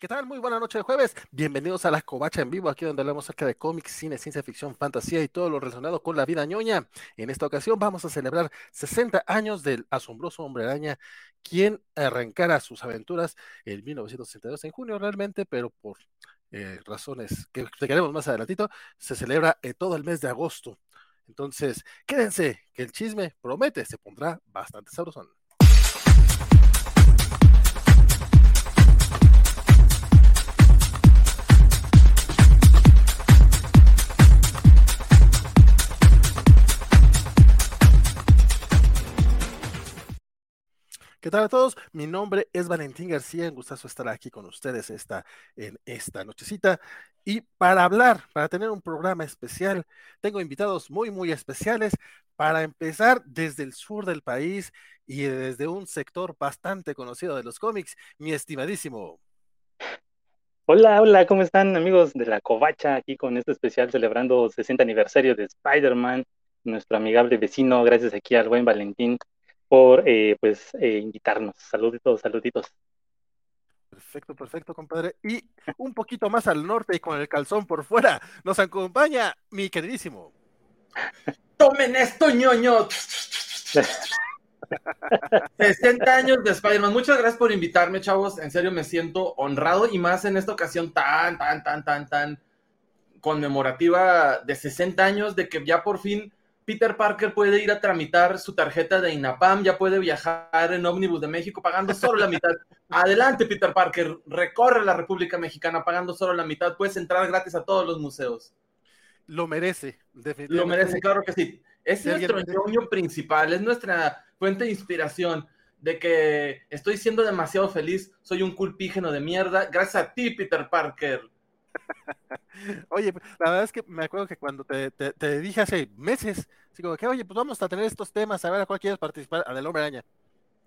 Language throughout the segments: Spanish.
¿Qué tal? Muy buena noche de jueves. Bienvenidos a La Covacha en vivo, aquí donde hablamos acerca de cómics, cine, ciencia ficción, fantasía y todo lo relacionado con la vida ñoña. En esta ocasión vamos a celebrar 60 años del asombroso hombre araña, quien arrancara sus aventuras en 1962 en junio realmente, pero por eh, razones que explicaremos más adelantito, se celebra eh, todo el mes de agosto. Entonces, quédense, que el chisme promete, se pondrá bastante sabrosón. ¿Qué tal a todos? Mi nombre es Valentín García, un gustazo estar aquí con ustedes esta, en esta nochecita. Y para hablar, para tener un programa especial, tengo invitados muy, muy especiales para empezar desde el sur del país y desde un sector bastante conocido de los cómics, mi estimadísimo. Hola, hola, ¿cómo están amigos de la Covacha? Aquí con este especial celebrando 60 aniversario de Spider-Man, nuestro amigable vecino, gracias aquí al buen Valentín por eh, pues eh, invitarnos. Saluditos, saluditos. Perfecto, perfecto, compadre. Y un poquito más al norte y con el calzón por fuera, nos acompaña mi queridísimo. Tomen esto, ñoño. 60 años de Spider-Man. Muchas gracias por invitarme, chavos. En serio me siento honrado y más en esta ocasión tan, tan, tan, tan, tan conmemorativa de 60 años de que ya por fin Peter Parker puede ir a tramitar su tarjeta de INAPAM, ya puede viajar en ómnibus de México pagando solo la mitad. Adelante, Peter Parker, recorre la República Mexicana pagando solo la mitad, puedes entrar gratis a todos los museos. Lo merece, definitivamente. Lo merece, claro que sí. Es nuestro sueño principal, es nuestra fuente de inspiración de que estoy siendo demasiado feliz, soy un culpígeno de mierda, gracias a ti, Peter Parker. Oye, la verdad es que me acuerdo que cuando te, te, dije hace meses, así como que, oye, pues vamos a tener estos temas, a ver a cuál quieres participar, a del hombre araña.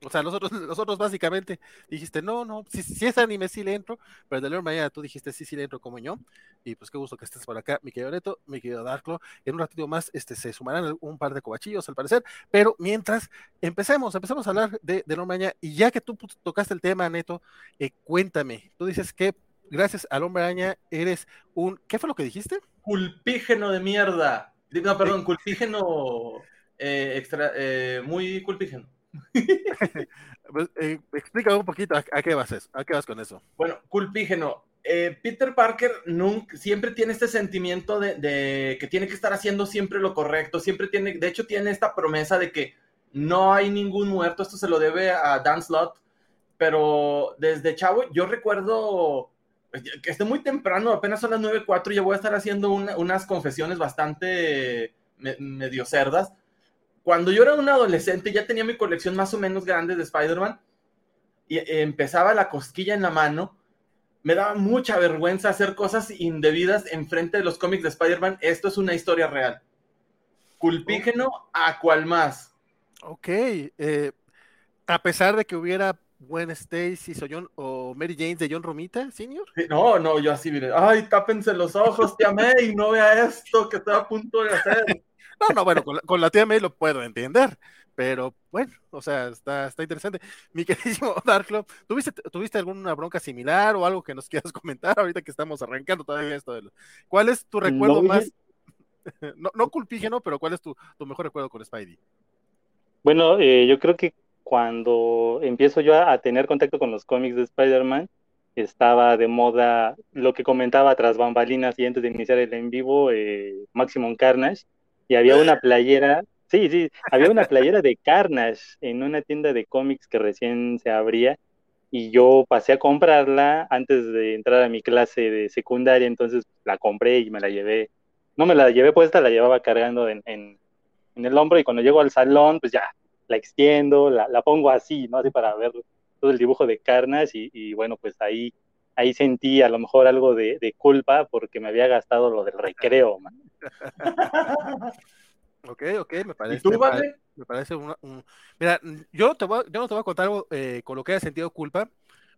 O sea, nosotros, nosotros básicamente dijiste, no, no, si, si es anime sí le entro, pero del hombre araña tú dijiste, sí, sí le entro como yo. Y pues qué gusto que estés por acá, mi querido Neto, mi querido Darklo. En un ratito más este, se sumarán un par de cobachillos al parecer, pero mientras empecemos, empecemos a hablar de, del hombre araña. Y ya que tú tocaste el tema, Neto, eh, cuéntame, tú dices que gracias al hombre araña, eres un. ¿Qué fue lo que dijiste? Culpígeno de mierda. No, perdón, culpígeno eh, extra, eh, muy culpígeno. pues, eh, explícame un poquito a, qué vas eso, a qué vas con eso. Bueno, culpígeno. Peter Parker nunca, siempre tiene este sentimiento de, de, que tiene que estar haciendo siempre lo correcto, siempre tiene, de hecho tiene esta promesa de que no hay ningún muerto, esto se lo debe a Dan Slott, pero desde chavo yo recuerdo que esté muy temprano, apenas son las 9.04 y ya voy a estar haciendo unas confesiones bastante medio cerdas. Cuando yo era un adolescente ya tenía mi colección más o menos grande de Spider-Man y eh, empezaba la cosquilla en la mano. Me daba mucha vergüenza hacer cosas indebidas en frente de los cómics de Spider-Man. Esto es una historia real. Culpígeno a cual más. Ok. Eh, a pesar de que hubiera Gwen Stacy o, Mary Jane de John Romita, señor. No, no, yo así mire, ay, tápense los ojos, tía May, no vea esto que estoy a punto de hacer. No, no, bueno, con la, tía May lo puedo entender, pero bueno, o sea, está, está interesante. Mi queridísimo Darklo, ¿tuviste, ¿tuviste alguna bronca similar o algo que nos quieras comentar ahorita que estamos arrancando todavía esto? ¿Cuál es tu recuerdo más, no, no culpígeno, pero cuál es tu, tu mejor recuerdo con Spidey? Bueno, eh, yo creo que cuando empiezo yo a, tener contacto con los cómics de Spider-Man, estaba de moda lo que comentaba tras bambalinas y antes de iniciar el en vivo, eh, Maximum Carnage, y había una playera, sí, sí, había una playera de Carnage en una tienda de cómics que recién se abría, y yo pasé a comprarla antes de entrar a mi clase de secundaria, entonces la compré y me la llevé, no me la llevé puesta, la llevaba cargando en, en el hombro, y cuando llego al salón, pues ya, la extiendo, la, la, pongo así, ¿no? Así para ver todo el dibujo de Carnas y, bueno, pues ahí, ahí sentí a lo mejor algo de, culpa porque me había gastado lo del recreo, man. Ok, ok, me parece. ¿Y tú, vale? Me parece un... Mira, yo, te voy, yo no te voy a contar algo eh, con lo que haya sentido culpa,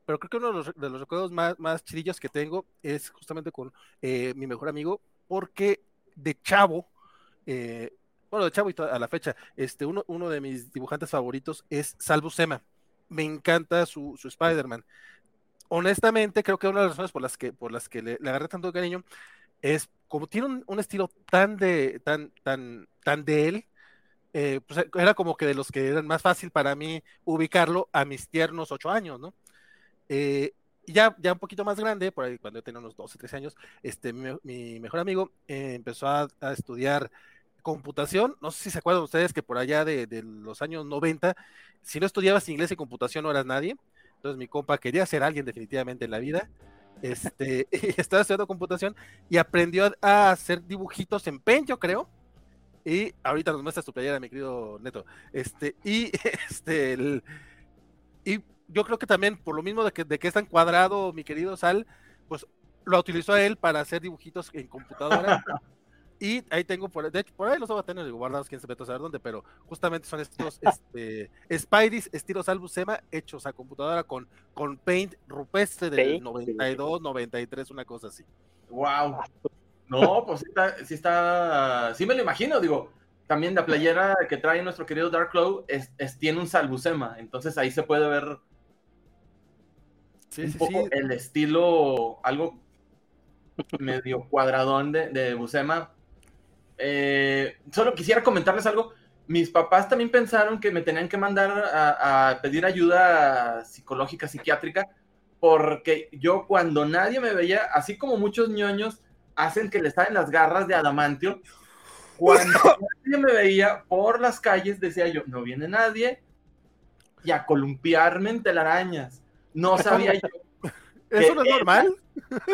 pero creo que uno de los, de los recuerdos más, más chidillos que tengo es justamente con eh, mi mejor amigo, porque de chavo, eh, bueno, de chavo y a la fecha, este, uno, uno de mis dibujantes favoritos es Salvo Sema. Me encanta su, su Spider-Man. honestamente, creo que una de las razones por las que, por las que le, agarré tanto cariño es como tiene un, estilo tan de, tan, tan, tan de él, eh, pues era como que de los que eran más fácil para mí ubicarlo a mis tiernos ocho años, ¿no? Eh, ya, ya un poquito más grande, por ahí cuando yo tenía unos 12, 13 años, este, mi, mejor amigo eh, empezó a, estudiar computación. No sé si se acuerdan ustedes que por allá de, los años 90, si no estudiabas inglés y computación no eras nadie. Entonces mi compa quería ser alguien definitivamente en la vida. Este, estaba estudiando computación y aprendió a, hacer dibujitos en Paint, yo creo. Y ahorita nos muestra su playera, mi querido Neto. Este, y este, y yo creo que también, por lo mismo de que, de que es tan cuadrado, mi querido Sal, pues lo utilizó a él para hacer dibujitos en computadora. Y ahí tengo, por, de hecho, por ahí los voy a tener guardados, quién se a saber dónde, pero justamente son estos este, Spideys estilos Albusema hechos a computadora con, con Paint rupestre del 92, 93, una cosa así. ¡Wow! No, pues sí está, sí está, sí me lo imagino, digo, también la playera que trae nuestro querido Dark Cloud es, tiene un salbucema, entonces ahí se puede ver un poco el estilo, algo medio cuadradón de, de Buscema, eh, solo quisiera comentarles algo. Mis papás también pensaron que me tenían que mandar a, pedir ayuda psicológica, psiquiátrica, porque yo cuando nadie me veía, así como muchos ñoños hacen que le en las garras de adamantio, cuando nadie me veía por las calles, decía yo, no viene nadie, y a columpiarme en telarañas. No sabía yo. ¿Eso no es normal?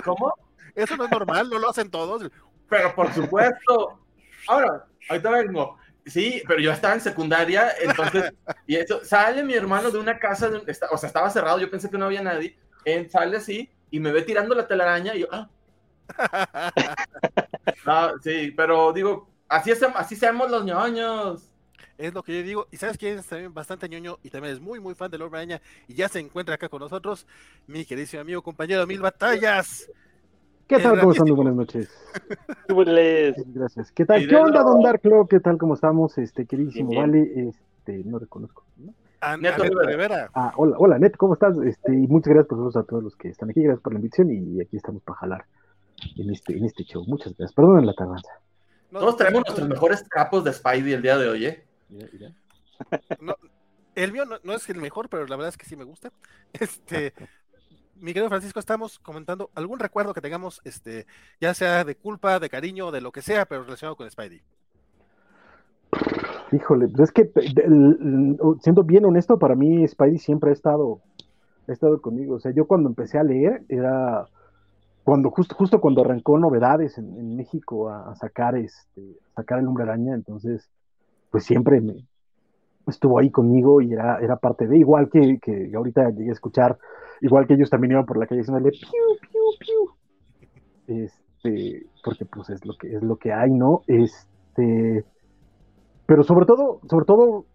¿Cómo? Eso no es normal, no lo hacen todos. Pero por supuesto, Ahora, ahorita vengo. Sí, pero yo estaba en secundaria, entonces, y eso, sale mi hermano de una casa, de, o sea, estaba cerrado, yo pensé que no había nadie, él sale así y me ve tirando la telaraña y yo, ah. ah sí, pero digo, así, es, así seamos los ñoños. Es lo que yo digo, y sabes quién es también bastante ñoño y también es muy, muy fan de Lord Araña y ya se encuentra acá con nosotros, mi queridísimo amigo, compañero Mil Batallas. ¿Qué tal? ¿Cómo están? buenas noches. Gracias. ¿Qué tal? ¿Qué onda, Don Darklo? ¿Qué tal? ¿Cómo estamos? Este, queridísimo Vale, este, no reconozco. ¿no? Ah, Neto Rivera. Ah, hola, hola, Neto, ¿cómo estás? Este, y muchas gracias por a todos los que están aquí, gracias por la invitación y aquí estamos para jalar en este, en este show. Muchas gracias. Perdonen la tardanza. Todos traemos nuestros mejores capos de Spidey el día de hoy, ¿eh? el mío no, no, es el mejor, pero la verdad es que sí me gusta. Este, mi querido Francisco, estamos comentando algún recuerdo que tengamos, este, ya sea de culpa, de cariño, de lo que sea, pero relacionado con Spidey. Híjole, pues es que siendo bien honesto, para mí Spidey siempre ha estado, ha estado conmigo. O sea, yo cuando empecé a leer era cuando justo, justo cuando arrancó novedades en, México a, sacar este, sacar el hombre araña, entonces, pues siempre me estuvo ahí conmigo y era, era parte de, igual que, que ahorita llegué a escuchar Igual que ellos también iban por la calle diciéndole piu, piu, piu. Este, porque pues es lo que es lo que hay, ¿no? Este, pero sobre todo, sobre todo,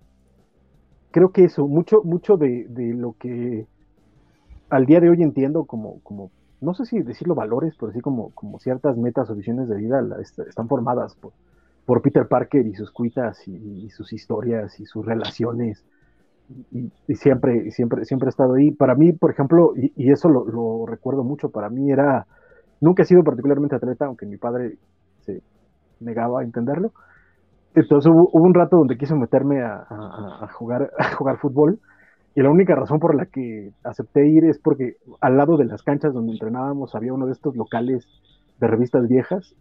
creo que eso, mucho, mucho de, lo que al día de hoy entiendo como, como, no sé si decirlo valores, pero sí como, como ciertas metas o visiones de vida están formadas por, por Peter Parker y sus cuitas y, sus historias y sus relaciones y, siempre, siempre, siempre he estado ahí. Para mí, por ejemplo, y, eso lo, recuerdo mucho, para mí era, nunca he sido particularmente atleta, aunque mi padre se negaba a entenderlo. Entonces hubo, un rato donde quise meterme a, jugar, a jugar fútbol y la única razón por la que acepté ir es porque al lado de las canchas donde entrenábamos había uno de estos locales de revistas viejas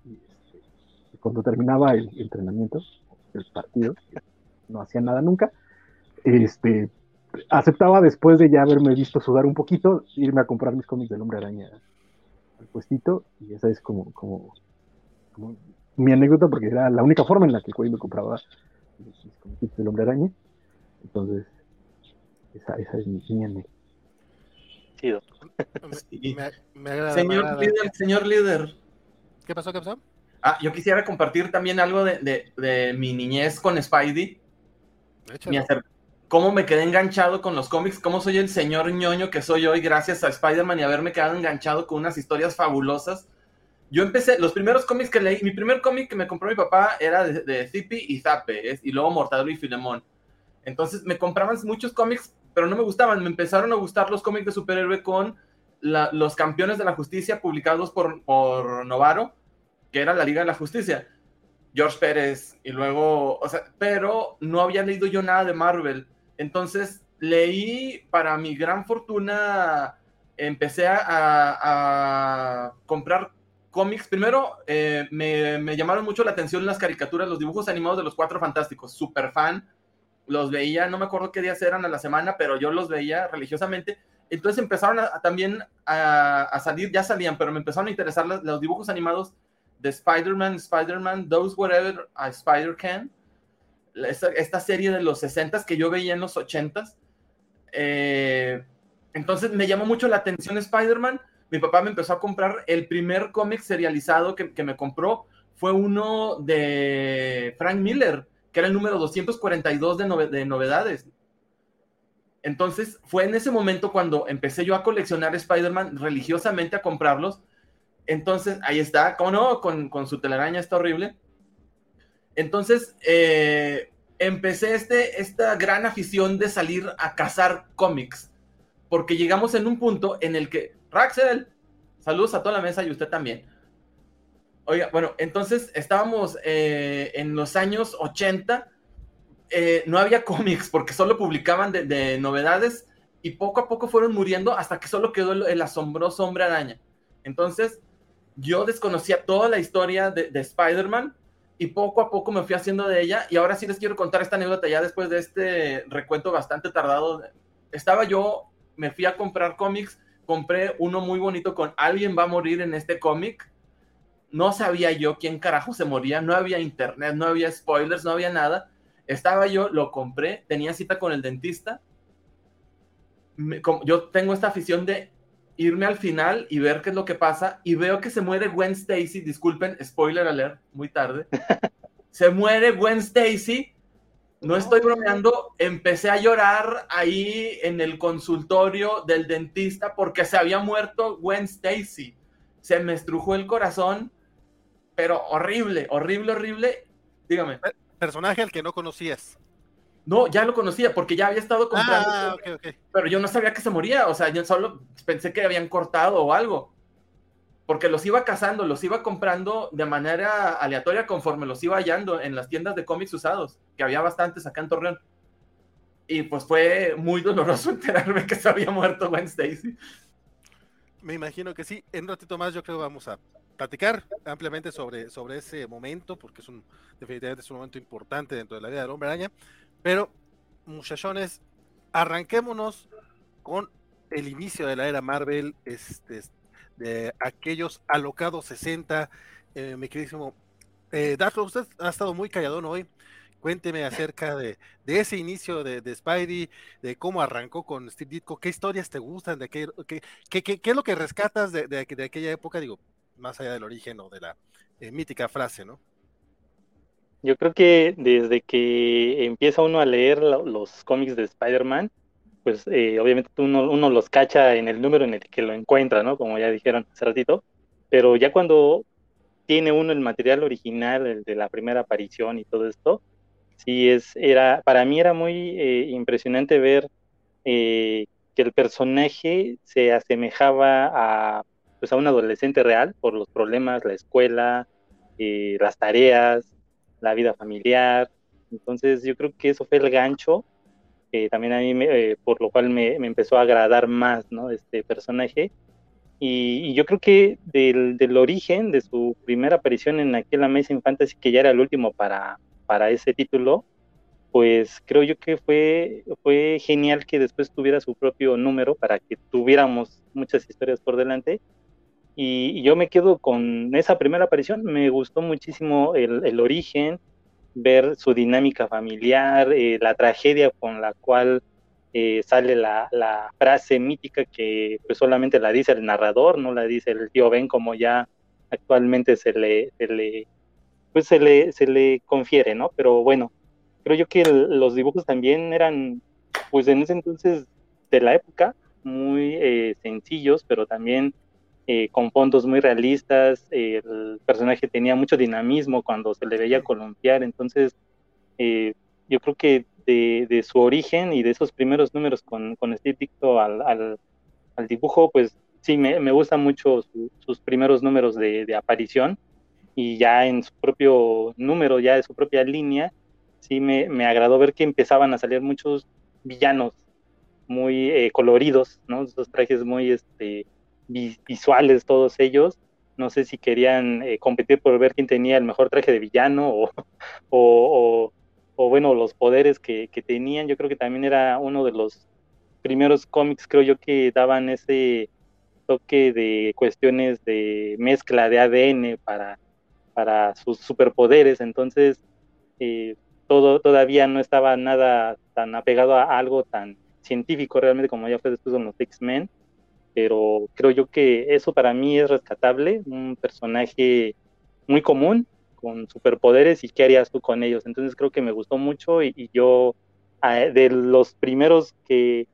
cuando terminaba el entrenamiento, el partido, no hacía nada nunca, este, aceptaba después de ya haberme visto sudar un poquito, irme a comprar mis cómics del Hombre Araña al puestito, y esa es como, como, mi anécdota, porque era la única forma en la que el me compraba mis cómics del Hombre Araña. Entonces, esa, esa es mi, anécdota. señor líder, señor líder. ¿Qué pasó? ¿Qué pasó? Ah, yo quisiera compartir también algo de, de, de mi niñez con Spidey. Mi, cómo me quedé enganchado con los cómics, cómo soy el señor ñoño que soy hoy gracias a Spider-Man y haberme quedado enganchado con unas historias fabulosas. Yo empecé, los primeros cómics que leí, mi primer cómic que me compró mi papá era de, de Zippy y Zappe, y luego Mortadelo y Filemón. Entonces me compraban muchos cómics, pero no me gustaban. Me empezaron a gustar los cómics de superhéroe con los campeones de la justicia publicados por, por Novaro, que era la Liga de la Justicia. George Pérez y luego, o sea, pero no había leído yo nada de Marvel. Entonces leí, para mi gran fortuna, empecé a, comprar cómics. Primero, eh, me, me, llamaron mucho la atención las caricaturas, los dibujos animados de los Cuatro Fantásticos. Super fan. Los veía, no me acuerdo qué días eran a la semana, pero yo los veía religiosamente. Entonces empezaron también a, salir, ya salían, pero me empezaron a interesar los, dibujos animados de Spider-Man, Spider-Man, Those Whatever a Spider-Can. Esta, serie de los 60s que yo veía en los 80s. Eh, entonces me llamó mucho la atención Spider-Man. Mi papá me empezó a comprar el primer cómic serializado que, me compró. Fue uno de Frank Miller, que era el número 242 de, de novedades. Entonces fue en ese momento cuando empecé yo a coleccionar Spider-Man religiosamente a comprarlos. Entonces ahí está, ¿cómo no? Con, su telaraña está horrible. Entonces eh, empecé este, esta gran afición de salir a cazar cómics porque llegamos en un punto en el que, Raxel, saludos a toda la mesa y usted también. Oiga, bueno, entonces estábamos eh, en los años 80, eh, no había cómics porque solo publicaban de, novedades y poco a poco fueron muriendo hasta que solo quedó el, asombroso hombre araña. Entonces, yo desconocía toda la historia de, de Spider-Man y poco a poco me fui haciendo de ella y ahora sí les quiero contar esta anécdota ya después de este recuento bastante tardado. Estaba yo me fui a comprar cómics, compré uno muy bonito con alguien va a morir en este cómic. No sabía yo quién carajo se moría, no había internet, no había spoilers, no había nada. Estaba yo, lo compré, tenía cita con el dentista. yo tengo esta afición de irme al final y ver qué es lo que pasa y veo que se muere Gwen Stacy, disculpen, spoiler alert, muy tarde. se muere Gwen Stacy no estoy bromeando, empecé a llorar ahí en el consultorio del dentista porque se había muerto Gwen Stacy. Se me estrujó el corazón, pero horrible, horrible, horrible. Dígame. Personaje al que no conocías. No, ya lo conocía porque ya había estado comprando. Ah, pero yo no sabía que se moría, o sea, yo solo pensé que habían cortado o algo porque los iba cazando, los iba comprando de manera aleatoria conforme los iba hallando en las tiendas de cómics usados, que había bastantes acá en Torreón. Y pues fue muy doloroso enterarme que se había muerto Gwen Stacy. Me imagino que sí. En un ratito más yo creo que vamos a platicar ampliamente sobre, sobre ese momento, porque es un, definitivamente es un momento importante dentro de la vida del hombre araña. Pero, muchachones, arranquémonos con el inicio de la era Marvel, este, de aquellos alocados 60. Eh, mi queridísimo eh, usted ha estado muy calladón hoy. Cuénteme acerca de, ese inicio de, de, Spidey, de cómo arrancó con Steve Ditko, qué historias te gustan, de qué, qué, qué, qué es lo que rescatas de, aquella época, digo, más allá del origen o de la eh, mítica frase, ¿no? Yo creo que desde que empieza uno a leer los cómics de Spider-Man, pues eh, obviamente uno, uno los cacha en el número en el que lo encuentra, ¿no? Como ya dijeron hace ratito, pero ya cuando tiene uno el material original, el de la primera aparición y todo esto, sí es, era, para mí era muy eh, impresionante ver eh, que el personaje se asemejaba a, pues a un adolescente real por los problemas, la escuela, las tareas, la vida familiar. Entonces yo creo que eso fue el gancho también a mí, eh, por lo cual me, empezó a agradar más. Este personaje. Y, yo creo que del, del, origen, de su primera aparición en aquel Amazing Fantasy, que ya era el último para, para ese título, pues creo yo que fue, fue genial que después tuviera su propio número para que tuviéramos muchas historias por delante. Y, yo me quedo con esa primera aparición, me gustó muchísimo el, el origen, ver su dinámica familiar, eh, la tragedia con la cual eh, sale la, frase mítica que pues solamente la dice el narrador, no la dice el tío Ben como ya actualmente se le, se le pues se le, se le confiere, ¿no? Pero bueno, creo yo que los dibujos también eran, pues en ese entonces de la época, muy eh, sencillos, pero también eh, con fondos muy realistas, el personaje tenía mucho dinamismo cuando se le veía columpiar, entonces eh, yo creo que de, su origen y de esos primeros números con, con Steve Dicto al, al, dibujo, pues sí, me, me gustan mucho sus primeros números de, de, aparición y ya en su propio número, ya de su propia línea, sí me, me agradó ver que empezaban a salir muchos villanos muy eh, coloridos, ¿no? Esos trajes muy este, visuales, todos ellos. No sé si querían eh, competir por ver quién tenía el mejor traje de villano o, o, o, bueno, los poderes que, que, tenían. Yo creo que también era uno de los primeros cómics, creo yo, que daban ese toque de cuestiones de mezcla de ADN para, para sus superpoderes. Entonces, eh, todo todavía no estaba nada tan apegado a algo tan científico realmente como ya fue después con los X-Men, pero creo yo que eso para mí es rescatable, un personaje muy común, con superpoderes y qué harías tú con ellos. Entonces creo que me gustó mucho y, yo de los primeros que,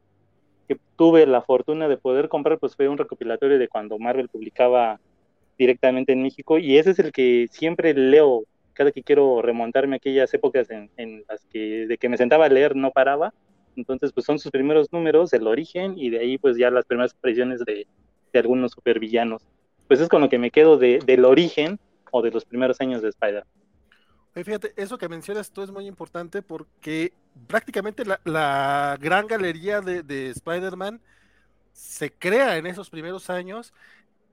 que, tuve la fortuna de poder comprar, pues fue un recopilatorio de cuando Marvel publicaba directamente en México y ese es el que siempre leo cada que quiero remontarme a aquellas épocas en, en las que de que me sentaba a leer no paraba entonces, pues son sus primeros números, el origen, y de ahí pues ya las primeras apariciones de, algunos supervillanos. Pues es con lo que me quedo de, del origen o de los primeros años de Spider. Oye, fíjate, eso que mencionas tú es muy importante porque prácticamente la, la gran galería de, de Spider-Man se crea en esos primeros años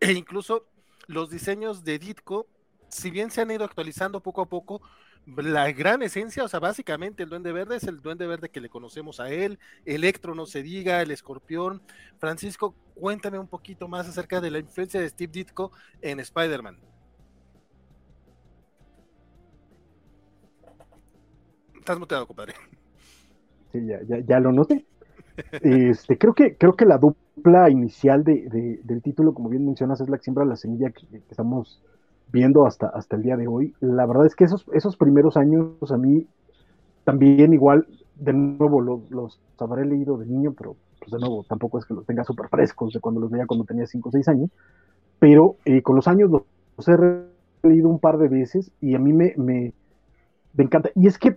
e incluso los diseños de Ditko, si bien se han ido actualizando poco a poco, la gran esencia, o sea, básicamente el Duende Verde es el Duende Verde que le conocemos a él, Electro no se diga, el Escorpión. Francisco, cuéntame un poquito más acerca de la influencia de Steve Ditko en Spider-Man. Estás muteado, compadre. Sí, ya, ya, ya lo noté. Este, creo que, creo que la dupla inicial de, de, del título, como bien mencionas, es la que siembra la semilla que, que estamos viendo hasta, hasta el día de hoy. La verdad es que esos, esos primeros años a mí también igual, de nuevo, los, los habré leído de niño, pero pues de nuevo, tampoco es que los tenga súper frescos de cuando los veía cuando tenía 5 o 6 años, pero eh, con los años los, los, he leído un par de veces y a mí me, me, me encanta. Y es que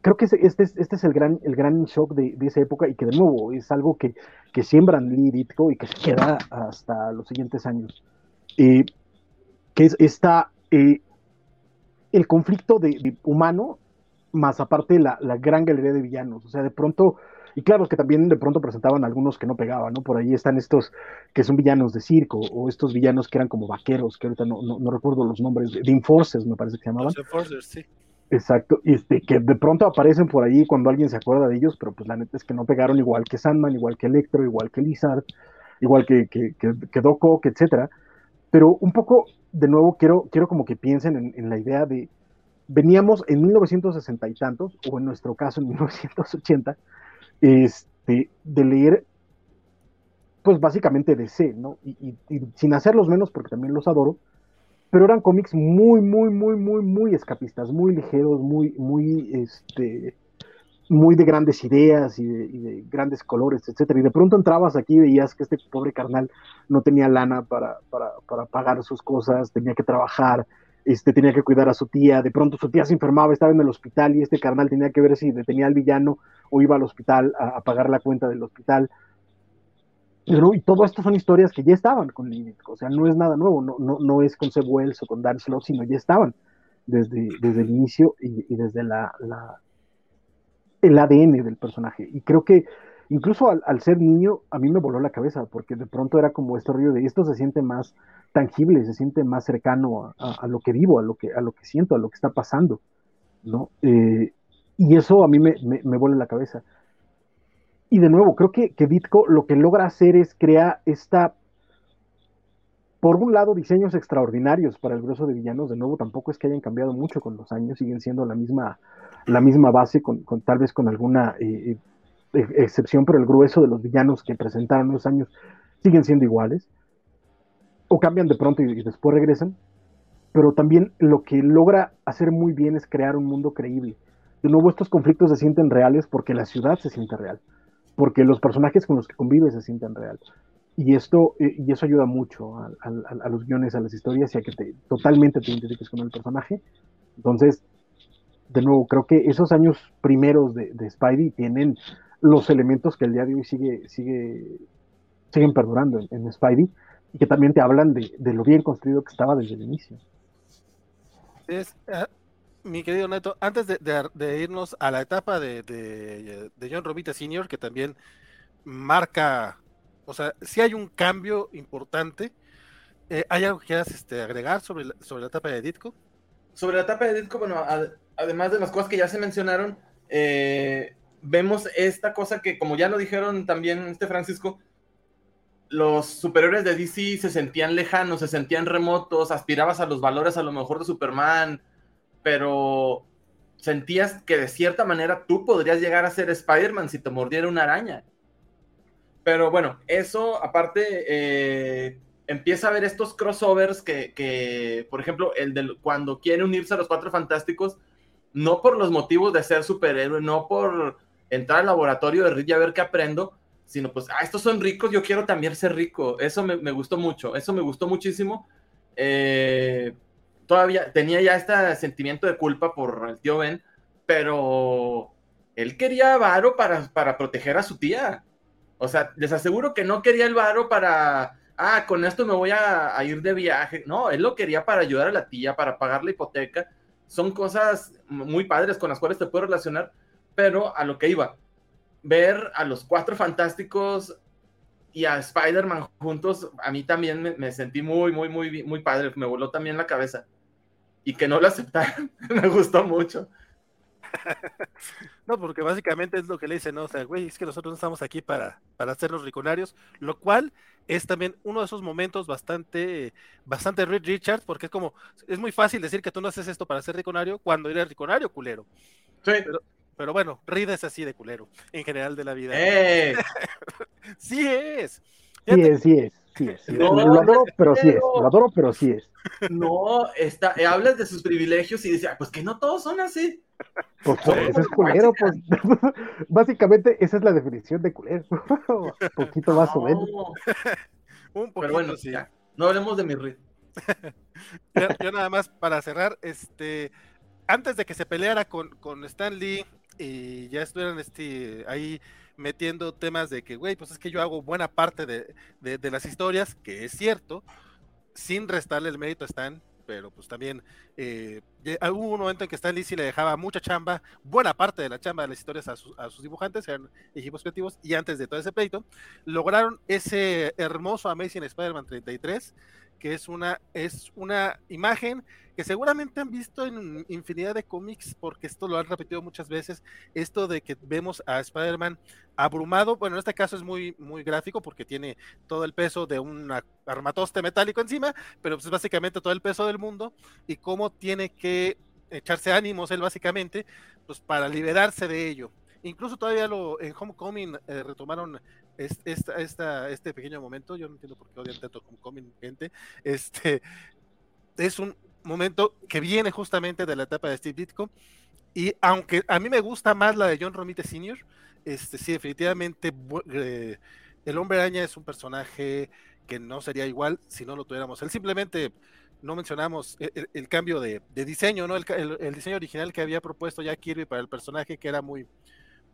creo que este es, este es el, gran, el gran shock de, de, esa época y que de nuevo es algo que, que siembran Lee Ditko y que se queda hasta los siguientes años. Eh, que es esta, eh, el conflicto de, de, humano, más aparte la, la, gran galería de villanos. O sea, de pronto, y claro que también de pronto presentaban algunos que no pegaban, ¿no? Por ahí están estos que son villanos de circo, o estos villanos que eran como vaqueros, que ahorita no, no, no recuerdo los nombres, de Enforcers me parece que se llamaban. Los Enforcers, sí. Exacto, este, que de pronto aparecen por ahí cuando alguien se acuerda de ellos, pero pues la neta es que no pegaron igual que Sandman, igual que Electro, igual que Lizard, igual que, que, que, que Doc Ock, etcétera. Pero un poco de nuevo quiero, quiero como que piensen en, la idea de, veníamos en 1960 y tantos, o en nuestro caso en 1980, este, de leer, pues básicamente DC, ¿no? Y, y, y, sin hacerlos menos, porque también los adoro, pero eran cómics muy, muy, muy, muy, muy escapistas, muy ligeros, muy, muy, este, muy de grandes ideas y de, grandes colores, etcétera. Y de pronto entrabas aquí y veías que este pobre carnal no tenía lana para, para, para, pagar sus cosas, tenía que trabajar, este, tenía que cuidar a su tía, de pronto su tía se enfermaba, estaba en el hospital y este carnal tenía que ver si detenía al villano o iba al hospital a, pagar la cuenta del hospital. Y todo esto son historias que ya estaban con Lilith, o sea, no es nada nuevo, no, no, no es con Seb Wells o con Dan sino ya estaban desde, desde el inicio y, desde la el ADN del personaje. Y creo que incluso al, ser niño, a mí me voló la cabeza, porque de pronto era como este rollo de esto se siente más tangible, se siente más cercano a, lo que vivo, a lo que, a lo que siento, a lo que está pasando, ¿no? Eh, y eso a mí me, me, la cabeza. Y de nuevo, creo que, que Ditko lo que logra hacer es crear esta por un lado, diseños extraordinarios para el grueso de villanos, de nuevo, tampoco es que hayan cambiado mucho con los años, siguen siendo la misma, la misma base, con, tal vez con alguna eh, eh, excepción, pero el grueso de los villanos que presentaron en los años siguen siendo iguales, o cambian de pronto y, y después regresan, pero también lo que logra hacer muy bien es crear un mundo creíble. De nuevo, estos conflictos se sienten reales porque la ciudad se siente real, porque los personajes con los que convive se sienten real y esto eh, y eso ayuda mucho a, a, los guiones, a las historias y a que te, totalmente te identifiques con el personaje. Entonces, de nuevo, creo que esos años primeros de, de Spidey tienen los elementos que el día de hoy sigue, sigue, siguen perdurando en, Spidey, y que también te hablan de, de lo bien construido que estaba desde el inicio. Es, ah, mi querido Neto, antes de, de- irnos a la etapa de John Romita Sr., que también marca, o sea, si hay un cambio importante, eh, ¿hay algo que quieras este, agregar sobre la, sobre la etapa de Ditko? Sobre la etapa de Ditko, bueno, ad- además de las cosas que ya se mencionaron, eh, vemos esta cosa que, como ya lo dijeron también este Francisco, los superiores de DC se sentían lejanos, se sentían remotos, aspirabas a los valores a lo mejor de Superman, pero sentías que de cierta manera tú podrías llegar a ser Spider-Man si te mordiera una araña. Pero bueno, eso aparte eh, empieza a ver estos crossovers que, que, por ejemplo, el de cuando quiere unirse a los Cuatro Fantásticos, no por los motivos de ser superhéroe, no por entrar al laboratorio de Reed y a ver qué aprendo, sino pues, ah, estos son ricos, yo quiero también ser rico. Eso me, me gustó mucho, eso me gustó muchísimo. Eh, todavía tenía ya este sentimiento de culpa por el tío Ben, pero él quería varo para, para proteger a su tía. O sea, les aseguro que no quería el varo para, ah, con esto me voy a, a ir de viaje. No, él lo quería para ayudar a la tía, para pagar la hipoteca. Son cosas muy padres con las cuales te puedo relacionar, pero a lo que iba, ver a los cuatro fantásticos y a Spider-Man juntos, a mí también me, me, sentí muy, muy, muy, muy padre, me voló también la cabeza. Y que no lo aceptaran, me gustó mucho. No, porque básicamente es lo que le dicen, ¿no? O sea, güey, es que nosotros no estamos aquí para, para hacernos riconarios, lo cual es también uno de esos momentos bastante, bastante Reed Richards, porque es como, es muy fácil decir que tú no haces esto para ser riconario cuando eres riconario, culero. Sí. Pero, pero bueno, Reed es así de culero, en general de la vida. ¡Eh! sí es. Sí es, sí es, sí es. No, lo adoro, pero sí es. Lo adoro, pero sí es. No, está, eh, hablas de sus privilegios y dices, pues que no todos son así. Pues, pues ese es culero, pues. Básicamente esa es la definición de culero. poquito más no. o menos. Un poquito, Pero bueno, sí. ya, no hablemos de mi ritmo. yo, yo, nada más para cerrar, este, antes de que se peleara con, con Stan Lee y ya estuvieran este, ahí metiendo temas de que, güey, pues es que yo hago buena parte de, de, las historias, que es cierto, sin restarle el mérito a Stan, pero pues también eh, hubo un momento en que Stan Lee sí le dejaba mucha chamba, buena parte de la chamba de las historias a, a sus dibujantes, eran equipos creativos, y antes de todo ese pleito, lograron ese hermoso Amazing Spider-Man 33, que es una, es una imagen que seguramente han visto en infinidad de cómics, porque esto lo han repetido muchas veces, esto de que vemos a Spider-Man abrumado, bueno, en este caso es muy, muy gráfico porque tiene todo el peso de un armatoste metálico encima, pero pues básicamente todo el peso del mundo y cómo tiene que echarse ánimos él básicamente, pues para liberarse de ello. Incluso todavía lo, en Homecoming eh, retomaron esta, este pequeño momento, yo no entiendo por qué odian tanto Homecoming, gente, este, es un momento que viene justamente de la etapa de Steve Ditko, y aunque a mí me gusta más la de John Romita Sr., este, sí, definitivamente eh, el hombre araña es un personaje que no sería igual si no lo tuviéramos. Él simplemente no mencionamos el, el, el cambio de, diseño, ¿no? El, el, diseño original que había propuesto ya Kirby para el personaje, que era muy,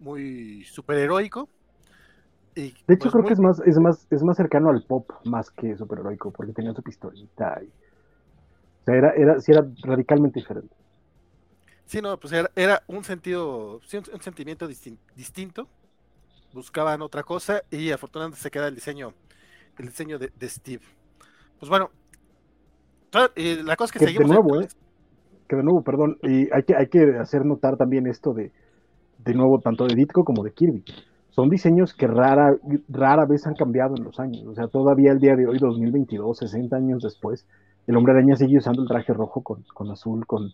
muy superheroico. Y, de hecho, pues, creo muy... que es más, es, más, es más cercano al pop más que superheroico, porque tenía su pistolita. Y... O sea, era, era, sí era radicalmente diferente. Sí, no, pues era, era un sentido, sí, un, sentimiento distin distinto. Buscaban otra cosa y afortunadamente se queda el diseño, el diseño de, de Steve. Pues bueno, eh, la cosa que, que seguimos. De nuevo, en... eh, que de nuevo, perdón, y hay que, hay que hacer notar también esto de, de nuevo, tanto de Ditko como de Kirby. Son diseños que rara, rara vez han cambiado en los años. O sea, todavía el día de hoy, 2022, 60 años después, el hombre araña sigue usando el traje rojo con, con azul, con,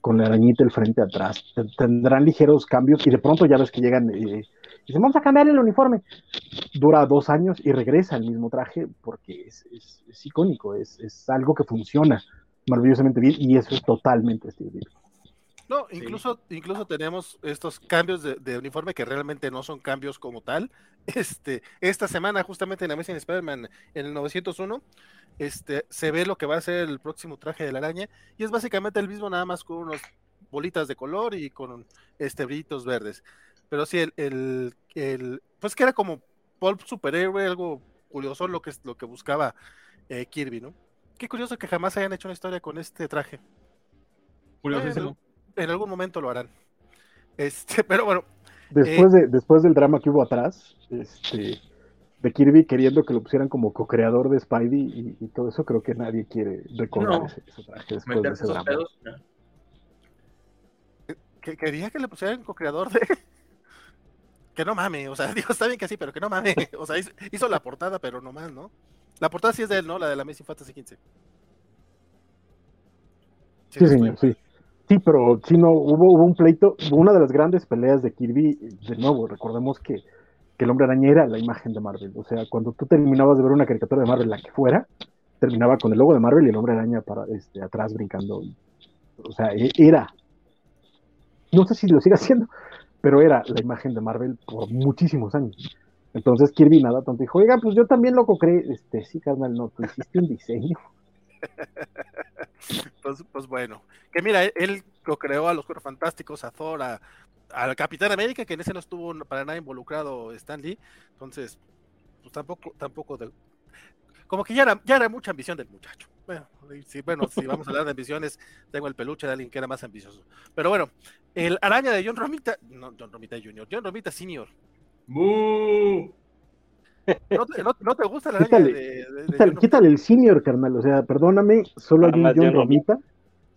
con la arañita el frente atrás. Tendrán ligeros cambios y de pronto ya ves que llegan eh, y dicen, vamos a cambiar el uniforme. Dura dos años y regresa el mismo traje porque es, es, icónico, es, es, algo que funciona maravillosamente bien y eso es totalmente Steve No, incluso, sí. incluso tenemos estos cambios de, de, uniforme que realmente no son cambios como tal. Este, esta semana, justamente en Amazing Spider-Man, en el 901, este, se ve lo que va a ser el próximo traje de la araña, y es básicamente el mismo, nada más con unas bolitas de color y con este brillitos verdes. Pero sí, el, el, el pues que era como pulp superhéroe, algo curioso lo que, lo que buscaba eh, Kirby, ¿no? Qué curioso que jamás hayan hecho una historia con este traje. Curiosísimo. En algún momento lo harán. Este, pero bueno, Después, de, después del drama que hubo atrás, este, de Kirby queriendo que lo pusieran como co-creador de Spidey y, y todo eso, creo que nadie quiere recordar No. ese, ese traje después de ese esos drama. pedos. no. que quería que le pusieran co-creador de. Que no mame, o sea, digo, está bien que sí, pero que no mame. O sea, hizo, hizo la portada, pero no más, ¿no? La portada sí es de él, ¿no? La de la Amazing Fantasy 15. Sí, no señor, sí. Sí, pero sí, no, hubo, hubo un pleito, una de las grandes peleas de Kirby, de nuevo, recordemos que, que el hombre araña era la imagen de Marvel. O sea, cuando tú terminabas de ver una caricatura de Marvel, la que fuera, terminaba con el logo de Marvel y el hombre araña para, este, atrás brincando. o sea, e- era. No sé si lo sigue haciendo, pero era la imagen de Marvel por muchísimos años. Entonces Kirby nada tanto dijo, oiga, pues yo también lo creé. Este, sí, carnal, no, tú hiciste un diseño. Pues, pues bueno. Que mira, él- él lo creó a los Cuatro Fantásticos, a Thor, a, Capitán América, que en ese no estuvo para nada involucrado Stan Lee. Entonces, pues tampoco, tampoco de- como que ya era, ya era mucha ambición del muchacho. Bueno, si, bueno, si vamos a hablar de ambiciones, tengo el peluche de alguien que era más ambicioso. Pero bueno, el araña de John Romita, no, John Romita Jr., John Romita Sr. ¡Bú! ¿No te, no- no te gusta la araña Quítale, de, de- de Quítale, John quítale el senior, carnal. O sea, perdóname, solo hay un John Romita.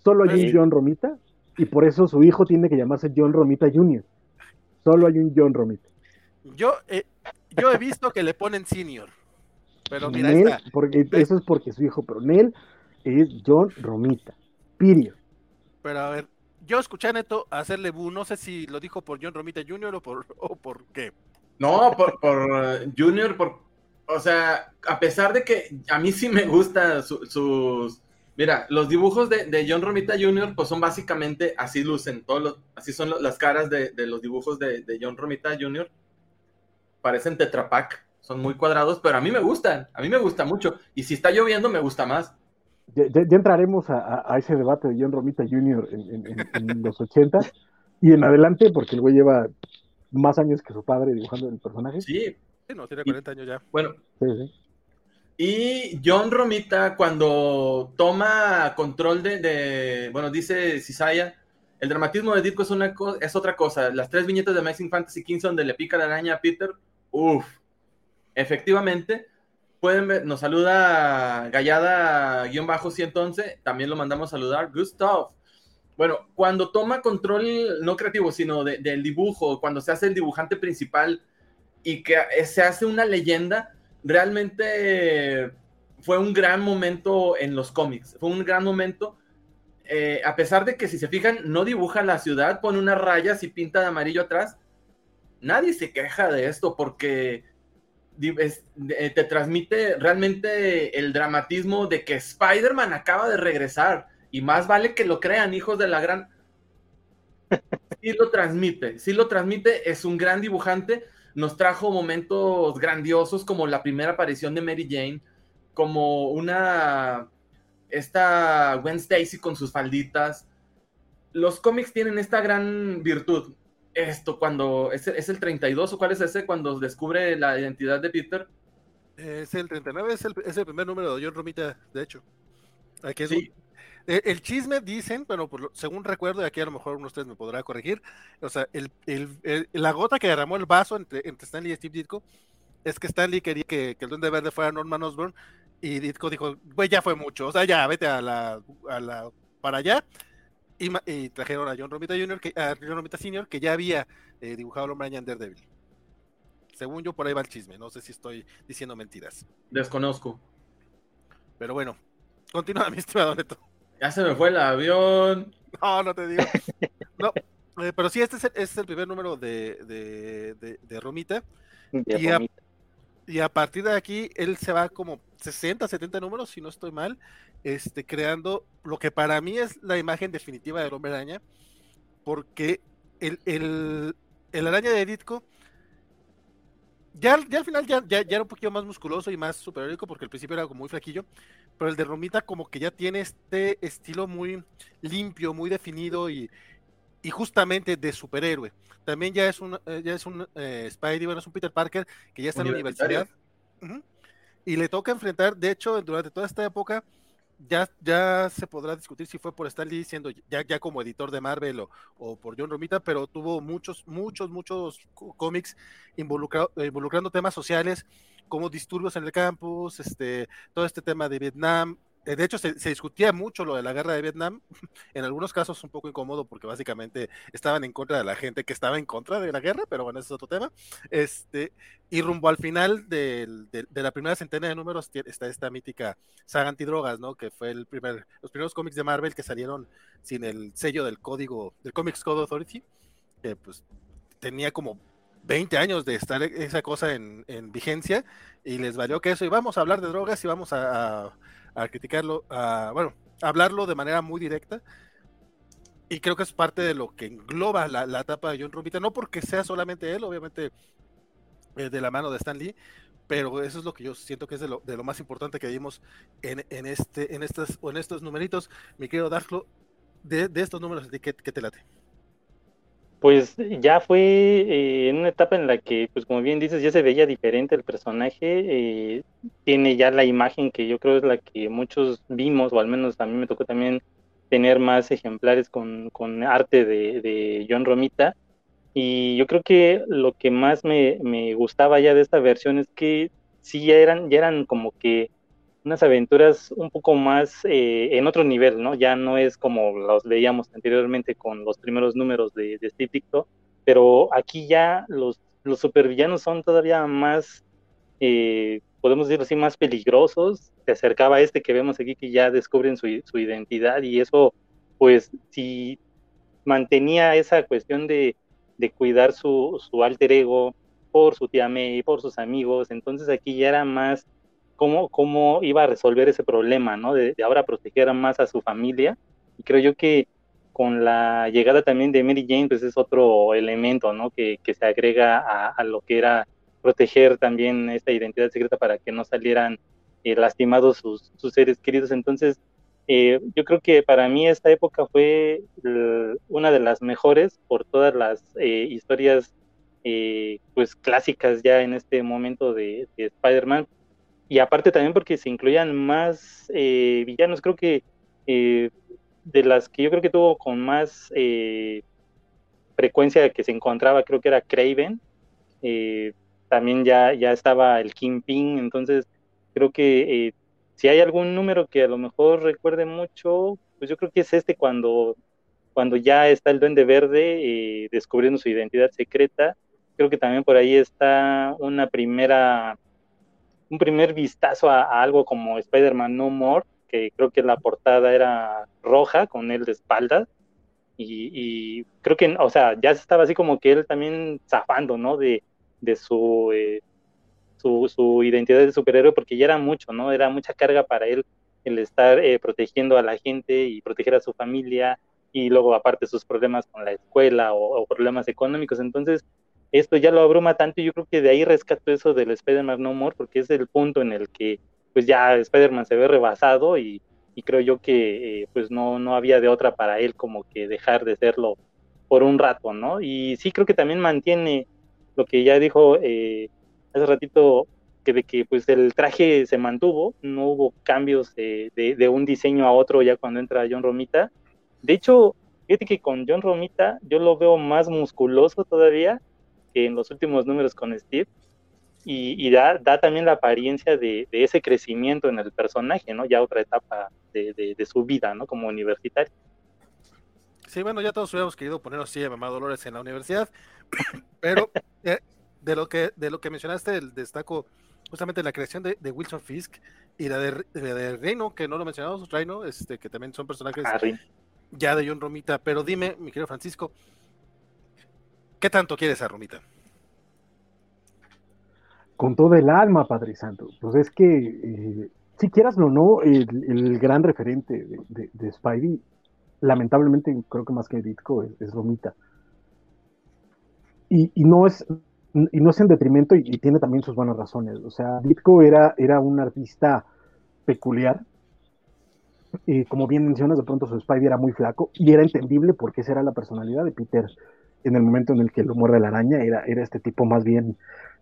Solo hay un John Romita. Y por eso su hijo tiene que llamarse John Romita Jr. Solo hay un John Romita. Yo, eh, yo he visto que le ponen Senior. Pero mira, Nel, está. porque, eso es porque su hijo, pero Nel es John Romita. Pero a ver, yo escuché a Neto hacerle bu, no sé si lo dijo por John Romita Jr. o por, o por qué. No, por, por Junior, por, o sea, a pesar de que a mí sí me gustan su- sus... Mira, los dibujos de, de John Romita Jr. pues son básicamente así lucen, todos los- así son las caras de, de los dibujos de, de John Romita Jr. Parecen tetrapack, son muy cuadrados, pero a mí me gustan, a mí me gusta mucho. Y si está lloviendo, me gusta más. Ya, entraremos a, a- ese debate de John Romita Jr. en, en- en- en los 80 y en adelante, porque el güey lleva más años que su padre dibujando el personaje. Sí, Sí, no, tiene 40 años ya. bueno, Sí, sí. Y John Romita, cuando toma control de, de- bueno, dice Cisaya, el dramatismo de Ditko es, una co- es otra cosa. Las tres viñetas de Amazing Fantasy 15 donde le pica la araña a Peter, uff, efectivamente. Pueden ver, nos saluda Gallada-111, también lo mandamos a saludar, Gustav. Bueno, cuando toma control, no creativo, sino de- del dibujo, cuando se hace el dibujante principal y que se hace una leyenda, realmente fue un gran momento en los cómics. Fue un gran momento. eh, a pesar de que si se fijan, no dibuja la ciudad, pone unas rayas y pinta de amarillo atrás. Nadie se queja de esto porque eh, te transmite realmente el dramatismo de que Spider-Man acaba de regresar. Y más vale que lo crean, hijos de la gran. Sí lo transmite, sí lo transmite, es un gran dibujante nos trajo momentos grandiosos como la primera aparición de Mary Jane, como una esta Gwen Stacy con sus falditas. Los cómics tienen esta gran virtud. Esto cuando es, es el 32 o cuál es ese cuando descubre la identidad de Peter. Es el 39, es el, es el primer número de John Romita, de hecho. Aquí es Sí. un- el chisme dicen, bueno, por según recuerdo, y aquí a lo mejor uno de ustedes me podrá corregir, o sea, el, el- el- la gota que derramó el vaso entre, entre Stanley y Steve Ditko es que Stanley quería que, que el Duende Verde fuera Norman Osborn y Ditko dijo, güey, ya fue mucho, o sea, ya, vete a la, a la para allá. Y, trajeron a John Romita Jr., que, a John Romita Sr., que ya había eh, dibujado al hombre Daredevil. Según yo, por ahí va el chisme, no sé si estoy diciendo mentiras. Desconozco. Pero bueno, continúa, mi estimado Neto. Ya se me fue el avión. No, no te digo. No, eh, pero sí, este es el, este es el primer número de, de, de- de Romita. De Y a-. Y a partir de aquí, él se va como 60, 70 números, si no estoy mal, este, creando lo que para mí es la imagen definitiva del hombre araña. Porque el, el, el araña de Ditko. Ya, ya al final ya, ya, ya era un poquito más musculoso y más superhéroico porque al principio era como muy flaquillo, pero el de Romita como que ya tiene este estilo muy limpio, muy definido y, y justamente de superhéroe. También ya es un, eh, ya es un eh, Spidey, bueno, es un Peter Parker que ya está en la universidad. Y le toca enfrentar, de hecho, durante toda esta época, ya, ya se podrá discutir si fue por Stan Lee siendo ya, ya como editor de Marvel o, por John Romita, pero tuvo muchos, muchos, muchos cómics involucrando temas sociales como disturbios en el campus, este, todo este tema de Vietnam, de hecho, se, discutía mucho lo de la guerra de Vietnam, en algunos casos un poco incómodo porque básicamente estaban en contra de la gente que estaba en contra de la guerra, pero bueno, ese es otro tema. Este, y rumbo al final de, la primera centena de números está esta mítica saga antidrogas, ¿no? Que fue el primer, los primeros cómics de Marvel que salieron sin el sello del código, del Comics Code Authority, que pues tenía como 20 años de estar esa cosa en, vigencia y les valió que eso, y vamos a hablar de drogas y vamos a criticarlo, a, bueno, hablarlo de manera muy directa. Y creo que es parte de lo que engloba la, la etapa de John Romita, no porque sea solamente él, obviamente eh, de la mano de Stan Lee, pero eso es lo que yo siento que es de lo, de lo más importante que vimos en, en, este, en, estas, en estos numeritos. Mi querido Darklo, de, de estos números, ¿qué, ¿qué te late? Pues ya fue eh, en una etapa en la que, pues como bien dices, ya se veía diferente el personaje, eh, tiene ya la imagen que yo creo es la que muchos vimos, o al menos a mí me tocó también tener más ejemplares con, con arte de, de, John Romita, y yo creo que lo que más me, me gustaba ya de esta versión es que sí ya eran, ya eran como que unas aventuras un poco más eh, en otro nivel, ¿no? Ya no es como los veíamos anteriormente con los primeros números de, de Steve Dicto, pero aquí ya los, los supervillanos son todavía más, eh, podemos decirlo así, más peligrosos. Se acercaba a este que vemos aquí que ya descubren su, su identidad y eso, pues, si mantenía esa cuestión de, de cuidar su, su alter ego por su tía May, por sus amigos, entonces aquí ya era más cómo, cómo iba a resolver ese problema, ¿no? De, ahora proteger más a su familia. Y creo yo que con la llegada también de Mary Jane, pues es otro elemento, ¿no? Que, que se agrega a, lo que era proteger también esta identidad secreta para que no salieran eh, lastimados sus, sus, seres queridos. Entonces, eh, yo creo que para mí esta época fue una de las mejores por todas las eh, historias pues clásicas ya en este momento de, de Spider-Man y aparte también porque se incluían más eh, villanos, creo que eh, de las que yo creo que tuvo con más eh, frecuencia que se encontraba, creo que era Craven, también ya, ya estaba el Kingpin, entonces creo que si hay algún número que a lo mejor recuerde mucho, pues yo creo que es este cuando, cuando ya está el Duende Verde descubriendo su identidad secreta, creo que también por ahí está una primera un primer vistazo a, algo como Spider-Man No More, que creo que la portada era roja con él de espaldas. Y, creo que, o sea, ya estaba así como que él también zafando, ¿no? De, de su, eh, su, su, identidad de superhéroe, porque ya era mucho, ¿no? Era mucha carga para él el estar eh, protegiendo a la gente y proteger a su familia y luego aparte sus problemas con la escuela o, o problemas económicos. Entonces, esto ya lo abruma tanto y yo creo que de ahí rescato eso del Spider-Man No More porque es el punto en el que pues ya Spider-Man se ve rebasado y, creo yo que eh, pues no, no había de otra para él como que dejar de serlo por un rato, ¿no? Y sí creo que también mantiene lo que ya dijo eh, hace ratito que de que pues el traje se mantuvo, no hubo cambios de, de un diseño a otro ya cuando entra John Romita. De hecho, fíjate que con John Romita yo lo veo más musculoso todavía que en los últimos números con Steve, y, da, da, también la apariencia de, ese crecimiento en el personaje, ¿no? Ya otra etapa de, su vida, ¿no? Como universitario. Sí, bueno, ya todos hubiéramos querido poner así a Mamá Dolores en la universidad, pero eh, de lo que de lo que mencionaste, el destaco justamente la creación de, Wilson Fisk y la de, Reino, que no lo mencionamos, Reino, este, que también son personajes ah, ya de John Romita, pero dime, mi querido Francisco, ¿Qué tanto quieres a Romita? Con todo el alma, Padre Santo. Pues es que, eh, si quieras o no, el, gran referente de, Spidey, lamentablemente creo que más que Ditko es, Romita. Y, no es y no es en detrimento y, tiene también sus buenas razones. O sea, Ditko era, era un artista peculiar. Y como bien mencionas, de pronto su Spidey era muy flaco y era entendible porque esa era la personalidad de Peter en el momento en el que lo muerde la araña, era, era este tipo más bien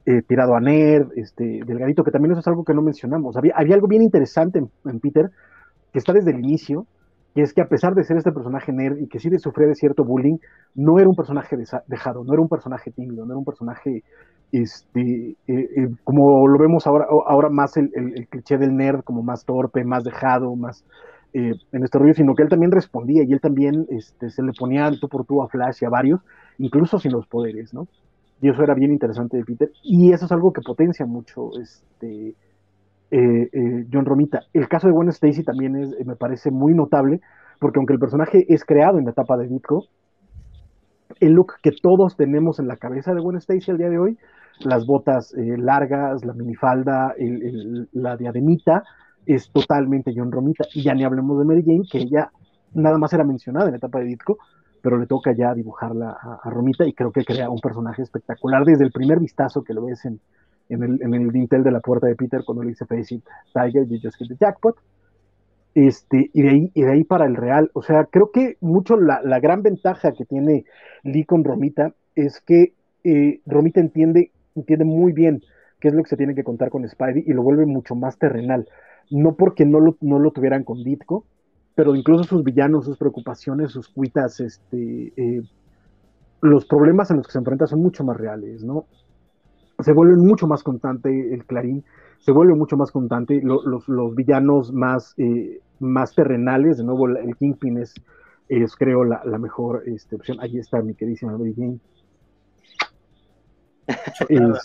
eh, tirado a nerd, este, delgadito, que también eso es algo que no mencionamos. Había, había algo bien interesante en, Peter, que está desde el inicio, que es que a pesar de ser este personaje nerd y que sí de sufrir de cierto bullying, no era un personaje dejado, no era un personaje tímido, no era un personaje, este, eh, eh, como lo vemos ahora, ahora más el, el, cliché del nerd, como más torpe, más dejado, más en este rollo, sino que él también respondía y él también este, se le ponía tú por tú a Flash y a varios, incluso sin los poderes, ¿no? Y eso era bien interesante de Peter. Y eso es algo que potencia mucho este, eh, eh, John Romita. El caso de Gwen Stacy también es, me parece muy notable, porque aunque el personaje es creado en la etapa de Ditko, el look que todos tenemos en la cabeza de Gwen Stacy al día de hoy, las botas eh, largas, la minifalda, la diademita, es totalmente John Romita. Y ya ni hablemos de Mary Jane, que ella nada más era mencionada en la etapa de Ditko, pero le toca ya dibujarla a, Romita y creo que crea un personaje espectacular desde el primer vistazo que lo ves en, el, dintel de la puerta de Peter cuando le dice Face it, Tiger, you just hit the jackpot. Este, y, de ahí, y de ahí para el real. O sea, creo que mucho la, la gran ventaja que tiene Lee con Romita es que eh, Romita entiende, entiende muy bien qué es lo que se tiene que contar con Spidey y lo vuelve mucho más terrenal. No porque no lo, no lo tuvieran con Ditko, pero incluso sus villanos, sus preocupaciones, sus cuitas, este, eh, los problemas en los que se enfrenta son mucho más reales, ¿no? Se vuelve mucho más constante el Clarín, se vuelve mucho más constante los, los, villanos más, eh, más terrenales, de nuevo el Kingpin es, es creo, la, la mejor este, opción. Ahí está mi queridísima Mary Jane.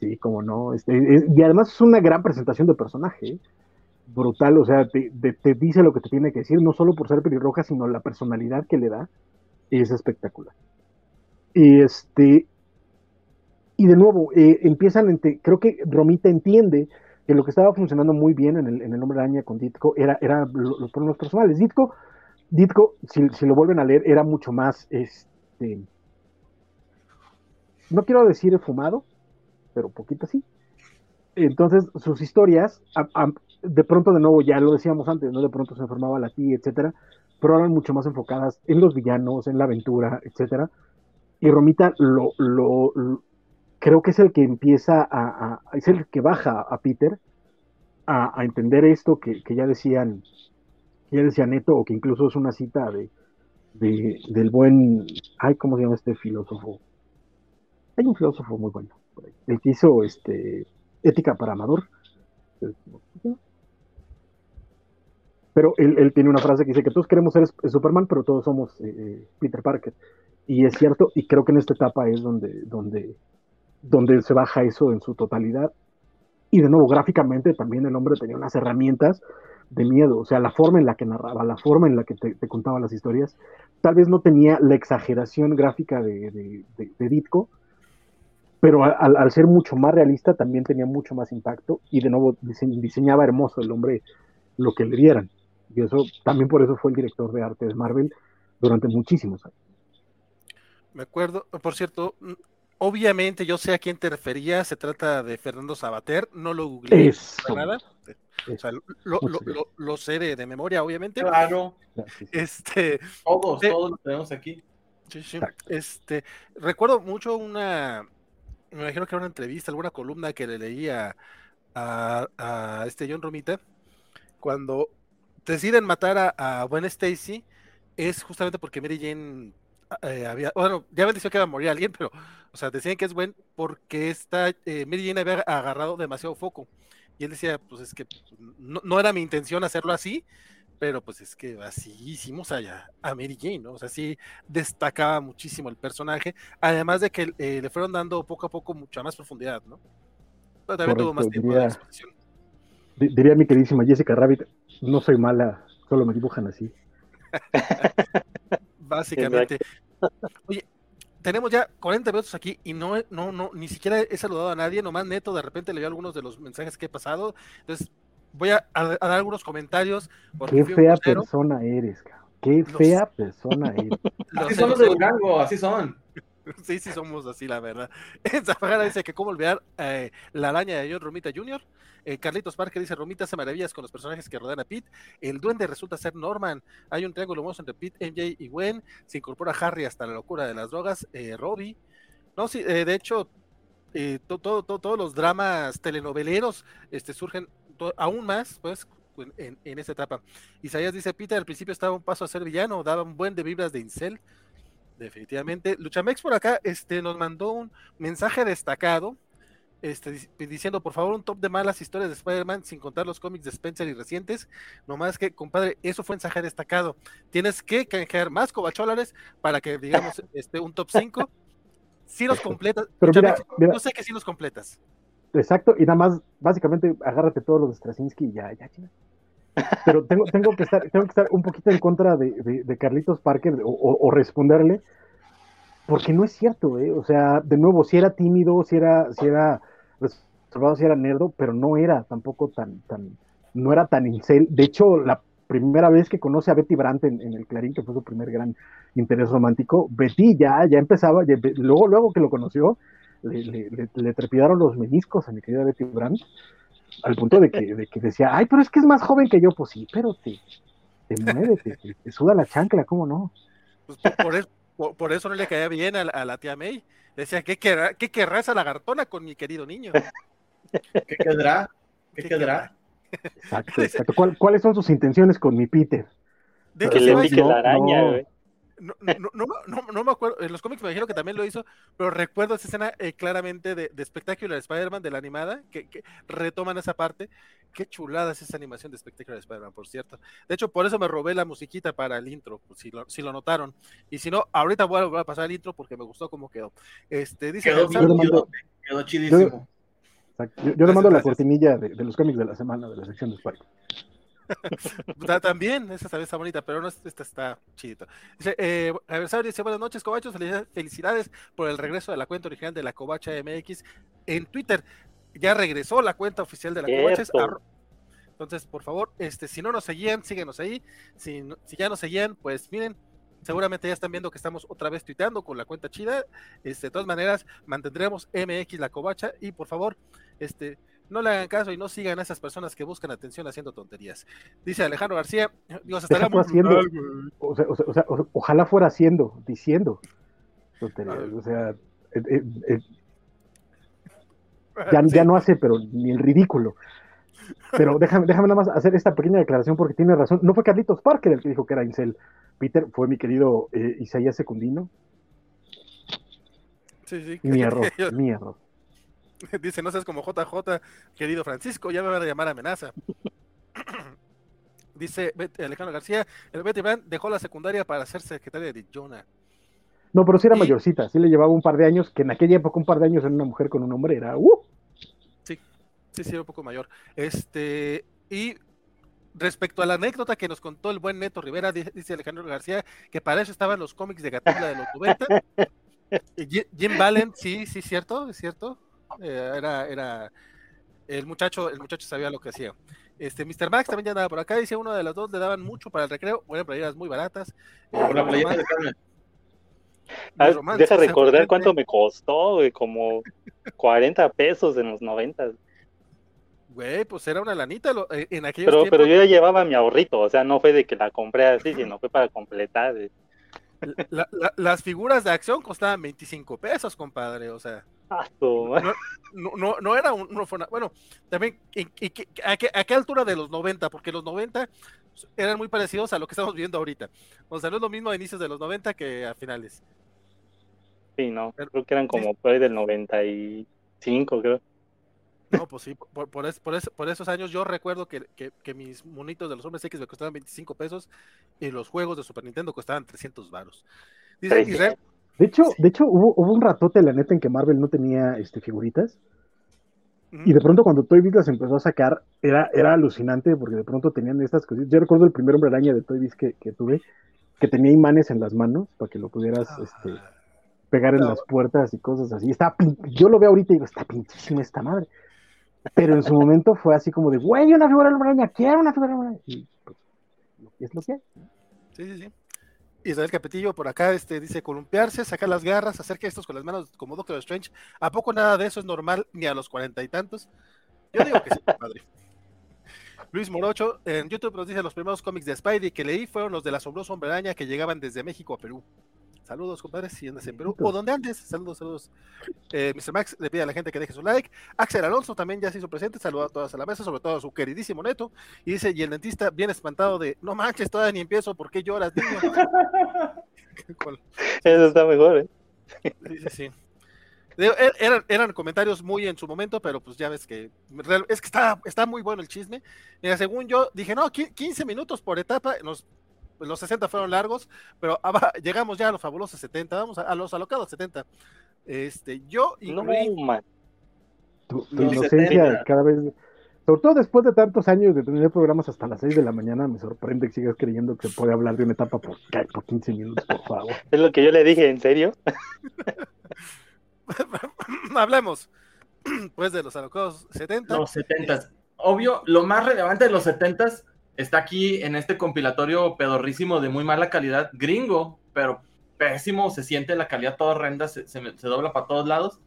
sí, como no. Este, y además es una gran presentación de personaje. Brutal, o sea, te, dice lo que te tiene que decir, no solo por ser pelirroja, sino la personalidad que le da es espectacular. Y este, y de nuevo, eh, empiezan, creo que Romita entiende que lo que estaba funcionando muy bien en el, en el Hombre con Ditko era, era los problemas personales. Ditko, Ditko si, si, lo vuelven a leer, era mucho más, este, no quiero decir fumado, pero poquito así. Entonces, sus historias, de pronto de nuevo, ya lo decíamos antes, ¿no? De pronto se enfermaba la tía, etcétera, pero eran mucho más enfocadas en los villanos, en la aventura, etcétera. Y Romita lo, lo, creo que es el que empieza a, es el que baja a Peter a, entender esto que, ya decían, que ya decía Neto, o que incluso es una cita de, del buen, ay, ¿cómo se llama este filósofo? Hay un filósofo muy bueno, el que hizo este ética para Amador. Pero él, tiene una frase que dice que todos queremos ser Superman, pero todos somos eh, eh, Peter Parker. Y es cierto, y creo que en esta etapa es donde, se baja eso en su totalidad. Y de nuevo, gráficamente también el hombre tenía unas herramientas de miedo, o sea, la forma en la que narraba, la forma en la que te, contaba las historias, tal vez no tenía la exageración gráfica de, Ditko, pero al, ser mucho más realista también tenía mucho más impacto y de nuevo diseñaba hermoso el hombre lo que le dieran. Y eso también por eso fue el director de arte de Marvel durante muchísimos años. Me acuerdo, por cierto, obviamente yo sé a quién te referías, se trata de Fernando Sabater, no lo googleé nada. O sea, lo, sé de, memoria, obviamente. Claro. Este, todos, todos lo tenemos aquí. Sí, sí. Este, recuerdo mucho una, me imagino que era una entrevista, alguna columna que le leía a, este John Romita, cuando deciden matar a, a Gwen Stacy, es justamente porque Mary Jane eh, había, bueno, ya me dicho que iba a morir alguien, pero, o sea, decían que es Gwen porque esta, eh, Mary Jane había agarrado demasiado foco. Y él decía, pues es que no, no era mi intención hacerlo así, pero pues es que así hicimos allá a Mary Jane, ¿no? O sea, sí destacaba muchísimo el personaje, además de que eh, le fueron dando poco a poco mucha más profundidad, ¿no? Pero también tuvo más tiempo diría, de Diría mi queridísima Jessica Rabbit, no soy mala, solo me dibujan así. Básicamente. Oye, tenemos ya 40 minutos aquí y no, no, no, ni siquiera he saludado a nadie, nomás Neto de repente leyó algunos de los mensajes que he pasado. Entonces, voy a, dar algunos comentarios. Qué fea persona eres, cabrón. Qué fea persona eres. Así son los de Durango, así son. Sí, sí, somos así, la verdad. Zafagara dice que cómo olvidar eh, la araña de John Romita Jr. Eh, Carlitos Parker dice: Romita hace maravillas con los personajes que rodean a Pete. El duende resulta ser Norman. Hay un triángulo hermoso entre Pete, MJ y Gwen. Se incorpora Harry hasta la locura de las drogas. Eh, Robbie. No, sí, de hecho, eh, to- todo, todo- todos los dramas telenoveleros este, surgen aún más, pues, en, en- en esta etapa. Isaías dice, Peter al principio estaba un paso a ser villano, daba un buen de vibras de incel. Definitivamente. Luchamex por acá este, nos mandó un mensaje destacado este, dic- diciendo, por favor, un top de malas historias de Spider-Man sin contar los cómics de Spencer y recientes. Nomás que, compadre, eso fue mensaje destacado. Tienes que canjear más cobacholares para que, digamos, este, un top 5. Si los completas. Pero mira, Luchamex, mira. yo sé que si los completas. Exacto, y nada más, básicamente, agárrate todos los de Straczynski y ya, ya, chinga. Pero tengo, tengo, que estar, tengo que estar un poquito en contra de, de- Carlitos Parker o, responderle, porque no es cierto, ¿eh? O sea, de nuevo, si era tímido, si era, si era reservado, si era nerdo, pero no era tampoco tan, tan, no era tan incel. De hecho, la primera vez que conoce a Betty Brandt en, el Clarín, que fue su primer gran interés romántico, Betty ya, ya empezaba, ya luego, luego que lo conoció, le, le- le- le trepidaron los meniscos a mi querida Betty Brandt, al punto de que, de que decía, ay, pero es que es más joven que yo, pues sí, pero te, te mueve, te, te- te suda la chancla, ¿cómo no? Pues por, por eso, por, por eso no le caía bien a, la- a la tía May. Decía, ¿qué querrá, ¿qué querrá esa lagartona con mi querido niño? ¿Qué quedará? ¿Qué ¿Qué quedará? Exacto, exacto. ¿Cuál- ¿Cuáles son sus intenciones con mi Peter? De Que le pique no, la araña, no. güey. no, no, no, no- no me acuerdo, en los cómics me dijeron que también lo hizo, pero recuerdo esa escena eh, claramente de, de Spectacular Spider-Man, de la animada, que, que retoman esa parte. Qué chulada es esa animación de Spectacular Spider-Man, por cierto. De hecho, por eso me robé la musiquita para el intro, pues, si, lo, si lo notaron. Y si no, ahorita voy a volver a pasar el intro porque me gustó cómo quedó. Este, dice Quedó bien quedó chidísimo. Yo, yo le mando la Gracias, cortinilla de, de los cómics de la semana de la sección de Spike. Ta- También, esa también está bonita, pero no, esta está chidita. Dice, eh, Adversario dice, buenas noches, Cobachos, felicidades, por el regreso de la cuenta original de la Covacha MX en Twitter. Ya regresó la cuenta oficial de la arro- Entonces, por favor, este, si no nos seguían, síguenos ahí. Si, si ya nos seguían, pues miren, seguramente ya están viendo que estamos otra vez tuiteando con la cuenta chida. Este, de todas maneras, mantendremos MX la Covacha y por favor, este, no le hagan caso y no sigan a esas personas que buscan atención haciendo tonterías. Dice Alejandro García, Dios, haciendo. O sea, o sea, o sea, o- ojalá fuera haciendo, diciendo. tonterías. O sea, eh, eh, eh, ya, ya no hace, pero ni el ridículo. Pero déjame, déjame nada más hacer esta pequeña declaración porque tiene razón. No fue Carlitos Parker el que dijo que era Incel. Peter fue mi querido eh, Isaías Secundino. Sí, sí. Mi error, mi error. Dice, no seas como JJ, querido Francisco, ya me van a llamar amenaza. Dice Alejandro García, el Betty Brand dejó la secundaria para ser secretaria de Jonah. No, pero sí era Y- mayorcita, sí le llevaba un par de años, que en aquella época un par de años en una mujer con un hombre era, ¡uh! Sí, sí, era un poco mayor. Este, y respecto a la anécdota que nos contó el buen Neto Rivera, di- dice Alejandro García, que para eso estaban los cómics de Gatula de los 90. Y Ji- Jim Valen, sí, sí, cierto, es cierto. Eh, era, era, el muchacho, el muchacho sabía lo que hacía. Este, Mr. Max también ya andaba por acá, dice uno de los dos le daban mucho para el recreo, bueno, playeras muy baratas. Eh, Una playera de. Ah, deja recordar cuánto me costó, güey, como 40 pesos en los 90. Güey, pues era una lanita lo- eh, en aquellos Pero, tiempos. pero yo ya llevaba mi ahorrito, o sea, no fue de que la compré así, sino fue para completar. La- la- las figuras de acción costaban 25 pesos, compadre, o sea. Ah, no, no, no era un, no fue una- bueno, también, ¿en- en qué- a, qué, a qué altura de los 90? Porque los 90 eran muy parecidos a lo que estamos viendo ahorita. O sea, no es lo mismo a inicios de los 90 que a finales. Sí, no, Pero- creo que eran como por ahí del 95, creo. No, pues sí, por, por, es- por es- por esos años yo recuerdo que, que- que mis monitos de los hombres X me costaban 25 pesos y los juegos de Super Nintendo costaban 300 varos. Dice. Israel, De hecho, de hecho hubo, hubo un ratote, la neta, en que Marvel no tenía este, figuritas. Y de pronto cuando Toy Biz las empezó a sacar, era, era alucinante porque de pronto tenían estas cositas. Yo recuerdo el primer hombre araña de Toy Biz que, que tuve, que tenía imanes en las manos para que lo pudieras este, pegar en No. las puertas y cosas así. Está yo lo veo ahorita y digo, está pinchísima esta madre. Pero en su momento fue así como de, güey, una figura de araña, quiero una figura de araña. Y pues, es lo que. Sí, sí, sí. Israel Capetillo por acá este, dice columpiarse, sacar las garras, hacer gestos con las manos como Doctor Strange. ¿A poco nada de eso es normal ni a los cuarenta y tantos? Yo digo que sí, padre. Luis Morocho en YouTube nos dice los primeros cómics de Spidey que leí fueron los del asombroso hombre araña que llegaban desde México a Perú. Saludos, compadres, si andas en Perú o donde andes. Saludos, saludos. Eh, Mr. Max le pide a la gente que deje su like. Axel Alonso también ya se hizo presente. Saluda a todas a la mesa, sobre todo a su queridísimo neto. Y dice: Y el dentista bien espantado de: No manches, todavía ni empiezo. ¿Por qué lloras, niño? Eso está mejor, ¿eh? Sí, sí, sí. Er, eran, eran, comentarios muy en su momento, pero pues ya ves que es que está, está muy bueno el chisme. Mira, según yo dije, no, 15 minutos por etapa, los, los 60 fueron largos, pero llegamos ya a los fabulosos 70, vamos a, los alocados 70. Este, yo incluí... No, tu, tu inocencia cada vez, sobre todo después de tantos años de tener programas hasta las 6 de la mañana, me sorprende que sigas creyendo que se puede hablar de una etapa por, por 15 minutos, por favor. Es lo que yo le dije, ¿en serio? Hablemos pues de los alocados 70. Los 70. Obvio, lo más relevante de los 70 está aquí en este compilatorio pedorrísimo de muy mala calidad, gringo, pero pésimo, se siente la calidad toda horrenda, se, dobla para todos lados.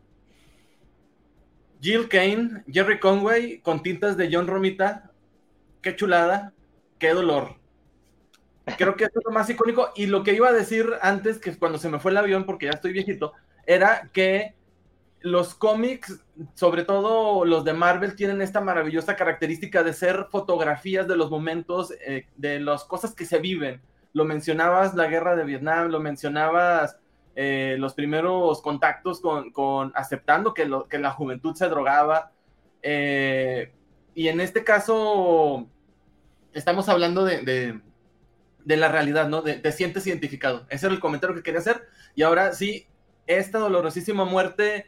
Jill Kane, Jerry Conway con tintas de John Romita, qué chulada, qué dolor. Creo que es lo más icónico. Y lo que iba a decir antes, que cuando se me fue el avión, porque ya estoy viejito, era que los cómics, sobre todo los de Marvel, tienen esta maravillosa característica de ser fotografías de los momentos, eh, de las cosas que se viven. Lo mencionabas la guerra de Vietnam, lo mencionabas eh, los primeros contactos con, aceptando que, que, la juventud se drogaba. Eh, y en este caso, estamos hablando de, la realidad, ¿no? De, te sientes identificado. Ese era el comentario que quería hacer. Y ahora sí, esta dolorosísima muerte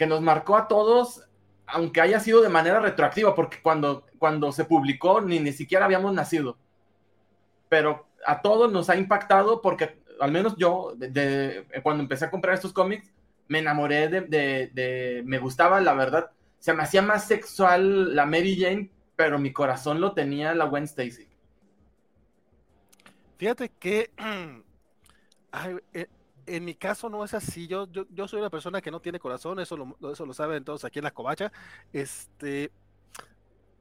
que nos marcó a todos, aunque haya sido de manera retroactiva, porque cuando, cuando se publicó ni, ni siquiera habíamos nacido. Pero a todos nos ha impactado porque, al menos yo, de, cuando empecé a comprar estos cómics, me enamoré de, de, me gustaba, la verdad, se me hacía más sexual la Mary Jane, pero mi corazón lo tenía la Gwen Stacy. Fíjate que eh, en mi caso no es así. Yo, yo, soy una persona que no tiene corazón, eso lo, eso lo saben todos aquí en la covacha. Este,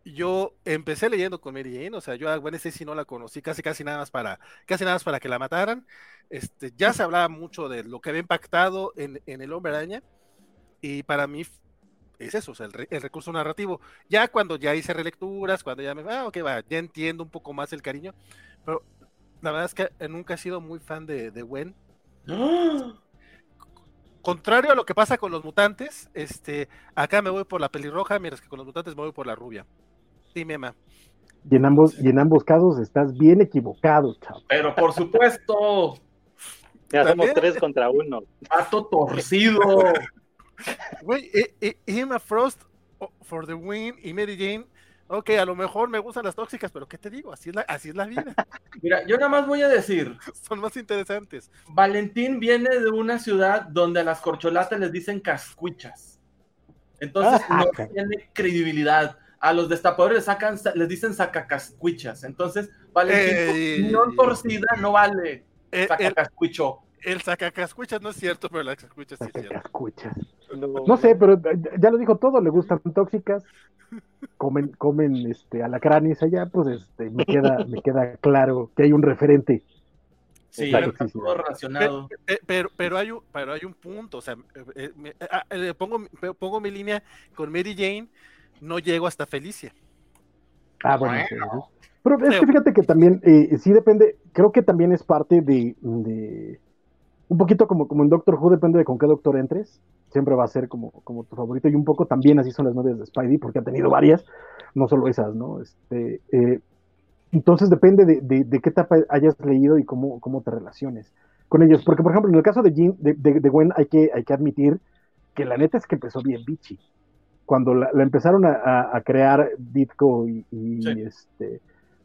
yo empecé leyendo con Mary Jane, o sea, yo a Gwen Stacy no la conocí casi casi nada más para casi nada más para que la mataran. Este, ya se hablaba mucho de lo que había impactado en, el Hombre Araña y para mí es eso, o sea, el, recurso narrativo. Ya cuando ya hice relecturas, cuando ya me, ah, ok, va, ya entiendo un poco más el cariño, pero la verdad es que nunca he sido muy fan de, de Gwen Contrario a lo que pasa con los mutantes, este, acá me voy por la pelirroja, mientras que con los mutantes me voy por la rubia. Dime, ma. Y en ambos, y en ambos casos estás bien equivocado, chavo. Pero por supuesto. Ya somos tres contra uno. Pato torcido. Güey, eh, eh, Emma Frost oh, for the win y Mary Jane Ok, a lo mejor me gustan las tóxicas, pero ¿qué te digo? Así es la, así es la vida. Mira, yo nada más voy a decir. Son más interesantes. Valentín viene de una ciudad donde a las corcholatas les dicen cascuchas. Entonces ah, no tiene credibilidad. A los destapadores les, sacan, les dicen sacacascuichas. Entonces, Valentín, no torcida no vale. Eh, sacacascuicho. El sacacascuchas no es cierto, pero las cascuchas sí es cierto. No, no sé, pero ya lo dijo todo, le gustan tóxicas, comen, comen este, alacranes allá, pues este, me queda, me queda claro que hay un referente. Sí, todo relacionado. Pero, pero, hay un, pero hay un punto, o sea, eh, eh, ah, eh, pongo, pongo mi línea con Mary Jane, no llego hasta Felicia. Ah, bueno, pero es que fíjate que también, sí depende, creo que también es parte de, de un poquito como, como en Doctor Who, depende de con qué doctor entres siempre va a ser como, como tu favorito y un poco también así son las novias de Spidey porque ha tenido varias, no solo esas, ¿no? Este, eh, entonces depende de, de, qué etapa hayas leído y cómo, cómo te relaciones con ellos, porque por ejemplo en el caso de, Jean, de, de, Gwen hay que, hay que admitir que la neta es que empezó bien bichi. Cuando la, empezaron a, a, crear Ditko y, este,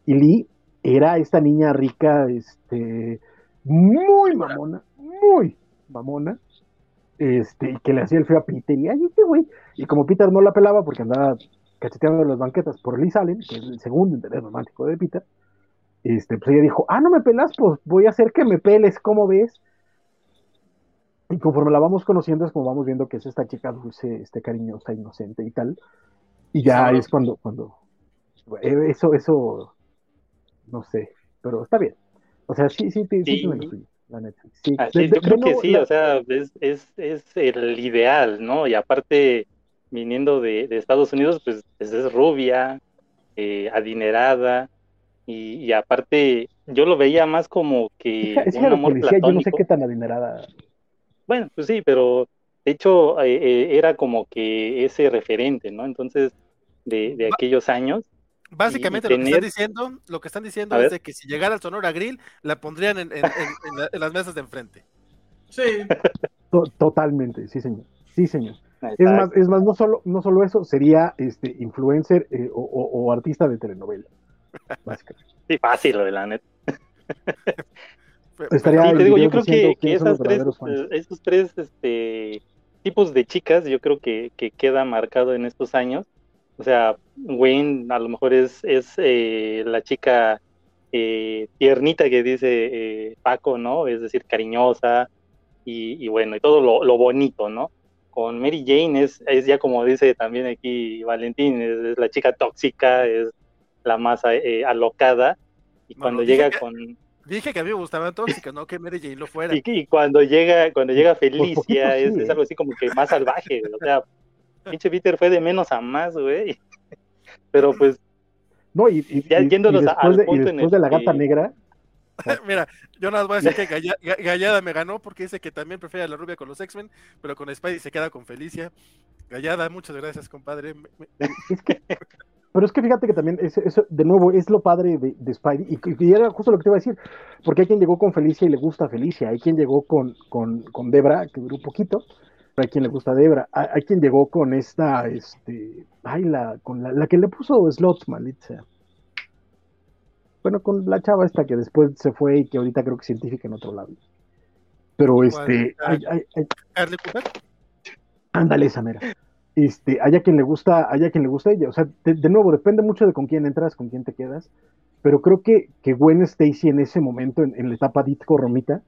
y Lee, era esta niña rica, este, muy mamona, muy mamona, este, que le hacía el feo a Peter, y ay, este güey, y como Peter no la pelaba porque andaba cacheteando las banquetas por Lee Allen, que es el segundo interés romántico de Peter, este, pues ella dijo, ah, no me pelas, pues voy a hacer que me peles, ¿cómo ves? Y conforme la vamos conociendo es como vamos viendo que es esta chica dulce, este cariñosa, inocente y tal, y ya es cuando, cuando, eso, eso, no sé, pero está bien, o sea, sí, sí, sí, sí, sí. me lo la Netflix. Sí, Así, De- yo de- creo de que sí, la- o sea, es, es, es el ideal, ¿no? Y aparte, viniendo de, Estados Unidos, pues, pues es rubia, eh, adinerada, y, y aparte, yo lo veía más como que es un amor decía, yo no sé qué tan adinerada. Bueno, pues sí, pero de hecho eh, eh, era como que ese referente, ¿no? Entonces, de, de aquellos años, Básicamente lo que están diciendo, lo que están diciendo es de que si llegara al Sonora Grill, la pondrían en, en- en- en la- en las mesas de enfrente. Sí. To- totalmente, sí, señor. Sí, señor. Es más, es más, no solo, no solo eso, sería este influencer eh, o, o- o artista de telenovela. Básicamente. sí, fácil lo de la neta. Pe- Estaría Sí, el te digo, yo creo que, que esas tres, eh, esos tres este, tipos de chicas, yo creo que, que queda marcado en estos años. O sea, Wayne a lo mejor es, es eh, la chica eh, tiernita que dice eh, Paco, ¿no? Es decir, cariñosa y, y bueno, y todo lo, lo bonito, ¿no? Con Mary Jane es, es ya como dice también aquí Valentín, es, es la chica tóxica, es la más eh, alocada. Y cuando llega que- con, Dije que a mí me gustaba tóxica, no que Mary Jane lo fuera. y, y cuando llega, cuando llega Felicia, sí, es, ¿eh? es algo así como que más salvaje. O sea, pinche Peter fue de menos a más, güey. Pero pues, No, y, y- Ya y a- después, al de, y punto en después el de la gata que- negra, Mira, yo nada más voy a decir que Galla- Ga- Gallada me ganó porque dice que también prefiere a la rubia con los X-Men, pero con Spidey se queda con Felicia. Gallada, muchas gracias, compadre. Es que, pero es que fíjate que también, eso, eso, de nuevo, es lo padre de, de Spidey, y, y era justo lo que te iba a decir, porque hay quien llegó con Felicia y le gusta Felicia, hay quien llegó con, con, con Debra, que duró un poquito, hay quien le gusta Debra, hay, quien llegó con esta, este, ay, la, con la, la que le puso Slots, maldita sea. Bueno, con la chava esta que después se fue y que ahorita creo que científica en otro lado. Pero este, Cooper. Ándale, esa mera. Este, haya quien le gusta, haya quien le gusta ella. O sea, de, de nuevo, depende mucho de con quién entras, con quién te quedas. Pero creo que, que Gwen Stacy en ese momento, en, en la etapa Ditko Romita,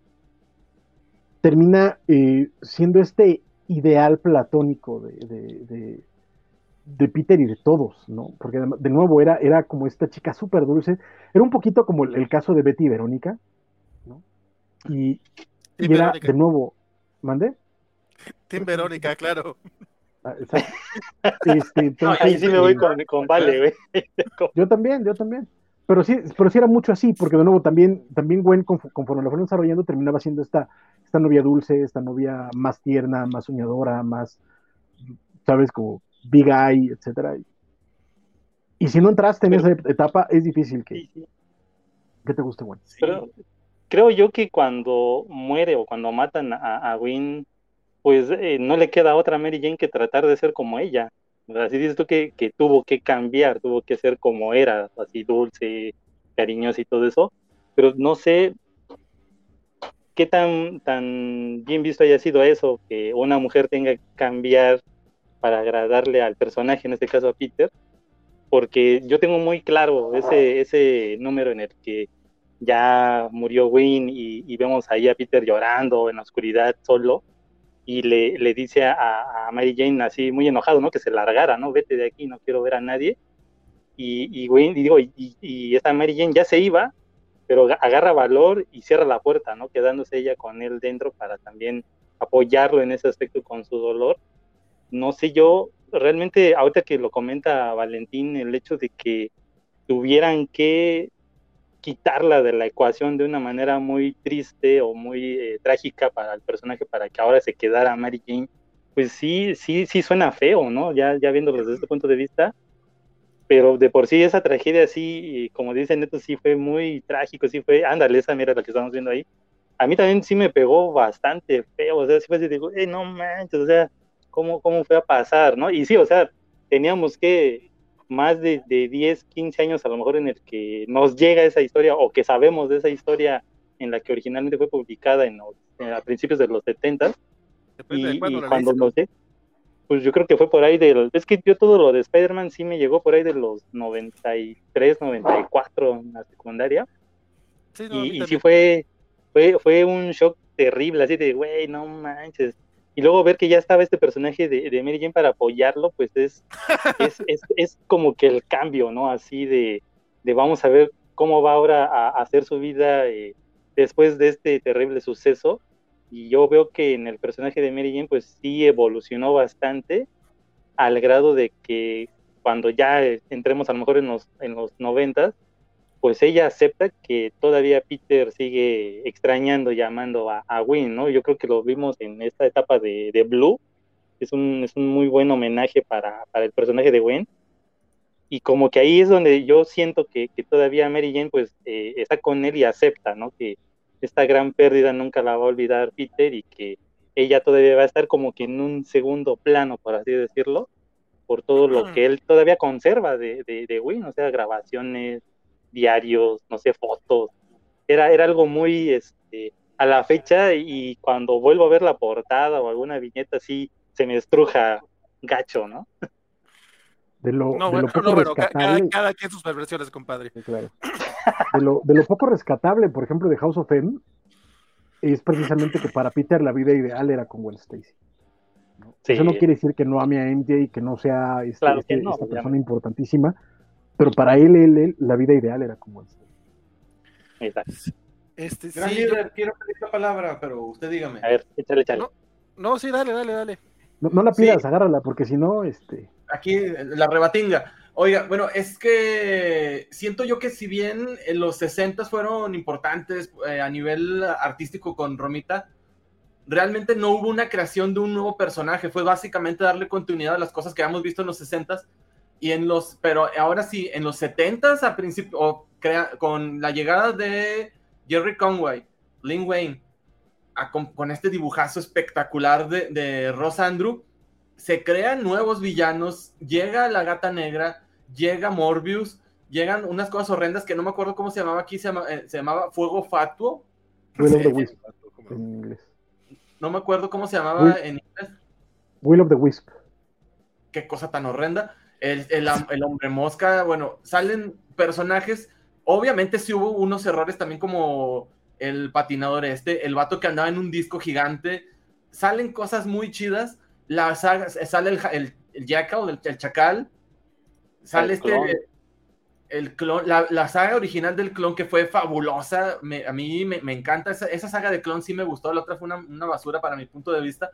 termina eh, siendo este ideal platónico de, de, de- de Peter y de todos, ¿no? Porque de nuevo era, era como esta chica súper dulce. Era un poquito como el, el caso de Betty y Verónica, ¿no? Y, era Verónica. de nuevo, ¿mande? Tim Verónica, claro. Ah, exacto. Este, entonces, ahí sí me voy con, con Vale, güey. Yo también, yo también. Pero sí, pero sí era mucho así, porque de nuevo también, también Gwen, conf- conforme la fueron desarrollando, terminaba siendo esta, esta novia dulce, esta novia más tierna, más soñadora, más, ¿sabes? Como big eye, etcétera. Y si no entraste en Pero- esa etapa, es difícil que, que te guste Gwen. Pero creo yo que cuando muere o cuando matan a, a Gwen, pues eh, no le queda otra a Mary Jane que tratar de ser como ella. Así dices tú que, que tuvo que cambiar, tuvo que ser como era, así dulce, cariñosa y todo eso. Pero no sé qué tan, tan bien visto haya sido eso, que una mujer tenga que cambiar para agradarle al personaje, en este caso a Peter, porque yo tengo muy claro ese, ese número en el que ya murió Wayne y vemos ahí a Peter llorando en la oscuridad solo y le, le dice a, a Mary Jane así muy enojado, ¿no? Que se largara, ¿no? Vete de aquí, no quiero ver a nadie. Y, y Wayne, digo, y, y esta Mary Jane ya se iba, pero aga- agarra valor y cierra la puerta, ¿no? Quedándose ella con él dentro para también apoyarlo en ese aspecto con su dolor. No sé yo, realmente, ahorita que lo comenta Valentín, el hecho de que tuvieran que quitarla de la ecuación de una manera muy triste o muy eh, trágica para el personaje para que ahora se quedara Mary Jane, pues sí, sí, sí suena feo, ¿no? Ya, ya viéndolo desde este punto de vista, pero de por sí esa tragedia sí, como dice Neto, sí fue muy trágico, sí fue, ándale, esa mira la que estamos viendo ahí. A mí también sí me pegó bastante feo, o sea, sí fue así, digo, eh, no manches, o sea, ¿cómo, ¿cómo fue a pasar, no? Y sí, o sea, teníamos que más de, de 10, 15 años a lo mejor en el que nos llega esa historia o que sabemos de esa historia en la que originalmente fue publicada en los, eh, a principios de los 70 Depende y, de cuándo y cuando nos sé, pues yo creo que fue por ahí del, es que yo todo lo de Spider-Man sí me llegó por ahí de los 93, 94 en la secundaria. Sí, no, y, y sí fue, fue, fue un shock terrible, así de, güey, no manches. Y luego ver que ya estaba este personaje de, de Mary Jane para apoyarlo, pues es, es, es, es como que el cambio, ¿no? Así de, de vamos a ver cómo va ahora a, a hacer su vida eh, después de este terrible suceso. Y yo veo que en el personaje de Mary Jane, pues sí evolucionó bastante al grado de que cuando ya entremos a lo mejor en los, en los 90, pues ella acepta que todavía Peter sigue extrañando, llamando a, a Win, ¿no? Yo creo que lo vimos en esta etapa de, de Blue, es un, es un muy buen homenaje para, para el personaje de Gwen. Y como que ahí es donde yo siento que, que todavía Mary Jane pues eh, está con él y acepta, ¿no? Que esta gran pérdida nunca la va a olvidar Peter y que ella todavía va a estar como que en un segundo plano, por así decirlo, por todo lo que él todavía conserva de, de, de Win, o sea, grabaciones, diarios, no sé, fotos. Era, era algo muy este, a la fecha y cuando vuelvo a ver la portada o alguna viñeta así, se me estruja gacho, ¿no? De lo, No, de bueno, lo poco no, rescatable, cada, cada quien sus perversiones, compadre. Claro. De lo, de lo poco rescatable, por ejemplo, de House of M, es precisamente que para Peter la vida ideal era con Gwen Stacy. Sí, Eso no quiere decir que no ame a MJ y que no sea este- Claro que este- no, esta persona importantísima, pero para él, él, él, la vida ideal era Stacy. exacto. Este, Gran sí, yo- líder, quiero pedir la palabra, pero usted dígame. A ver, échale, échale. No. no, sí, dale, dale, dale. No, no la Sí. pidas, agárrala, porque si no, este, Aquí la rebatinga. Oiga, bueno, es que siento yo que si bien en los 60 fueron importantes eh, a nivel artístico con Romita, realmente no hubo una creación de un nuevo personaje, fue básicamente darle continuidad a las cosas que habíamos visto en los 60 y en los, pero ahora sí, en los 70 a principio, o crea- con la llegada de Jerry Conway, Lin Wayne, a- con, con este dibujazo espectacular de, de Ross Andrew, se crean nuevos villanos, llega la gata negra, llega Morbius, llegan unas cosas horrendas que no me acuerdo cómo se llamaba aquí, se, llama- eh, se llamaba Fuego Fatuo, Will of the. Wisp en inglés. no me acuerdo cómo se llamaba Will- en inglés, Will of the Wisp. qué cosa tan horrenda. El, el, el hombre mosca, bueno, salen personajes, obviamente sí hubo unos errores también como el patinador este, el vato que andaba en un disco gigante, salen cosas muy chidas, la saga, sale el, el, el Jackal, el, el chacal, sale El este, clon. el clon, la, la saga original del clon que fue fabulosa, me- a mí me, me encanta, esa, esa saga de clon sí me gustó, la otra fue una, una basura para mi punto de vista,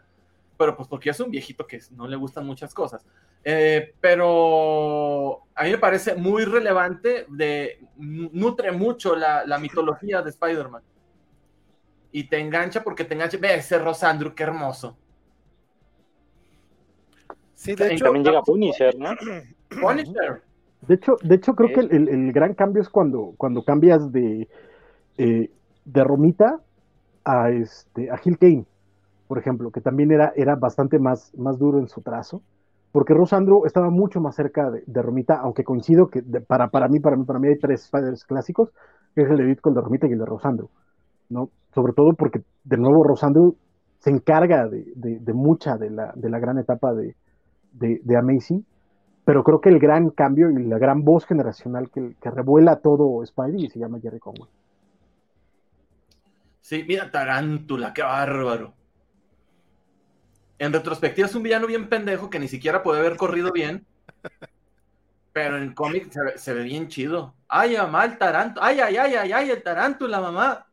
pero pues porque soy un viejito que no le gustan muchas cosas. Eh, pero a mí me parece muy relevante, de, nutre mucho la, la mitología de Spider-Man. Y te engancha porque te engancha. Ve ese Rosandro, qué hermoso. Sí, de Y hecho, También llega Punisher, ¿no? Punisher. De hecho, de hecho creo que el, el- el gran cambio es cuando, cuando cambias de, eh, de Romita a, este, a Gil Kane, por ejemplo, que también era, era bastante más, más duro en su trazo, porque Rosandro estaba mucho más cerca de, Romita, aunque coincido que para, para mí, para mí, para mí hay tres Spiders clásicos, que es el de Ditko, el de Romita y el de Rosandro, ¿no? Sobre todo porque, de nuevo, Rosandro se encarga de, de- mucha de la, de la gran etapa de Amazing, pero creo que el gran cambio y la gran voz generacional que, que revuela todo Spidey se llama Jerry Conway. Sí, mira, Tarántula, qué bárbaro. En retrospectiva es un villano bien pendejo que ni siquiera puede haber corrido bien. Pero en el cómic se, ve- se ve bien chido. Ay, mamá, el tarántula. Ay, ay, ay, ay, ay, el tarántula, mamá.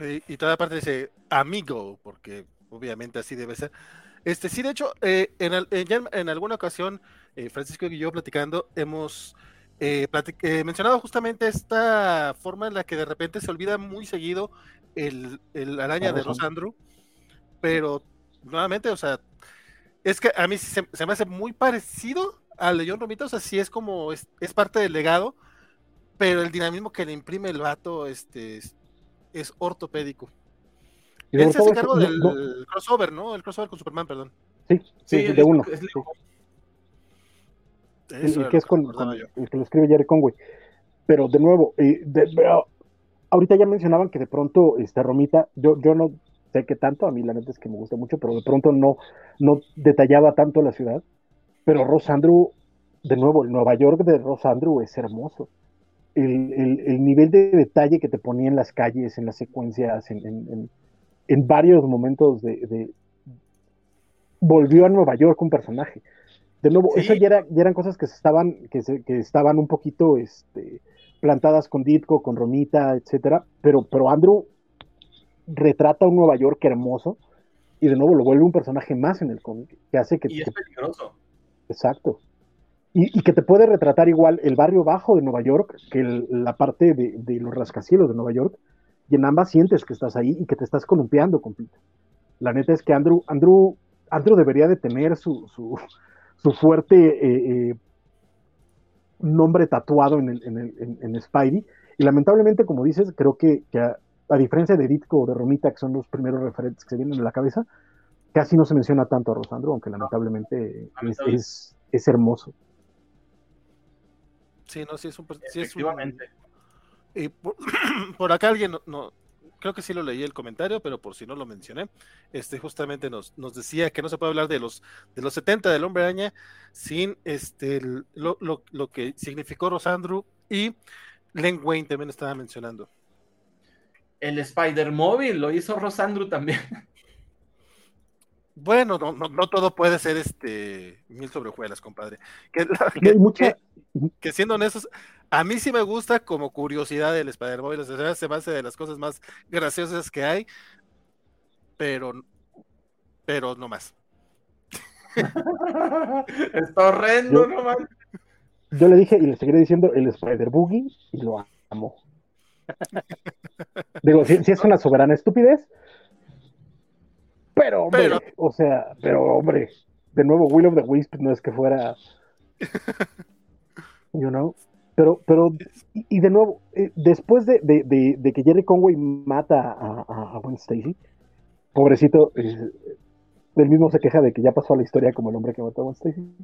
Y, y toda parte dice amigo, porque obviamente así debe ser. Este, sí, de hecho, eh, en, al- eh, ya en, en alguna ocasión, eh, Francisco y yo platicando, hemos eh, platic- mencionado justamente esta forma en la que de repente se olvida muy seguido el, el araña de. Rosandro, pero nuevamente, o sea, es que a mí se, se me hace muy parecido al de John Romita, o sea, sí es como, es, es parte del legado, pero el dinamismo que le imprime el vato, este, es, es ortopédico. Y Él se hace cargo del no- no- crossover, ¿no? El crossover con Superman, perdón. sí, sí, de uno. es- sí. Eso el, que es con, con- el que lo escribe Jerry Conway. Pero de nuevo, eh, de- ahorita ya mencionaban que de pronto este Romita, yo, yo no sé qué tanto, a mí la neta es que me gusta mucho, pero de pronto no, no detallaba tanto la ciudad. Pero Ross Andrew, de nuevo, el Nueva York de Ross Andrew es hermoso. El, el- el nivel de detalle que te ponía en las calles, en las secuencias, en, en- en- en varios momentos de, de- volvió a Nueva York un personaje. De nuevo, Sí. eso ya, era- ya eran cosas que se estaban, que se, que estaban un poquito este, plantadas con Ditko, con Romita, etcétera, pero, pero Andrew retrata un Nueva York hermoso y de nuevo lo vuelve un personaje más en el cómic, que hace que... Y es peligroso. Exacto. Y, y, que te puede retratar igual el barrio bajo de Nueva York que el, la parte de, de, los rascacielos de Nueva York, y en ambas sientes que estás ahí y que te estás columpiando con Peter. La neta es que Andrew, Andrew, Andrew debería de tener su, su, su fuerte eh, eh, nombre tatuado en, el, en, el, en, en, Spidey, y lamentablemente, como dices, creo que, que a, a, diferencia de Ditko o de Romita, que son los primeros referentes que se vienen a la cabeza, casi no se menciona tanto a Rosandro, aunque lamentablemente es, es, es hermoso. Sí, no, sí es un. Sí es un y por, por, acá alguien no, no, creo que sí lo leí el comentario, pero por si no lo mencioné, este justamente nos, nos decía que no se puede hablar de los de los 70 del hombre araña sin este lo, lo, lo que significó Rosandro y Len Wayne también estaba mencionando. El Spider Móvil lo hizo Rosandro también. Bueno, no, no, no, todo puede ser este mil sobrejuelas, compadre. Que, que, mucha... que, que, siendo honestos, a mí sí me gusta como curiosidad el Spider-Móvil, se me hace de las cosas más graciosas que hay, pero, pero no más. Está horrendo, yo, no más. Yo le dije y le seguiré diciendo el Spider-Boogie y lo amo. Digo, si, si es una soberana estupidez, pero, hombre, pero, o sea, pero, hombre, de nuevo, Will of the Wisp no es que fuera, you know, pero, pero, y, de nuevo, eh, después de, de, de, de, que Jerry Conway mata a, a, a Gwen Stacy, pobrecito, eh, él mismo se queja de que ya pasó a la historia como el hombre que mató a Gwen Stacy,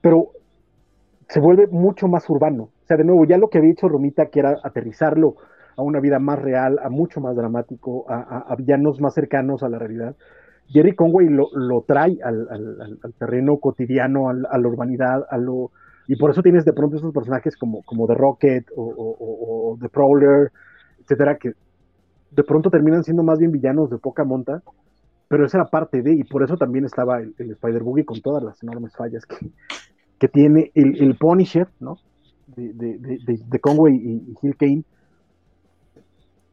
pero se vuelve mucho más urbano, o sea, de nuevo, ya lo que había hecho Romita, que era aterrizarlo a una vida más real, a mucho más dramático, a, villanos más cercanos a la realidad. Jerry Conway lo, lo trae al, al, al, terreno cotidiano, a la urbanidad, a lo, y por eso tienes de pronto esos personajes como, como The Rocket o, o, o, The Prowler, etcétera, que de pronto terminan siendo más bien villanos de poca monta, pero esa era parte de, y por eso también estaba el, el Spider-Boogie con todas las enormes fallas que, que tiene el, el Punisher, ¿no? De, de, de, de Conway y, y Hill Kane,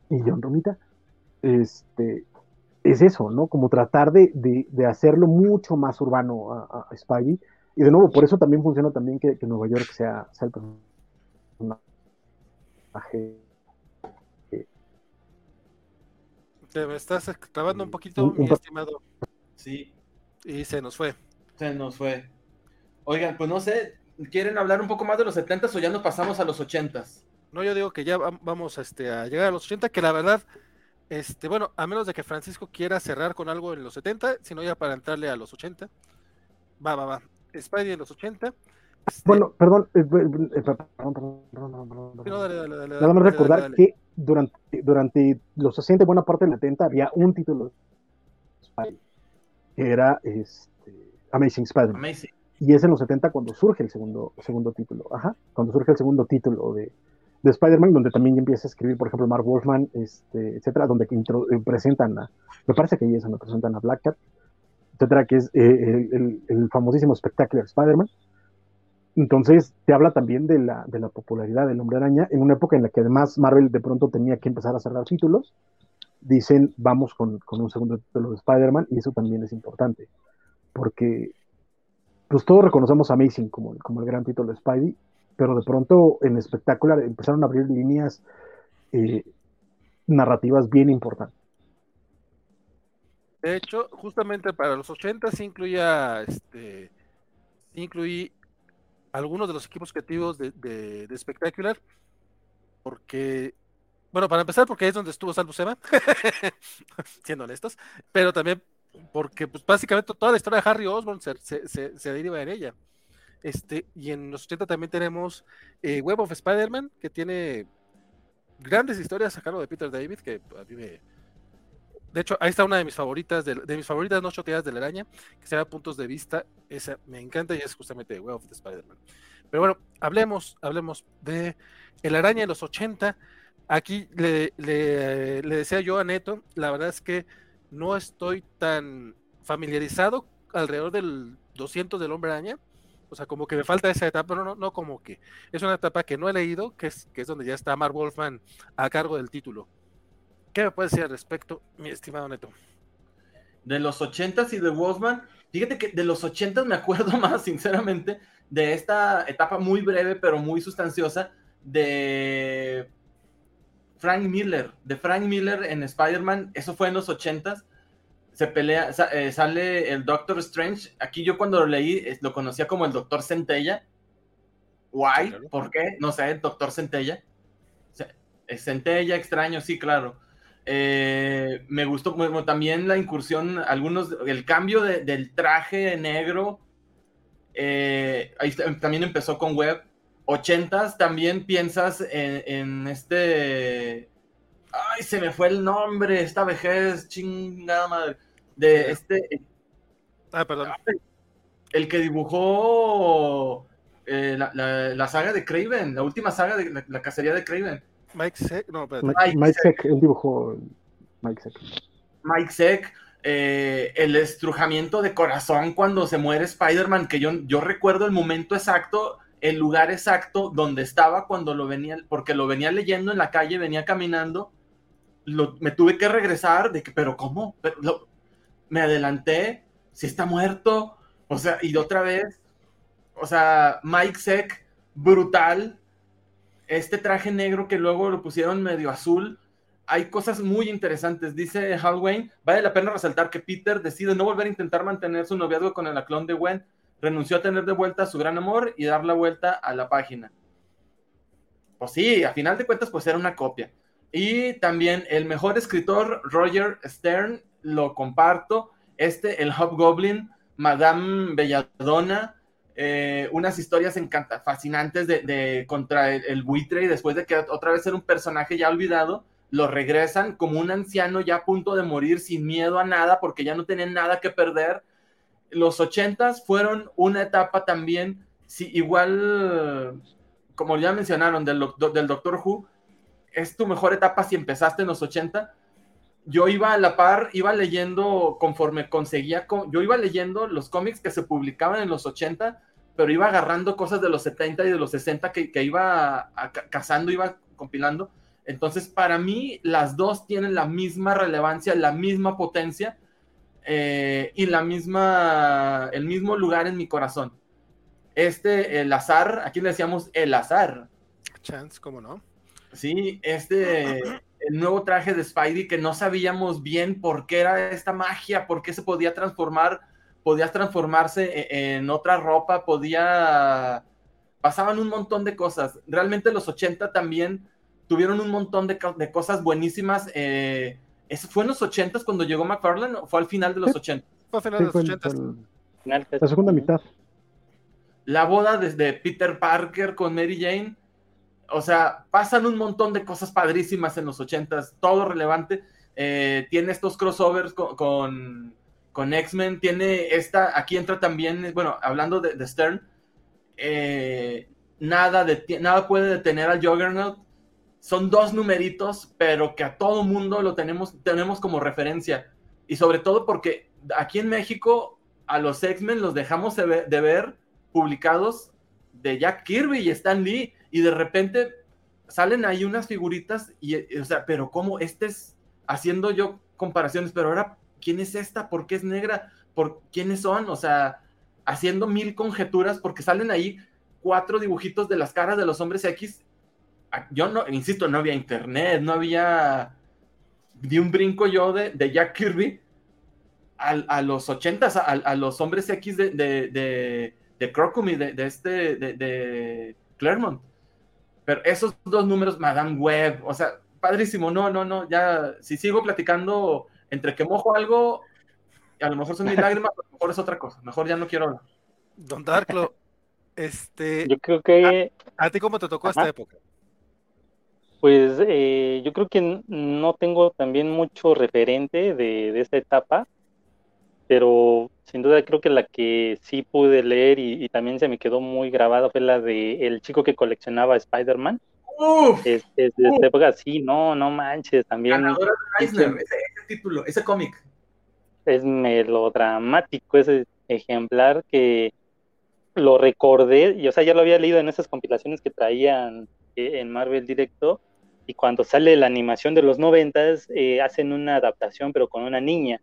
y John Romita, este, es eso, ¿no? Como tratar de, de, de hacerlo mucho más urbano a, a, Spidey. Y de nuevo, por eso también funciona también que, que Nueva York sea, sea el personaje. Te me estás trabando un poquito, un, mi un, estimado. Sí. Y se nos fue. Se nos fue. Oigan, pues no sé, ¿quieren hablar un poco más de los 70s o ya nos pasamos a los 80s? No, yo digo que ya vamos este, a llegar a los 80, que la verdad, este, bueno, a menos de que Francisco quiera cerrar con algo en los 70, sino ya para entrarle a los 80. Va, va, va. Spidey en los 80. Este... Bueno, perdón, eh, perdón, perdón, perdón, perdón, perdón. No, dale, dale, dale, Nada más recordar dale, que durante, durante los 60 buena parte del 70 había un título de Spidey, que era este, Amazing Spider-Man. Amazing. Y es en los 70 cuando surge el segundo, segundo título, ajá, cuando surge el segundo título de, de Spider-Man, donde también empieza a escribir, por ejemplo, Mark Wolfman, este, etcétera, donde eh, presentan a, me parece que ahí es donde presentan a Black Cat, etcétera, que es eh, el, el, el, famosísimo Spectacular Spider-Man. Entonces, te habla también de la, de la popularidad del Hombre Araña, en una época en la que además Marvel de pronto tenía que empezar a cerrar títulos. Dicen, vamos con, con un segundo título de Spider-Man, y eso también es importante, porque pues todos reconocemos Amazing como, como el gran título de Spidey, pero de pronto en espectacular empezaron a abrir líneas eh, narrativas bien importantes. De hecho, justamente para los 80 sí incluía, este, incluí algunos de los equipos creativos de, de, Spectacular, porque, bueno, para empezar, porque es donde estuvo Salvo Sema, siendo honestos, pero también porque pues, básicamente toda la historia de Harry Osborn se, se, se, se deriva en ella. Este, y en los 80 también tenemos eh, Web of Spider-Man, que tiene grandes historias a cargo de Peter David, que a mí me... De hecho, ahí está una de mis favoritas, de, de mis favoritas no choteadas de la araña, que se llama Puntos de Vista. Esa me encanta y es justamente Web of Spider-Man. Pero bueno, hablemos, hablemos de El Araña de los 80. Aquí le, le, le decía yo a Neto, la verdad es que no estoy tan familiarizado alrededor del 200 del Hombre Araña O sea, como que me falta esa etapa, pero no, no como que. Es una etapa que no he leído, que es, que es donde ya está Mark Wolfman a cargo del título. ¿Qué me puedes decir al respecto, mi estimado Neto? De los ochentas y de Wolfman, fíjate que de los ochentas me acuerdo más, sinceramente, de esta etapa muy breve, pero muy sustanciosa, de Frank Miller, de Frank Miller en Spider-Man, eso fue en los ochentas, se pelea, eh, sale el Doctor Strange. Aquí yo cuando lo leí lo conocía como el Doctor Centella. Why? ¿Por qué? No sé, el Doctor Centella. Centella, extraño, sí, claro. Eh, me gustó también la incursión, algunos, el cambio del traje negro. Eh, ahí también empezó con Web. Ochentas, también piensas en, en este. Ay, se me fue el nombre, esta vejez, chingada madre de este. Ah, perdón. El que dibujó eh, la, saga de Craven, la última saga de la, cacería de Craven. Mike Seck, no, Mike, Mike Seck, él dibujó Mike Seck. Mike Seck, eh, el estrujamiento de corazón cuando se muere Spider-Man, que yo, yo recuerdo el momento exacto, el lugar exacto donde estaba cuando lo venía, porque lo venía leyendo en la calle, venía caminando, me tuve que regresar de que, pero ¿cómo? Pero, me adelanté, si está muerto, o sea, y otra vez, o sea, Mike Seck, brutal, este traje negro que luego lo pusieron medio azul, hay cosas muy interesantes. Dice Hal Wayne, vale la pena resaltar que Peter decide no volver a intentar mantener su noviazgo con el aclón de Gwen, renunció a tener de vuelta su gran amor y dar la vuelta a la página. Pues sí, a final de cuentas, pues era una copia. Y también el mejor escritor, Roger Stern, lo comparto. Este, el Hobgoblin, Madame Belladonna, eh, unas historias fascinantes de, contra el, buitre y después de que otra vez era un personaje ya olvidado, lo regresan como un anciano ya a punto de morir sin miedo a nada porque ya no tienen nada que perder. Los ochentas fueron una etapa también, sí, igual, como ya mencionaron, del, del Doctor Who, es tu mejor etapa si empezaste en los 80, yo iba a la par, iba leyendo conforme conseguía, yo iba leyendo los cómics que se publicaban en los 80, pero iba agarrando cosas de los 70 y de los 60 que, iba cazando, iba compilando. Entonces, para mí, las dos tienen la misma relevancia, la misma potencia eh, y la misma, el mismo lugar en mi corazón. Este, el azar, aquí le decíamos el azar. Chance, ¿cómo no? Sí, este el nuevo traje de Spidey que no sabíamos bien por qué era esta magia, por qué se podía transformar, podía transformarse e-, en, otra ropa, podía... Pasaban un montón de cosas. Realmente los 80 también tuvieron un montón de, cosas buenísimas. Eh, ¿Fue en los 80 cuando llegó McFarlane o fue al final de los 80? Fue al final de los 80. La segunda mitad. La boda desde Peter Parker con Mary Jane o sea, pasan un montón de cosas padrísimas en los ochentas, todo relevante. Eh, tiene estos crossovers con, con, X-Men, tiene esta, aquí entra también, bueno, hablando de, Stern, eh, nada, de, nada puede detener al Juggernaut. Son dos numeritos, pero que a todo mundo lo tenemos, tenemos como referencia. Y sobre todo porque aquí en México a los X-Men los dejamos de ver publicados de Jack Kirby y Stan Lee y de repente salen ahí unas figuritas y, o sea, pero ¿cómo? Este es haciendo yo comparaciones, pero ahora, ¿quién es esta? ¿Por qué es negra? ¿Por quiénes son? O sea, haciendo mil conjeturas porque salen ahí cuatro dibujitos de las caras de los hombres X. Yo no, insisto, no había internet, no había... Di un brinco yo de, de Jack Kirby a, los ochentas, a, los hombres X de, de, de, de de, este, de Claremont. Pero esos dos números, Madame Web, o sea, padrísimo, no, no, no, ya, si sigo platicando entre que mojo algo, a lo mejor son mis lágrimas, a lo mejor es otra cosa, mejor ya no quiero hablar. Don Darklo, este... Yo creo que... ¿A, ti cómo te tocó esta época? Pues eh, yo creo que no tengo también mucho referente de, de esta etapa, pero sin duda creo que la que sí pude leer y, también se me quedó muy grabada fue la de El chico que coleccionaba Spider-Man. Es, es, de esta época, sí, no, no manches, también. Ganadora de Eisner, ese, título, ese cómic. Es melodramático ese ejemplar que lo recordé, y o sea, ya lo había leído en esas compilaciones que traían eh, en Marvel Directo, y cuando sale la animación de los noventas, eh, hacen una adaptación, pero con una niña.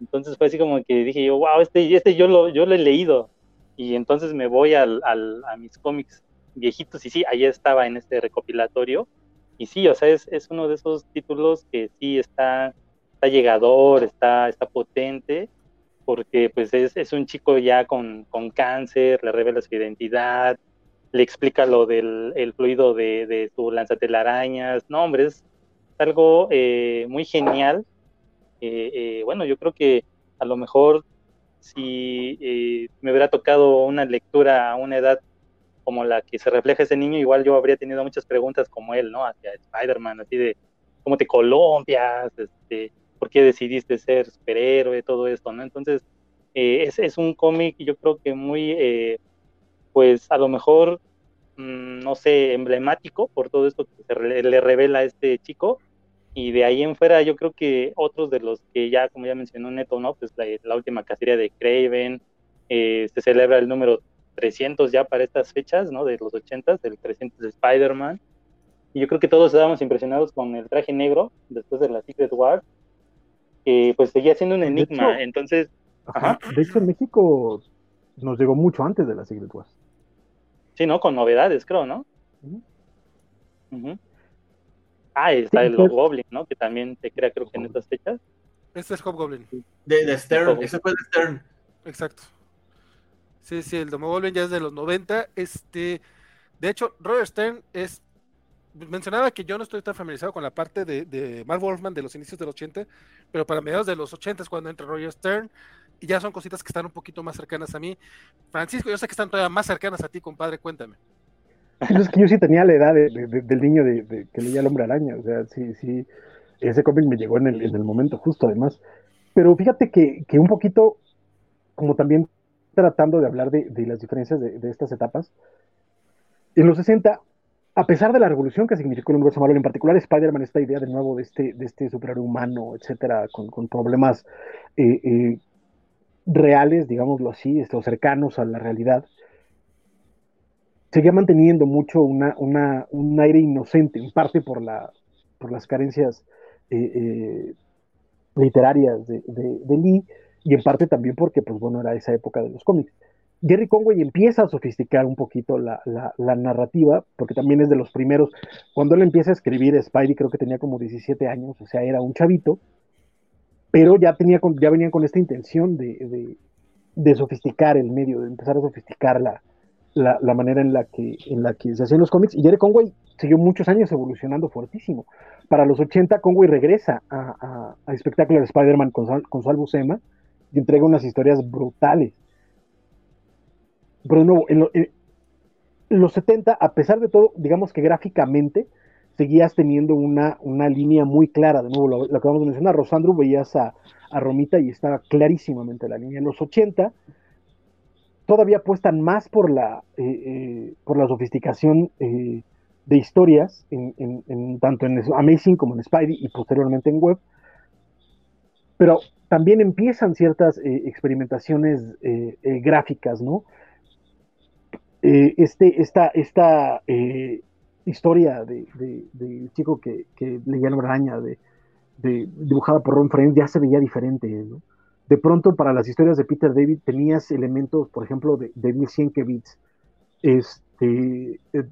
Entonces fue así como que dije yo, wow, este, este yo lo, yo lo he leído. Y entonces me voy al, al, a mis cómics viejitos, y sí, ahí estaba en este recopilatorio. Y sí, o sea, es, es uno de esos títulos que sí está, está llegador, está, está potente, porque pues es, es un chico ya con, con, cáncer, le revela su identidad, le explica lo del el fluido de, de su lanzatelarañas. No, hombre, es algo eh, muy genial. Eh, eh, bueno, yo creo que a lo mejor si eh, me hubiera tocado una lectura a una edad como la que se refleja ese niño, igual yo habría tenido muchas preguntas como él, ¿no? Hacia Spider-Man, así de cómo te colombias, este, por qué decidiste ser superhéroe, todo esto, ¿no? Entonces, es, es, un cómic, yo creo que muy, pues a lo mejor, mmm, no sé, emblemático por todo esto que se re le revela a este chico. Y de ahí en fuera, yo creo que otros de los que ya, como ya mencionó Neto, ¿no? Pues la, la última cacería de Craven, eh, se celebra el número 300 ya para estas fechas, ¿no? De los 80, del 300 de Spider-Man. Y yo creo que todos estábamos impresionados con el traje negro después de la Secret War que pues seguía siendo un enigma. Hecho, Entonces, ajá. de hecho, en México nos llegó mucho antes de la Secret Wars. Sí, ¿no? Con novedades, creo, ¿no? Uh -huh. Uh -huh. Ah, está sí, el pues... Goblin, ¿no? Que también te crea, creo que en estas fechas. Este es Hobgoblin. De, de Stern, ese fue de Stern. Exacto. Sí, sí, el Goblin ya es de los 90. Este, de hecho, Roger Stern es mencionaba que yo no estoy tan familiarizado con la parte de, de Mark Wolfman de los inicios de los 80, pero para mediados de los 80 es cuando entra Roger Stern, y ya son cositas que están un poquito más cercanas a mí. Francisco, yo sé que están todavía más cercanas a ti, compadre, cuéntame. Es que yo sí tenía la edad de, de, del niño que leía El Hombre Araña, o sea, sí, sí, ese cómic me llegó en el, en el, momento justo, además. Pero fíjate que, que, un poquito, como también tratando de hablar de, las diferencias de, estas etapas, en los 60 a pesar de la revolución que significó el universo Marvel, en particular Spider-Man, esta idea de nuevo de este, de este superhéroe humano, etcétera, con, con problemas eh, eh, reales, digámoslo así, estos cercanos a la realidad, seguía manteniendo mucho una, una, un aire inocente, en parte por, la, por las carencias eh, literarias de, de, de, Lee, y en parte también porque, pues bueno, era esa época de los cómics. Jerry Conway empieza a sofisticar un poquito la, la, la, narrativa, porque también es de los primeros. Cuando él empieza a escribir Spidey, creo que tenía como 17 años, o sea, era un chavito, pero ya, tenía, ya venían con esta intención de, de, sofisticar el medio, de empezar a sofisticar la, la, manera en la, que, en la que se hacían los cómics. Y Jerry Conway siguió muchos años evolucionando fuertísimo. Para los 80, Conway regresa a, a, a Spectacular Spider-Man con, con Sal Buscema y entrega unas historias brutales pero de nuevo, en, en, los 70, a pesar de todo, digamos que gráficamente seguías teniendo una, una línea muy clara. De nuevo, lo, lo acabamos de mencionar, Rosandro, veías a, a, Romita y estaba clarísimamente la línea. En los 80 todavía apuestan más por la, eh, eh, por la sofisticación eh, de historias, en, tanto en Amazing como en Spidey y posteriormente en Web. Pero también empiezan ciertas experimentaciones gráficas, ¿no? este, esta, esta historia de, de, chico que, leía araña, de, de, dibujada por Ron Friend, ya se veía diferente. ¿no? De pronto, para las historias de Peter David, tenías elementos, por ejemplo, de, de Bill Sienkiewicz, este, eh,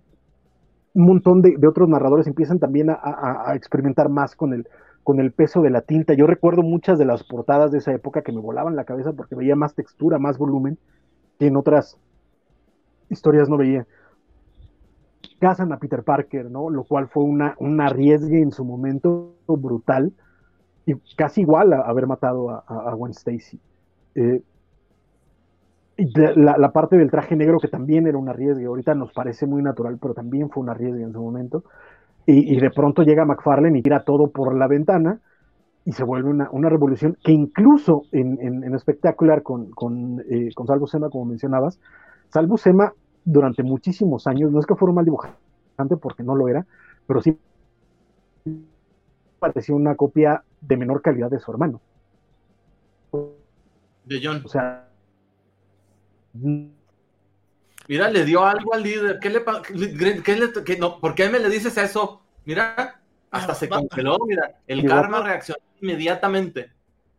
un montón de, de, otros narradores empiezan también a, a, a, experimentar más con el, con el peso de la tinta. Yo recuerdo muchas de las portadas de esa época que me volaban la cabeza porque veía más textura, más volumen que en otras historias no veía. Cazan a Peter Parker, ¿no? Lo cual fue una, un arriesgue en su momento brutal y casi igual a haber matado a, a Gwen Stacy. Eh, la, la, parte del traje negro que también era un arriesgue, ahorita nos parece muy natural, pero también fue un arriesgue en su momento. Y, de pronto llega McFarlane y tira todo por la ventana y se vuelve una, una revolución que incluso en, en, en espectacular con, con, eh, con Salvo Sema, como mencionabas, Salvo Sema durante muchísimos años, no es que fuera un mal dibujante porque no lo era, pero sí parecía una copia de menor calidad de su hermano. De John. O sea, Mira, le dio algo al líder. ¿Qué le, qué le qué, no, ¿Por qué me le dices eso? Mira, hasta se congeló, mira. El karma reaccionó inmediatamente.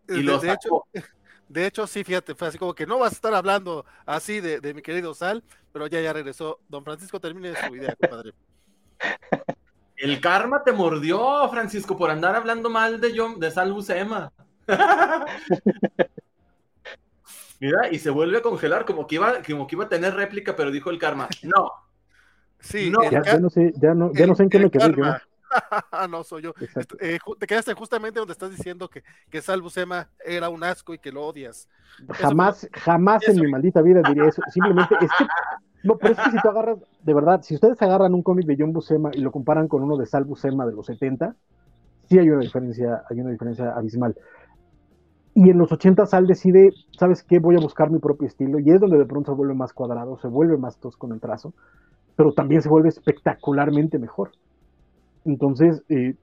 Y lo de, hecho, de hecho, sí, fíjate, fue así como que no vas a estar hablando así de, de mi querido Sal, pero ya ya regresó. Don Francisco, termine su idea, compadre. El karma te mordió, Francisco, por andar hablando mal de, John, de Sal Buscema. Mira, y se vuelve a congelar, como que, iba, como que iba a tener réplica, pero dijo el karma, no. Sí, no. Ya, no sé, ya no, ya no sé en qué me quedé yo. no soy yo. Eh, te quedaste justamente donde estás diciendo que, que Sal Buscema era un asco y que lo odias. Jamás, jamás en mi maldita vida diría eso. Simplemente es que no, pero es que si tú agarras, de verdad, si ustedes agarran un cómic de John Buscema y lo comparan con uno de Sal Buscema de los 70, sí hay una diferencia, hay una diferencia abismal. Y en los 80 Sal decide, ¿sabes qué? Voy a buscar mi propio estilo y es donde de pronto se vuelve más cuadrado, se vuelve más tosco en el trazo, pero también se vuelve espectacularmente mejor. Entonces, eh,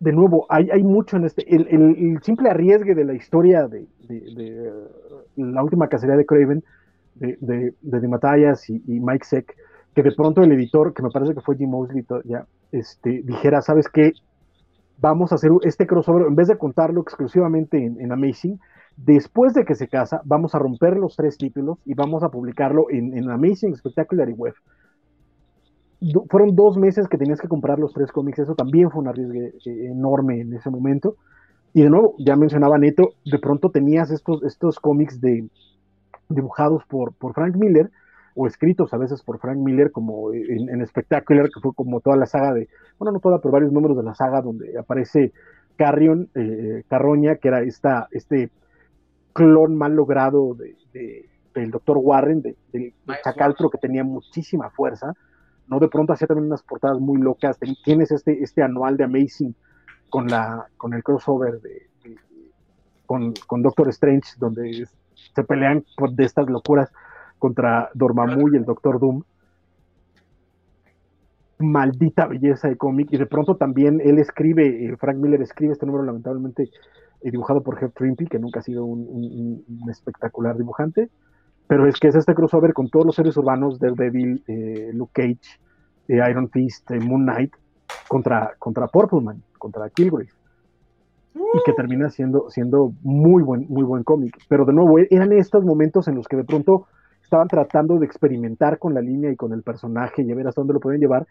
de nuevo, hay, hay, mucho en este. El, simple arriesgue de la historia de, de, la última cacería de Craven de, de, de Matthias y, Mike Seck, que de pronto el editor, que me parece que fue Jim Mosley, ya, este, dijera, ¿sabes qué? Vamos a hacer este crossover, en vez de contarlo exclusivamente en, Amazing, después de que se casa, vamos a romper los tres títulos y vamos a publicarlo en, Amazing, Spectacular y Web. Fueron dos meses que tenías que comprar los tres cómics, eso también fue un arriesgue eh, enorme en ese momento. Y de nuevo, ya mencionaba Neto, de pronto tenías estos, estos cómics de, dibujados por, por Frank Miller o escritos a veces por Frank Miller como en, en, Spectacular, que fue como toda la saga de, bueno, no toda, pero varios números de la saga donde aparece Carrion, eh, Carroña, que era esta, este clon mal logrado de, del Dr. Warren, de, del Chacaltro, que tenía muchísima fuerza, ¿no? De pronto hacía también unas portadas muy locas, tienes este, este anual de Amazing con, la, con el crossover de, con, con Doctor Strange, donde se pelean de estas locuras contra Dormammu y el Doctor Doom. Maldita belleza de cómic. Y de pronto también él escribe, eh, Frank Miller escribe este número lamentablemente eh, dibujado por Jeff Trimpe, que nunca ha sido un, espectacular dibujante. Pero es que es este crossover con todos los seres urbanos, Daredevil, eh, Luke Cage, Iron Fist, Moon Knight, contra, contra Purple Man, contra Kilgrave y que termina siendo, siendo muy buen, muy buen cómic. Pero de nuevo, e-, eran estos momentos en los que de pronto estaban tratando de experimentar con la línea y con el personaje y a ver hasta dónde lo pueden llevar.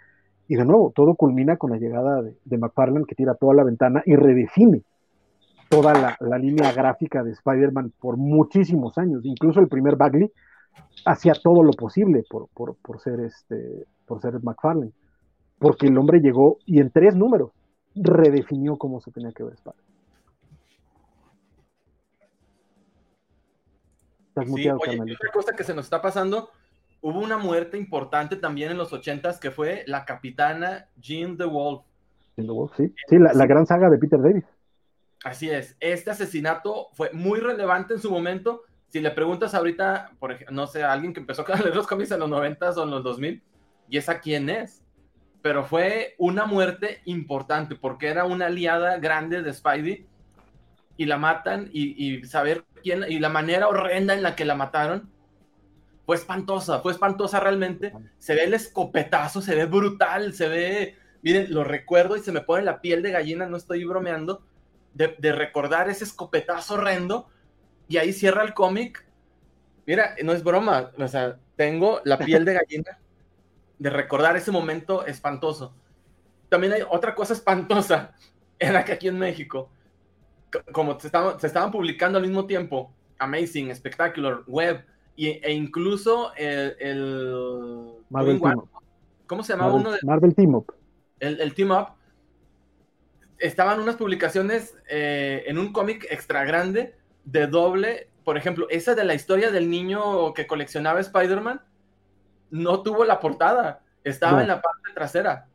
Y de nuevo, todo culmina con la llegada de, de McFarlane que tira toda la ventana y redefine toda la, línea gráfica de Spider-Man por muchísimos años. Incluso el primer Bagley hacía todo lo posible por, por, por ser este por ser McFarlane. Porque el hombre llegó y en tres números redefinió cómo se tenía que ver Spider-Man. sí, oye, otra cosa que se nos está pasando, hubo una muerte importante también en los ochentas que fue la capitana Jean the Wolf. Jean the Wolf, sí, sí, la, gran saga de Peter Davis. Así es, este asesinato fue muy relevante en su momento. Si le preguntas ahorita, por ejemplo, no sé, a alguien que empezó a leer los cómics en los noventas o en los 2000, y esa quién es. Pero fue una muerte importante porque era una aliada grande de Spidey y la matan y, saber quién y la manera horrenda en la que la mataron fue espantosa, fue espantosa realmente. Se ve el escopetazo, se ve brutal, se ve, miren, lo recuerdo y se me pone la piel de gallina, no estoy bromeando, de, de recordar ese escopetazo horrendo y ahí cierra el cómic. Mira, no es broma, o sea, tengo la piel de gallina de recordar ese momento espantoso. También hay otra cosa espantosa, era que aquí en México como se estaban, se estaban publicando al mismo tiempo, Amazing, Spectacular, Web, e incluso el... Marvel Team Up. ¿Cómo se llamaba uno de... Marvel Team Up. El, Team Up. Estaban unas publicaciones eh, en un cómic extra grande de doble. Por ejemplo, esa de la historia del niño que coleccionaba Spider-Man no tuvo la portada. Estaba en la parte trasera.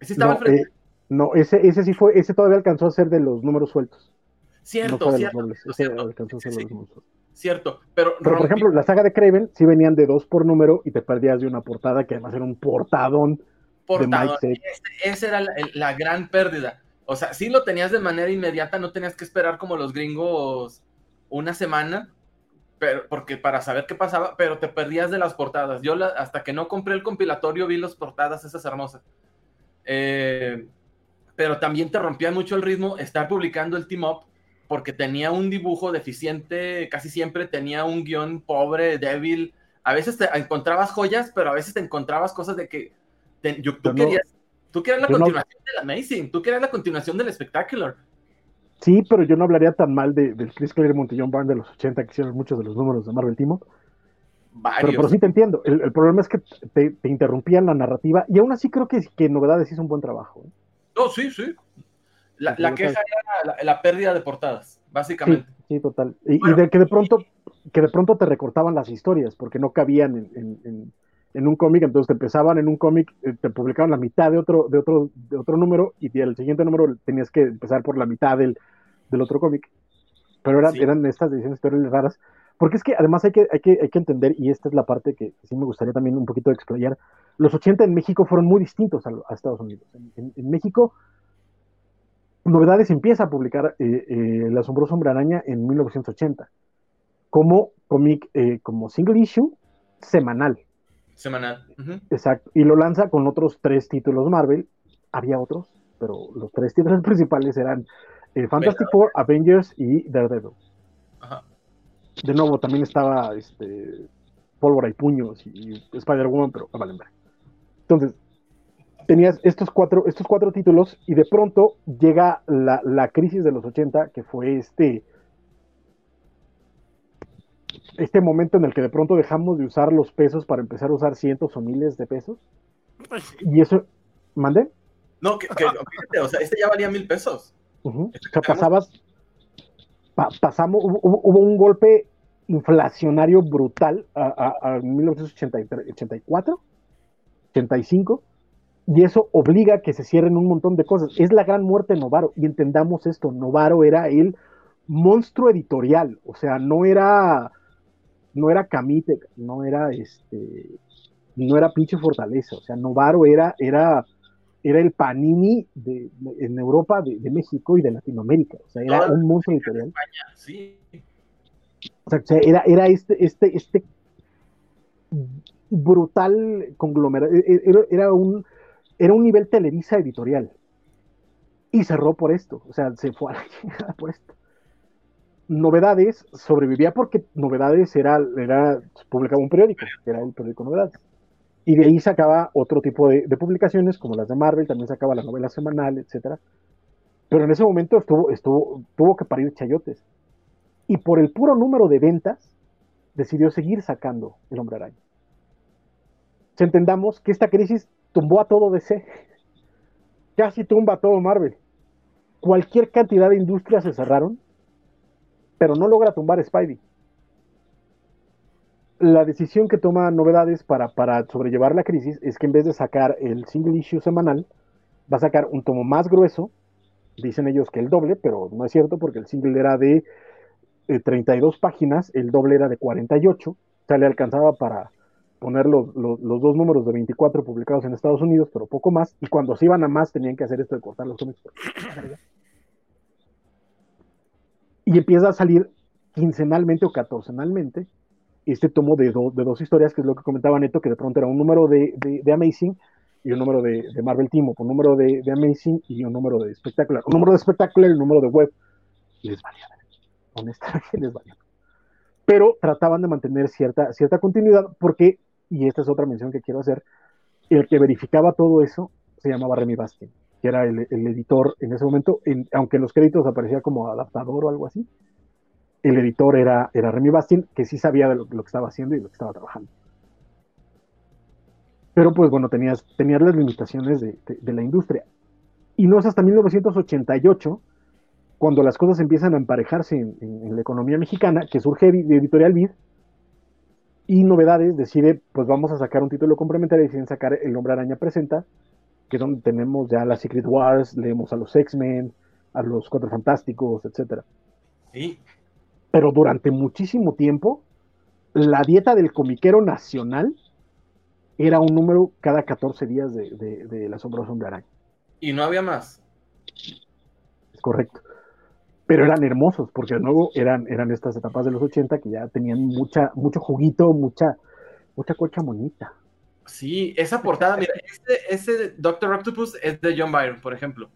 Ese estaba no, frente. Eh, no, ese, ese sí fue, ese todavía alcanzó a ser de los números sueltos. Cierto, cierto, Pero, por ejemplo, la saga de Craven sí venían de dos por número y te perdías de una portada que además era un portadón. Portadón. esa era la, gran pérdida. O sea, sí lo tenías de manera inmediata, no tenías que esperar como los gringos una semana. pero, porque para saber qué pasaba, pero te perdías de las portadas. Yo hasta que no compré el compilatorio vi las portadas esas hermosas. Eh, pero también te rompía mucho el ritmo estar publicando el team up porque tenía un dibujo deficiente, casi siempre tenía un guion pobre, débil. A veces te encontrabas joyas, pero a veces te encontrabas cosas de que tú, querías, tú querías la continuación del Amazing, tú querías la continuación del Spectacular. Sí, pero yo no hablaría tan mal de, del Chris Claremont y John Byrne de los 80 que hicieron muchos de los números de Marvel Team. Pero, pero, sí te entiendo. El, problema es que te, interrumpían la narrativa y aún así creo que, que Novedades hizo un buen trabajo. ¿eh? No, sí, sí. La, queja era la, pérdida de portadas, básicamente. Sí, total. Y, de que de pronto que de pronto te recortaban las historias porque no cabían en, un cómic, entonces te empezaban en un cómic, eh, te publicaban la mitad de otro, de otro, de otro número y el siguiente número tenías que empezar por la mitad del, otro cómic. Pero eran, eran estas ediciones historias raras. Porque es que además hay que, hay, que, hay que entender, y esta es la parte que sí me gustaría también un poquito explayar, los 80 en México fueron muy distintos a, Estados Unidos. En, México, Novedades empieza a publicar eh, eh, El asombroso hombre araña en 1980, como cómic, eh, como single issue, semanal. Semanal. Exacto. Y lo lanza con otros tres títulos Marvel. Había otros, pero los tres títulos principales eran Fantastic Four, Avengers y Daredevil. Ajá de nuevo también estaba este, Pólvora y Puños y, Spider-Woman, pero a vale, Entonces, tenías estos cuatro, estos cuatro títulos y de pronto llega la, crisis de los 80, que fue este, este momento en el que de pronto dejamos de usar los pesos para empezar a usar cientos o miles de pesos. Y eso, ¿mande? No, que, fíjate, o sea, este ya valía mil pesos. O sea, pasabas, pasamos, hubo, un golpe inflacionario brutal a, 1984, 85, y eso obliga a que se cierren un montón de cosas. Es la gran muerte de Novaro, y entendamos esto, Novaro era el monstruo editorial, o sea, no era, no era Camite, no era este, no era pinche Fortaleza, o sea, Novaro era, era era el Panini de, en Europa, de, México y de Latinoamérica. O sea, era un monstruo editorial. O sea, era, era este, este, este brutal conglomerado. E, e, era, un, era un nivel Televisa editorial. Y cerró por esto. O sea, se fue a la por esto. Novedades sobrevivía porque Novedades era, era publicaba un periódico, era el periódico Novedades. Y de ahí sacaba otro tipo de, publicaciones, como las de Marvel, también sacaba la novela semanal, etc. Pero en ese momento estuvo, estuvo, tuvo que parir chayotes. Y por el puro número de ventas, decidió seguir sacando el hombre araña. Entendamos que esta crisis tumbó a todo DC, casi tumba a todo Marvel. Cualquier cantidad de industrias se cerraron, pero no logra tumbar Spidey. La decisión que toma Novedades para, para sobrellevar la crisis es que en vez de sacar el single issue semanal, va a sacar un tomo más grueso, dicen ellos que el doble, pero no es cierto porque el single era de 32 eh, páginas, el doble era de 48, o sea, le alcanzaba para poner los, los, dos números de 24 publicados en Estados Unidos, pero poco más, y cuando se iban a más tenían que hacer esto de cortar los cómics. Y empieza a salir quincenalmente o catorcenalmente este tomo de, de, dos historias, que es lo que comentaba Neto, que de pronto era un número de, de, Amazing y un número de, Marvel Team, un número de, Amazing y un número de Spectacular. Un número de Spectacular y un número de Web. Les valía, honestamente les valía. Pero trataban de mantener cierta, cierta continuidad porque, y esta es otra mención que quiero hacer, el que verificaba todo eso se llamaba Remy Baskin, que era el, el editor en ese momento, aunque en los créditos aparecía como adaptador o algo así, el editor era, era Remy Bastin, que sí sabía de lo, que estaba haciendo y lo que estaba trabajando. Pero pues bueno, tenías, tenías las limitaciones de, la industria. Y no es hasta 1988 cuando las cosas empiezan a emparejarse en, la economía mexicana, que surge Editorial Vid, y Novedades decide, pues vamos a sacar un título complementario, deciden sacar El Hombre Araña Presenta, que es donde tenemos ya las Secret Wars, leemos a los X-Men, a los Cuatro Fantásticos, etc. Sí, pero durante muchísimo tiempo, la dieta del comiquero nacional era un número cada 14 días de, de, la sombra Araña. Y no había más. Es correcto. pero eran hermosos, porque de nuevo eran, eran estas etapas de los 80 que ya tenían mucha, mucho juguito, mucha, mucha cocha bonita. Sí, esa portada, mira, ese, ese Doctor Octopus es de John Byron, por ejemplo.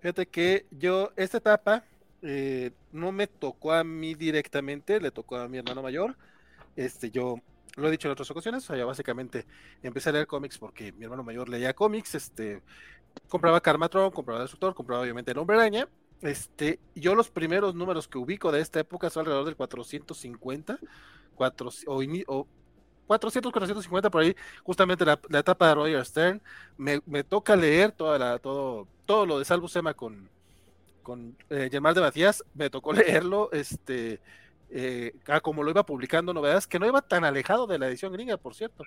Fíjate que yo, esta etapa eh, no me tocó a mí directamente, le tocó a mi hermano mayor. Este, yo lo he dicho en otras ocasiones, o sea, básicamente empecé a leer cómics porque mi hermano mayor leía cómics, este, compraba Karmatron, compraba Destructor, compraba obviamente el Hombre Araña. Este, yo los primeros números que ubico de esta época son alrededor del 450, 4, o, o 400, 450 por ahí, justamente la, etapa de Roger Stern. Me, me, toca leer toda la, todo, todo lo de Salvo Sema con, con eh, de Matías, me tocó leerlo, este, eh, como lo iba publicando novedades, que no iba tan alejado de la edición gringa, por cierto.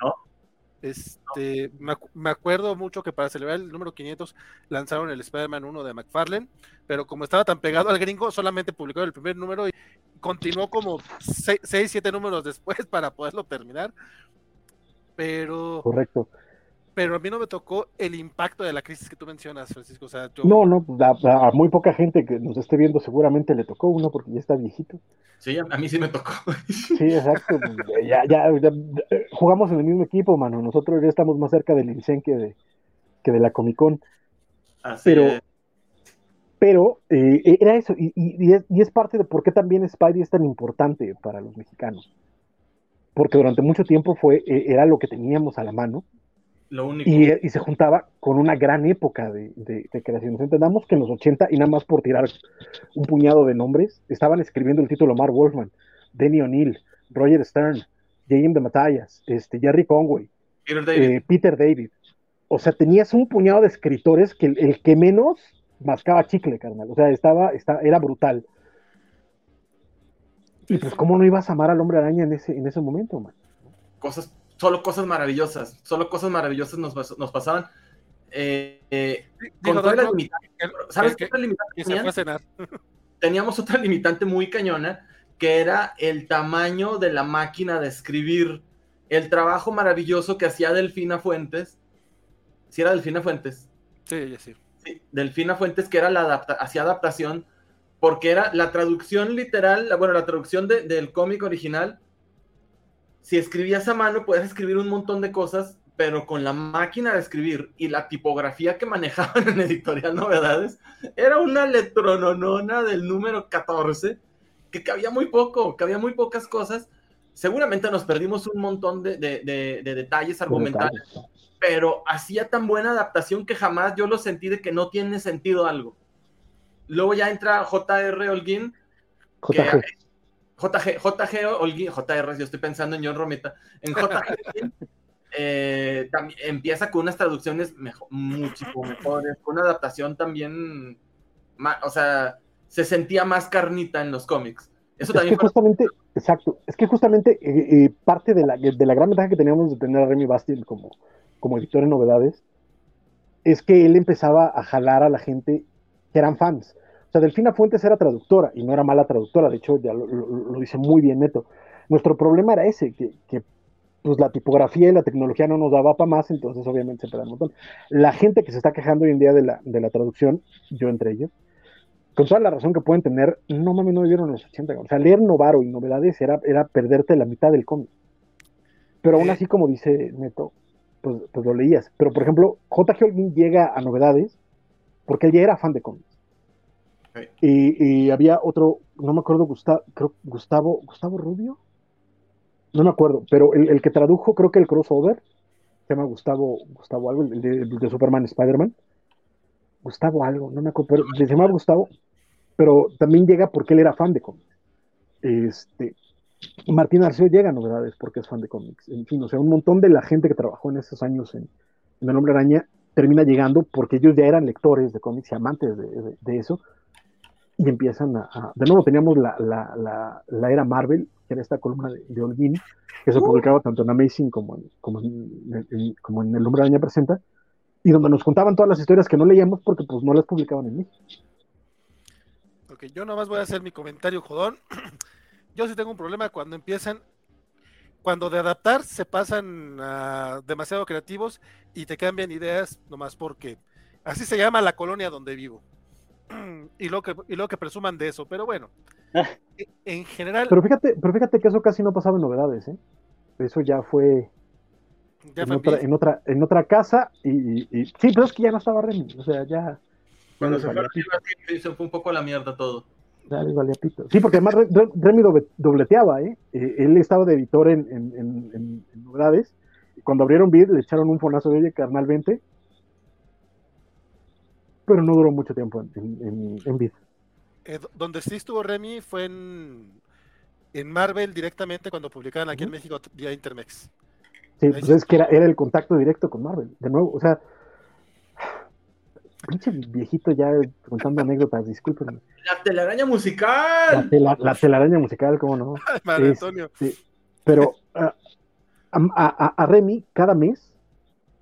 Este, me, acuerdo mucho que para celebrar el número 500 lanzaron el Spider-Man 1 de McFarlane, pero como estaba tan pegado al gringo, solamente publicó el primer número y continuó como 6, 7 números después para poderlo terminar. Pero. Correcto pero a mí no me tocó el impacto de la crisis que tú mencionas, Francisco. O sea, No, no, a, muy poca gente que nos esté viendo seguramente le tocó uno porque ya está viejito. Sí, a, mí sí me tocó. Sí, exacto. Ya, ya, jugamos en el mismo equipo, mano. Nosotros ya estamos más cerca del INSEN que de, que de la Comic Con. Así pero, pero eh, era eso, y, y, es, y es parte de por qué también Spidey es tan importante para los mexicanos. Porque durante mucho tiempo fue, e, era lo que teníamos a la mano y, se juntaba con una gran época de, creación. Entendamos que en los 80, y nada más por tirar un puñado de nombres, estaban escribiendo el título Mark Wolfman, Denny O'Neill, Roger Stern, James de Matallas, este, Jerry Conway, Peter David. O sea, tenías un puñado de escritores que el, que menos mascaba chicle, carnal. O sea, estaba, estaba, era brutal. Y pues, ¿cómo no ibas a amar al hombre araña en ese, en ese momento, man? Cosas solo cosas maravillosas, solo cosas maravillosas nos, nos pasaban. Eh, eh, con ¿Sabes qué otra limitante Teníamos otra limitante muy cañona, que era el tamaño de la máquina de escribir, el trabajo maravilloso que hacía Delfina Fuentes. Si era Delfina Fuentes. Sí, sí. sí Delfina Fuentes, que era la adapta hacía adaptación, porque era la traducción literal, bueno, la traducción del cómic original si escribías a mano, puedes escribir un montón de cosas, pero con la máquina de escribir y la tipografía que manejaban en Editorial Novedades, era una letrononona del número 14, que cabía muy poco, cabía muy pocas cosas. Seguramente nos perdimos un montón de, detalles argumentales, pero hacía tan buena adaptación que jamás yo lo sentí de que no tiene sentido algo. Luego ya entra J.R. Holguín, que JG, JG JR, yo estoy pensando en John Romita, en JG eh, también empieza con unas traducciones muchísimo mejores, con una adaptación también, o sea, se sentía más carnita en los cómics. Eso también es que justamente, exacto, es que justamente eh, eh, parte de la, de la gran ventaja que teníamos de tener a Remy Bastien como, como editor en novedades es que él empezaba a jalar a la gente que eran fans. O sea, Delfina Fuentes era traductora y no era mala traductora, de hecho ya lo, dice muy bien Neto. Nuestro problema era ese, que, pues la tipografía y la tecnología no nos daba para más, entonces obviamente se perdía un montón. La gente que se está quejando hoy en día de la, de la traducción, yo entre ellos, con toda la razón que pueden tener, no mames, no vivieron los 80. O sea, leer Novaro y novedades era, era perderte la mitad del cómic. Pero aún así, como dice Neto, pues, pues lo leías. Pero por ejemplo, J.G. Holguín llega a novedades porque él ya era fan de cómics. Y, había otro, no me acuerdo, Gustavo, creo, Gustavo, Gustavo Rubio, no me acuerdo, pero el, que tradujo, creo que el crossover, se llama Gustavo, Gustavo algo, el de, Superman, Spider-Man, Gustavo algo, no me acuerdo, pero se llama Gustavo, pero también llega porque él era fan de cómics. Este, Martín Arceo llega a novedades porque es fan de cómics. En fin, o sea, un montón de la gente que trabajó en esos años en, El Hombre Araña termina llegando porque ellos ya eran lectores de cómics y amantes de eso, y empiezan a, de nuevo teníamos la, la, la, era Marvel, que era esta columna de, de Holguín, que se uh. publicaba tanto en Amazing como en, como en, como en El Hombre Araña Presenta, y donde nos contaban todas las historias que no leíamos porque pues no las publicaban en México. Ok, yo nomás voy a hacer mi comentario, jodón. Yo sí tengo un problema cuando empiezan, cuando de adaptar se pasan a demasiado creativos y te cambian ideas nomás porque así se llama la colonia donde vivo. y lo que y lo que presuman de eso, pero bueno. e- en general Pero fíjate, pero fíjate que eso casi no pasaba en novedades, ¿eh? Eso ya fue ya en fue otra, en otra, en otra casa y, y- y- sí, pero es que ya no estaba Remy, o sea, ya, Cuando se fue se fue un poco a la mierda todo. ya les valía pito. Sí, porque además Re- Re- Remy doble- dobleteaba, ¿eh? Eh, Él estaba de editor en, en- en- novedades y cuando abrieron Vid le echaron un fonazo de oye, carnal, vente. Pero no duró mucho tiempo en, en, en, Vid. Eh, do- donde sí estuvo Remy fue en, en Marvel directamente cuando publicaban aquí en. México vía Intermex. Sí, pues sí. es que era, era el contacto directo con Marvel, de nuevo, o sea, pinche viejito ya contando anécdotas, discúlpenme. La telaraña La, musical. tela- la telaraña musical, ¿cómo no? Madre Es- Antonio. Pero ah, a, a- a- a Remy, cada mes,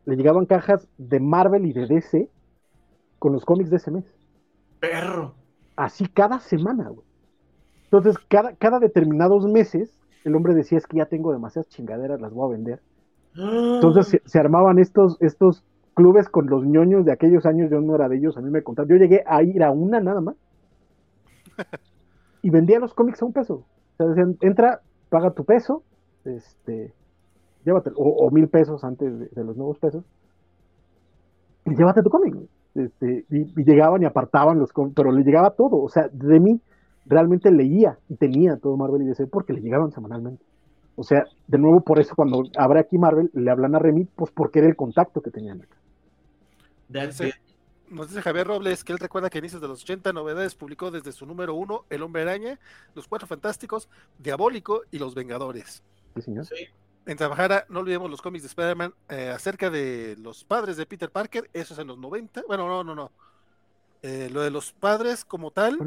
le llegaban cajas de Marvel y de DC con los cómics de ese mes. Perro. Así cada semana, güey. Entonces, cada, cada determinados meses, el hombre decía, es que ya tengo demasiadas chingaderas, las voy a vender. Entonces se, se armaban estos, estos clubes con los ñoños de aquellos años, yo no era de ellos, a mí me contaron. Yo llegué a ir a una nada más y vendía los cómics a un peso. O sea, decían, entra, paga tu peso, este, llévate, o, o mil pesos antes de, de los nuevos pesos, y llévate tu cómic. Este, y, y llegaban y apartaban los cómics, pero le llegaba todo. O sea, de mí realmente leía y tenía todo Marvel y DC porque le llegaban semanalmente. O sea, de nuevo, por eso cuando abre aquí Marvel, le hablan a Remy, pues porque era el contacto que tenían acá. Nos dice Javier Robles que él recuerda que a inicios de los 80 Novedades publicó desde su número uno El Hombre Araña, Los Cuatro Fantásticos, Diabólico y Los Vengadores. Sí, señor. Sí. En Trabajara, no olvidemos los cómics de Spider-Man eh, acerca de los padres de Peter Parker, eso es en los 90. Bueno, no, no, no. Eh, lo de los padres como tal,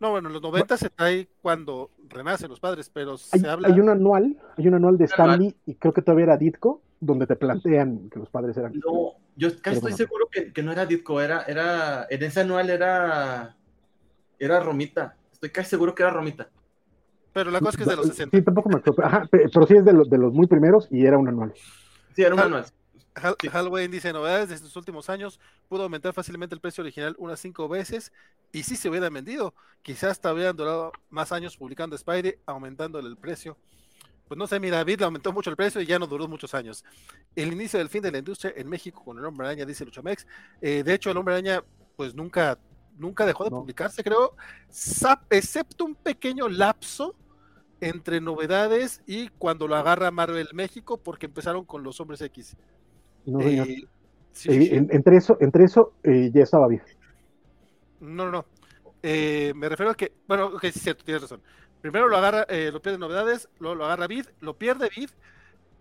no, bueno, en los 90 se trae cuando renacen los padres, pero Hay, se habla. hay un anual, hay un anual de. Stanley y creo que todavía era Ditko, donde te plantean que los padres eran. No, yo casi Pero estoy bueno. seguro que, que no era Ditko, era, era, en ese anual era, era Romita. Estoy casi seguro que era Romita. Pero la cosa es que es de los 60. Sí, tampoco me acuerdo. Ajá, pe- pero sí es de, los de los muy primeros y era un anual. Sí, era un anual. Hal- Sí. Halloween dice novedades de estos últimos años pudo aumentar fácilmente el precio original unas cinco veces y si se hubieran vendido, quizás hasta hubieran durado más años publicando Spidey, aumentándole el precio. Pues no sé, mira, David le aumentó mucho el precio y ya no duró muchos años. El inicio del fin de la industria en México con el Hombre Araña, dice Luchamex. Eh, de hecho, el Hombre Araña, pues nunca, nunca dejó de No. publicarse, creo, excepto un pequeño lapso entre novedades y cuando lo agarra Marvel México, porque empezaron con los Hombres X. No, señor. Eh, sí, Eh, sí, sí. en- entre eso, entre eso eh, ya estaba bien. No, no, no. Eh, me refiero a que, bueno, ok, sí, es cierto, tienes razón. Primero lo agarra, eh, lo pierde novedades, luego lo agarra Vid, lo pierde Vid,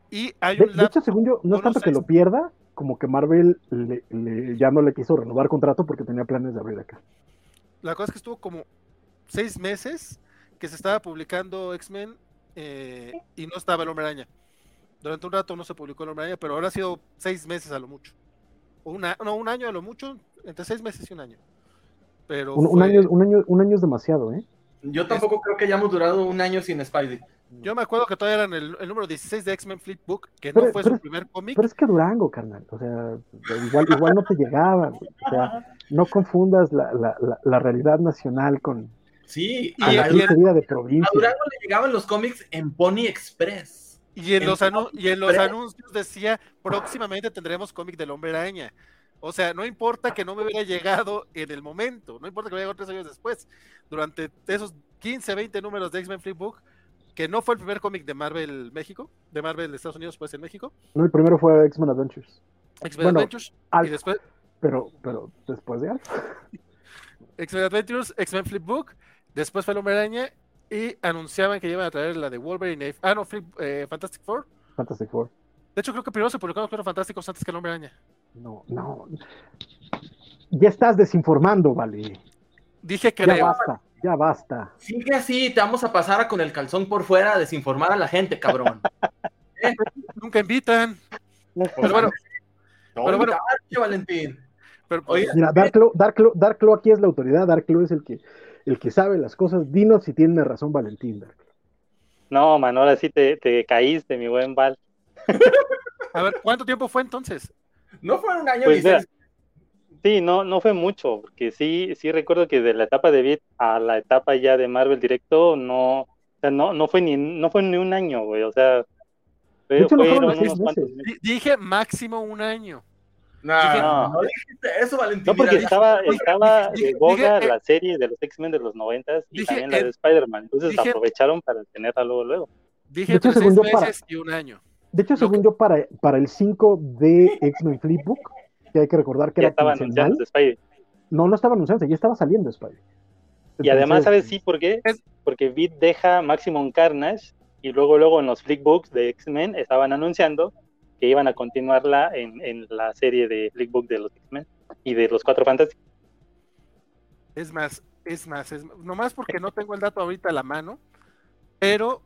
y hay De, un de hecho, según yo, no es tanto que lo pierda, como que Marvel le- le- ya no le quiso renovar contrato porque tenía planes de abrir acá. La cosa es que estuvo como seis meses que se estaba publicando X-Men eh, y no estaba el Hombre Araña. Durante un rato no se publicó el Hombre Araña, pero ahora ha sido seis meses a lo mucho. O una, no, un año a lo mucho, entre seis meses y un año. Pero Un, año, un, año, un año es demasiado, ¿eh? Yo tampoco creo que hayamos durado un año sin Spidey. Yo me acuerdo que todavía eran el, el número 16 de X-Men Flipbook, que no fue pero- su primer cómic. Pero es que Durango, carnal. O sea, igual, igual no te llegaba. güey. O sea, no confundas la, la, la, la realidad nacional con Sí, Y a, la- y de a provincia. Durango le llegaban los cómics en Pony Express. Y en, En los, anu- y en los Express. anuncios decía, próximamente tendremos cómic del Hombre Araña. O sea, no importa que no me hubiera llegado en el momento, no importa que me haya llegado tres años después, durante esos 15, 20 números de X-Men Flipbook, que no fue el primer cómic de Marvel México, de Marvel de Estados Unidos, pues en México, No, el primero fue X-Men Adventures. X-Men Bueno, Adventures, y después pero, pero después de. X-Men Adventures, X-Men Flipbook, después fue el Hombre Araña, y anunciaban que iban a traer la de Wolverine, ah, no, Flip- eh, Fantastic Four. Fantastic Four. De hecho, creo que primero se publicaron los Cuatro Fantásticos antes que el Hombre Araña. No, no. Ya estás desinformando, vale. Dije que Ya basta, ya basta. Sigue así, te vamos a pasar a con el calzón por fuera a desinformar a la gente, cabrón. nunca invitan. Pues, Pero bueno, pero bueno. Valentín. pero, pues, Oiga, Mira, Darklo, Darklo, Darklo aquí es la autoridad. Darklo es el que, el que sabe las cosas. Dinos si tiene razón Valentín, Darklo. No, man, ahora sí te, te caíste, mi buen Val. A ver, ¿cuánto tiempo fue entonces? no fue un año Pues mira. seis. Sí, no, no fue mucho, porque sí, sí recuerdo que de la etapa de Beat a la etapa ya de Marvel directo, no, o sea, no, no fue ni, no fue ni un año, güey, o sea, fue- De hecho, no fueron fueron seis unos cuantos meses. meses. Di- Dije máximo un año. No, Dije- no, no. dijiste eso, Valentín. No, porque mira, estaba, dije- estaba dije- de boga dije, eh, la serie de los X-Men de los noventas y dije, también la eh, de Spider-Man, entonces dije- aprovecharon para tenerla luego, luego. Dije De hecho, seis yo, para- meses y un año. De hecho, según que- yo, para, para el 5 de X-Men Flipbook, que hay que recordar que Ya era estaba quincenal, Spider. no, no estaba anunciando, ya estaba saliendo Spider. Y además, ¿sabes sí por qué? Porque Beat deja Maximum Carnage y luego luego en los flickbooks de X-Men estaban anunciando que iban a continuarla en, en la serie de flickbook de los X-Men y de los Cuatro Fantásticos. Es más, es más, es nomás porque no tengo el dato ahorita a la mano, pero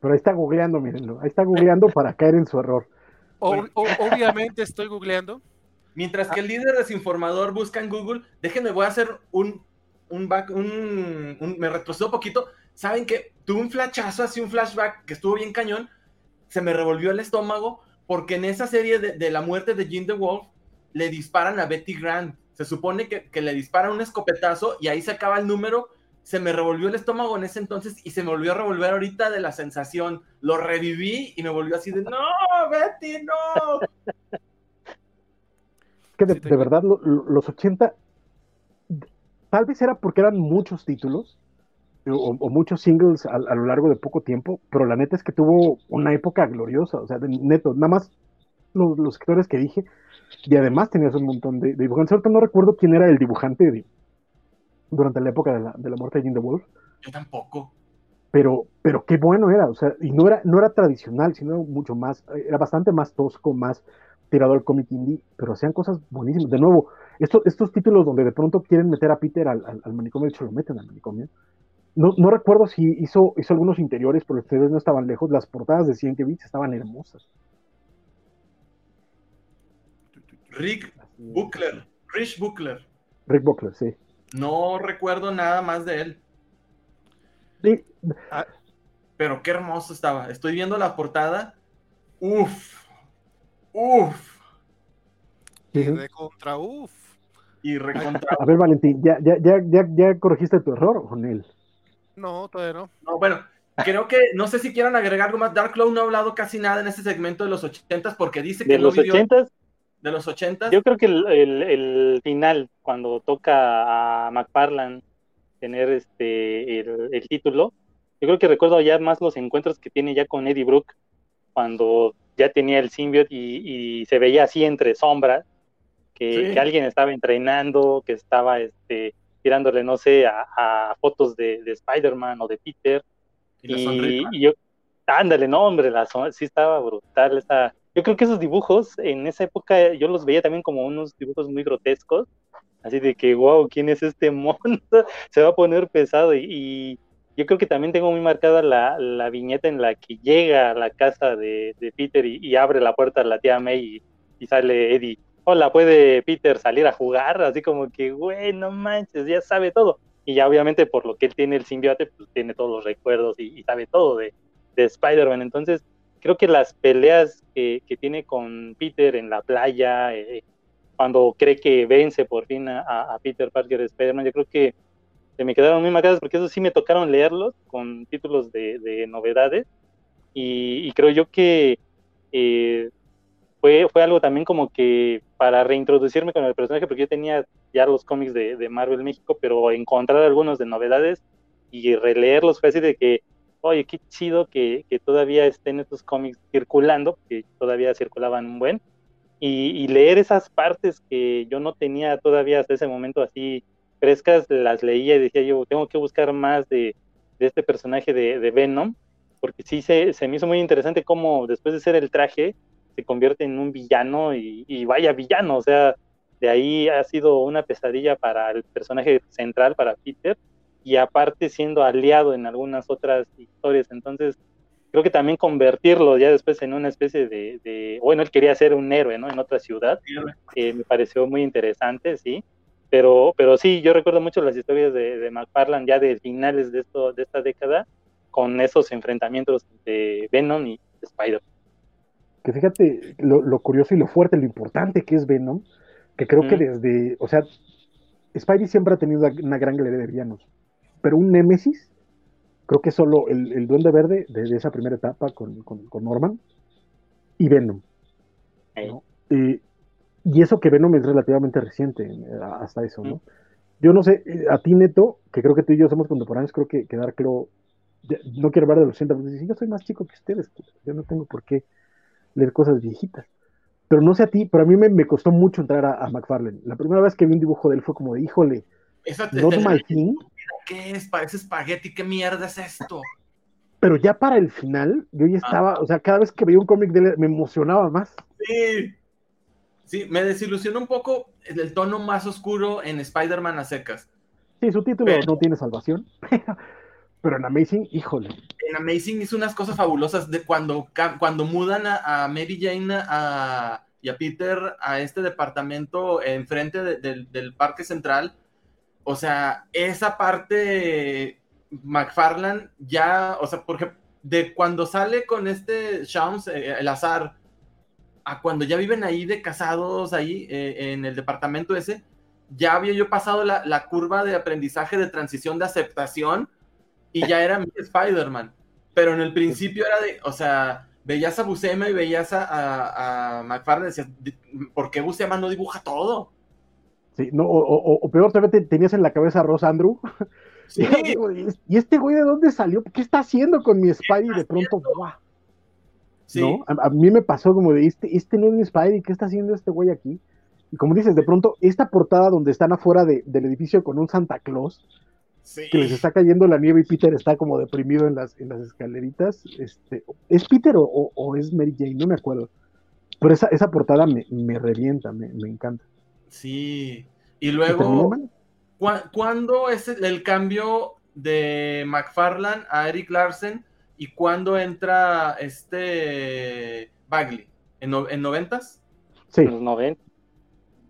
Pero ahí está googleando, mírenlo. Ahí está googleando para caer en su error. o- Bueno. o- obviamente estoy googleando. Mientras que el líder desinformador busca en Google, déjenme, voy a hacer un, un back, un, un- me retrocedo poquito. ¿Saben que Tuve un flashazo, así un flashback que estuvo bien cañón. Se me revolvió el estómago porque en esa serie de, la muerte de Jean the Wolf le disparan a Betty Grant. Se supone que, que le disparan un escopetazo y ahí se acaba el número. Se me revolvió el estómago en ese entonces y se me volvió a revolver ahorita de la sensación. Lo reviví y me volvió así de, no, Betty, no. Que de, Sí, verdad, lo- lo- los 80, tal vez era porque eran muchos títulos o, o muchos singles a, a lo largo de poco tiempo, pero la neta es que tuvo una época gloriosa, o sea, de- neto, nada más los, los sectores que dije, y además tenías un montón de, de dibujantes. Ahorita no recuerdo quién era el dibujante de- durante la época de la, de la muerte de Jim the Wolf, Yo tampoco. pero, pero qué bueno era, o sea, y no era, no era tradicional, sino mucho más, era bastante más tosco, más tirado al cómic indie, pero hacían cosas buenísimas. De nuevo, estos, estos títulos donde de pronto quieren meter a Peter al, al, al manicomio, de hecho lo meten al manicomio. No, no recuerdo si hizo, hizo algunos interiores, pero ustedes no estaban lejos. Las portadas de 100 bits estaban hermosas. Rick Buckler, Rich Buckler. Rick Buckler, sí. No recuerdo nada más de él, Sí, pero qué hermoso estaba. Estoy viendo la portada. Uf, uf. Y sí. de contra uf. Y recontra. A ver, Valentín, ¿ya, ya, ya, ya, ya corregiste tu error, Jonel? No, todavía no. No, bueno, creo que no sé si quieran agregar algo más. Dark Cloud no ha hablado casi nada en este segmento de los ochentas porque dice que De los ochentas, de los ochentas. yo creo que el, el- el final, cuando toca a McFarlane tener este el, el título, yo creo que recuerdo ya más los encuentros que tiene ya con Eddie Brook, cuando ya tenía el symbiote y, y se veía así entre sombras, que, Sí. que alguien estaba entrenando, que estaba este, tirándole, no sé, a, a fotos de, de Spider-Man o de Peter. Y Y, yo, ándale, no, hombre, la sí estaba brutal. Esa, yo creo que esos dibujos en esa época yo los veía también como unos dibujos muy grotescos, así de que, wow, ¿quién es este monstruo? Se va a poner pesado. Y, y yo creo que también tengo muy marcada la, viñeta en la que llega a la casa de, Peter y, abre la puerta a la tía May y, sale Eddie. Hola, ¿puede Peter salir a jugar? Así como que, güey, no manches, ya sabe todo. Y ya obviamente por lo que él tiene el simbiote, pues tiene todos los recuerdos y, sabe todo de, de Spider-Man. Entonces, creo que las peleas que, que tiene con Peter en la playa, eh, cuando cree que vence por fin a, a Peter Parker Spider-Man, yo creo que me quedaron muy marcadas porque eso sí me tocaron leerlos con títulos de, de novedades. Y, y creo yo que eh, fue, fue algo también como que para reintroducirme con el personaje, porque yo tenía ya los cómics de, de Marvel México, pero encontrar algunos de novedades y releerlos fue así de que, oye, qué chido que, que todavía estén estos cómics circulando, que todavía circulaban un buen, y, y leer esas partes que yo no tenía todavía hasta ese momento así frescas, las leía y decía yo, tengo que buscar más de, de este personaje de, de Venom, porque sí se, se me hizo muy interesante cómo después de ser el traje, se convierte en un villano y, y vaya villano, o sea, de ahí ha sido una pesadilla para el personaje central, para Peter, y aparte siendo aliado en algunas otras historias, entonces creo que también convertirlo ya después en una especie de, de bueno, él quería ser un héroe, ¿no? En otra ciudad, eh, me pareció muy interesante, sí, pero, pero sí, yo recuerdo mucho las historias de, de McFarlane ya de finales de, esto, de esta década, con esos enfrentamientos de Venom y Spider. Que fíjate lo, lo curioso y lo fuerte, lo importante que es Venom, que creo que Mm. desde, o sea, Spidey siempre ha tenido una gran galería de villanos, pero un Némesis, creo que solo el, el Duende Verde de, de esa primera etapa con, con- con Norman y Venom. ¿no? Y eso que Venom es relativamente reciente, eh, hasta eso, ¿no? Yo no sé, eh, a ti Neto, que creo que tú y yo somos contemporáneos, creo que, que Darklo, ya- no quiero hablar de los 80, porque dice, yo soy más chico que ustedes, pues, yo no tengo por qué leer cosas viejitas. Pero no sé a ti, pero a mí me, me costó mucho entrar a, a McFarlane. La primera vez que vi un dibujo de él fue como de, híjole, te- not te- my thing. ¿Qué es? Parece espagueti. ¿Qué mierda es esto? Pero ya para el final, yo ya estaba, o sea, cada vez que veía un cómic de él me emocionaba más. Sí. Sí, me desilusionó un poco el tono más oscuro en Spider-Man a secas. Sí, su título Pero- no tiene salvación, pero en Amazing, híjole. En Amazing hizo unas cosas fabulosas de cuando, cuando mudan a, a Mary Jane a, y a Peter a este departamento enfrente de- del- del Parque Central. O sea, esa parte McFarland ya, o sea, porque de cuando sale con este Shams, eh, el azar, a cuando ya viven ahí de casados ahí eh, en el departamento ese, ya había yo pasado la, la curva de aprendizaje de transición de aceptación y ya era mi Spider-Man. Pero en el principio era de, o sea, veías a Buscema y veías a, a, a McFarlane y decías, ¿por qué Buscema no dibuja todo? Sí, no, o, o- o peor, te- tenías en la cabeza a Ross Andrew. Sí, Y ¿y ¿Y este güey de dónde salió? ¿Qué está haciendo con mi Spidey? De pronto, ¡guau! Sí. ¿no? A, a mí me pasó como de, este, este no es mi Spidey, ¿qué está haciendo este güey aquí? Y como dices, de pronto, esta portada donde están afuera de- del edificio con un Santa Claus, sí. que les está cayendo la nieve y Peter está como deprimido en las, en las escaleritas, este, ¿es Peter o, o- o es Mary Jane? No me acuerdo. Pero esa, esa portada me, me revienta, me, me encanta. Sí. Y ¿Y termina luego, ¿cuándo es el, el cambio de McFarlane a Eric Larsen y cuándo entra este Bagley? ¿En, no- en noventas? Sí, en los 90.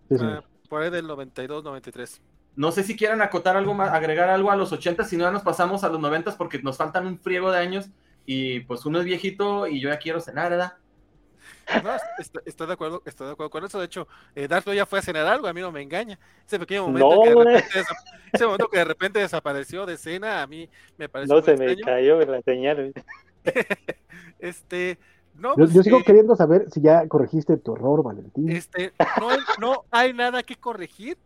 sí. Ah, por ahí del 92, 93. No sé si quieran acotar algo más, agregar algo a los 80, si no ya nos pasamos a los 90 porque nos faltan un friego de años y pues uno es viejito y yo ya quiero cenar, ¿verdad? No, est- estoy de acuerdo, estoy de acuerdo con eso. De hecho, eh, Darklo ya fue a cenar algo, a mí no me engaña. Ese pequeño momento No, que de repente, desa- ese momento que de repente desapareció de escena, a mí me parece No se me cayó la señal. Este, no, Yo, pues, yo sigo eh, queriendo saber si ya corregiste tu error, Valentín. Este, no, hay, no hay nada que corregir.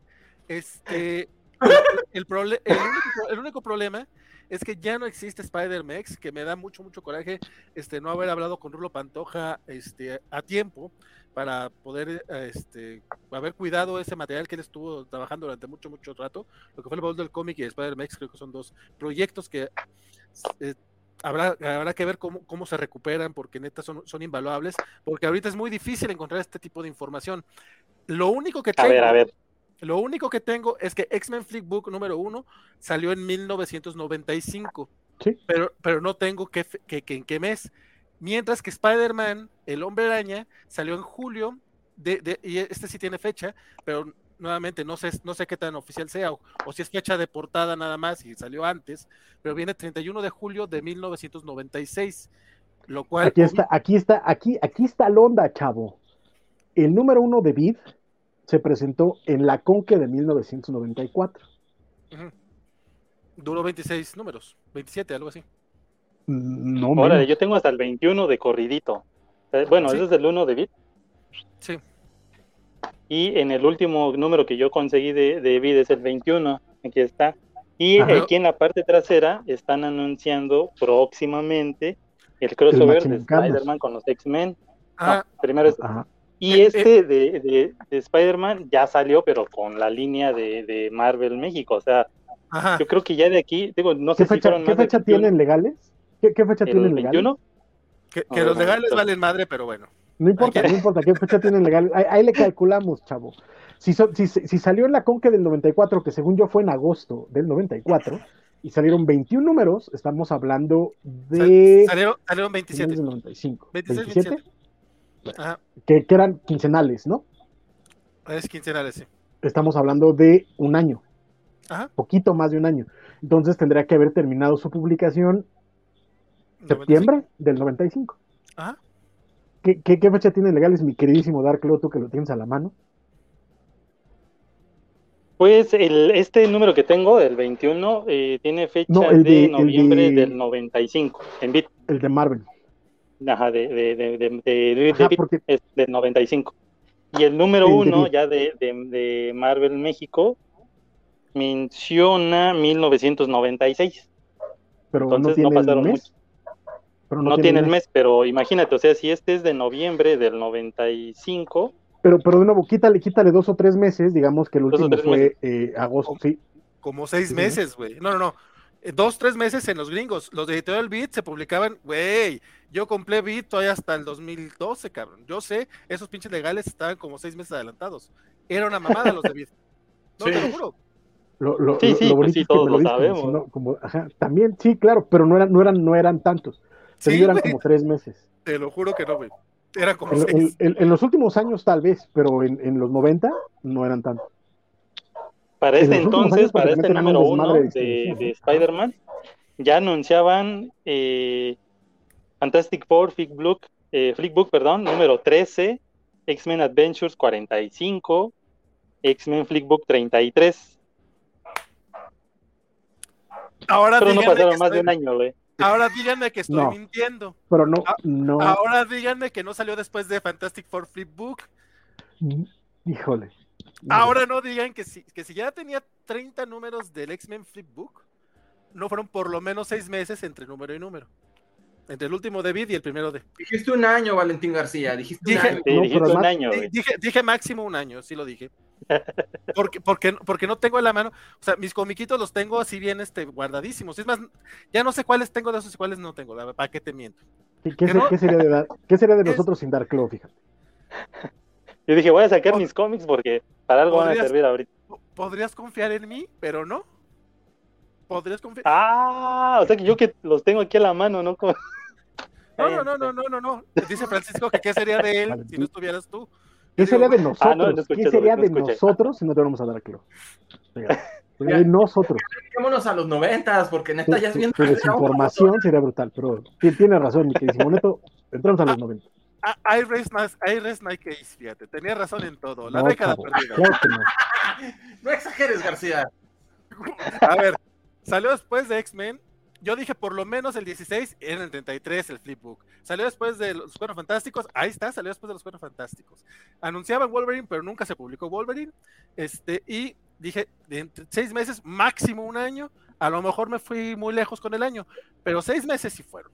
Este, el, el, único, el único problema es que ya no existe Spider-Mex, que me da mucho, mucho coraje este, no haber hablado con Rulo Pantoja este, a tiempo para poder este, haber cuidado ese material que él estuvo trabajando durante mucho, mucho rato. Lo que fue el baúl del cómic y Spider-Mex creo que son dos proyectos que eh, habrá, habrá que ver cómo, cómo se recuperan, porque neta son, son invaluables, porque ahorita es muy difícil encontrar este tipo de información. Lo único que A tengo, ver, a ver. Lo único que tengo es que X-Men Flickbook número uno salió en 1995, Sí. pero, pero no tengo que, fe- que, que en qué mes. Mientras que Spider-Man, el hombre araña, salió en julio, de, de- y este sí tiene fecha, pero nuevamente no sé, no sé qué tan oficial sea, o, o si es fecha de portada nada más y salió antes, pero viene 31 de julio de 1996, lo cual... Aquí está, aquí está, aquí, aquí está la onda, chavo. El número uno de Vid se presentó en la Conque de 1994. Ujú. Duró 26 números, 27, algo así. Mm, No, Órale, menos. yo tengo hasta el 21 de corridito. Eh, Bueno, Sí. ese es el 1 de Bit. Sí. Y en el último número que yo conseguí de, de Bit es el 21. Aquí está. Y Ajá. aquí en la parte trasera están anunciando próximamente el crossover de. Spider-Man con los X-Men. Ah, No, primero es- Ajá. Y Eh, este de, de- de Spider-Man ya salió, pero con la línea de, de Marvel México. O sea, ajá. yo creo que ya de aquí, digo, no sé ¿Qué si fecha, fueron ¿qué de fecha 21, tienen legales? ¿Qué, qué fecha tienen legales? 21. Que, A que ver, los legales momento. valen madre, pero bueno. No importa, no importa qué fecha tienen legales. Ahí, ahí le calculamos, chavo. Si, son- si, si salió en la Conque del 94, que según yo fue en agosto del 94, y salieron 21 números, estamos hablando de... Salieron, salieron finales 27. del 95. 26, 27, Ajá. Que, que eran quincenales, ¿no? Es quincenales, sí. Estamos hablando de un año, Ajá. poquito más de un año. Entonces tendría que haber terminado su publicación 95. septiembre del 95. Ajá. ¿Qué, qué, qué fecha tienen legales, mi queridísimo Dark Loto, que lo tienes a la mano? Pues el, este número que tengo, el 21, eh, tiene fecha No, el de, de- el noviembre de- del 95 en bit. El de Marvel. Ajá, de, de, de, de, de- de Ajá, bit porque es del 95. Y el número uno ya de, de, de Marvel México menciona 1996. pero Entonces no no pasaron mes. mucho. Pero No, tiene el mes, pero imagínate, o sea, si este es de noviembre del 95, Pero, pero de nuevo, quítale, quítale dos o tres meses, digamos que el último fue eh, agosto, sí. Como seis Sí. meses, güey. No, no, no. Dos, tres meses en los gringos. Los de Editorial Beat se publicaban, güey. Yo compré Beat todavía hasta el 2012, cabrón. Yo sé, esos pinches legales estaban como seis meses adelantados. Era una mamada los de Beat. No, Sí. te lo juro. Lo, lo, Sí, lo- sí, lo pues bonito sí, es que todos lo sabemos. como- ajá, también, sí, claro, pero no eran, no eran, no eran tantos. Sí, eran güey. como tres meses. Te lo juro que no, güey. Era como En, seis. en- en- en los últimos años tal vez, pero en, en los 90 no eran tantos. Para este entonces, para este número uno de, de. Spider-Man, ya anunciaban eh, Fantastic Four, Flickbook, eh, Flickbook, perdón, número 13, X-Men Adventures 45, X-Men Flickbook 33, Ahora pero no díganme pasaron que más de estoy- un año, güey. Ahora díganme que estoy No. mintiendo. Pero no, Ah, no, Ahora díganme que no salió después de Fantastic Four Flipbook. híjole. Ahora no digan que si, que si ya tenía 30 números del X-Men Flipbook, no fueron por lo menos seis meses entre número y número. Entre el último de Vid y el primero de. Dijiste un año, Valentín García. Dijiste Dije- un año. Sí, No, dijiste un año. Dije, dije máximo un año, sí lo dije. Porque, porque, porque no tengo en la mano, o sea, mis comiquitos los tengo así bien este, guardadísimos. Es más, ya no sé cuáles tengo de esos y cuáles no tengo, ¿para qué te miento? ¿Qué, qué que se- no- qué sería de, qué sería de Es- nosotros sin dar Claw, fíjate? Yo dije, voy a sacar mis cómics porque para algo van a podrías- servir ahorita. Podrías confiar en mí, pero no. Podrías confiar. Ah, o sea que yo que los tengo aquí a la mano, ¿no? Como- No, no, no, no, no, no, no. Dice Francisco que qué sería de él si no estuvieras tú. ¿Qué sería de nosotros? Ah, no, no escuché, ¿Qué sería no de nosotros si no te vamos a dar sería de nosotros. Vámonos a los noventas, porque neta ya es bien. tu desinformación sería brutal, pero ti- tiene razón, mi queridísimo Neto. Entramos a los 90. I rest my, I rest my case, fíjate. Tenía razón en todo. La No, década perdida. no. No exageres, García. A ver, salió después de X-Men. Yo dije por lo menos el 16, era el 33 el flipbook. Salió después de los Cuatro Fantásticos, ahí está, salió después de los Cuatro Fantásticos. Anunciaban Wolverine, pero nunca se publicó Wolverine. Este, y dije, de entre seis meses, máximo un año. A lo mejor me fui muy lejos con el año, pero seis meses sí fueron.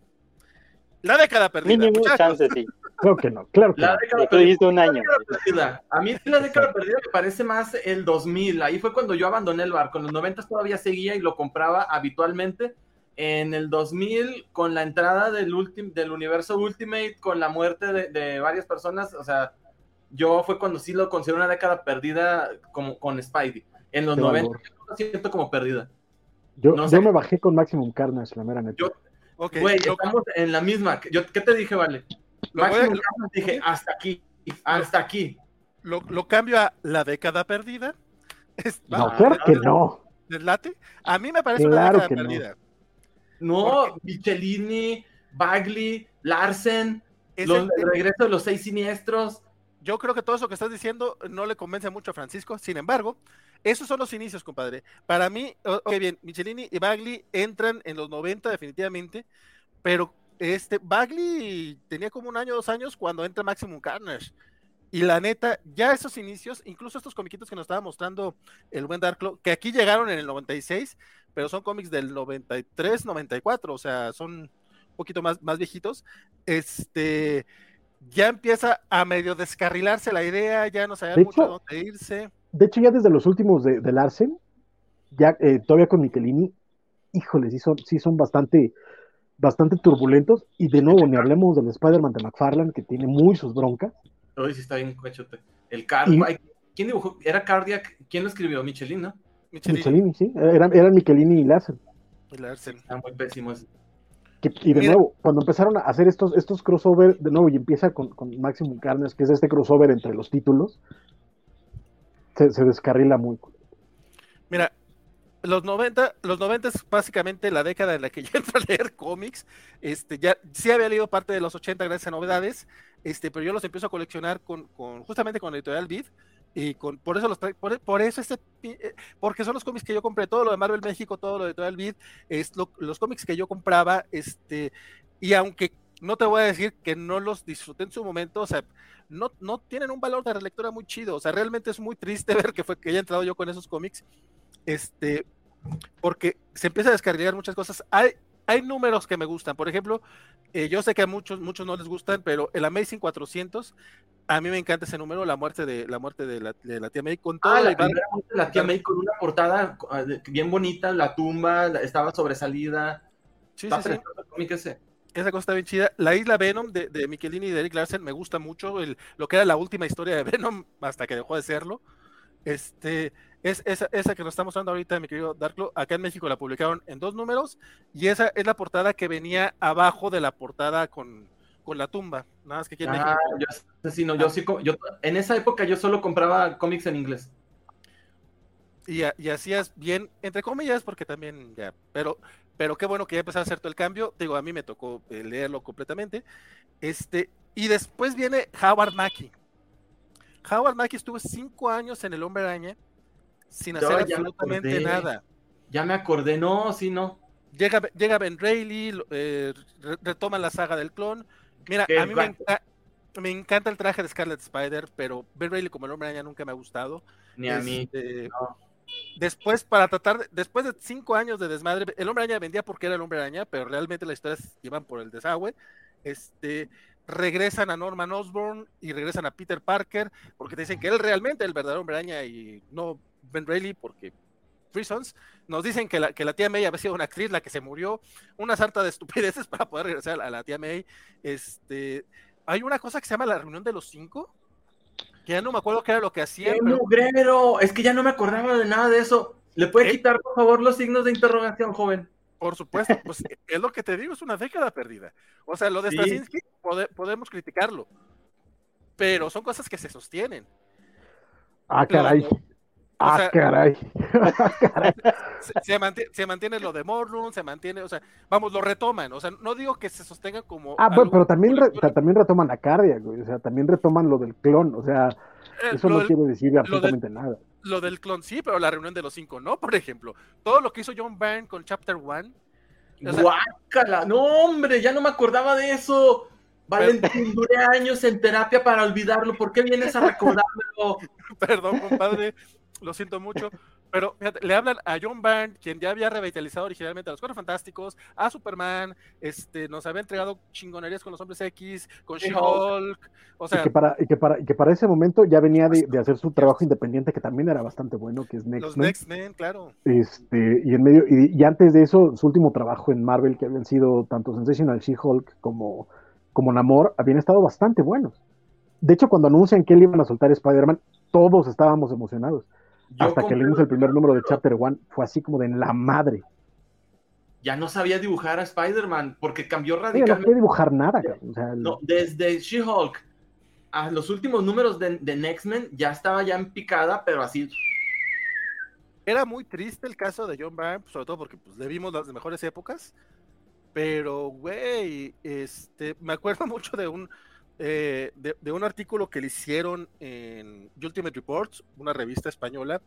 La década perdida. Mínimo muchachos. chance, sí. Claro que no, claro que La no. década Tú dijiste un año. década perdida. A mí la década perdida me parece más el 2000. Ahí fue cuando yo abandoné el barco. En los 90 todavía seguía y lo compraba habitualmente. En el 2000, con la entrada del, ultim- del universo Ultimate, con la muerte de, de varias personas, o sea, yo fue cuando sí lo considero una década perdida como con Spidey. En los Qué 90 valor. yo lo siento como perdida. Yo, no yo me bajé con Maximum Carnage, la mera neta. Yo- Ok, Güey, lo- estamos en la misma. Yo, ¿Qué te dije, Vale? Lo a- dije, hasta aquí, hasta aquí. lo, lo cambio a la década perdida. Es- no, claro que ¿les no. late? A mí me parece Claro una década no. perdida. No, Michelini, Bagley, Larsen, Es los- el- el regreso de los seis siniestros. Yo creo que todo eso que estás diciendo no le convence mucho a Francisco. Sin embargo, esos son los inicios, compadre. Para mí, ok, bien, Michelini y Bagley entran en los 90 definitivamente, pero este Bagley tenía como un año, dos años cuando entra Maximum Carnage. Y la neta, ya esos inicios, incluso estos comiquitos que nos estaba mostrando el buen Darklo, que aquí llegaron en el 96, pero son cómics del 93, 94, o sea, son un poquito más, más viejitos. Este, ya empieza a medio descarrilarse la idea, ya no sabía De mucho a dónde irse. De hecho, ya desde los últimos de, de Larsen, ya eh, todavía con Michelini, híjole, sí son, sí son bastante, bastante turbulentos. Y de nuevo, ni hablemos del Spider-Man de McFarlane, que tiene muy sus broncas. Uy, sí está bien cochote. El Car Y- ¿Quién dibujó? Era Cardiac. ¿Quién lo escribió? Michelin, ¿no? Michelini Michelini, sí, eran, eran Michelini y Larsen. y Larsen. Está muy pésimo ese. Que- y de Mira. nuevo, cuando empezaron a hacer estos, estos crossover, de nuevo, y empieza con, con Maximum Carnage, que es este crossover entre los títulos, se, se descarrila muy. Mira, los 90, los 90 es básicamente la década en la que yo entro a leer cómics. Este, ya sí había leído parte de los 80 gracias a novedades, este, pero yo los empiezo a coleccionar con, con justamente con Editorial Beat. Y con, por eso los por, por, eso este, eh, porque son los cómics que yo compré, todo lo de Marvel México, todo lo de todo el Beat, es los cómics que yo compraba, este, y aunque no te voy a decir que no los disfruté en su momento, o sea, no, no tienen un valor de relectura muy chido, o sea, realmente es muy triste ver que fue que haya entrado yo con esos cómics, este, porque se empieza a descargar muchas cosas. Hay, hay números que me gustan, por ejemplo, eh, yo sé que a muchos, muchos no les gustan, pero el Amazing 400 a mí me encanta ese número, la muerte de la muerte de la, de la tía May con todo. Ah, la, la tía May con una portada ah, bien bonita, la tumba estaba sobresalida. Sí, sí, sí. Ese. Esa cosa está bien chida. La isla Venom de, de Michelini y de Eric Larsen me gusta mucho. El, lo que era la última historia de Venom hasta que dejó de serlo. Este, es esa, esa que nos está mostrando ahorita, mi querido Darklo. Acá en México la publicaron en dos números. Y esa es la portada que venía abajo de la portada con, con la tumba. Nada más que aquí en ah, Yo, sí, no, yo ah. sí, yo, en esa época yo solo compraba cómics en inglés. Y, y hacías bien, entre comillas, porque también ya, pero, pero qué bueno que ya empezó a hacer todo el cambio. Digo, a mí me tocó eh, leerlo completamente. Este, y después viene Howard Mackie. Howard Mackie estuvo cinco años en el Hombre Araña sin hacer absolutamente nada. Ya me acordé, no, sí, no. Llega, llega Ben Reilly, eh, retoma la saga del clon, Mira, a mí me, encanta el traje de Scarlet Spider, pero Ben Reilly como el hombre araña nunca me ha gustado. Ni a mí. Este, después, para tratar, después de cinco años de desmadre, el hombre araña vendía porque era el hombre araña, pero realmente las historias iban por el desagüe. Este, regresan a Norman Osborn y regresan a Peter Parker, porque dicen que él realmente es el verdadero hombre araña y no Ben Reilly, porque Reasons, nos dicen que la, que la tía May había sido una actriz la que se murió, una sarta de estupideces para poder regresar a la tía May. Este, hay una cosa que se llama la reunión de los cinco, que ya no me acuerdo qué era lo que hacía. Pero... Es que ya no me acordaba de nada de eso. ¿Le puede ¿Eh? quitar, por favor, los signos de interrogación, joven? Por supuesto, pues es lo que te digo, es una década perdida. O sea, lo de Straczynski podemos criticarlo, pero son cosas que se sostienen. Ah, caray. Ah, caray. Se, mantiene, lo de Morroom, se mantiene, o sea, vamos, lo retoman, o sea, no digo que se sostenga como. Ah, bueno, pero también, también retoman la cardia, güey, o sea, también retoman lo del clon, o sea, eh, eso no quiere decir absolutamente nada. Lo del clon sí, pero la reunión de los cinco no, por ejemplo. Todo lo que hizo John Byrne con Chapter One. Guácala, no, hombre, ya no me acordaba de eso. Valentín, duré años en terapia para olvidarlo. ¿Por qué vienes a recordármelo? Perdón, compadre lo siento mucho, pero le hablan a John Byrne, quien ya había revitalizado originalmente a los Cuatro Fantásticos, a Superman, este, nos había entregado chingonerías con los Hombres X, con She-Hulk, o sea... Y que, para, y, que para, que para ese momento ya venía de, hacer su trabajo independiente, que también era bastante bueno, que es Next Los Next Men, claro. Este, y en medio, y, antes de eso, su último trabajo en Marvel, que habían sido tanto Sensational She-Hulk como, como Namor, habían estado bastante buenos. De hecho, cuando anuncian que él iban a soltar Spider-Man, todos estábamos emocionados hasta que leímos el primer número de Chapter One, fue así como de en la madre. Ya no sabía dibujar a Spider-Man porque cambió radicalmente. no sabía dibujar nada. no, desde She-Hulk a los últimos números de, de Next Men ya estaba ya en picada, pero así. Era muy triste el caso de John Byrne, sobre todo porque pues, le vimos las mejores épocas. Pero, güey, este, me acuerdo mucho de un, eh, de, un artículo que le hicieron en Ultimate Reports, una revista española,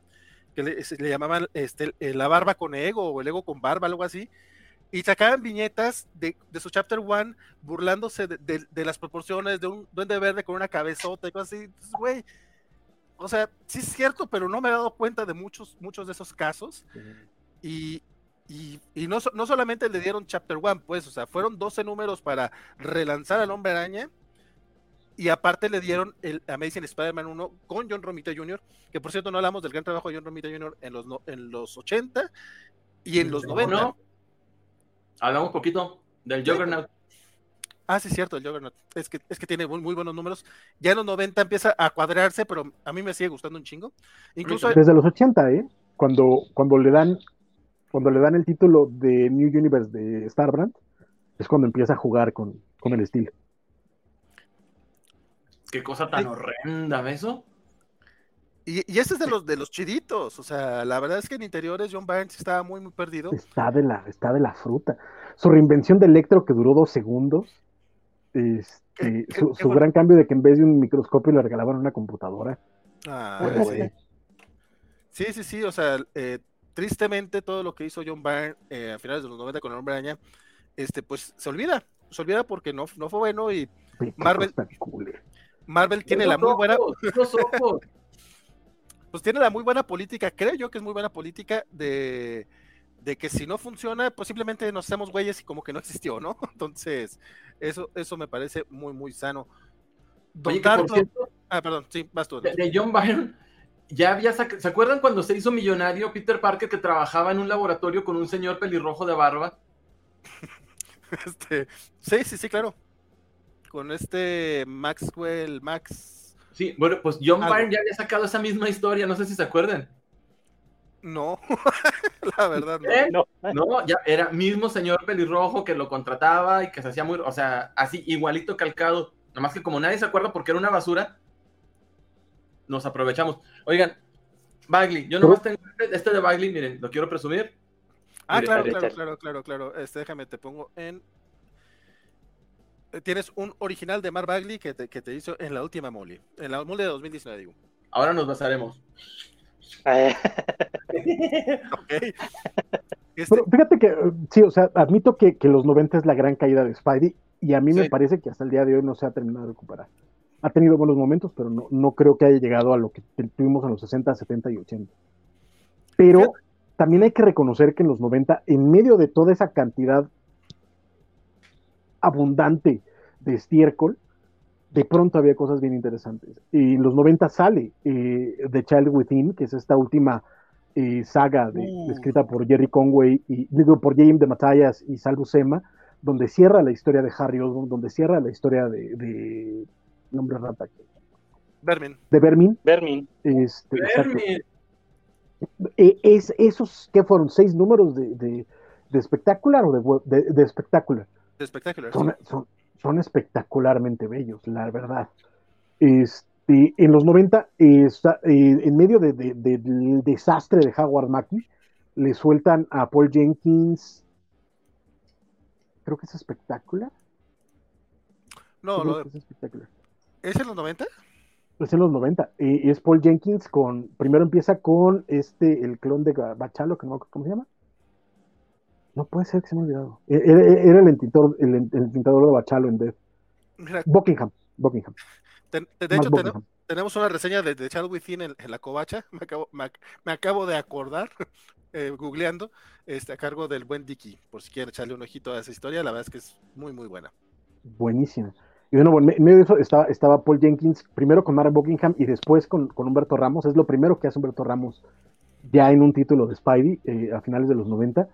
que le, llamaban este, La barba con ego o el ego con barba, algo así, y sacaban viñetas de, su chapter one burlándose de, las proporciones de un duende verde con una cabezota y cosas así. güey, o sea, sí es cierto, pero no me he dado cuenta de muchos, muchos de esos casos. Y, y, no, no, solamente le dieron Chapter One, pues, o sea, fueron 12 números para relanzar al Hombre Araña y aparte le dieron el Amazing Spider-Man 1 con John Romita Jr., que por cierto no hablamos del gran trabajo de John Romita Jr. en los, en los 80 y en los 90. Hablamos un poquito del Juggernaut. Ah, sí, cierto, el Juggernaut. Es que, es que tiene muy, buenos números. Ya en los 90 empieza a cuadrarse, pero a mí me sigue gustando un chingo. Incluso Desde los 80, ¿eh? Cuando, cuando le dan cuando le dan el título de New Universe de Starbrand, es cuando empieza a jugar con, con el estilo. Qué cosa tan horrenda, eso? Y, y ese es de los de los chiditos, o sea, la verdad es que en interiores John Barnes estaba muy muy perdido. Está de la, está de la fruta. Su reinvención de Electro que duró dos segundos. Este, su, gran cambio de que en vez de un microscopio le regalaban una computadora. Ah, Puede sí. ser. Sí, sí, sí, o sea, eh, tristemente todo lo que hizo John Byrne eh, a finales de los 90 con el Hombre Araña, este, pues se olvida, se olvida porque no, no fue bueno y Marvel-. Marvel tiene la muy buena, ojos, los ojos. pues tiene la muy buena política, creo yo que es muy buena política de, de que si no funciona, pues simplemente nos hacemos güeyes y como que no existió, ¿no? Entonces, eso, eso me parece muy, muy sano. Don Oye, cierto, ah, perdón, sí, vas tú. de, de John Byron, ya había ¿Se acuerdan cuando se hizo millonario Peter Parker que trabajaba en un laboratorio con un señor pelirrojo de barba? Este, sí, sí, sí, claro. Con este Maxwell, Max. Sí, bueno, pues John. Byrne ya había sacado esa misma historia, no sé si se acuerdan. No, la verdad no. ¿Eh? No, No, ya era mismo señor pelirrojo que lo contrataba y que se hacía muy, o sea, así igualito calcado. Nomás que como nadie se acuerda porque era una basura, nos aprovechamos. Oigan, Bagley, yo nomás tengo este- este de Bagley, miren, lo quiero presumir. Ah, claro, claro, claro, claro, claro. Este, déjame, te pongo en. Tienes un original de Mark Bagley que te, que te hizo en la última mole. En la mole de 2019, digo. Ahora nos basaremos. eh, Ok. Este, Pero fíjate que, sí, o sea, admito que, que los 90 es la gran caída de Spidey y a mí me parece que hasta el día de hoy no se ha terminado de recuperar. Ha tenido buenos momentos, pero no, no creo que haya llegado a lo que tuvimos en los 60, 70 y 80. Pero también hay que reconocer que en los 90, en medio de toda esa cantidad abundante de estiércol, de pronto había cosas bien interesantes. Y en los 90 sale eh, The Child Within, que es esta última eh, saga de- escrita por Jerry Conway y digo por James de Matthias y Sal Buscema, donde cierra la historia de Harry Osborn, donde cierra la historia de, de nombre rata, Vermin. de Vermin. Vermin. Este. Vermin. Eh, es, esos que fueron seis números de, de, de espectacular o de, de, de espectacular. De Spectacular. son, son, son espectacularmente bellos, la verdad. Este, en los 90, eh, en medio de- de- de- del desastre de Howard Mackie, le sueltan a Paul Jenkins, creo que es espectacular. No, lo es espectacular. ¿es en los 90? Es en los 90. eh, es Paul Jenkins con. Primero empieza con este, el clon de Bachalo, que no me acuerdo cómo se llama. No puede ser que se me ha olvidado. E- Era, era el, entintor, el, el entintador de Bachalo en Death. Buckingham. Buckingham. ten- de hecho, ten- tenemos una reseña de, de Within en, en la covacha. Me acabo, me, ac- me acabo de acordar, eh, googleando, este, a cargo del buen Dicky. Por si quieren echarle un ojito a esa historia, la verdad es que es muy, muy buena. Buenísima. Y bueno, en me- en medio de eso estaba, estaba Paul Jenkins, primero con Mark Buckingham y después con, con Humberto Ramos. Es lo primero que hace Humberto Ramos ya en un título de Spidey eh, a finales de los 90.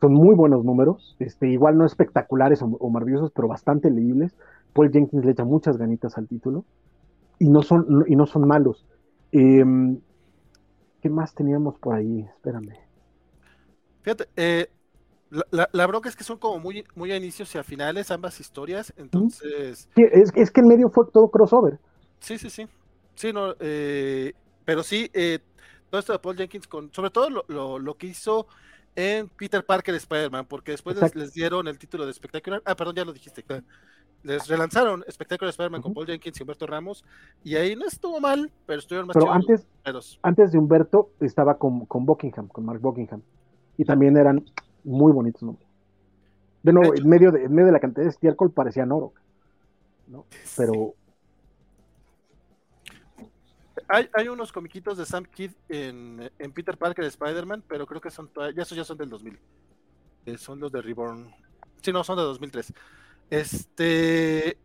Son muy buenos números, este, igual no espectaculares o, o maravillosos, pero bastante leíbles. Paul Jenkins le echa muchas ganitas al título y no son, no- y no son malos. Em, ¿Qué más teníamos por ahí? Espérame. Fíjate, eh, la, la- la bronca es que son como muy, muy a inicios y a finales ambas historias. Entonces, Sí, Es, es que en medio fue todo crossover. sí, sí, sí. Sí, no, eh, pero sí, eh, todo esto de Paul Jenkins, con, sobre todo lo, lo- lo que hizo en Peter Parker Spider-Man, porque después les, dieron el título de espectacular. Ah, perdón, ya lo dijiste. Les relanzaron Spectacular Spider-Man con. Paul Jenkins y Humberto Ramos, y ahí no estuvo mal, pero estuvieron más Pero los antes, antes de Humberto estaba con, con Buckingham, con Mark Buckingham. Y también eran muy bonitos nombres. De nuevo, De en medio de, en medio de la cantidad de estiércol parecían oro. ¿no? Pero Hay, hay unos comiquitos de Sam Kidd en, en Peter Parker de Spider-Man, pero creo que son ya esos ya son del 2000. Eh, son los de Reborn. Sí, no, son de 2003. Este.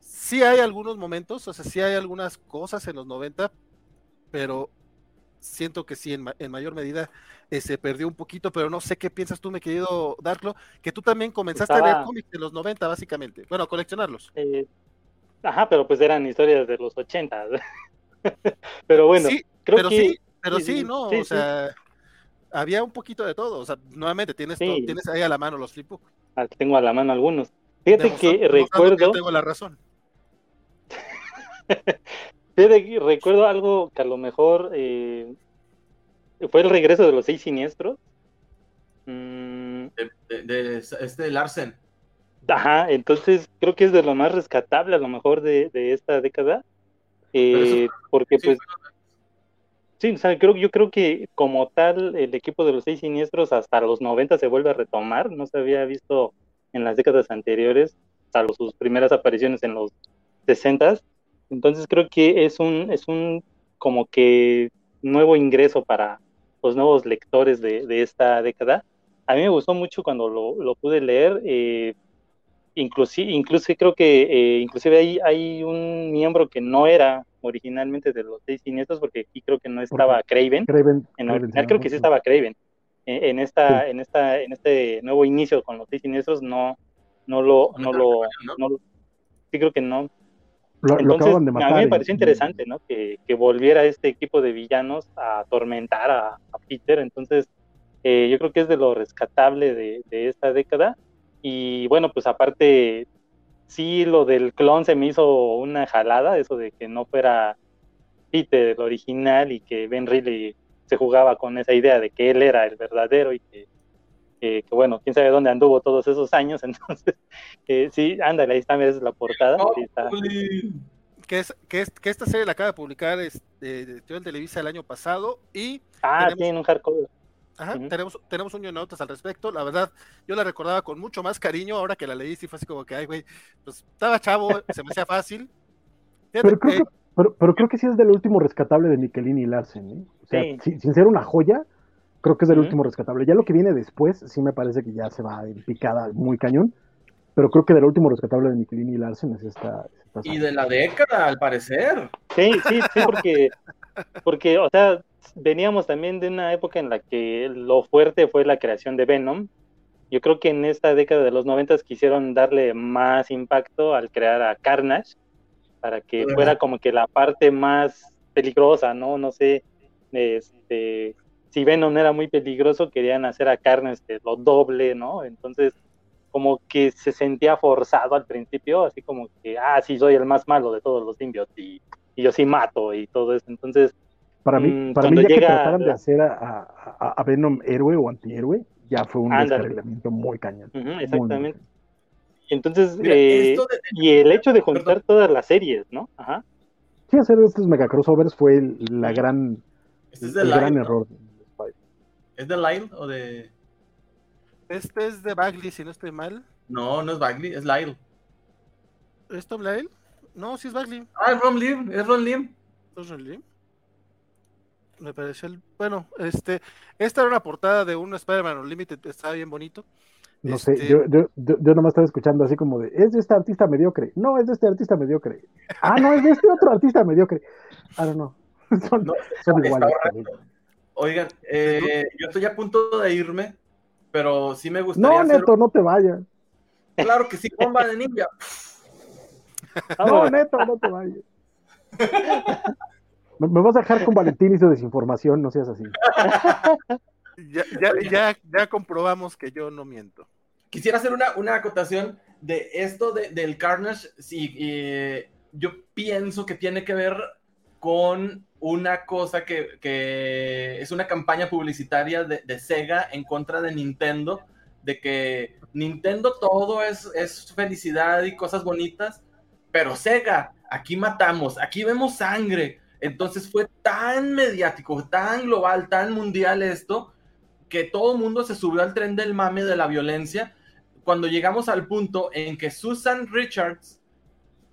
Sí hay algunos momentos, o sea, sí hay algunas cosas en los 90, pero siento que sí, en, ma- en mayor medida eh, se perdió un poquito, pero no sé qué piensas tú, mi querido Darklo, que tú también comenzaste a leer cómics de los 90, básicamente. Bueno, a coleccionarlos. eh, ajá, pero pues eran historias de los 80. pero bueno, sí, creo pero que sí, pero sí, sí, sí, no, sí, o sí. sea, había un poquito de todo, o sea, nuevamente tienes, Sí. todo- tienes ahí a la mano los flipbooks. ah, tengo a la mano algunos. Fíjate que recuerdo, yo tengo la razón. fíjate que recuerdo algo que a lo mejor eh, fue el regreso de los seis siniestros. Mm, De, de- de este Larsen. Ajá, entonces creo que es de lo más rescatable a lo mejor de, de esta década. Eh, porque Sí, pues Sí, o sea, creo, yo creo que como tal el equipo de los seis siniestros hasta los 90 se vuelve a retomar, no se había visto en las décadas anteriores, salvo sus primeras apariciones en los 60 entonces creo que es un, es un como que nuevo ingreso para los nuevos lectores de, de esta década. A mí me gustó mucho cuando lo, lo pude leer, eh, inclusive, inclusive creo que eh, inclusive hay, hay un miembro que no era originalmente de los seis siniestros, porque aquí creo que no estaba Craven. Craven, en Craven, original creo que sí estaba Craven. En, en esta, Sí. en esta, en este nuevo inicio con los seis siniestros no, no lo, no lo, no lo- sí creo que no. Lo, lo Entonces, acaban de a matar. mí me pareció interesante, ¿no? Que, que volviera este equipo de villanos a atormentar a, a Peter. Entonces, eh, yo creo que es de lo rescatable de, de esta década. Y bueno, pues aparte, sí, lo del clon se me hizo una jalada, eso de que no fuera Peter el original y que Ben Reilly se jugaba con esa idea de que él era el verdadero y que, que- que, bueno, quién sabe dónde anduvo todos esos años. Entonces, eh, sí, ándale, ahí está, es la portada. Sí está. Que, es, que, es- que esta serie la acaba de publicar este, Tío Televisa el año pasado y Ah, tenemos- tiene un hardcover. Ajá, Ujú. tenemos, tenemos un notas al respecto. La verdad, yo la recordaba con mucho más cariño. Ahora que la leí, sí fue así como que, ay, güey, pues estaba chavo, se me hacía fácil. Fíjate Pero creo, que- que, pero, pero creo que sí es del último rescatable de Michelini y Larsen. ¿eh? O sea, Sí. sin, sin ser una joya, creo que es del Ujú. último rescatable. Ya lo que viene después, sí me parece que ya se va en picada muy cañón. Pero creo que del último rescatable de Michelini y Larsen es esta. es esta Y de la década, al parecer. Sí, sí, sí, porque, porque, o sea, veníamos también de una época en la que lo fuerte fue la creación de Venom. Yo creo que en esta década de los noventas quisieron darle más impacto al crear a Carnage para que fuera como que la parte más peligrosa, ¿no? No sé, este, si Venom era muy peligroso, querían hacer a Carnage este, lo doble, ¿no? Entonces, como que se sentía forzado al principio, así como que, ah, sí, soy el más malo de todos los symbiotes y, y yo sí mato y todo eso. Entonces, Para mí, Mm, para mí ya que trataran de hacer a, a- a Venom héroe o antihéroe, ya fue un Ándale. descarrilamiento muy cañón. ujú, Muy, muy exactamente. Entonces, Mira, eh, de- y el hecho de juntar Perdón. todas las series, ¿no? Ajá. Sí, hacer estos mega crossovers fue el, la gran, Este es de el gran Lyle, ¿no? error. de Spider. ¿Es de Lyle o de.? este es de Bagley, si no estoy mal. No, no es Bagley, es Lyle. ¿Es Tom Lyle? No, sí es Bagley. Ah, es Ron Lim, es Ron Lim. ¿No es Ron Lim? Me pareció el. Bueno, este. Esta era una portada de un Spider-Man Unlimited, estaba bien bonito. No Este- sé, yo, yo, yo, yo nomás estaba escuchando así como de, es de este artista mediocre. No, es de este artista mediocre. Ah, no, es de este otro artista mediocre. I don't know. Son, No, son iguales. Oigan, eh, yo estoy a punto de irme, pero sí me gustaría No, hacer. Neto, no te vayas. Claro que sí, bomba de ninja. No. Neto, no te vayas. Me, me vas a dejar con Valentín y su desinformación, no seas así. Ya, ya, ya, ya comprobamos que yo no miento. Quisiera hacer una, una acotación de esto de- del Carnage. Sí, eh, yo pienso que tiene que ver con una cosa que, que es una campaña publicitaria de, de Sega en contra de Nintendo, de que Nintendo todo es, es felicidad y cosas bonitas, pero Sega, aquí matamos, aquí vemos sangre. Entonces fue tan mediático, tan global, tan mundial esto, que todo el mundo se subió al tren del mame de la violencia cuando llegamos al punto en que Susan Richards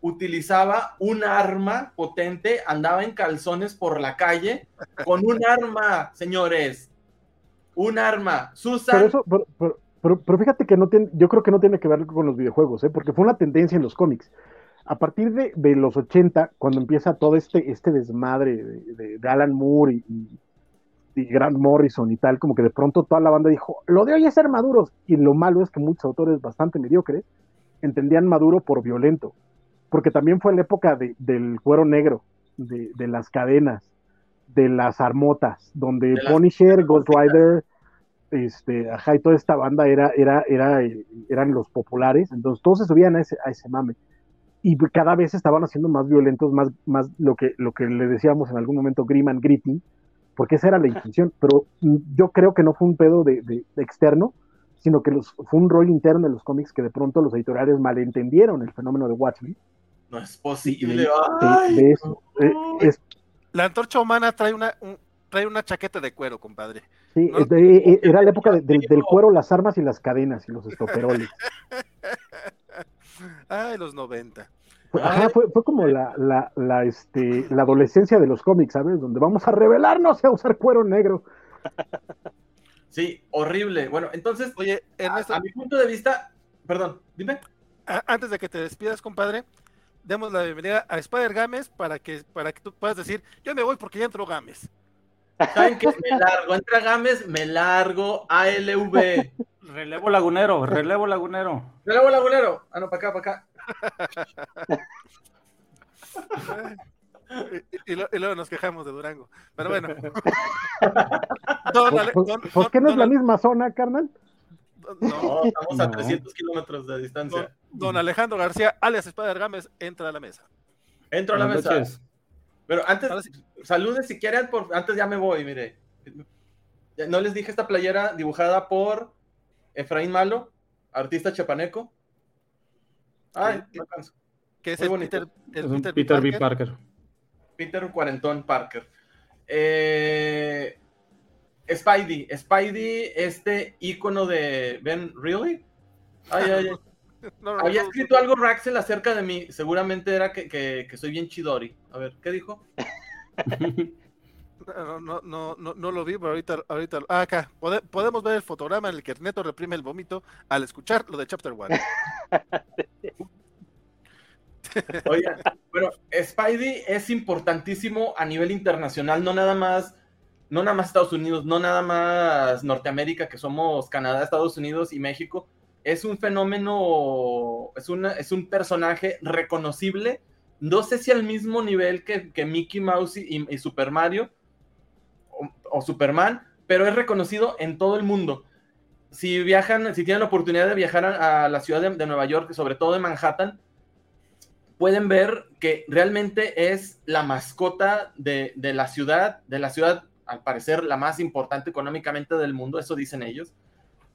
utilizaba un arma potente, andaba en calzones por la calle con un arma, señores. Un arma. Susan. Pero eso, pero, fíjate que no tiene, yo creo que no tiene que ver con los videojuegos, ¿eh? porque fue una tendencia en los cómics. A partir de, de los 80, cuando empieza todo este, este desmadre de, de- de Alan Moore y, y- y Grant Morrison y tal, como que de pronto toda la banda dijo, lo de hoy es ser maduros. Y lo malo es que muchos autores bastante mediocres entendían maduro por violento, porque también fue la época de- del cuero negro, de, de las cadenas, de las armotas, donde De las- Punisher, Ghost Rider, este, ajá, y toda esta banda era, era, era, eran los populares, entonces todos se subían a ese, a ese mame. Y cada vez estaban haciendo más violentos, más, más lo que, lo que le decíamos en algún momento, grim and gritty, porque esa era la intención, pero mm, yo creo que no fue un pedo de, de- de externo, sino que los, fue un rol interno de los cómics que de pronto los editoriales malentendieron el fenómeno de Watchmen. No es posible. de, Ay, de eso. Eh, es, La antorcha humana trae una, un- trae una chaqueta de cuero, compadre. Sí, ¿No? eh, era la época de- del, del cuero, las armas y las cadenas y los estoperoles. Ay, los 90. Fue, ajá, fue, fue como la, la, la, este, la adolescencia de los cómics, ¿sabes? Donde vamos a revelarnos a usar cuero negro. Sí, horrible. Bueno, entonces, Oye, a, Ernesto, a mi punto de vista, perdón, dime. a- antes de que te despidas, compadre, demos la bienvenida a Spider Games para que, para que tú puedas decir, yo me voy porque ya entró Games. ¿Saben qué? Me largo, entra Games, me largo ALV. Relevo lagunero, relevo lagunero. Largo lagunero. Ah, no, para acá, para acá. Y, y lo- y luego nos quejamos de Durango. Pero bueno. Don ¿Por, don- por qué no es la don- misma zona, carnal? no, No, estamos a No. 300 kilómetros de distancia. don Alejandro García, alias Spider Games, entra a la mesa. Entro a la Buenas mesa. noches. Pero antes, saludes si quieren, por, antes ya me voy, mire. No les dije esta playera dibujada por Efraín Malo, artista chapaneco. Ay, Sí. me canso. Que es Muy el bonito. Peter, el Es un Peter Peter B. Parker. Parker. Peter Cuarentón Parker. Eh, Spidey, Spidey, este ícono de Ben, ¿really? Ay, ay, ay. No, no, Había no, escrito algo Raxel acerca de mí. Seguramente era que, que- que soy bien chidori. A ver, ¿qué dijo? No, no, no, no, no lo vi, pero ahorita, ahorita, ah, acá, Pode- podemos ver el fotograma en el que Neto reprime el vómito al escuchar lo de Chapter One. Oigan, bueno, Spidey es importantísimo a nivel internacional, no nada más, no nada más Estados Unidos, no nada más Norteamérica, que somos Canadá, Estados Unidos y México. Es un fenómeno, es, una, es un personaje reconocible, no sé si al mismo nivel que, que Mickey Mouse y, Super Mario o, Superman, pero es reconocido en todo el mundo. Si viajan, si tienen la oportunidad de viajar a, a la ciudad de, de Nueva York, sobre todo de Manhattan, pueden ver que realmente es la mascota de, de, la ciudad, de la ciudad, al parecer, la más importante económicamente del mundo, eso dicen ellos.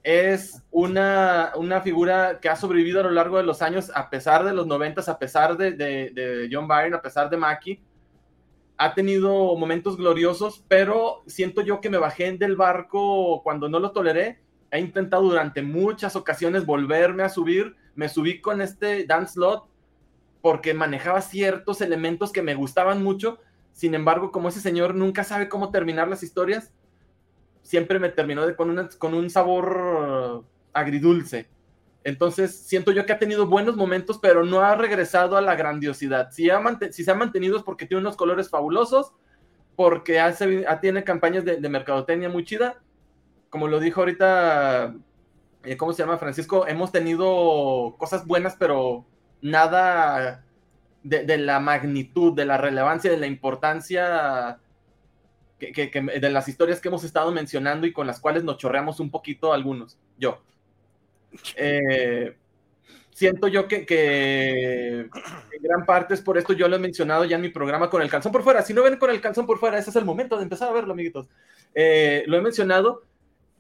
Es una, una figura que ha sobrevivido a lo largo de los años, a pesar de los noventas, a pesar de, de, John Byrne, a pesar de Mackie. Ha tenido momentos gloriosos, pero siento yo que me bajé del barco cuando no lo toleré. He intentado durante muchas ocasiones volverme a subir. Me subí con este Dan Slot porque manejaba ciertos elementos que me gustaban mucho. Sin embargo, como ese señor nunca sabe cómo terminar las historias, siempre me terminó de, con, una, con, un sabor agridulce. Entonces, siento yo que ha tenido buenos momentos, pero no ha regresado a la grandiosidad. Si, ha si se ha mantenido es porque tiene unos colores fabulosos, porque hace, tiene campañas de, de mercadotecnia muy chida. Como lo dijo ahorita, eh, ¿cómo se llama Francisco? Hemos tenido cosas buenas, pero nada de, de, la magnitud, de la relevancia, de la importancia de las historias que hemos estado mencionando y con las cuales nos chorreamos un poquito algunos. Yo. Eh, siento yo que, que, en gran parte es por esto, yo lo he mencionado ya en mi programa con el calzón por fuera. Si no ven con el calzón por fuera, ese es el momento de empezar a verlo, amiguitos. Eh, lo he mencionado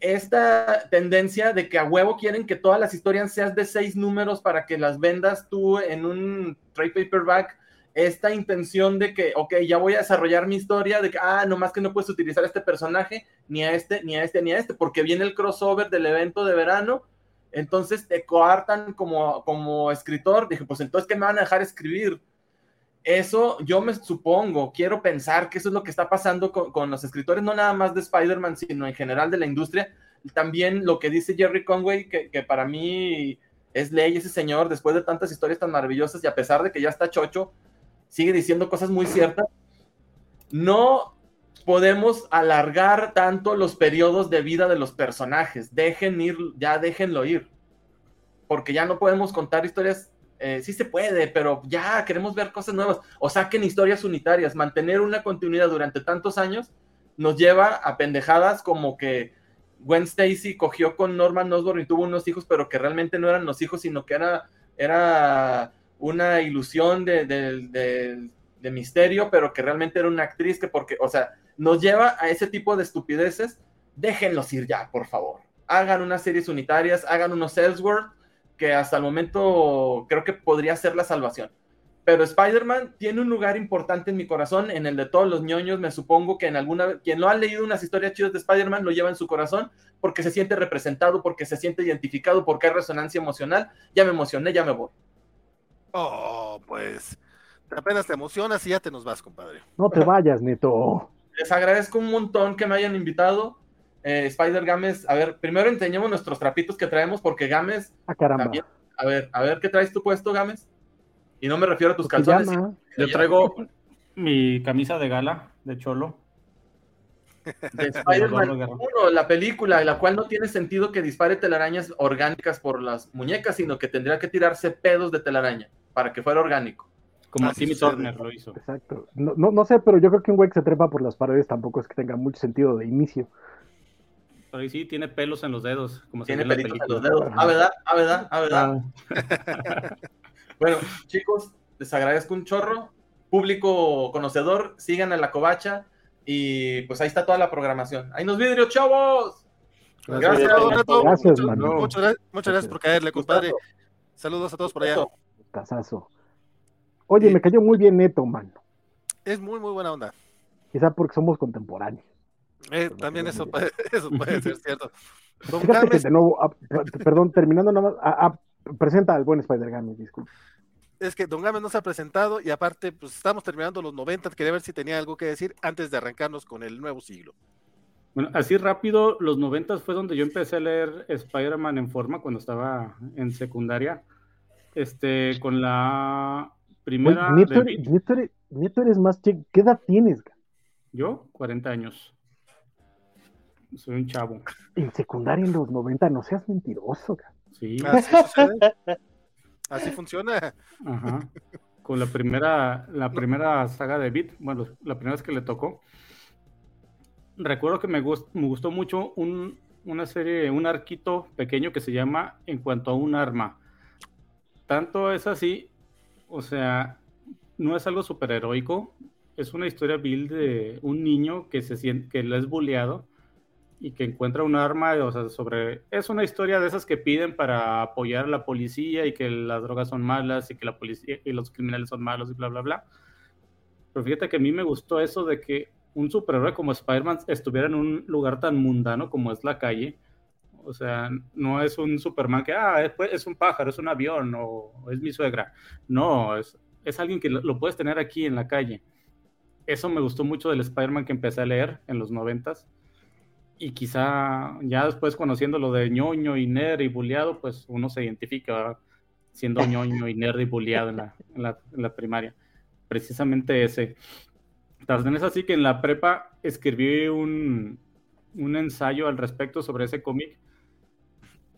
esta tendencia de que a huevo quieren que todas las historias sean de seis números para que las vendas tú en un trade paperback. Esta intención de que, ok, ya voy a desarrollar mi historia, de que, ah, nomás que no puedes utilizar a este personaje, ni a este, ni a este, ni a este, porque viene el crossover del evento de verano, entonces te coartan como, como escritor. Dije, pues entonces, ¿qué me van a dejar escribir? Eso yo me supongo, quiero pensar que eso es lo que está pasando con, con los escritores, no nada más de Spider-Man, sino en general de la industria. También lo que dice Jerry Conway, que, que, para mí es ley ese señor, después de tantas historias tan maravillosas y a pesar de que ya está chocho, sigue diciendo cosas muy ciertas. No podemos alargar tanto los periodos de vida de los personajes. Dejen ir, ya déjenlo ir. Porque ya no podemos contar historias eh, sí se puede, pero ya queremos ver cosas nuevas o saquen historias unitarias. Mantener una continuidad durante tantos años nos lleva a pendejadas como que Gwen Stacy cogió con Norman Osborn y tuvo unos hijos, pero que realmente no eran los hijos, sino que era, era una ilusión de, misterio, pero que realmente era una actriz que porque, o sea, nos lleva a ese tipo de estupideces. Déjenlos ir ya, por favor. Hagan unas series unitarias, hagan unos Ellsworth que hasta el momento creo que podría ser la salvación. pero Spider-Man tiene un lugar importante en mi corazón, en el de todos los ñoños, me supongo que en alguna, quien lo ha leído unas historias chidas de Spider-Man lo lleva en su corazón porque se siente representado, porque se siente identificado, porque hay resonancia emocional. Ya me emocioné, ya me voy. Oh, pues apenas te emocionas y ya te nos vas, compadre. No te vayas, Neto. Les agradezco un montón que me hayan invitado. Eh, Spider Games, a ver, primero enseñemos nuestros trapitos que traemos porque Games... Ah, caramba. También, a ver, a ver, ¿qué traes tú puesto, Games? Y no me refiero a tus calzones. Yo traigo mi camisa de gala de Cholo. De Spider-Man 1, la película, en la cual no tiene sentido que dispare telarañas orgánicas por las muñecas, sino que tendría que tirarse pedos de telaraña para que fuera orgánico. Como Timmy Turner lo hizo. Exacto. No, no, no, sé, pero yo creo que un güey que se trepa por las paredes tampoco es que tenga mucho sentido de inicio. Pero ahí sí tiene pelos en los dedos. Como tiene pelitos en los dedos. Ah, verdad, ah, verdad, ah, verdad. bueno, chicos, les agradezco un chorro. Público conocedor, sigan a la covacha y pues ahí está toda la programación. ¡Ahí nos vidrio, chavos! Gracias, gracias, Muchas, gracias, muchas gracias por caerle, compadre. Saludos a todos por allá. Oye, me cayó muy bien Neto, mano. Es muy, muy buena onda. Quizá porque somos contemporáneos. Eh, también eso puede, eso puede ser cierto. Fíjate que de nuevo, ah, perdón, terminando nada más, ah, ah, presenta al buen Spider-Games, disculpe es que Don Gámez no se ha presentado y aparte, pues estamos terminando los 90, quería ver si tenía algo que decir antes de arrancarnos con el nuevo siglo. Bueno, así rápido, los 90 fue donde yo empecé a leer Spider-Man en forma cuando estaba en secundaria. Este, con la primera. Nieto, eres más chico. ¿Qué edad tienes? Yo, 40 años. Soy un chavo. En secundaria en los 90, no seas mentiroso. Sí. Así funciona. Ajá. Con la primera, la primera saga de Beat, bueno, la primera vez que le tocó. Recuerdo que me, me gustó mucho un, una serie, un arquito pequeño que se llama En cuanto a un arma. Tanto es así, o sea, no es algo superheroico, es una historia vil de un niño que se siente, que le es bulleado y que encuentra un arma, o sea, sobre... Es una historia de esas que piden para apoyar a la policía y que las drogas son malas y que la policía y los criminales son malos y bla, bla, bla. Pero fíjate que a mí me gustó eso de que un superhéroe como Spider-Man estuviera en un lugar tan mundano como es la calle. O sea, no es un Superman que, ah, es, es un pájaro, es un avión o es mi suegra. No, es, es alguien que lo, puedes tener aquí en la calle. Eso me gustó mucho del Spider-Man que empecé a leer en los noventas y quizá ya después conociendo lo de ñoño y nerd y bulleado, pues uno se identifica siendo ñoño y nerd y bulleado en la, en la, primaria. Precisamente ese. También es así que en la prepa escribí un, un ensayo al respecto sobre ese cómic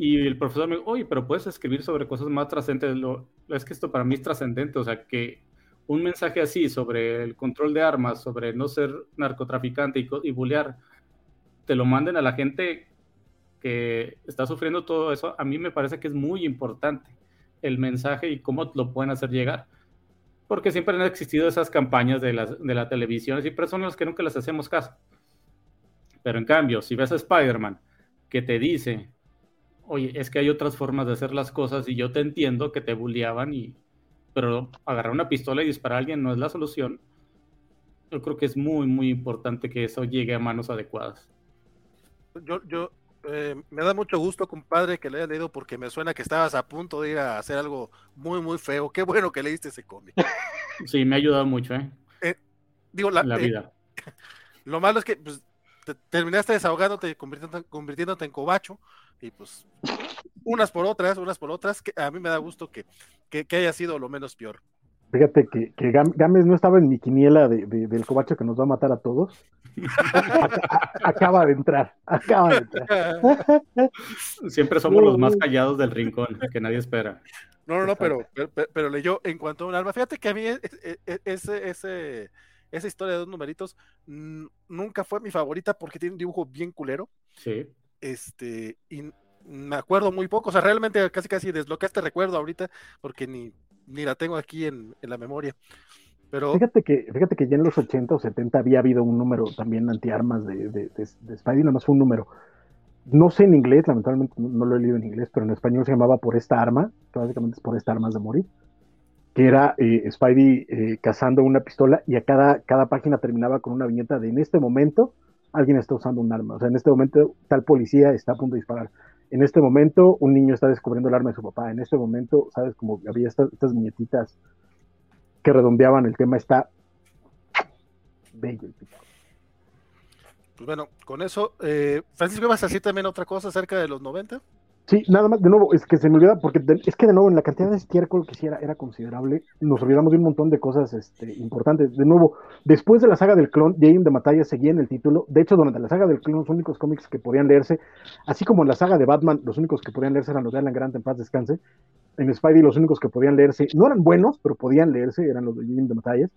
y el profesor me dijo, oye, pero puedes escribir sobre cosas más trascendentes. Lo, es que esto para mí es trascendente, o sea, que un mensaje así sobre el control de armas, sobre no ser narcotraficante y, y bullear, te lo manden a la gente que está sufriendo todo eso, a mí me parece que es muy importante el mensaje y cómo lo pueden hacer llegar. Porque siempre han existido esas campañas de, de la televisión y personas que nunca les hacemos caso. Pero en cambio, si ves a Spider-Man que te dice, oye, es que hay otras formas de hacer las cosas y yo te entiendo que te bulleaban y pero agarrar una pistola y disparar a alguien no es la solución. Yo creo que es muy, muy importante que eso llegue a manos adecuadas yo, yo eh, me da mucho gusto, compadre, que le haya leído porque me suena que estabas a punto de ir a hacer algo muy, muy feo. Qué bueno que leíste ese cómic. Sí, me ha ayudado mucho, ¿eh? eh digo, la, la eh, vida. lo malo es que pues, terminaste desahogándote, convirtiéndote, convirtiéndote en cobacho, y pues unas por otras, unas por otras, que a mí me da gusto que, que, que haya sido lo menos peor. Fíjate que, que Gámez no estaba en mi quiniela de, del cobacho que nos va a matar a todos. acaba de entrar, acaba de entrar. Siempre somos los más callados del rincón, que nadie espera. No, no, no, pero, pero, leyó en cuanto a un arma. Fíjate que a mí e, e, e, ese, ese, esa historia de dos numeritos nunca fue mi favorita porque tiene un dibujo bien culero. Sí. Este, y me acuerdo muy poco, o sea, realmente casi casi desbloqueaste recuerdo ahorita porque ni ni la tengo aquí en, la memoria. Pero... Fíjate que, fíjate que ya en los 80 o 70 había habido un número también antiarmas de, de, de, de Spidey, nada fue un número. No sé en inglés, lamentablemente no, lo he leído en inglés, pero en español se llamaba Por esta arma, que básicamente es por esta armas de morir. que era eh, Spidey eh, cazando una pistola y a cada, cada página terminaba con una viñeta de en este momento alguien está usando un arma, o sea, en este momento tal policía está a punto de disparar, en este momento un niño está descubriendo el arma de su papá, en este momento, sabes, como había estas, estas viñetitas que redondeaban el tema, está bello. Pues bueno, con eso, eh, Francisco, ¿ibas a decir también otra cosa acerca de los 90? Sí, nada más, de nuevo, es que se me olvida, porque es que de nuevo, en la cantidad de estiércol que sí era, era considerable, nos olvidamos de un montón de cosas este, importantes. De nuevo, después de la saga del clon, James de Matalla seguía en el título. De hecho, durante la saga del clon, los únicos cómics que podían leerse, así como en la saga de Batman, los únicos que podían leerse eran los de Alan Grant en paz descanse. En Spidey, los únicos que podían leerse, no eran buenos, pero podían leerse, eran los de James de Matallas.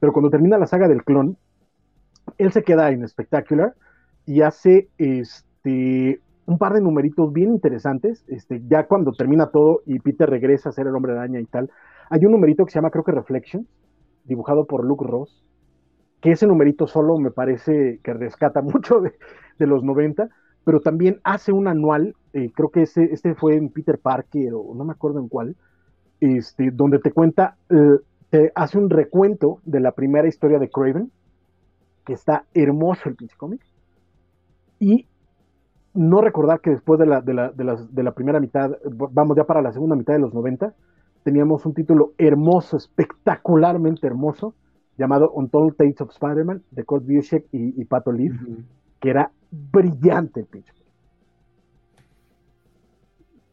Pero cuando termina la saga del clon, él se queda en Spectacular y hace este un par de numeritos bien interesantes, este, ya cuando termina todo y Peter regresa a ser el hombre araña y tal, hay un numerito que se llama creo que Reflections, dibujado por Luke Ross, que ese numerito solo me parece que rescata mucho de, de los 90, pero también hace un anual, eh, creo que ese, este fue en Peter Parker o no me acuerdo en cuál, este, donde te cuenta, eh, te hace un recuento de la primera historia de Craven, que está hermoso el pinche cómic, y no recordar que después de la, de, la, de, la, de la, primera mitad, vamos ya para la segunda mitad de los 90, teníamos un título hermoso, espectacularmente hermoso, llamado Untold Tales of Spider-Man, de Kurt Busiek y, y Pato Leaf, uh -huh. que era brillante el pinche.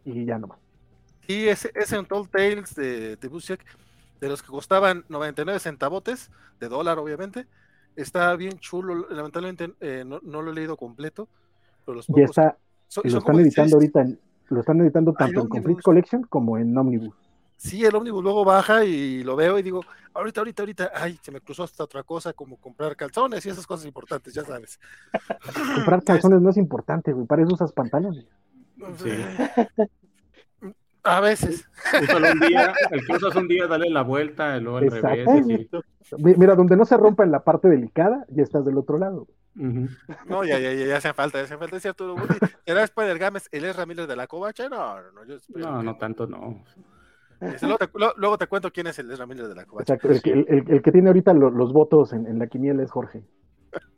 Y ya nomás. Y ese, ese Untold Tales de, de Busiek, de los que costaban 99 centavotes, de dólar obviamente, está bien chulo, lamentablemente eh, no, no, lo he leído completo, pero los ya está, son, lo son están editando ahorita, en, lo están editando tanto en Complete Collection como en Omnibus. Sí, el Omnibus luego baja y lo veo y digo, ahorita, ahorita, ahorita, ay, se me cruzó hasta otra cosa como comprar calzones y esas cosas importantes, ya sabes. comprar calzones no es importante, güey, para eso usas pantalones. Sí. A veces. Úsalo un día, un día, dale la vuelta, luego al revés. Mira, donde no se rompa en la parte delicada, ya estás del otro lado. Uh -huh. No, ya, ya, ya, ya hacen falta, ya hacen falta, es cierto. ¿Era Spider Games, el es Ramírez de la Covacha? No, no, no. Yo no, no tanto, no. Luego te, lo, luego te, cuento quién es el Ramírez de la Covacha. Exacto, el, el, el, el que tiene ahorita los, los votos en, en, la quiniela es Jorge.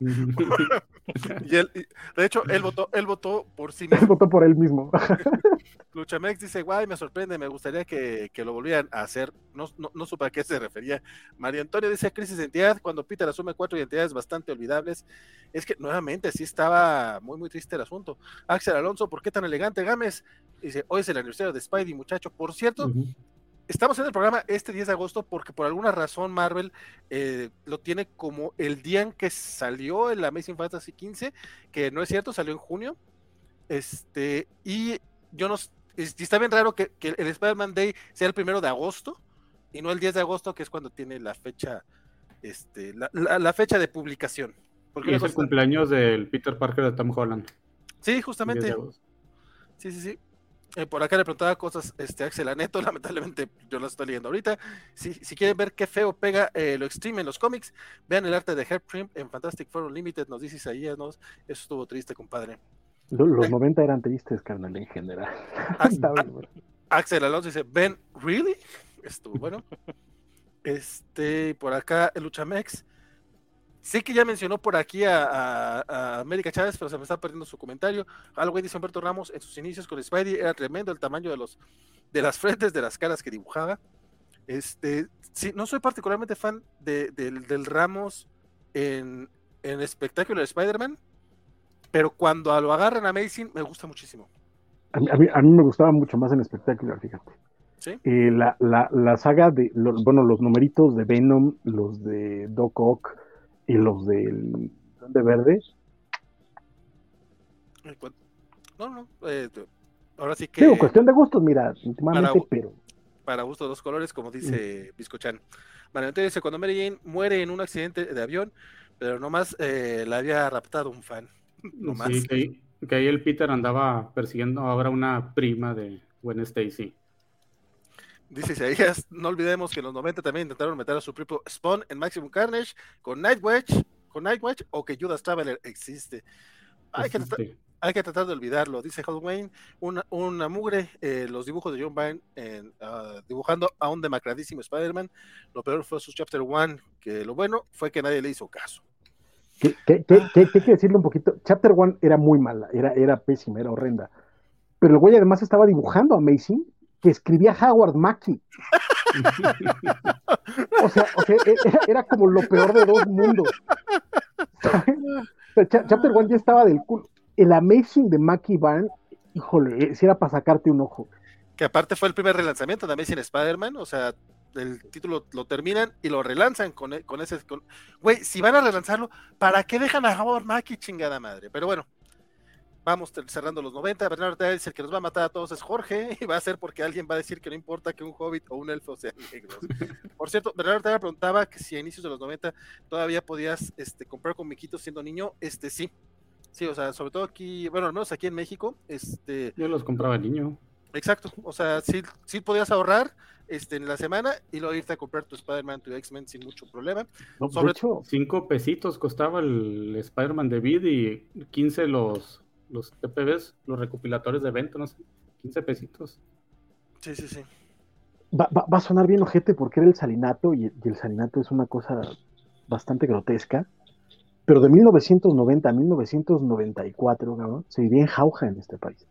y él, de hecho, él votó, él votó por sí mismo. Él votó por él mismo. Luchamex dice, guay, me sorprende, me gustaría que, que lo volvieran a hacer. No, no, no, supe a qué se refería. María Antonio dice, crisis de identidad, cuando Peter asume cuatro identidades bastante olvidables. Es que nuevamente sí estaba muy, muy triste el asunto. Axel Alonso, ¿por qué tan elegante, Gámez? Dice, hoy es el aniversario de Spidey, muchacho. Por cierto, uh -huh. Estamos en el programa este 10 de agosto porque por alguna razón Marvel eh, lo tiene como el día en que salió el Amazing Fantasy 15, que no es cierto, salió en junio. Este, y yo no está bien raro que, que el Spider-Man Day sea el primero de agosto y no el 10 de agosto, que es cuando tiene la fecha, este, la, la, la fecha de publicación. Porque y es el cumpleaños del Peter Parker de Tom Holland. Sí, justamente. Sí, sí, sí. Eh, por acá le preguntaba cosas este, Axel Aneto, lamentablemente yo las estoy leyendo ahorita. Si, si quieren ver qué feo pega eh, lo extreme en los cómics, vean el arte de Herb Trim en Fantastic Four Unlimited, nos dice Isaías, ¿no? eso estuvo triste, compadre. Los eh. 90 eran tristes, carnal, en general. Axel, Axel Alonso dice, Ben, ¿really? Estuvo bueno. este, por acá, el Luchamex. Sí que ya mencionó por aquí a, a, a, América Chávez, pero se me está perdiendo su comentario. Algo dice Humberto Ramos, en sus inicios con Spidey era tremendo el tamaño de los de las frentes, de las caras que dibujaba. Este, sí, no soy particularmente fan de, de, del Ramos en, en espectáculo de Spider-Man, pero cuando lo agarran a Amazing me gusta muchísimo. A mí, a mí, a mí me gustaba mucho más en espectáculo, fíjate. ¿Sí? Eh, la, la, la, saga de, los, bueno, los numeritos de Venom, los de Doc Ock, y los del de verde. No, no, eh, ahora sí que. Digo, cuestión de gustos, mira, últimamente, para, pero. Para gusto dos colores, como dice mm. Biscochan. María dice: cuando Mary Jane muere en un accidente de avión, pero nomás eh, la había raptado un fan. Nomás. Sí, que ahí, que ahí el Peter andaba persiguiendo ahora una prima de Gwen Stacy. Dice Isaías, no olvidemos que en los 90 también intentaron meter a su propio Spawn en Maximum Carnage con Nightwatch, con Nightwatch o que Judas Traveler existe. Ay, que, hay que tratar de olvidarlo, dice Halloween, una, una mugre, eh, los dibujos de John Byrne en, uh, dibujando a un demacradísimo Spider-Man, lo peor fue su Chapter One, que lo bueno fue que nadie le hizo caso. ¿Qué, qué, qué, qué, qué que decirle un poquito? Chapter One era muy mala, era, era pésima, era horrenda. Pero el güey además estaba dibujando Amazing, que escribía Howard Mackie. o sea, o sea era, era, como lo peor de dos mundos. Chapter One ya estaba del culo. El Amazing de Mackie Van, híjole, si era para sacarte un ojo. Que aparte fue el primer relanzamiento de Amazing Spider-Man, o sea, el título lo terminan y lo relanzan con, con ese. Güey, si van a relanzarlo, ¿para qué dejan a Howard Mackie chingada madre? Pero bueno, vamos cerrando los 90. Bernardo Ortega dice el que nos va a matar a todos es Jorge, y va a ser porque alguien va a decir que no importa que un hobbit o un elfo sean negros. Por cierto, Bernardo Ortega preguntaba que si a inicios de los 90 todavía podías este, comprar comiquitos siendo niño. Este sí. Sí, o sea, sobre todo aquí, bueno, al menos aquí en México, este. Yo los compraba niño. Exacto, o sea, sí, sí podías ahorrar este, en la semana y luego irte a comprar tu Spider-Man, tu X-Men sin mucho problema. No, Sobre hecho, cinco pesitos costaba el Spider-Man de Vid y 15 los, los TPBs, los recopilatorios de evento, no sé, 15 pesitos. Sí, sí, sí. Va, va, va a sonar bien ojete porque era el salinato y, y, el salinato es una cosa bastante grotesca. Pero de 1990 a 1994 ¿no? se vivía en jauja en este país.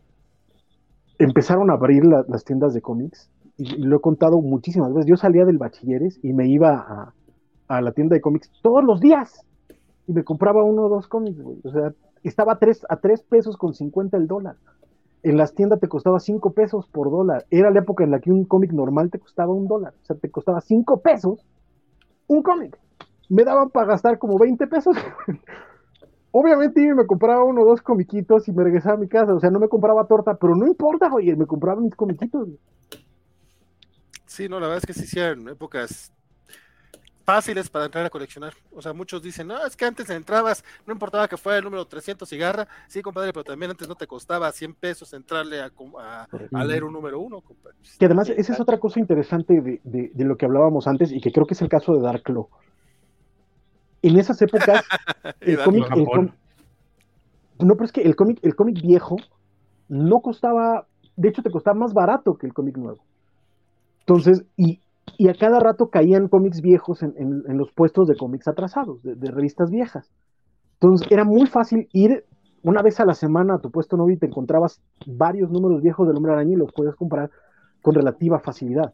Empezaron a abrir la, las tiendas de cómics y lo he contado muchísimas veces. Yo salía del bachilleres y me iba a, a la tienda de cómics todos los días y me compraba uno o dos cómics, güey. O sea, estaba a tres, a tres pesos con 50 el dólar. En las tiendas te costaba cinco pesos por dólar. Era la época en la que un cómic normal te costaba un dólar. O sea, te costaba cinco pesos un cómic. Me daban para gastar como 20 pesos. Obviamente me compraba uno o dos comiquitos y me regresaba a mi casa. O sea, no me compraba torta, pero no importa, oye, me compraba mis comiquitos. Sí, no, la verdad es que sí hicieron épocas fáciles para entrar a coleccionar. O sea, muchos dicen, no, es que antes entrabas, no importaba que fuera el número 300 cigarra, sí, compadre, pero también antes no te costaba 100 pesos entrarle a, a, a leer un número uno, compadre. Que además, esa es otra cosa interesante de, de, de, lo que hablábamos antes y que creo que es el caso de Dark Claw. En esas épocas, el cómic... No, pero es que el cómic, el cómic viejo no costaba, de hecho te costaba más barato que el cómic nuevo. Entonces, y, y a cada rato caían cómics viejos en, en, los puestos de cómics atrasados, de, revistas viejas. Entonces era muy fácil ir una vez a la semana a tu puesto nuevo y te encontrabas varios números viejos del Hombre Araña y los podías comprar con relativa facilidad.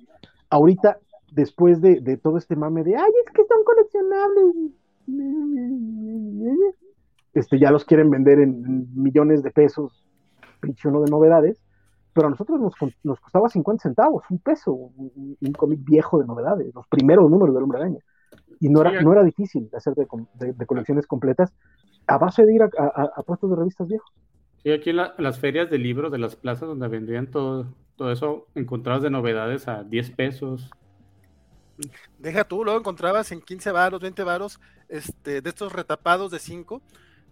Ahorita, después de, de todo este mame de, ay, es que son coleccionables, este, ya los quieren vender en millones de pesos, pinche uno de novedades, pero a nosotros nos, nos costaba 50 centavos, un peso, un, un cómic viejo de novedades, los primeros números del Hombre Araña. Y no era, no era difícil hacer de, de, de, colecciones completas a base de ir a, a, a puestos de revistas viejos. Sí, aquí en la, las ferias de libros de las plazas donde vendían todo, todo eso, encontrabas de novedades a 10 pesos. Deja tú, luego encontrabas en 15 varos, 20 varos, este, de estos retapados de 5.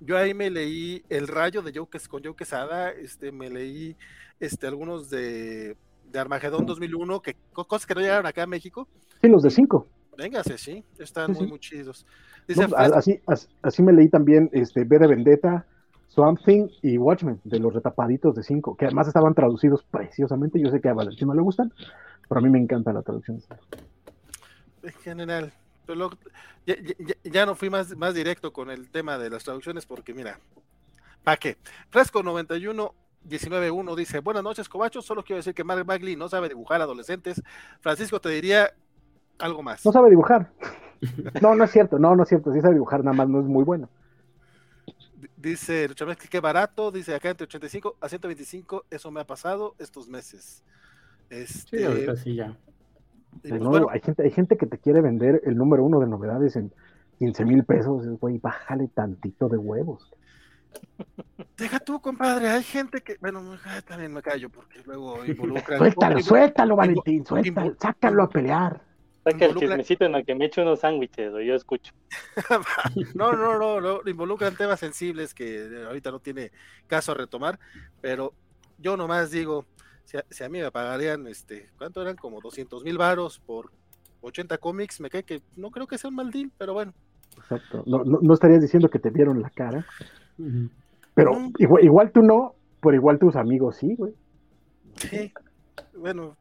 Yo ahí me leí El Rayo de Joe, con Joe Quesada, este, me leí este, algunos de, de Armagedón 2001, que, cosas que no llegaron acá a México. Sí, los de 5. Véngase, sí, están sí, muy, sí. muy chidos. Dice, no, así, así, así, me leí también este, B de Vendetta, Swamp Thing y Watchmen, de los retapaditos de 5, que además estaban traducidos preciosamente. Yo sé que a Valentino le gustan, pero a mí me encanta la traducción. En general, pero ya, ya, ya, no fui más, más directo con el tema de las traducciones porque mira, ¿para qué? Fresco 91 19.1 dice, buenas noches, Cobacho, solo quiero decir que Mark Bagley no sabe dibujar adolescentes. Francisco te diría algo más. No sabe dibujar. No, no es cierto, no, no es cierto, sí sabe dibujar, nada más no es muy bueno. Dice Luchamesky, qué barato, dice acá entre 85 a 125, eso me ha pasado estos meses. Este... Sí, ahorita sí ya. Pues, no, bueno, hay, gente, hay gente que te quiere vender el número uno de novedades en 15 mil pesos, güey, bájale tantito de huevos. Deja tú, compadre, hay gente que, bueno, también me callo porque luego involucra. suéltalo, suéltalo, Valentín, suéltalo, sácalo a pelear. Saca el chismecito en el que me echo unos sándwiches, o yo escucho. no, no, no, no, involucran temas sensibles que ahorita no tiene caso retomar, pero yo nomás digo, si a, si a, mí me pagarían, este, ¿cuánto eran? Como 200 mil varos por 80 cómics, me cae que no creo que sea un mal deal, pero bueno. Exacto, no, no, no estarías diciendo que te vieron la cara. Pero igual, igual tú no, pero igual tus amigos sí, güey. Sí. Bueno,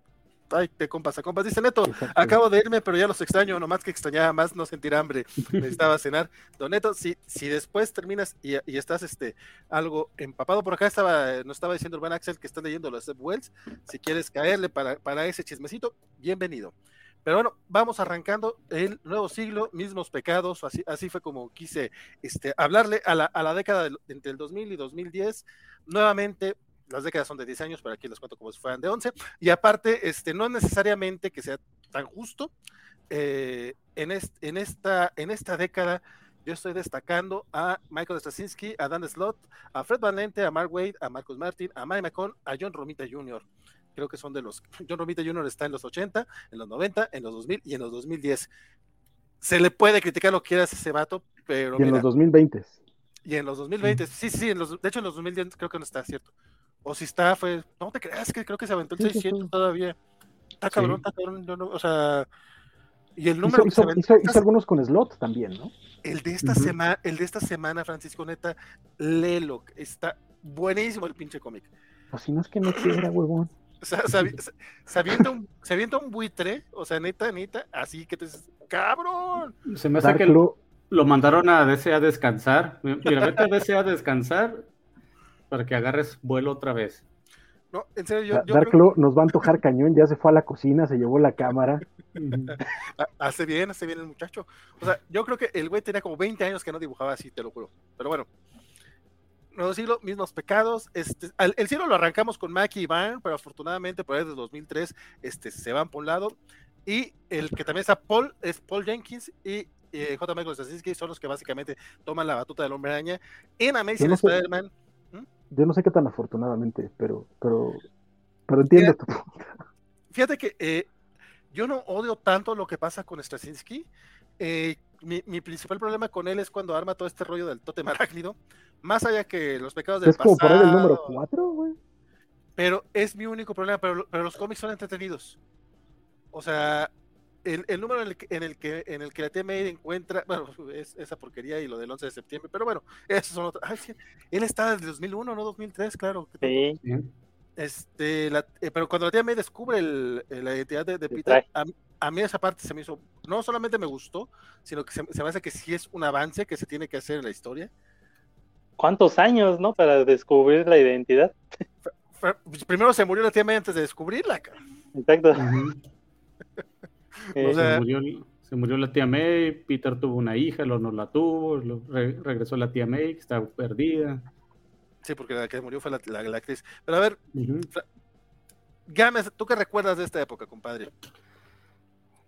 ay, te compas, a compas. Dice Neto, acabo de irme, pero ya los extraño, nomás que extrañaba más no sentir hambre. Necesitaba cenar. Don Neto, si, si después terminas y, y estás este, algo empapado por acá, estaba, nos estaba diciendo Urban Axel que están leyendo los Wells. Si quieres caerle para, para ese chismecito, bienvenido. Pero bueno, vamos arrancando el nuevo siglo, mismos pecados, así, así fue como quise este, hablarle a la, a la década entre el 2000 y 2010. Nuevamente, las décadas son de 10 años, pero aquí les cuento como si fueran de 11. Y aparte, este, no necesariamente que sea tan justo. eh, en, en, esta, en esta década, yo estoy destacando a Michael Straczynski, a Dan Slott, a Fred Van Lente, a Mark Wade, a Marcus Martin, a Mike McCon, a John Romita Jr. Creo que son de los. John Romita Jr. está en los 80, en los 90, en los 2000 y en los 2010. Se le puede criticar lo que quieras a ese vato, pero Y en mira, los 2020. y en los 2020, sí, sí, en los, de hecho en los 2010 creo que no está, ¿cierto? O si está, fue, no te creas que creo que se aventó el Sí, sí, 600 sí. todavía. Está cabrón, Sí. está cabrón, no- o sea, y el Hizo, número que se hizo- aventó, hizo- algunos con slot también, ¿no? el de esta semana, el de esta semana, Francisco Neta, léelo, está buenísimo el pinche cómic. Pues si no es que no quiera, huevón. O sea, se, avi- se- se avienta un, se avienta un buitre, o sea, neta, neta, así que te dices, cabrón. Se me hace Dark que Claw, lo mandaron a DC a descansar. Mira, vete a DC a descansar para que agarres vuelo otra vez. No, en serio, yo, Da- yo Dark creo- nos va a antojar cañón, ya se fue a la cocina, se llevó la cámara. Ha- Hace bien, hace bien el muchacho. O sea, yo creo que el güey tenía como 20 años que no dibujaba así, te lo juro. Pero bueno. Nuevo siglo, mismos pecados. Este, al- el cielo lo arrancamos con Mackie y Van, pero afortunadamente por ahí desde 2003 este, se van por un lado. Y el que también está Paul es Paul Jenkins y eh, J. Michael Straczynski son los que básicamente toman la batuta del hombre araña. En Amazing no sé. Spider-Man, Yo no sé qué tan afortunadamente, pero, pero, pero entiendo tu punto. Fíjate que eh, yo no odio tanto lo que pasa con Straczynski. Eh, mi, mi principal problema con él es cuando arma todo este rollo del tótem arácnido. Más allá que los pecados del Es como el número pasado, 4, güey. Pero es mi único problema. Pero, pero los cómics son entretenidos. O sea, el, el número en el, que, en, el que, en el que la TMA encuentra. Bueno, es esa porquería y lo del 11 de septiembre. Pero bueno, esos son otros. Ay, sí, él está desde 2001, no 2003, claro. Sí, Bien. Este, la- eh, pero cuando la tía May descubre el- eh, la identidad de, Peter, a, a mí esa parte se me hizo, no solamente me gustó, sino que se, se me hace que sí es un avance que se tiene que hacer en la historia. ¿cuántos años, no? Para descubrir la identidad. Pues, Primero se murió la tía May antes de descubrirla. Exacto. Eh, O sea, se, murió, se murió la tía May, Peter tuvo una hija, luego no la tuvo, re- regresó la tía May, que estaba perdida. Sí, porque la que murió fue la, la- la actriz. Pero a ver. Gámez, ¿tú qué recuerdas de esta época, compadre?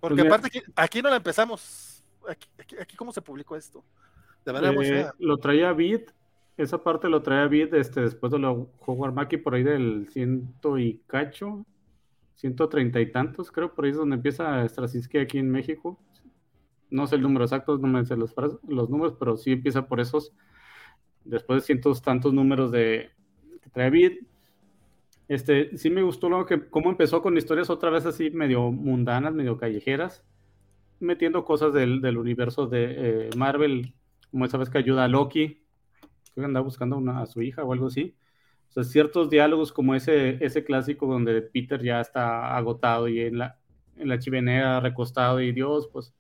Porque Pues aparte aquí, aquí no la empezamos. Aquí, aquí, aquí ¿cómo se publicó esto? De manera muy Eh, fea. lo traía Beat, esa parte lo traía Beat este, después de lo Howard Mackie por ahí del ciento y cacho, ciento treinta y tantos, creo, por ahí es donde empieza Straczynski aquí en México. No sé el número exacto, no me sé los, los números, pero sí empieza por esos. Después de cientos tantos números de que trae Beat. Este, sí me gustó lo que, cómo empezó con historias otra vez así medio mundanas, medio callejeras, metiendo cosas del, universo de eh, Marvel, como esa vez que ayuda a Loki, que andaba buscando a su hija o algo así. O sea, ciertos diálogos como ese, ese clásico donde Peter ya está agotado y en la, en la chimenea recostado y Dios, pues,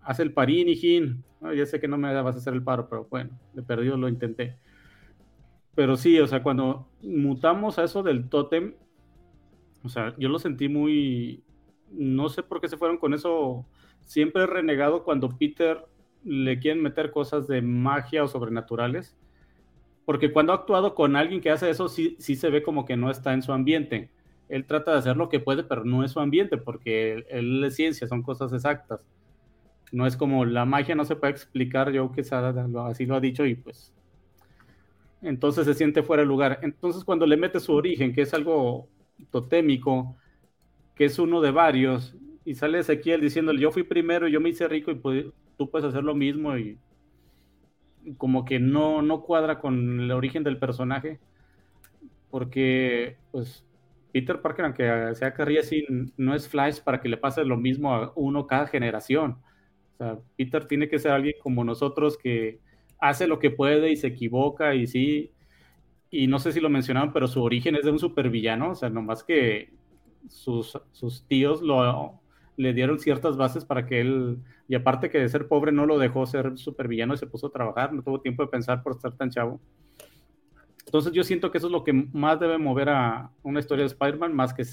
hace el parín, hijín. No, ya sé que no me vas a hacer el paro, pero bueno, de perdido lo intenté. Pero sí, o sea, cuando mutamos a eso del tótem, o sea, yo lo sentí muy, no sé por qué se fueron con eso, siempre he renegado cuando Peter le quieren meter cosas de magia o sobrenaturales, porque cuando ha actuado con alguien que hace eso, sí, sí se ve como que no está en su ambiente. Él trata de hacer lo que puede, pero no es su ambiente, porque él, es ciencia, son cosas exactas. No es como la magia no se puede explicar, yo que así lo ha dicho y pues entonces se siente fuera de lugar. Entonces cuando le mete su origen, que es algo totémico, que es uno de varios, y sale Ezequiel diciéndole, yo fui primero y yo me hice rico y tú puedes hacer lo mismo y como que no, no cuadra con el origen del personaje, porque pues Peter Parker, aunque sea carrilla así, no es Flash para que le pase lo mismo a uno cada generación. O sea, Peter tiene que ser alguien como nosotros que hace lo que puede y se equivoca y sí, y no sé si lo mencionaban, pero su origen es de un supervillano, o sea, nomás que sus, sus tíos lo, le dieron ciertas bases para que él, y aparte que de ser pobre no lo dejó ser supervillano y se puso a trabajar, no tuvo tiempo de pensar por estar tan chavo. Entonces yo siento que eso es lo que más debe mover a una historia de Spider-Man, más que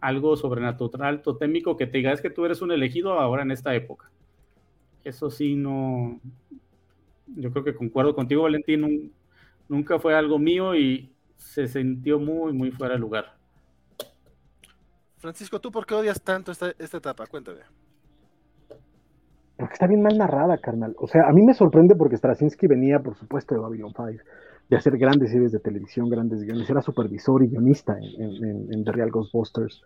algo sobrenatural, totémico, que te diga, es que tú eres un elegido ahora en esta época. Eso sí, no... Yo creo que concuerdo contigo, Valentín, nunca fue algo mío y se sintió muy, muy fuera de lugar. Francisco, ¿tú por qué odias tanto esta, esta etapa? Cuéntame. Porque está bien mal narrada, carnal. O sea, a mí me sorprende porque Straczynski venía, por supuesto, de Babylon 5, de hacer grandes series de televisión, grandes guiones. Era supervisor y guionista en, The Real Ghostbusters.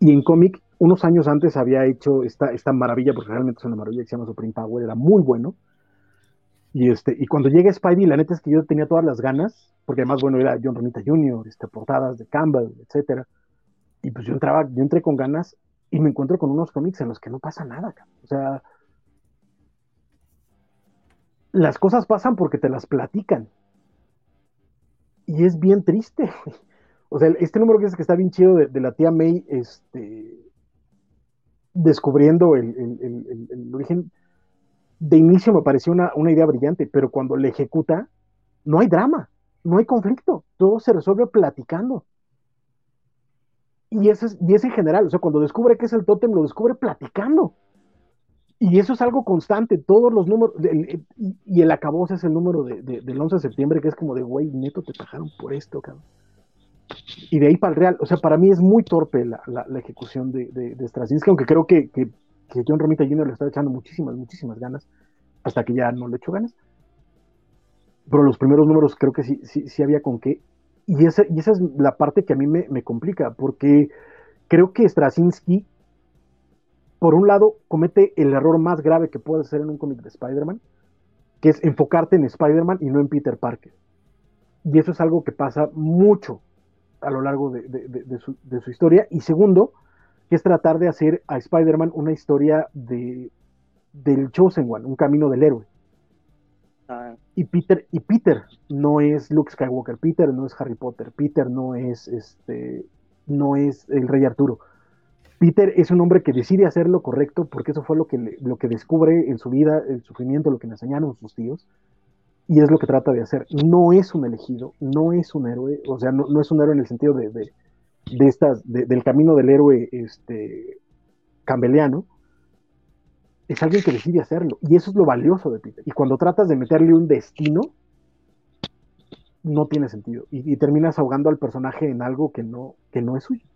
Y en cómic, unos años antes había hecho esta, esta maravilla, porque realmente es una maravilla que se llama Supreme Power, era muy bueno. Y, este, y cuando llega Spidey, la neta es que yo tenía todas las ganas, porque además, bueno, era John Romita Jr., este, portadas de Campbell, etcétera. Y pues yo entraba, yo entré con ganas y me encuentro con unos cómics en los que no pasa nada. O sea, las cosas pasan porque te las platican. Y es bien triste. O sea, este número que es que está bien chido de, la tía May, este, descubriendo el, el origen de inicio me pareció una, idea brillante, pero cuando le ejecuta, no hay drama, no hay conflicto, todo se resuelve platicando. Y eso es, y en general, o sea, cuando descubre que es el tótem, lo descubre platicando. Y eso es algo constante, todos los números, y, el acabose es el número del 11 de septiembre, que es como de, güey, neto, te pagaron por esto, cabrón. Y de ahí para el real, o sea, para mí es muy torpe la, ejecución de, de, Straczynski, aunque creo que que John Romita Jr. le estaba echando muchísimas, muchísimas ganas, hasta que ya no le echó ganas. Pero los primeros números creo que sí, sí, sí había con qué. Y esa, y esa es la parte que a mí me, me complica, porque creo que Straczynski, por un lado, comete el error más grave que puede hacer en un cómic de Spider-Man, que es enfocarte en Spider-Man y no en Peter Parker. Y eso es algo que pasa mucho a lo largo de, de, de, de su, historia. Y segundo, que es tratar de hacer a Spider-Man una historia de, del Chosen One, un camino del héroe. Ah. Y Peter, y Peter no es Luke Skywalker, Peter no es Harry Potter, Peter no es este, no es el Rey Arturo. Peter es un hombre que decide hacer lo correcto porque eso fue lo que, lo que descubre en su vida, el sufrimiento, lo que le enseñaron sus tíos, y es lo que trata de hacer. No es un elegido, no es un héroe, o sea, no, es un héroe en el sentido de, de estas, del camino del héroe este, cambeliano, es alguien que decide hacerlo. Y eso es lo valioso de Peter. Y cuando tratas de meterle un destino, no tiene sentido. Y, terminas ahogando al personaje en algo que no, que no es suyo.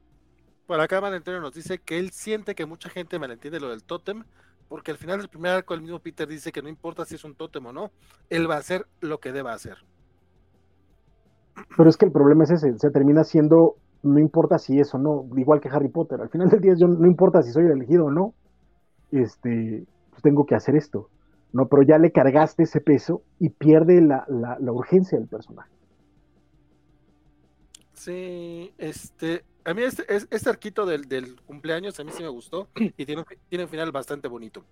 Por acá Valentino nos dice que él siente que mucha gente malentiende lo del tótem, porque al final del primer arco el mismo Peter dice que no importa si es un tótem o no, él va a hacer lo que deba hacer. Pero es que el problema es ese, se termina siendo no importa si es o no, igual que Harry Potter, al final del día yo no importa si soy el elegido o no, este, pues tengo que hacer esto, ¿no? Pero ya le cargaste ese peso y pierde la, urgencia del personaje. Sí, este, a mí este, este arquito del, del, cumpleaños a mí sí me gustó y tiene, tiene un final bastante bonito.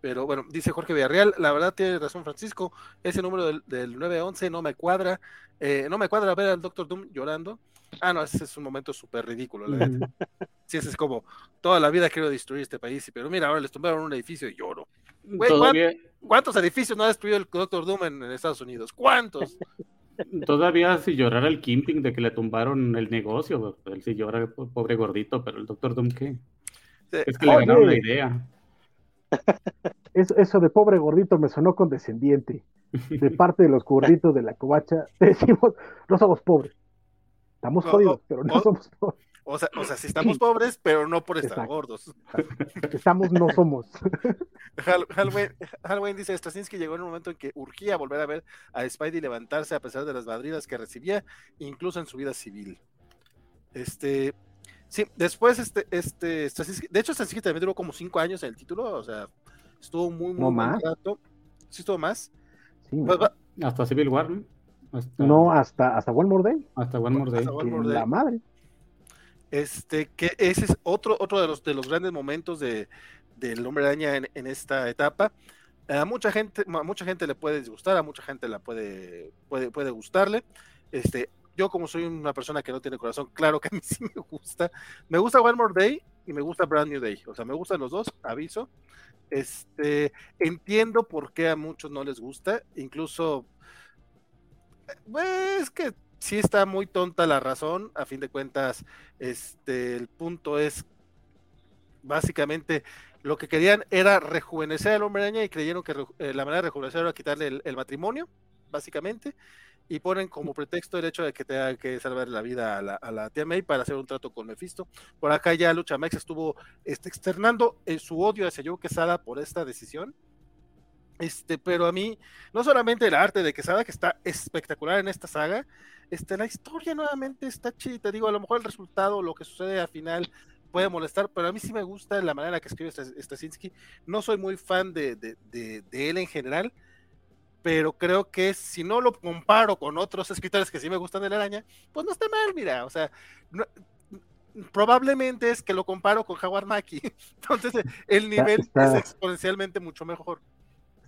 Pero bueno, dice Jorge Villarreal, la verdad tiene razón Francisco, ese número del, del 911 no me cuadra, eh, no me cuadra ver al Doctor Doom llorando. Ah, no, ese es un momento súper ridículo, la verdad. Sí, ese es como, toda la vida quiero destruir este país, pero mira, ahora les tumbaron un edificio y lloro. ¿cuántos, edificios no ha destruido el Doctor Doom en, Estados Unidos? ¿Cuántos? Todavía si llorara el Kimping de que le tumbaron el negocio, él sí llora, pobre gordito, pero el Doctor Doom, ¿qué? Es que le ganaron la idea. Eso, de pobre gordito me sonó condescendiente. De parte de los gorditos de la covacha, decimos, no somos pobres. Estamos jodidos, pero no somos pobres. O sea, o sea, sí estamos pobres, pero no por estar gordos. Estamos, no somos. Halloween, dice, Straczynski llegó en un momento en que urgía volver a ver a Spidey levantarse a pesar de las madrinas que recibía, incluso en su vida civil. Este, Sí, después este, este, de hecho Straczynski también duró como cinco años en el título, o sea, estuvo muy, muy ¿No más? ¿Sí estuvo más? Sí, pues hasta Civil War, ¿no? No, hasta, hasta One More Day. Hasta One More Day. La madre. Este, que ese es otro, otro de los de los grandes momentos de, del hombre araña en, en esta etapa. A mucha gente, a mucha gente le puede disgustar, a mucha gente la puede, puede, puede gustarle. Este, yo como soy una persona que no tiene corazón, claro que a mí sí me gusta. Me gusta One More Day y me gusta Brand New Day. O sea, me gustan los dos, aviso. Este, entiendo por qué a muchos no les gusta, incluso pues, es que sí está muy tonta la razón, a fin de cuentas, este, el punto es básicamente lo que querían era rejuvenecer al hombre araña y creyeron que eh, la manera de rejuvenecer era quitarle el, matrimonio, básicamente, y ponen como pretexto el hecho de que tenga que salvar la vida a la, a la tía May para hacer un trato con Mephisto. Por acá ya Lucha Max estuvo este, externando eh, su odio hacia Joe Quesada por esta decisión. Este, pero a mí, no solamente el arte de Quesada, que está espectacular en esta saga, este, la historia nuevamente está chida. Digo, a lo mejor el resultado, lo que sucede al final, puede molestar, pero a mí sí me gusta la manera que escribe Stasinski. No soy muy fan de, él en general, pero creo que si no lo comparo con otros escritores que sí me gustan de la araña, pues no está mal, mira, o sea, probablemente es que lo comparo con Howard Mackie, entonces el nivel es exponencialmente mucho mejor.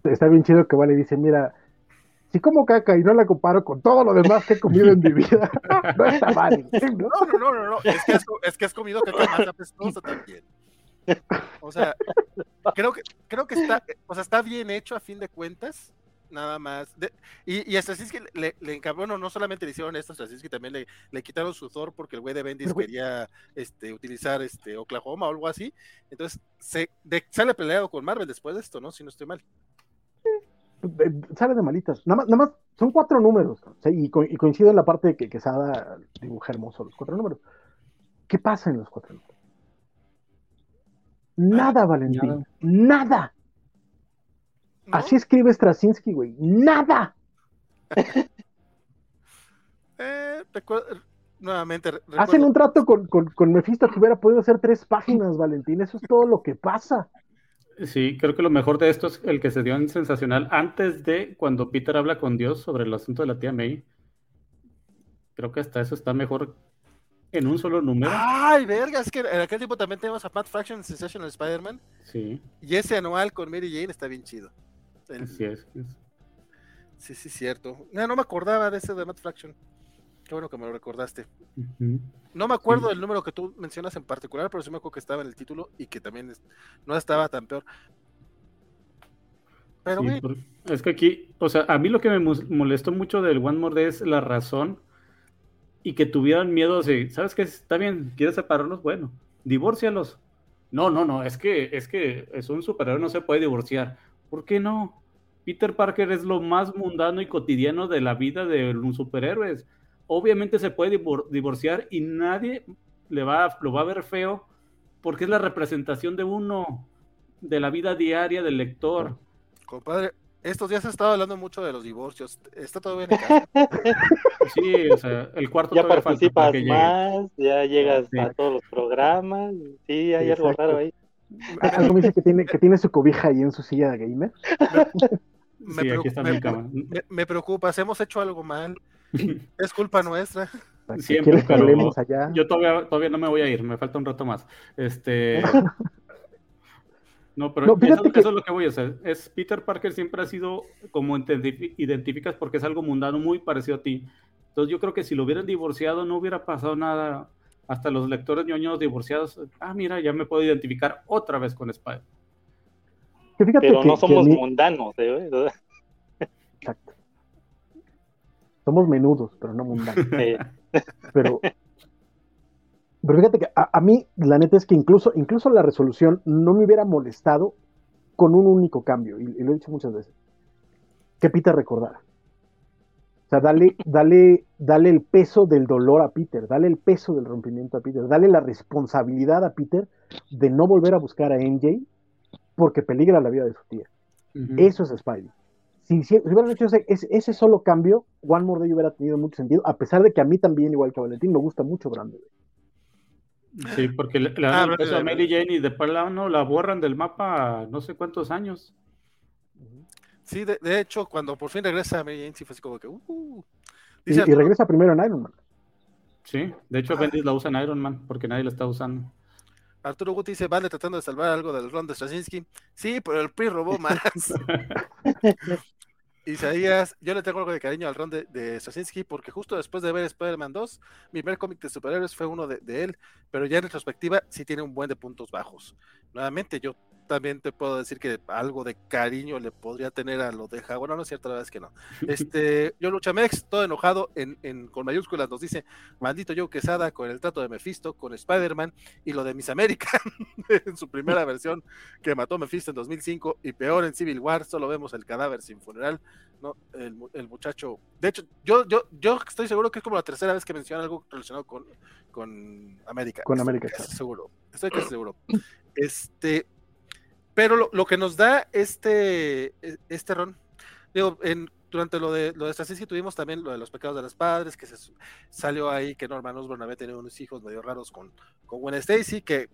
Está bien chido que Vale dice, mira, si como caca y no la comparo con todo lo demás que he comido en mi vida, no está mal. ¿no? No, no, no, no, Es, que has, es que has comido caca más apestosa también. O sea, creo que, creo que está, o sea, está bien hecho a fin de cuentas, nada más. y, y a Straczynski le, le bueno, no solamente le hicieron esto, a Straczynski también le, le, quitaron su Thor porque el güey de Bendis quería este, utilizar este, Oklahoma o algo así. Entonces, se, sale peleado con Marvel después de esto, ¿no? Si no estoy mal sale de malitas. Nada más, nada más son cuatro números. Y, coincido en la parte de que Quesada dibuja hermoso los cuatro números. ¿Qué pasa en los cuatro números? Nada, Valentín. Nada. Así escribe Straczynski, güey. Nada. eh, nuevamente. Hacen un trato con, con, con Mephisto que hubiera podido hacer tres páginas, Valentín. Eso es todo lo que pasa. Sí, creo que lo mejor de esto es el que se dio en Sensacional antes de cuando Peter habla con Dios sobre el asunto de la tía May. Creo que hasta eso está mejor en un solo número. Ay, verga, es que en aquel tiempo también tenemos a Pat Fraction en Sensational Spider-Man. Sí. Y ese anual con Mary Jane está bien chido. Así es. Sí, sí, cierto. No, no me acordaba de ese de Matt Fraction. Qué bueno que me lo recordaste. No me acuerdo del número que tú mencionas en particular, pero sí me acuerdo que estaba en el título y que también no estaba tan peor. Pero es que aquí, o sea, a mí lo que me molestó mucho del One More Day es la razón y que tuvieran miedo de, ¿sabes qué? Está bien, ¿quieres separarlos? Bueno, divórcialos. No, no, no, es que es que es un superhéroe, no se puede divorciar. ¿Por qué no? Peter Parker es lo más mundano y cotidiano de la vida de los superhéroes obviamente se puede divorciar y nadie le va, lo va a ver feo porque es la representación de uno, de la vida diaria del lector. Compadre, estos días ha estado hablando mucho de los divorcios. ¿Está todo bien Sí, o sea, el cuarto Ya participas más, ya llegas a todos los programas. Sí, hay algo raro ahí. Algo me dice que tiene, que tiene su cobija ahí en su silla de gamer. Me, sí, está me, me, me, preocupa, hemos hecho algo mal. Es culpa nuestra. Siempre, allá? yo todavía, todavía no me voy a ir, me falta un rato más. Este. No, pero eso, es lo que voy a hacer. Es Peter Parker siempre ha sido como identificas porque es algo mundano muy parecido a ti. Entonces yo creo que si lo hubieran divorciado no hubiera pasado nada. Hasta los lectores ñoños divorciados, ah, mira, ya me puedo identificar otra vez con Spider. Pero no somos mundanos, ¿eh? Exacto. Somos menudos, pero no mundanos. Pero, pero fíjate que a, mí, la neta es que incluso, incluso la resolución no me hubiera molestado con un único cambio, y, lo he dicho muchas veces, que Peter recordara. O sea, dale, dale, dale el peso del dolor a Peter, dale el peso del rompimiento a Peter, dale la responsabilidad a Peter de no volver a buscar a MJ porque peligra la vida de su tía. Eso es Spidey si, si, hubieran hecho ese, ese, solo cambio, One More Day hubiera tenido mucho sentido, a pesar de que a mí también, igual que a Valentín, me gusta mucho Brandon. Sí, porque la, ah, a Mary Jane y de no la borran del mapa no sé cuántos años. Sí, de, hecho, cuando por fin regresa Mary Jane, sí fue así como que. Uh, y, regresa primero en Iron Man. Sí, de hecho, ah. Bendis la usa en Iron Man porque nadie la está usando. Arturo Guti dice, vale, tratando de salvar algo del ron de Straczynski. Sí, pero el PRI robó más. Isaías, yo le tengo algo de cariño al ron de, de Straczynski porque justo después de ver Spider-Man 2, mi primer cómic de superhéroes fue uno de, de, él, pero ya en retrospectiva sí tiene un buen de puntos bajos. Nuevamente, yo también te puedo decir que algo de cariño le podría tener a lo de Bueno, no es cierto, la verdad es que no. Este, yo Luchamex, todo enojado, en, en, con mayúsculas nos dice, maldito yo Quesada con el trato de Mephisto, con Spider-Man y lo de Miss América en su primera versión que mató Mephisto en 2005 y peor en Civil War, solo vemos el cadáver sin funeral. ¿no? El, el, muchacho, de hecho, yo, yo, yo estoy seguro que es como la tercera vez que menciona algo relacionado con, con América. Con América, casi seguro. Estoy casi seguro. Este, pero lo, lo, que nos da este, este ron, digo, en, durante lo de lo de Straczynski tuvimos también lo de los pecados de los padres, que se salió ahí que Norman Osborn había tenido unos hijos medio raros con, con Gwen Stacy, que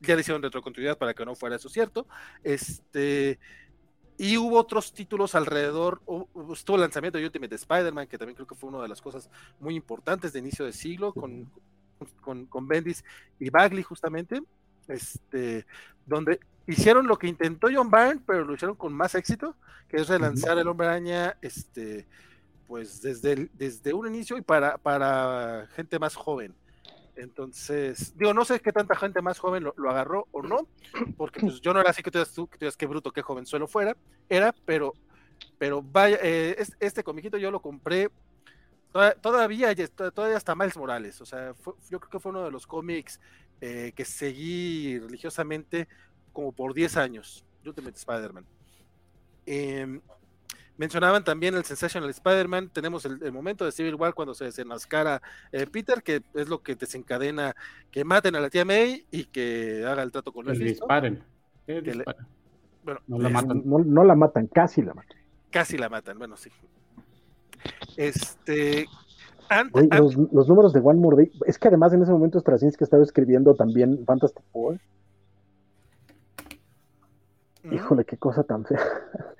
ya le hicieron retrocontinuidad para que no fuera eso cierto. Este, y hubo otros títulos alrededor, estuvo el lanzamiento de Ultimate Spider-Man, que también creo que fue una de las cosas muy importantes de inicio de siglo, con, con, con Bendis y Bagley justamente, este, donde hicieron lo que intentó John Byrne, pero lo hicieron con más éxito, que es relanzar el Hombre Araña, este, pues desde, el, desde un inicio y para, para gente más joven. Entonces, digo, no sé qué tanta gente más joven lo, lo agarró o no, porque pues, yo no era así que tú digas, tú, que tú digas qué bruto, qué joven suelo fuera, era, pero, pero vaya, eh, este comiquito yo lo compré todavía, todavía hasta Miles Morales, o sea, fue, yo creo que fue uno de los cómics eh, que seguí religiosamente como por 10 años, Ultimate Spider-Man. Eh, Mencionaban también el Sensational Spider-Man. Tenemos el, el, momento de Civil War cuando se desenmascara eh, Peter, que es lo que desencadena que maten a la tía May y que haga el trato con el disparen. Le, disparen. bueno, no la, matan. No, no la matan, casi la matan. Casi la matan, bueno, sí. Este. And, Oye, and, los, los, números de One More Day. Es que además en ese momento Straczynski estaba escribiendo también Fantastic Four. ¿Mm? Híjole, qué cosa tan fea.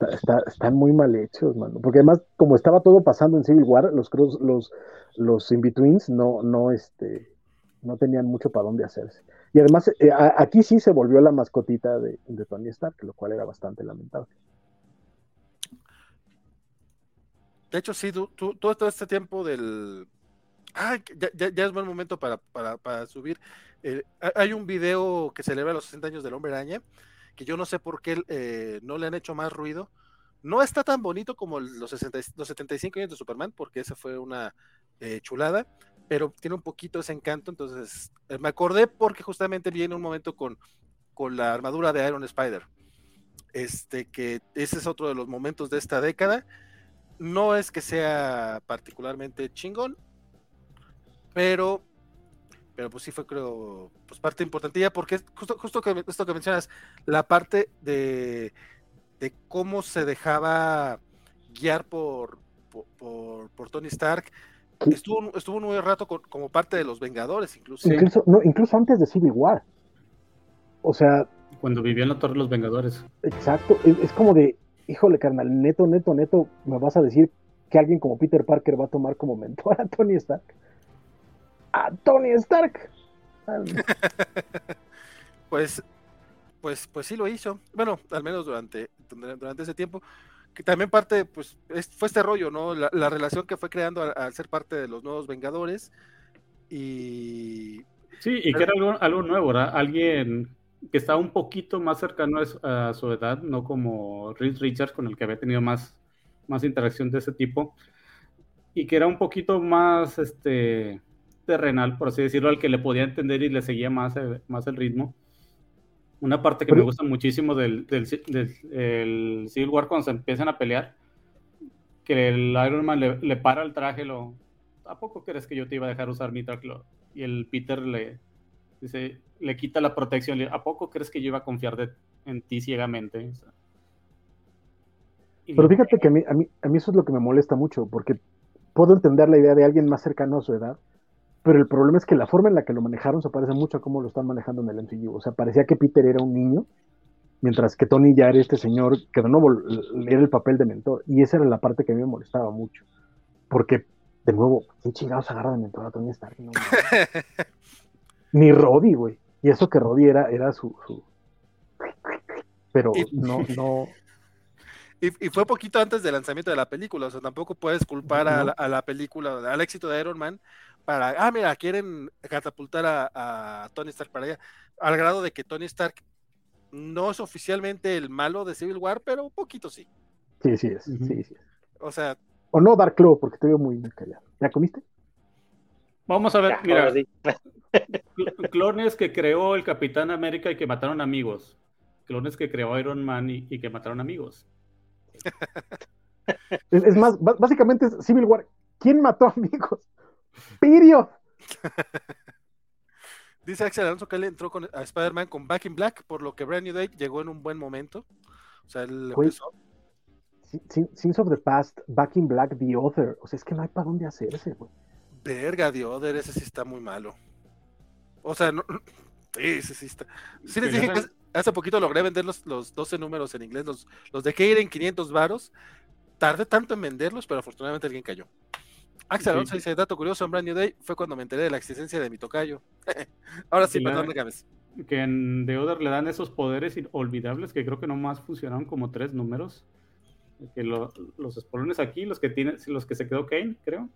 Está, está, están muy mal hechos, mano. Porque además, como estaba todo pasando en Civil War, los los, los in-betweens no, no, este, no tenían mucho para dónde hacerse. Y además, eh, a, aquí sí se volvió la mascotita de, de, Tony Stark, lo cual era bastante lamentable. De hecho, sí, tú, tú, todo este tiempo del. Ah, ya, ya, ya es buen momento para, para, para subir. Eh, hay un video que celebra los 60 años del Hombre Araña que yo no sé por qué eh, no le han hecho más ruido. No está tan bonito como los, 60, los 75 años de Superman, porque esa fue una eh, chulada, pero tiene un poquito ese encanto. Entonces, eh, me acordé porque justamente viene un momento con, con la armadura de Iron Spider. Este, que ese es otro de los momentos de esta década. No es que sea particularmente chingón, pero pero pues sí fue creo pues parte importantilla porque justo justo que esto que mencionas la parte de, de cómo se dejaba guiar por por, por, por Tony Stark estuvo estuvo un buen rato con, como parte de los Vengadores incluso incluso no, incluso antes de Civil War. O sea cuando vivía en la Torre de los Vengadores. exacto es, es como de híjole carnal neto neto neto me vas a decir que alguien como Peter Parker va a tomar como mentor a Tony Stark a Tony Stark. pues, pues, pues sí lo hizo. Bueno, al menos durante, durante ese tiempo. Que también parte, pues, es, fue este rollo, ¿no? La, la relación que fue creando al, al, ser parte de los nuevos Vengadores. Y. Sí, y que era algo, algo nuevo, ¿verdad? Alguien que estaba un poquito más cercano a, a su edad, no como Reed Richards, con el que había tenido más, más interacción de ese tipo. Y que era un poquito más, este terrenal, por así decirlo, al que le podía entender y le seguía más, eh, más el ritmo. Una parte que me gusta muchísimo del, del, del el Civil War cuando se empiezan a pelear, que el Iron Man le, le, para el traje, lo, ¿a poco crees que yo te iba a dejar usar mi traje? Y el Peter le dice, le quita la protección, ¿a poco crees que yo iba a confiar de, en ti ciegamente? O sea, Pero fíjate que a mí, a, mí, a mí eso es lo que me molesta mucho, porque puedo entender la idea de alguien más cercano a su edad, pero el problema es que la forma en la que lo manejaron se parece mucho a cómo lo están manejando en el MCU. O sea, parecía que Peter era un niño, mientras que Tony ya era este señor que de nuevo era el papel de mentor. Y esa era la parte que a mí me molestaba mucho. Porque, de nuevo, ¿quién chingados agarra de mentor a Tony Stark? No, Ni Roddy, güey. Y eso que Roddy era, era su, su... Pero no, no... Y, y, fue poquito antes del lanzamiento de la película, o sea, tampoco puedes culpar a, la, a, la, película, al éxito de Iron Man, para, ah, mira, quieren catapultar a, a, Tony Stark para allá, al grado de que Tony Stark no es oficialmente el malo de Civil War, pero un poquito sí. Sí, sí es, uh -huh. sí, sí. O sea... O no, Dark Claw, porque te veo muy callado. ¿Ya comiste? Vamos a ver, ya, mira, sí. clones que creó el Capitán América y que mataron amigos. Clones que creó Iron Man y, y que mataron amigos. es, es, más, básicamente es Civil War. ¿Quién mató amigos? Period. Dice Axel Alonso que él entró con, a Spider-Man con Back in Black, por lo que Brand New Day llegó en un buen momento. O sea, él Güey, empezó. Sins of the Past, Back in Black, The Other. O sea, es que no hay para dónde hacerse, güey. Verga, The Other, ese sí está muy malo. O sea, no, sí, ese sí está. Sí les dije que hace poquito logré vender los, los 12 números en inglés, los, los de Keir en 500 varos. Tardé tanto en venderlos, pero afortunadamente alguien cayó. Axel Alonso sí. dice, dato curioso, en Brand New Day fue cuando me enteré de la existencia de mi tocayo. Ahora sí, perdón, Gámez. Que en The Other le dan esos poderes inolvidables que creo que nomás funcionaron como tres números. Que lo, los espolones aquí, los que tiene, los que se quedó Kane, creo.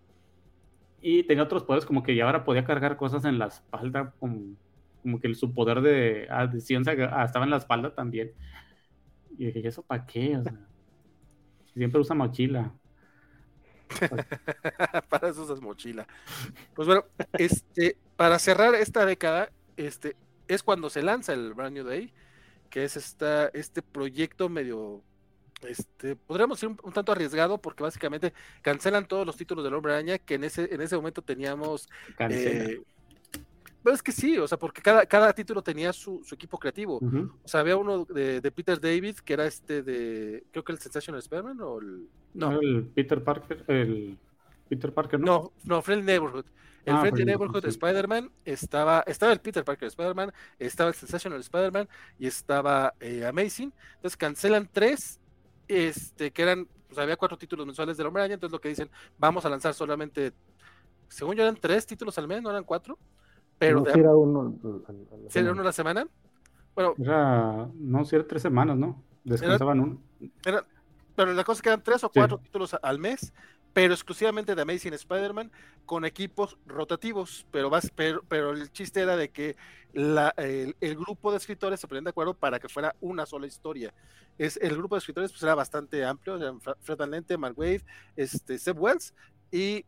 Y tenía otros poderes como que ya ahora podía cargar cosas en la espalda, como, como que su poder de adición estaba en la espalda también. Y dije, ¿y eso para qué? O sea, siempre usa mochila. para eso usas mochila. Pues bueno, este, para cerrar esta década, este, es cuando se lanza el Brand New Day, que es esta, este proyecto medio, este, podríamos decir un, un, tanto arriesgado, porque básicamente cancelan todos los títulos del Hombre Araña, que en ese, en ese momento teníamos... Eh, pero es que sí, o sea, porque cada, cada título tenía su, su equipo creativo. Uh -huh. O sea, había uno de, de, Peter David, que era este de, creo que el Sensational Spider-Man o el... No, el Peter Parker, el Peter Parker, ¿no? No, no, Friendly Neighborhood. El ah, Friendly Neighborhood sí. Spider-Man estaba, estaba el Peter Parker Spider-Man, estaba el Sensational Spider-Man y estaba eh, Amazing. Entonces cancelan tres, este, que eran, pues había cuatro títulos mensuales del Hombre Araña, entonces lo que dicen, vamos a lanzar solamente, según yo eran tres títulos al mes, no eran cuatro. Pero no, de, si era uno, ¿si era uno a la semana. Bueno, era, no, si era tres semanas, ¿no? Descansaban era, uno. Era, pero la cosa es que eran tres o cuatro sí. títulos al mes, pero exclusivamente de Amazing Spider-Man con equipos rotativos. Pero, vas, pero, pero, el chiste era de que la, el, el, grupo de escritores se ponían de acuerdo para que fuera una sola historia. Es, el grupo de escritores pues, era bastante amplio: eran Fred Van Lente, Mark Wade, este, Seb Wells y.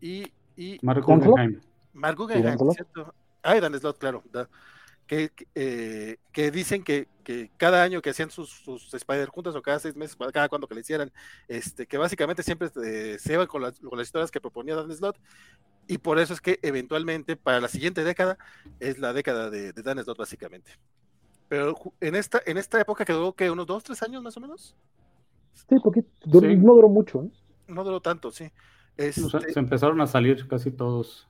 y, y Mark Guggenheim. Mark Guggenheim, ¿cierto? Ah, Dan Slot, claro. Da, que, eh, que, dicen que, que, cada año que hacían sus, sus, Spider juntas o cada seis meses, cada cuando que le hicieran, este, que básicamente siempre eh, se iban con las, con las, historias que proponía Dan Slot, y por eso es que eventualmente para la siguiente década es la década de, de Dan Slot básicamente. Pero en esta, en esta época quedó que unos dos, tres años más o menos. Sí, poquito, sí. no duró mucho. ¿eh? No duró tanto, sí. Este... O sea, se empezaron a salir casi todos.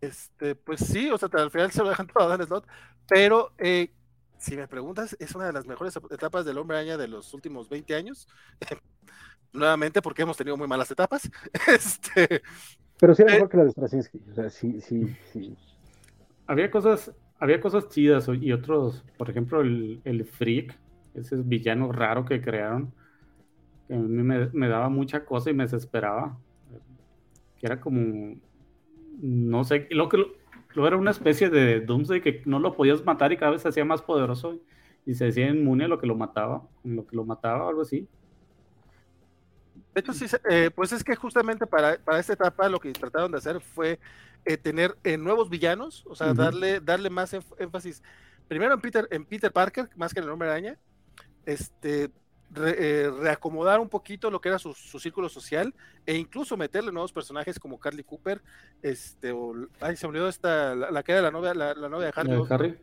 Este, pues sí, o sea, al final se lo dejan todo a Dan Slot, pero eh, si me preguntas, es una de las mejores etapas del Hombre Araña de los últimos 20 años. Nuevamente, porque hemos tenido muy malas etapas. este, pero sí era mejor eh, que la de Straczynski, o sea, sí, sí, sí. Había cosas, había cosas chidas y otros, por ejemplo, el, el Freak, ese villano raro que crearon, que a mí me, me daba mucha cosa y me desesperaba. Que era como no sé, lo que lo era una especie de Doomsday que no lo podías matar y cada vez se hacía más poderoso y se hacía inmune a lo que lo mataba, lo que lo mataba algo así. De hecho, sí, eh, pues es que justamente para, para, esta etapa lo que trataron de hacer fue eh, tener eh, nuevos villanos, o sea, uh -huh. darle, darle más énfasis, primero en Peter, en Peter Parker, más que en el hombre araña, este, re, eh, reacomodar un poquito lo que era su, su, círculo social e incluso meterle nuevos personajes como Carly Cooper, este, o, ay, se me olvidó esta, la, la que era la novia, la, la novia de Harry. ¿De Harry?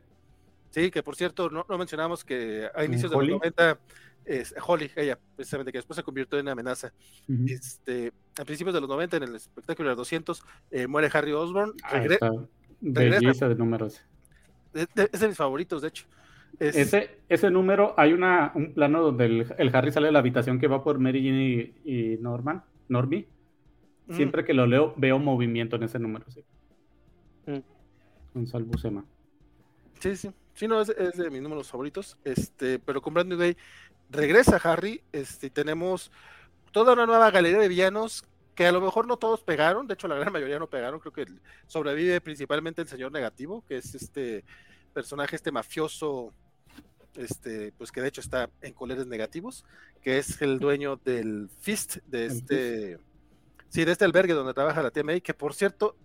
Sí, que por cierto, no, no mencionamos que a inicios de los 90, es, Holly, ella, precisamente, que después se convirtió en amenaza. Uh -huh. este, a principios de los 90, en el espectáculo de 200, eh, muere Harry Osborn. Ah, regre belleza de números. De, de, es de mis favoritos, de hecho. Es... Ese, ese número, hay una, un plano donde el, el, Harry sale de la habitación que va por Mary Jane y, y Norman, Norby. Mm. Siempre que lo leo, veo movimiento en ese número. Sí. Mm. Un salvo Sema. Sí, sí. Sí, no, es, es, de mis números favoritos. Este, pero con Brand New Day regresa Harry. Este, tenemos toda una nueva galería de villanos que a lo mejor no todos pegaron, de hecho la gran mayoría no pegaron, creo que sobrevive principalmente el señor negativo, que es este personaje, este mafioso, este, pues que de hecho está en colores negativos, que es el dueño del Fist, de este, sí, de este albergue donde trabaja la TMI, que por cierto,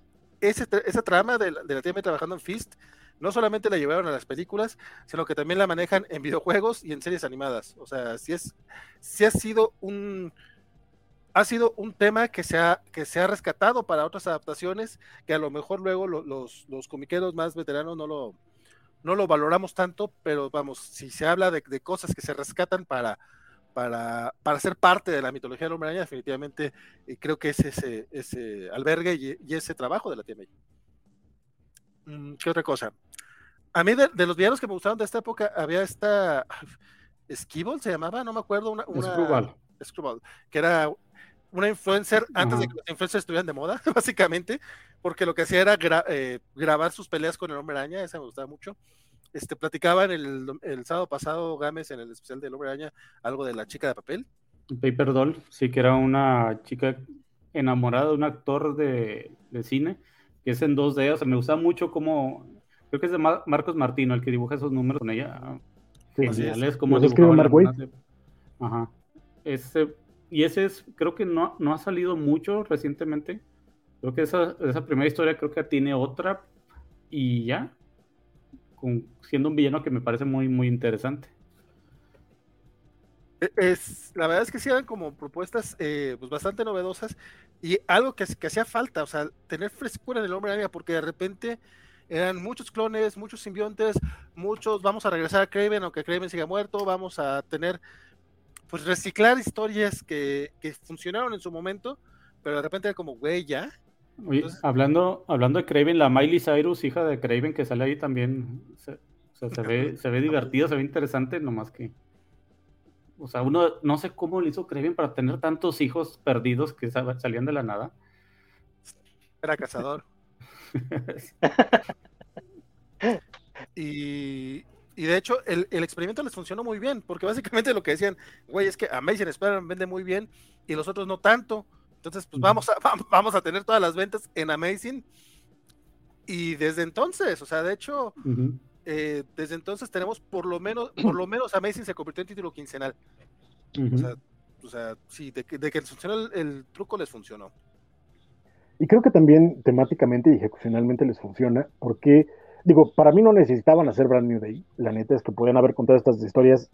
ese, esa trama de la, de la TMI trabajando en Fist, no solamente la llevaron a las películas, sino que también la manejan en videojuegos y en series animadas. O sea, sí es, sí ha sido un, ha sido un tema que se ha, que se ha rescatado para otras adaptaciones, que a lo mejor luego los, los comiqueros más veteranos no lo, no lo valoramos tanto, pero vamos, si se habla de, de cosas que se rescatan para, para, para, ser parte de la mitología del hombre araña, definitivamente eh, creo que es ese, ese albergue y, y, ese trabajo de la TMI. Mm, ¿Qué otra cosa? A mí de, de, los villanos que me gustaron de esta época había esta Esquibol se llamaba, no me acuerdo, una, una Screwball, que era una influencer antes uh -huh. de que los influencers estuvieran de moda, básicamente, porque lo que hacía era gra eh, grabar sus peleas con el hombre araña, esa me gustaba mucho. Este, platicaban el, el sábado pasado Gámez en el especial del hombre araña algo de la chica de papel. Paper Doll, sí, que era una chica enamorada de un actor de, de cine, que es en 2D, o sea, me gusta mucho como, creo que es de Mar Marcos Martino, el que dibuja esos números con ella. Genial, es como dibujaba Ajá. Ese, y ese es, creo que no, no ha salido mucho recientemente. Creo que esa, esa primera historia creo que tiene otra y ya, con, siendo un villano que me parece muy, muy interesante. E, Es, la verdad es que sí eran como propuestas eh, pues bastante novedosas y algo que, que hacía falta, o sea, tener frescura en el hombre araña, porque de repente eran muchos clones, muchos simbiontes, muchos, vamos a regresar a Kraven, aunque Kraven siga muerto, vamos a tener pues reciclar historias que, que, funcionaron en su momento, pero de repente era como, güey, ya. Oye, Entonces, hablando, hablando de Craven, la Miley Cyrus, hija de Craven, que sale ahí también, se, o sea, se, ve, se ve divertido, se ve interesante, nomás que. O sea, uno no sé cómo le hizo Craven para tener tantos hijos perdidos que salían de la nada. Era cazador. y, y de hecho, el, el, experimento les funcionó muy bien, porque básicamente lo que decían, güey, es que Amazing Spider-Man vende muy bien y los otros no tanto. Entonces, pues vamos a, vamos a tener todas las ventas en Amazing. Y desde entonces, o sea, de hecho, uh -huh. eh, desde entonces tenemos por lo menos, por lo menos Amazing se convirtió en título quincenal. Uh -huh. o, sea, o sea, sí, de que, de que funcionó el, el truco les funcionó. Y creo que también temáticamente y ejecucionalmente les funciona, porque digo, para mí no necesitaban hacer Brand New Day. La neta es que podían haber contado estas historias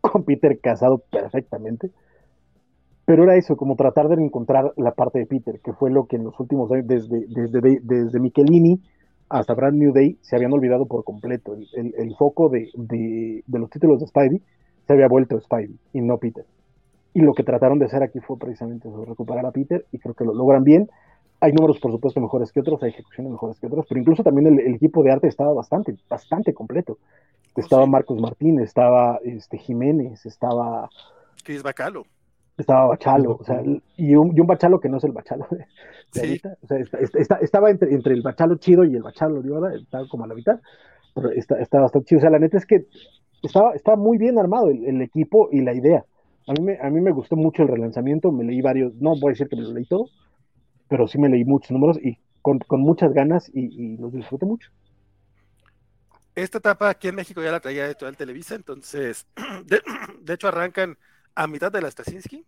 con Peter casado perfectamente. Pero era eso, como tratar de encontrar la parte de Peter, que fue lo que en los últimos años, desde, desde, desde Michelini hasta Brand New Day, se habían olvidado por completo. El, el, foco de, de, de, los títulos de Spidey se había vuelto Spidey y no Peter. Y lo que trataron de hacer aquí fue precisamente eso, recuperar a Peter, y creo que lo logran bien hay números, por supuesto, mejores que otros, hay ejecuciones mejores que otros, pero incluso también el, el equipo de arte estaba bastante, bastante completo. Oh, estaba. Marcos Martín, estaba este, Jiménez, estaba. Chris Bacalo. Estaba Bachalo, o sea, y un, y un Bachalo que no es el Bachalo de, de sí. ahorita. O sea, está, está, estaba entre, entre, el Bachalo chido y el Bachalo de ahora, estaba como a la mitad, pero está, está bastante chido. O sea, la neta es que estaba, estaba muy bien armado el, el equipo y la idea. A mí, me, a mí me gustó mucho el relanzamiento, me leí varios, no voy a decir que me lo leí todo, pero sí me leí muchos números y con, con muchas ganas y, y, los disfruté mucho. Esta etapa aquí en México ya la traía de todo el Televisa, entonces, de, de, hecho arrancan a mitad de la Straczynski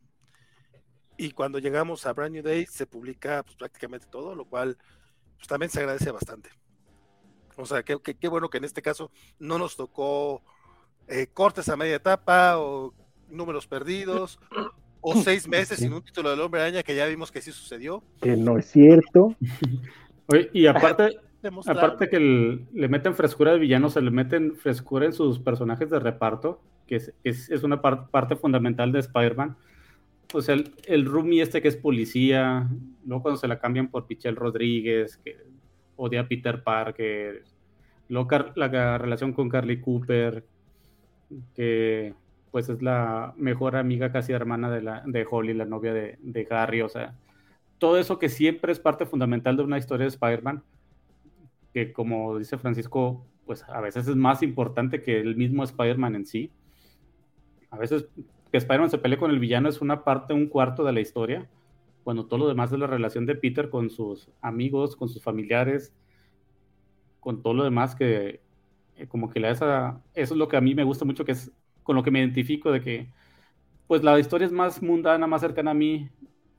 y cuando llegamos a Brand New Day se publica pues, prácticamente todo, lo cual pues, también se agradece bastante. O sea, qué que, que, bueno que en este caso no nos tocó eh, cortes a media etapa o números perdidos o seis meses sin un título del hombre araña que ya vimos que sí sucedió. Que no es cierto. Oye, y aparte, aparte que el, le meten frescura de villano, se le meten frescura en sus personajes de reparto, que es, es, es una par parte fundamental de Spider-Man. O sea, el, el roomie este que es policía, luego cuando se la cambian por Pichel Rodríguez, que odia a Peter Parker, luego la, la relación con Carly Cooper, que pues es la mejor amiga, casi hermana de, la, de Holly, la novia de, de Harry, o sea, todo eso que siempre es parte fundamental de una historia de Spider-Man, que como dice Francisco, pues a veces es más importante que el mismo Spider-Man en sí. A veces que Spider-Man se pelee con el villano es una parte, un cuarto de la historia, cuando todo lo demás es la relación de Peter con sus amigos, con sus familiares, con todo lo demás que eh, como que le da esa, eso es lo que a mí me gusta mucho, que es con lo que me identifico de que pues la historia es más mundana, más cercana a mí,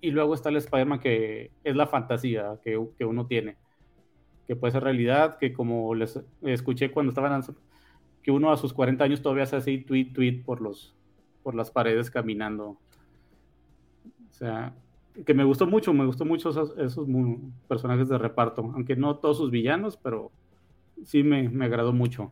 y luego está el Spider-Man que es la fantasía que, que, uno tiene, que puede ser realidad, que como les escuché cuando estaban, que uno a sus 40 años todavía hace así tweet, tweet por, los, por las paredes caminando. O sea, que me gustó mucho, me gustó mucho esos, personajes de reparto, aunque no todos sus villanos, pero sí me, me agradó mucho.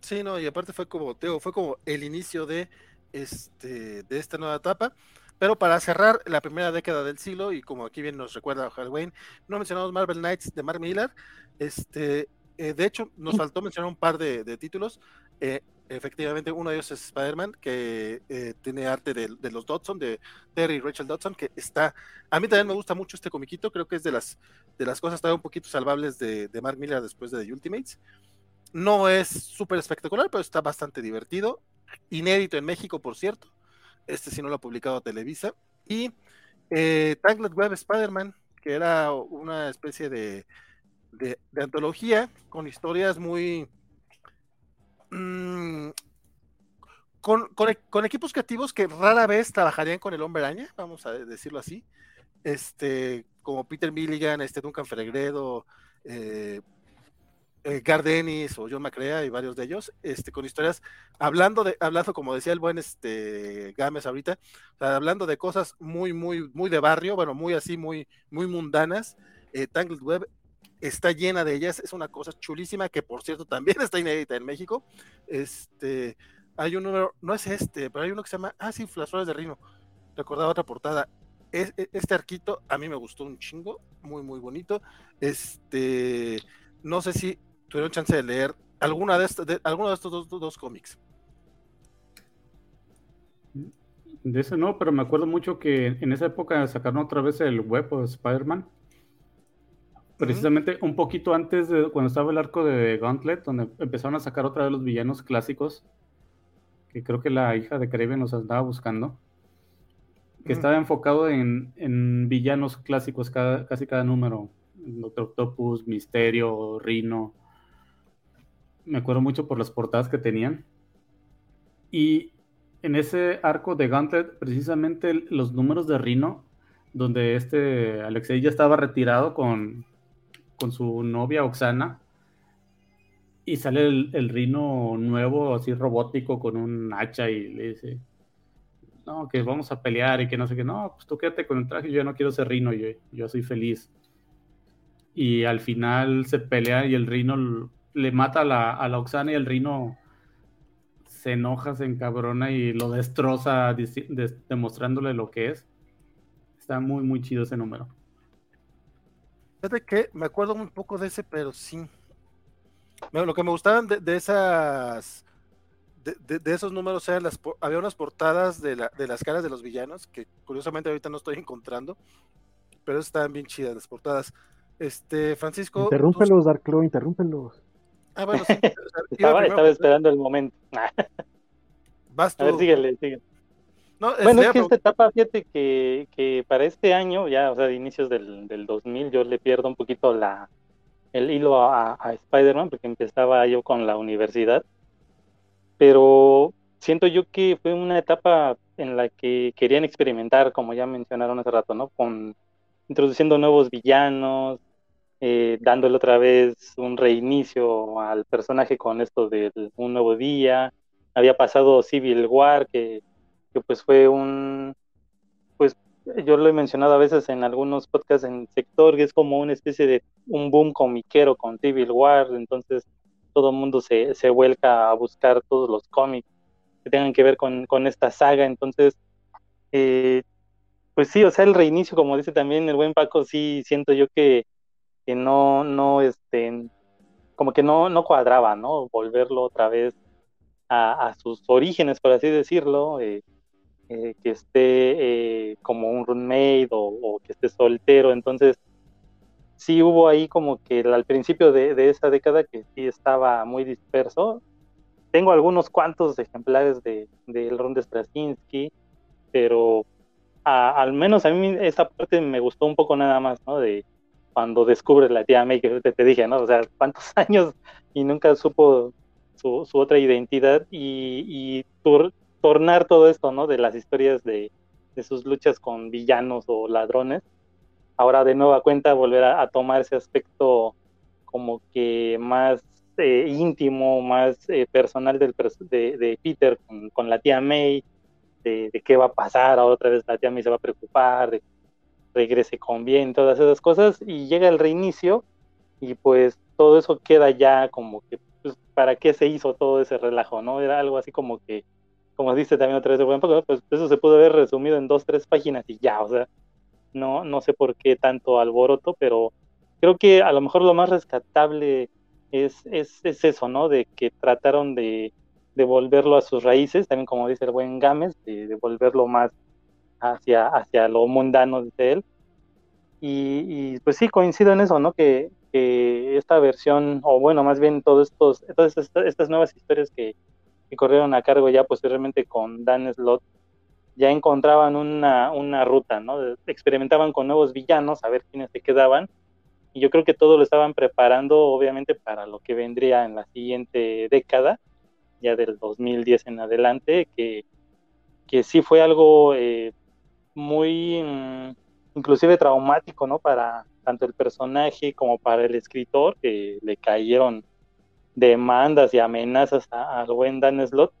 Sí, no, y aparte fue como, Teo, fue como el inicio de, este, de esta nueva etapa. Pero para cerrar la primera década del siglo, y como aquí bien nos recuerda Halloween, no mencionamos Marvel Knights de Mark Miller. Este, eh, de hecho, nos faltó mencionar un par de, títulos. Eh, efectivamente, uno de ellos es Spider-Man, que eh, tiene arte de, los Dodson, de Terry y Rachel Dodson, que está. A mí también me gusta mucho este comiquito, creo que es de las, de las cosas todavía un poquito salvables de, de Mark Miller después de The Ultimates. No es súper espectacular, pero está bastante divertido. Inédito en México, por cierto. Este sí no lo ha publicado Televisa. Y eh, Web Spider-Man, que era una especie de, de, antología con historias muy... Mm, con, con, equipos creativos que rara vez trabajarían con el hombre araña, vamos a decirlo así. Este, como Peter Milligan, este Duncan Feregredo, eh, eh, Gardenis o John McCrea y varios de ellos, este, con historias, hablando de, hablando, como decía el buen este Gámez ahorita, hablando de cosas muy, muy, muy de barrio, bueno, muy así, muy, muy mundanas. Eh, Tangled Web está llena de ellas, es una cosa chulísima que por cierto también está inédita en México. Este, hay un número, no es este, pero hay uno que se llama, ah, sí, Las de Rino. Recordaba otra portada. E, este arquito a mí me gustó un chingo, muy, muy bonito. Este, no sé si tuvieron chance de leer alguna de, alguno de estos dos, cómics. De ese no, pero me acuerdo mucho que en esa época sacaron otra vez el web de Spider-Man. Precisamente un poquito antes de cuando estaba el arco de Gauntlet, donde empezaron a sacar otra vez los villanos clásicos, que creo que la hija de Kraven los andaba buscando, que estaba enfocado en, villanos clásicos casi cada número. Doctor Octopus, Misterio, Rino, me acuerdo mucho por las portadas que tenían. Y en ese arco de Gauntlet, precisamente los números de Rino, donde este Alexei ya estaba retirado con, con su novia Oxana, y sale el, Rino nuevo, así robótico, con un hacha, y le dice, no, que vamos a pelear y que no sé qué, no, pues tú quédate con el traje, yo no quiero ser Rino, yo, yo soy feliz. Y al final se pelea y el Rino le mata a la, a la Oxana y el Rino se enoja, se encabrona y lo destroza demostrándole lo que es. Está muy, muy chido ese número. Fíjate que me acuerdo un poco de ese, pero sí. Lo que me gustaban de, esas. De, esos números eran las. Había unas portadas de, la, de las caras de los villanos, que curiosamente ahorita no estoy encontrando, pero estaban bien chidas las portadas. Este, Francisco. Interrúmpelos, Darklo, interrúmpelos. Ah, bueno, sí. estaba, esperando el momento. Vas A ver, síguele, síguele. bueno, es que esta etapa, fíjate que, que, para este año, ya, o sea, de inicios del, del 2000, yo le pierdo un poquito la, el hilo a, a Spider-Man, porque empezaba yo con la universidad. Pero siento yo que fue una etapa en la que querían experimentar, como ya mencionaron hace rato, ¿no? Con introduciendo nuevos villanos, eh, dándole otra vez un reinicio al personaje con esto de un nuevo día. Había pasado Civil War, que, pues fue un, pues yo lo he mencionado a veces en algunos podcasts en sector, que es como una especie de un boom comiquero con Civil War, entonces todo el mundo se, se vuelca a buscar todos los cómics que tengan que ver con, con esta saga, entonces eh, pues sí, o sea, el reinicio, como dice también el buen Paco, sí siento yo que que no, no, este, como que no, no cuadraba, ¿no? Volverlo otra vez a, sus orígenes, por así decirlo, eh, eh, que esté eh, como un roommate o, que esté soltero, entonces sí hubo ahí como que al principio de, de esa década que sí estaba muy disperso. Tengo algunos cuantos ejemplares de, del Ron de Straczynski, pero al menos a mí esa parte me gustó un poco nada más, ¿no? De cuando descubre la tía May, que te, dije, ¿no? O sea, cuántos años y nunca supo su, su otra identidad y, y tornar todo esto, ¿no? De las historias de, sus luchas con villanos o ladrones. Ahora de nueva cuenta volver a, tomar ese aspecto como que más eh, íntimo, más eh, personal del, de, de Peter con, con, la tía May, de, de, qué va a pasar, ahora otra vez la tía May se va a preocupar, de regrese con bien, todas esas cosas, y llega el reinicio y pues todo eso queda ya como que, pues, ¿para qué se hizo todo ese relajo, no? Era algo así como que, como dice también otra vez de buen poco, pues eso se pudo haber resumido en dos, tres páginas y ya, o sea, no, no sé por qué tanto alboroto, pero creo que a lo mejor lo más rescatable es, es, es eso, ¿no? De que trataron de, de, volverlo a sus raíces, también como dice el buen Gámez, de, de volverlo más hacia, hacia lo mundano de él. Y, y, pues sí, coincido en eso, ¿no? Que, que, esta versión, o bueno, más bien todos estos, todas estas, nuevas historias que, que, corrieron a cargo ya posteriormente con Dan Slott, ya encontraban una, una ruta, ¿no? Experimentaban con nuevos villanos, a ver quiénes se quedaban, y yo creo que todo lo estaban preparando, obviamente, para lo que vendría en la siguiente década, ya del 2010 en adelante, que, que sí fue algo eh, muy mm, inclusive traumático, ¿no? Para tanto el personaje como para el escritor, que le cayeron demandas y amenazas al buen Dan Slot,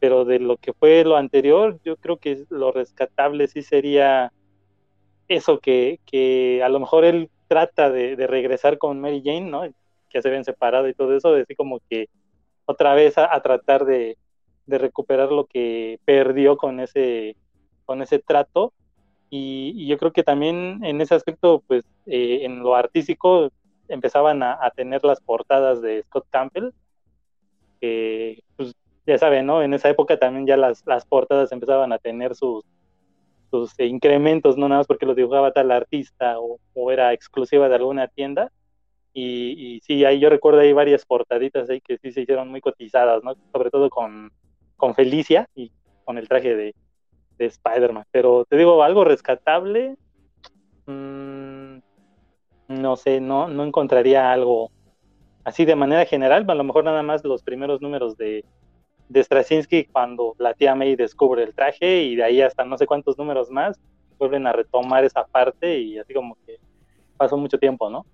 pero de lo que fue lo anterior, yo creo que lo rescatable sí sería eso que, que a lo mejor él trata de, de, regresar con Mary Jane, ¿no? Que se ven separado y todo eso, así como que otra vez a, a tratar de, de, recuperar lo que perdió con ese, con ese trato. Y, y yo creo que también en ese aspecto, pues eh, en lo artístico empezaban a, a, tener las portadas de Scott Campbell, que pues ya saben, ¿no? En esa época también ya las, las portadas empezaban a tener sus, sus incrementos, no nada más porque los dibujaba tal artista o, o era exclusiva de alguna tienda. Y, y, sí, ahí yo recuerdo ahí varias portaditas ahí que sí se hicieron muy cotizadas, ¿no? Sobre todo con, con Felicia y con el traje de, de Spider-Man. Pero te digo, algo rescatable, mmm, no sé, no, no encontraría algo así de manera general, a lo mejor nada más los primeros números de, de Straczynski cuando la tía May descubre el traje y de ahí hasta no sé cuántos números más vuelven a retomar esa parte y así como que pasó mucho tiempo, ¿no?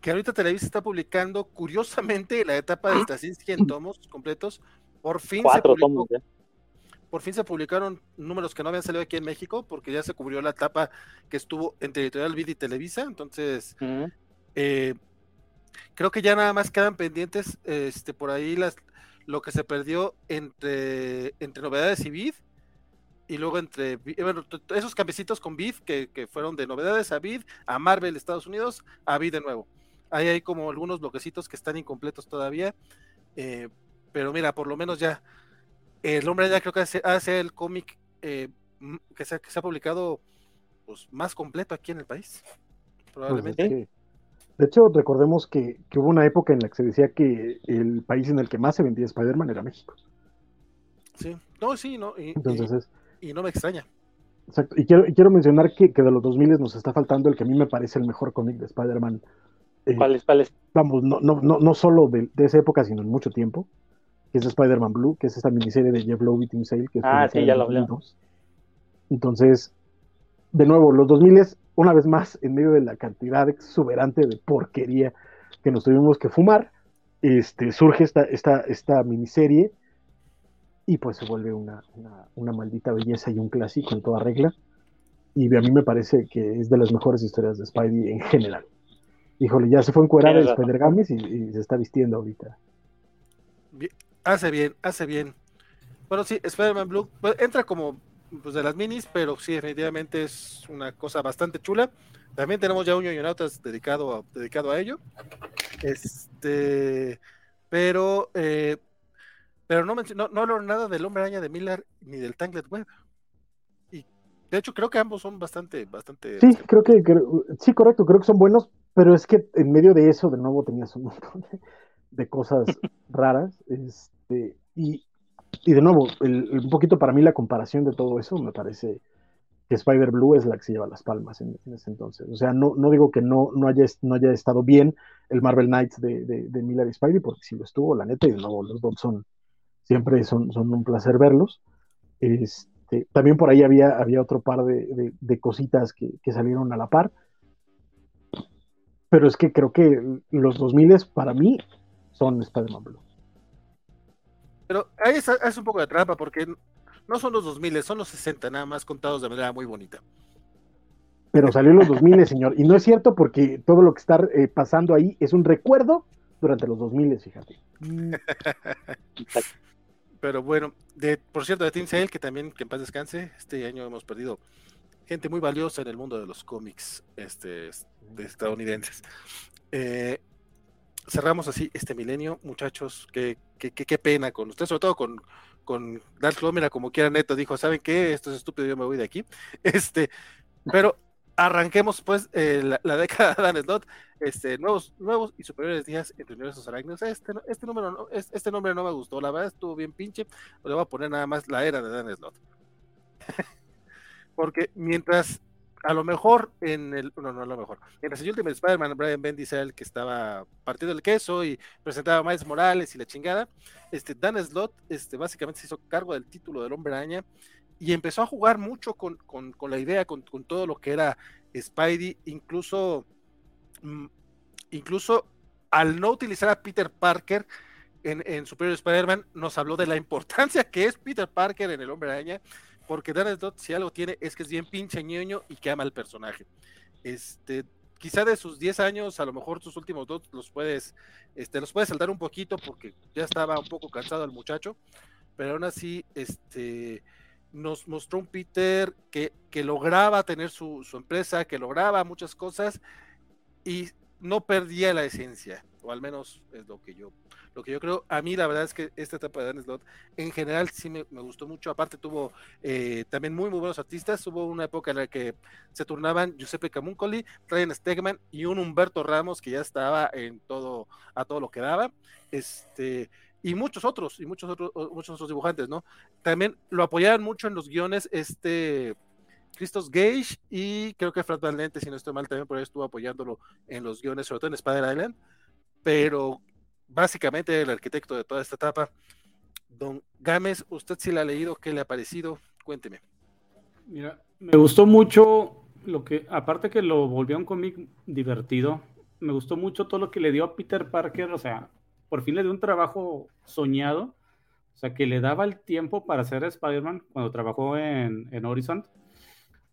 que ahorita Televisa está publicando curiosamente la etapa de Straczynski en tomos completos. Por fin Cuatro se publicó, tomos, ¿eh? Por fin se publicaron números que no habían salido aquí en México porque ya se cubrió la etapa que estuvo entre Editorial Vid y Televisa, entonces uh -huh. eh, creo que ya nada más quedan pendientes este por ahí las lo que se perdió entre, entre novedades y Vid y luego entre bueno, esos cambiecitos con Vid que, que, fueron de novedades a Vid, a Marvel Estados Unidos, a Vid de nuevo. Ahí hay como algunos bloquecitos que están incompletos todavía, eh, pero mira, por lo menos ya el hombre ya creo que hace, hace el cómic eh, que, se, que, se, ha publicado pues, más completo aquí en el país, probablemente. Pues. De hecho, recordemos que, que, hubo una época en la que se decía que el país en el que más se vendía Spider-Man era México. Sí, no, sí, no. Y, Entonces es... y, y no me extraña. Exacto. Y quiero, y quiero mencionar que, que, de los 2000 nos está faltando el que a mí me parece el mejor cómic de Spider-Man. Eh, ¿Cuál es? ¿Cuál es? Vamos, no, no, no, no solo de, de, esa época, sino en mucho tiempo. Que es Spider-Man Blue, que es esta miniserie de Jeff Lowe y Tim Sale. Que es ah, sí, ya lo hablé. Entonces, de nuevo, los 2000 es una vez más, en medio de la cantidad exuberante de porquería que nos tuvimos que fumar, este, surge esta, esta, esta miniserie y pues se vuelve una, una, una, maldita belleza y un clásico en toda regla. Y a mí me parece que es de las mejores historias de Spidey en general. Híjole, ya se fue encuerada de Spider Gamis y, y, se está vistiendo ahorita. Bien, hace bien, hace bien. Bueno, sí, Spider-Man Blue pues, entra como pues, de las minis, pero sí, definitivamente es una cosa bastante chula. También tenemos ya un Yoyonautas dedicado a, dedicado a ello. Este, pero, eh, pero no, no, no nada del Hombre Araña de Miller ni del Tanglet Web. Y De hecho, creo que ambos son bastante, bastante. Sí, creo que, creo- sí, correcto, creo que son buenos, pero es que en medio de eso, de nuevo, tenías un montón de, de cosas raras. Este, y, y de nuevo, el- un poquito para mí la comparación de todo eso me parece que Spider Blue es la que se lleva las palmas en, ese entonces. O sea, no, no digo que no, no, haya, no haya estado bien el Marvel Knights de, de, de Miller y Spidey, porque sí lo estuvo, la neta, y de nuevo, los dos son siempre son, son un placer verlos. Este, también por ahí había, había otro par de, de- de cositas que, que salieron a la par. Pero es que creo que los 2000 para mí son Spider-Man Blue. Pero ahí es, es un poco de trampa porque no son los 2000, son los 60, nada más contados de manera muy bonita. Pero salió en los 2000, señor. Y no es cierto porque todo lo que está eh, pasando ahí es un recuerdo durante los 2000, fíjate. Pero bueno, de, por cierto, de Team Sale, que también, que en paz descanse, este año hemos perdido gente muy valiosa en el mundo de los cómics este, de estadounidenses. Eh, cerramos así este milenio, muchachos, qué, qué, qué, pena con ustedes, sobre todo con, con Dark Claw, mira, como quiera Neto dijo, ¿saben qué? Esto es estúpido, yo me voy de aquí. Este, pero arranquemos pues eh, la, década de Dan Slott, este, nuevos, nuevos y superiores días entre universos arácnidos. Este, este, número este, este, nombre no me gustó, la verdad estuvo bien pinche. Le voy a poner nada más la era de Dan Slott. Porque mientras a lo mejor en el, no, no a lo mejor, mientras el Ultimate Spider-Man, Brian Bendis era el que estaba partiendo el queso y presentaba a Miles Morales y la chingada, este Dan Slott este, básicamente se hizo cargo del título del Hombre Araña y empezó a jugar mucho con, con, con la idea, con, con, todo lo que era Spidey, incluso, mm, incluso al no utilizar a Peter Parker en, en Superior Spider-Man, nos habló de la importancia que es Peter Parker en el Hombre Araña, porque Dan Slott, si algo tiene, es que es bien pinche ñoño y que ama al personaje. Este, quizá de sus 10 años, a lo mejor sus últimos dos los puedes, este, los puedes saltar un poquito porque ya estaba un poco cansado el muchacho, pero aún así, este, nos mostró un Peter que, que lograba tener su, su, empresa, que lograba muchas cosas y no perdía la esencia, o al menos es lo que yo, lo que yo creo. A mí la verdad es que esta etapa de Dan Slott en general sí me, gustó mucho. Aparte tuvo eh, también muy, muy buenos artistas. Hubo una época en la que se turnaban Giuseppe Camuncoli, Ryan Stegman y un Humberto Ramos que ya estaba en todo, a todo lo que daba. Este, y muchos otros, y muchos otros, muchos otros dibujantes, ¿no? También lo apoyaban mucho en los guiones, este Christos Gage y creo que Fred Van Lente, si no estoy mal, también por ahí estuvo apoyándolo en los guiones, sobre todo en Spider Island, pero básicamente el arquitecto de toda esta etapa. Don Gámez, usted sí la ha leído, ¿qué le ha parecido? Cuénteme. Mira, me gustó mucho lo que, aparte que lo volvió un cómic divertido, me gustó mucho todo lo que le dio a Peter Parker, o sea, por fin le dio un trabajo soñado, o sea, que le daba el tiempo para hacer Spider-Man cuando trabajó en, en Horizon.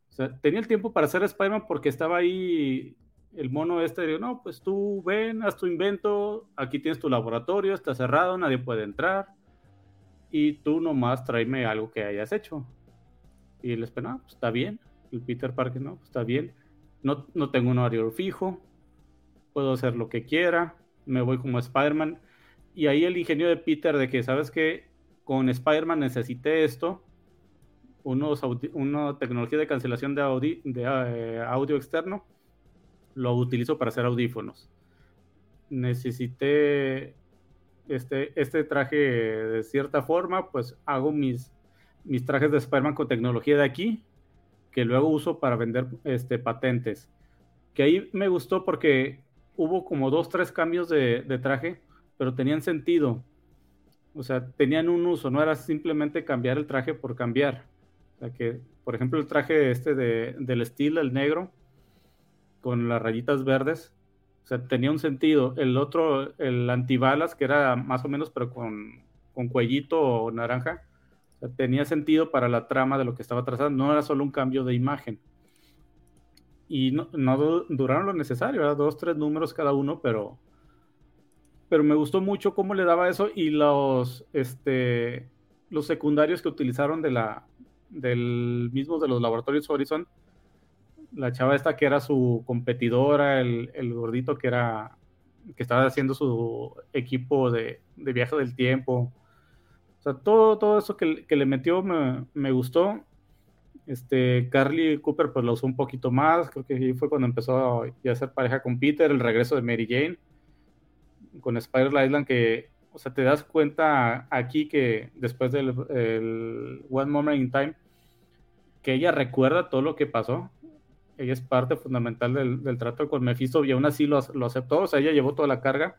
O sea, tenía el tiempo para hacer Spider-Man porque estaba ahí el mono este, de, no, pues tú ven, haz tu invento, aquí tienes tu laboratorio, está cerrado, nadie puede entrar, y tú nomás tráeme algo que hayas hecho. Y el Spider, no, pues está bien. El Peter Parker, no, pues está bien. No, no tengo un horario fijo, puedo hacer lo que quiera, me voy como Spider-Man. Y ahí el ingenio de Peter de que, ¿sabes que Con Spider-Man necesité esto, unos una tecnología de cancelación de, de uh, audio externo, lo utilizo para hacer audífonos. Necesité este, este traje de cierta forma, pues hago mis, mis trajes de Spider-Man con tecnología de aquí, que luego uso para vender este, patentes. Que ahí me gustó porque hubo como dos, tres cambios de, de traje, pero tenían sentido. O sea, tenían un uso, no era simplemente cambiar el traje por cambiar. Que, por ejemplo, el traje este de, del estilo, el negro, con las rayitas verdes, o sea, tenía un sentido. El otro, el antibalas, que era más o menos, pero con, con cuellito naranja, o sea, tenía sentido para la trama de lo que estaba trazando. No era solo un cambio de imagen. Y no, no duraron lo necesario, era dos, tres números cada uno, pero, pero me gustó mucho cómo le daba eso y los, este, los secundarios que utilizaron de la, del mismo de los laboratorios Horizon la chava esta que era su competidora, el, el, gordito que era que estaba haciendo su equipo de, de viaje del tiempo. O sea, todo, todo eso que, le metió me, me, gustó. Este, Carly Cooper pues lo usó un poquito más, creo que ahí fue cuando empezó a, a hacer pareja con Peter, el regreso de Mary Jane, con Spider Island que, o sea, te das cuenta aquí que después del One Moment in Time, que ella recuerda todo lo que pasó, ella es parte fundamental del, trato con Mephisto y aún así lo, aceptó, o sea, ella llevó toda la carga,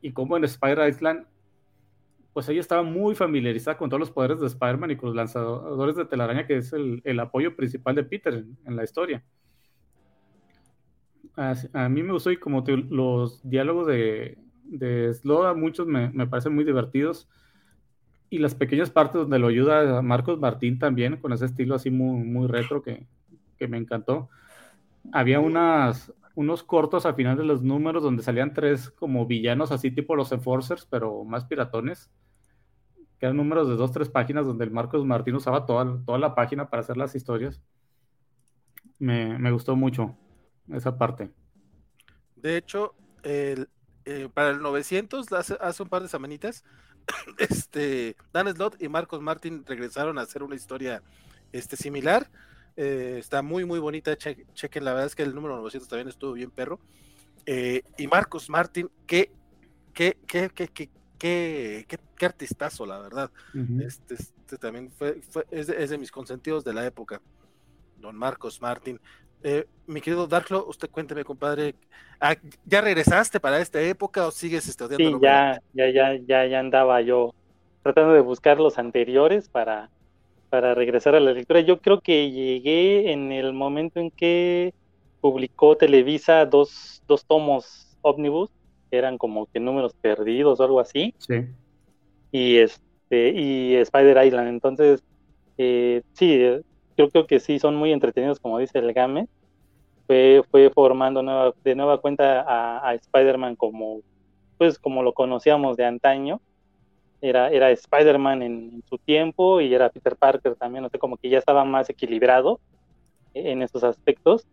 y como en Spider Island pues ella estaba muy familiarizada con todos los poderes de Spider-Man y con los lanzadores de telaraña, que es el, apoyo principal de Peter en, la historia. A, mí me gustó y como los diálogos de, de muchos me, parecen muy divertidos. Y las pequeñas partes donde lo ayuda Marcos Martín también, con ese estilo así muy retro que, me encantó. Había unas, unos cortos al final de los números donde salían tres como villanos así tipo los Enforcers, pero más piratones. Que eran números de dos, tres páginas donde el Marcos Martín usaba toda, toda la página para hacer las historias. Me, gustó mucho esa parte. De hecho, el, eh, para el 900, hace, hace, un par de semanitas, este, Dan Slott y Marcos Martín regresaron a hacer una historia este, similar eh, está muy, muy bonita. chequen, la verdad es que el número 900 también estuvo bien perro. Eh, y Marcos Martín, qué, qué, qué, qué, qué, qué, qué, artistazo, la verdad. este, este, también fue, fue es, de, mis consentidos de la época. Don Marcos Martín. Eh, mi querido Darklo, usted cuénteme, compadre, ah, ¿ya regresaste para esta época o sigues estudiando? Sí, ya, ya, ya, ya, ya andaba yo tratando de buscar los anteriores para para regresar a la lectura. Yo creo que llegué en el momento en que publicó Televisa dos, dos tomos ómnibus, que eran como que números perdidos o algo así. Sí. Y este, y Spider Island. Entonces, eh, sí, yo creo que sí son muy entretenidos, como dice el Game. Fue, fue formando nueva, de nueva cuenta a, a Spider-Man como, pues, como lo conocíamos de antaño era, era Spider-Man en, su tiempo y era Peter Parker también, no sé, como que ya estaba más equilibrado en esos aspectos.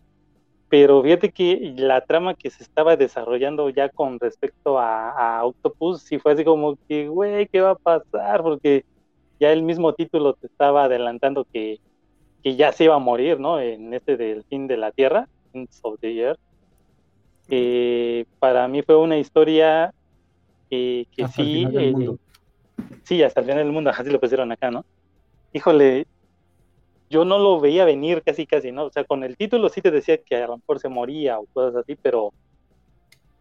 Pero fíjate que la trama que se estaba desarrollando ya con respecto a, Octopus, sí fue así como que, güey, ¿qué va a pasar? Porque ya el mismo título te estaba adelantando que, que ya se iba a morir, ¿no? En este del fin de la Tierra, of the Earth. para mí fue una historia que sí, Sí, hasta el final del mundo, así lo pusieron acá, ¿no? Híjole, yo no lo veía venir casi, casi, ¿no? O sea, con el título sí te decía que a lo mejor se moría o cosas así, pero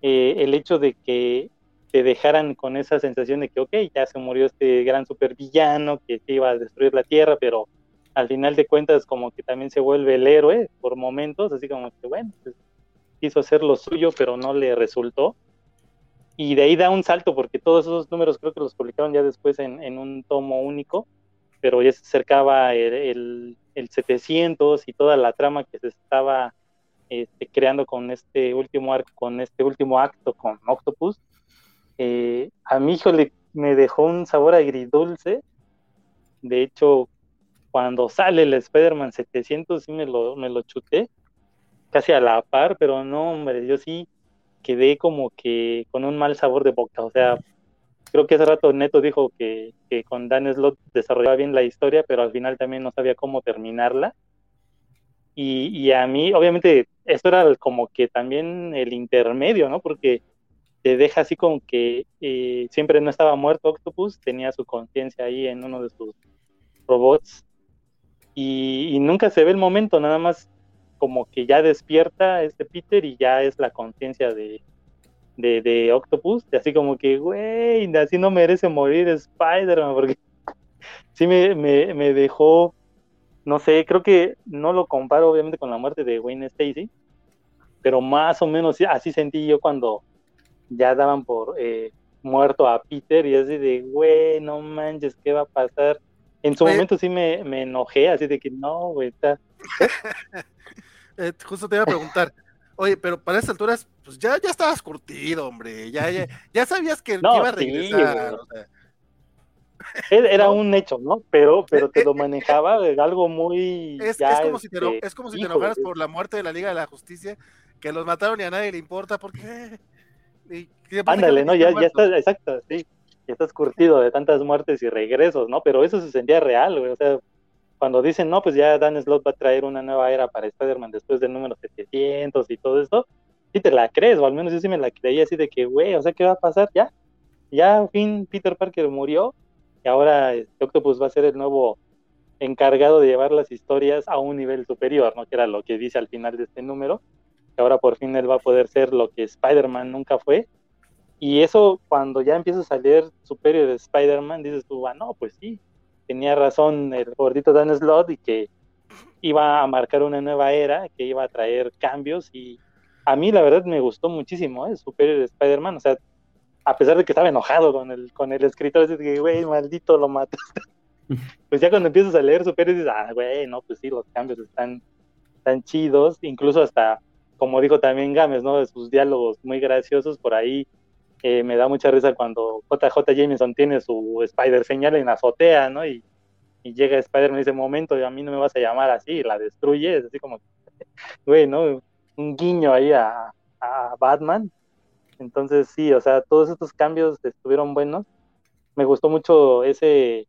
eh, el hecho de que te dejaran con esa sensación de que, ok, ya se murió este gran supervillano que iba a destruir la Tierra, pero al final de cuentas como que también se vuelve el héroe por momentos, así como que, bueno, pues, quiso hacer lo suyo, pero no le resultó y de ahí da un salto porque todos esos números creo que los publicaron ya después en, un tomo único, pero ya se acercaba el, 700 y toda la trama que se estaba este, creando con este último arco, con este último acto con Octopus. Eh, a mi hijo le, me dejó un sabor agridulce. De hecho, cuando sale el Spider-Man 700 sí me lo, me lo chuté, casi a la par, pero no, hombre, yo sí quedé como que con un mal sabor de boca. O sea, creo que hace rato Neto dijo que, con Dan Slot desarrollaba bien la historia, pero al final también no sabía cómo terminarla. Y, a mí, obviamente, esto era como que también el intermedio, ¿no? Porque te deja así como que eh, siempre no estaba muerto Octopus, tenía su conciencia ahí en uno de sus robots. y, nunca se ve el momento, nada más como que ya despierta este Peter y ya es la conciencia de, de, Octopus, y así como que, güey, así no merece morir Spider-Man, porque sí me, me, dejó, no sé, creo que no lo comparo obviamente con la muerte de Wayne Stacy, pero más o menos así sentí yo cuando ya daban por eh, muerto a Peter y así de, güey, no manches, ¿qué va a pasar? En su momento sí me, me enojé, así de que no, güey, está... Eh, justo te iba a preguntar, oye, pero para esas alturas, pues ya, ya estabas curtido, hombre, ya, ya, sabías que, iba a regresar. Era un hecho, ¿no? Pero, pero te lo manejaba algo muy. Es, como, si te, este, es como si te enojaras por la muerte de la Liga de la Justicia, que los mataron y a nadie le importa, porque. Ándale, ¿no? Ya, ya estás, exacto, sí. Ya estás curtido de tantas muertes y regresos, ¿no? Pero eso se sentía real, güey. O sea, cuando dicen, no, pues ya Dan Slott va a traer una nueva era para Spider-Man después del número 700 y todo esto, sí te la crees, o al menos yo sí me la creí así de que, güey, o sea, ¿qué va a pasar? Ya, ya, al fin, Peter Parker murió y ahora este, Octopus va a ser el nuevo encargado de llevar las historias a un nivel superior, ¿no? Que era lo que dice al final de este número, que ahora por fin él va a poder ser lo que Spider-Man nunca fue. Y eso, cuando ya empieza a salir Superior de Spider-Man, dices tú, ah, no, pues sí, tenía razón el gordito Dan Slott y que iba a marcar una nueva era, que iba a traer cambios y a mí la verdad me gustó muchísimo, ¿eh? Superior de Spider-Man, o sea, a pesar de que estaba enojado con el, con el escritor, así que, güey, maldito, lo mataste. pues ya cuando empiezas a leer Superior dices, ah, güey, no, pues sí, los cambios están, tan chidos, incluso hasta, como dijo también Gámez, ¿no? De sus diálogos muy graciosos, por ahí eh, me da mucha risa cuando JJ Jameson tiene su Spider señal en azotea, ¿no? Y, y llega Spider-Man y dice, momento, a mí no me vas a llamar así, y la destruye, es así como, güey, ¿no? Un guiño ahí a, a Batman, entonces sí, o sea, todos estos cambios estuvieron buenos. Me gustó mucho ese,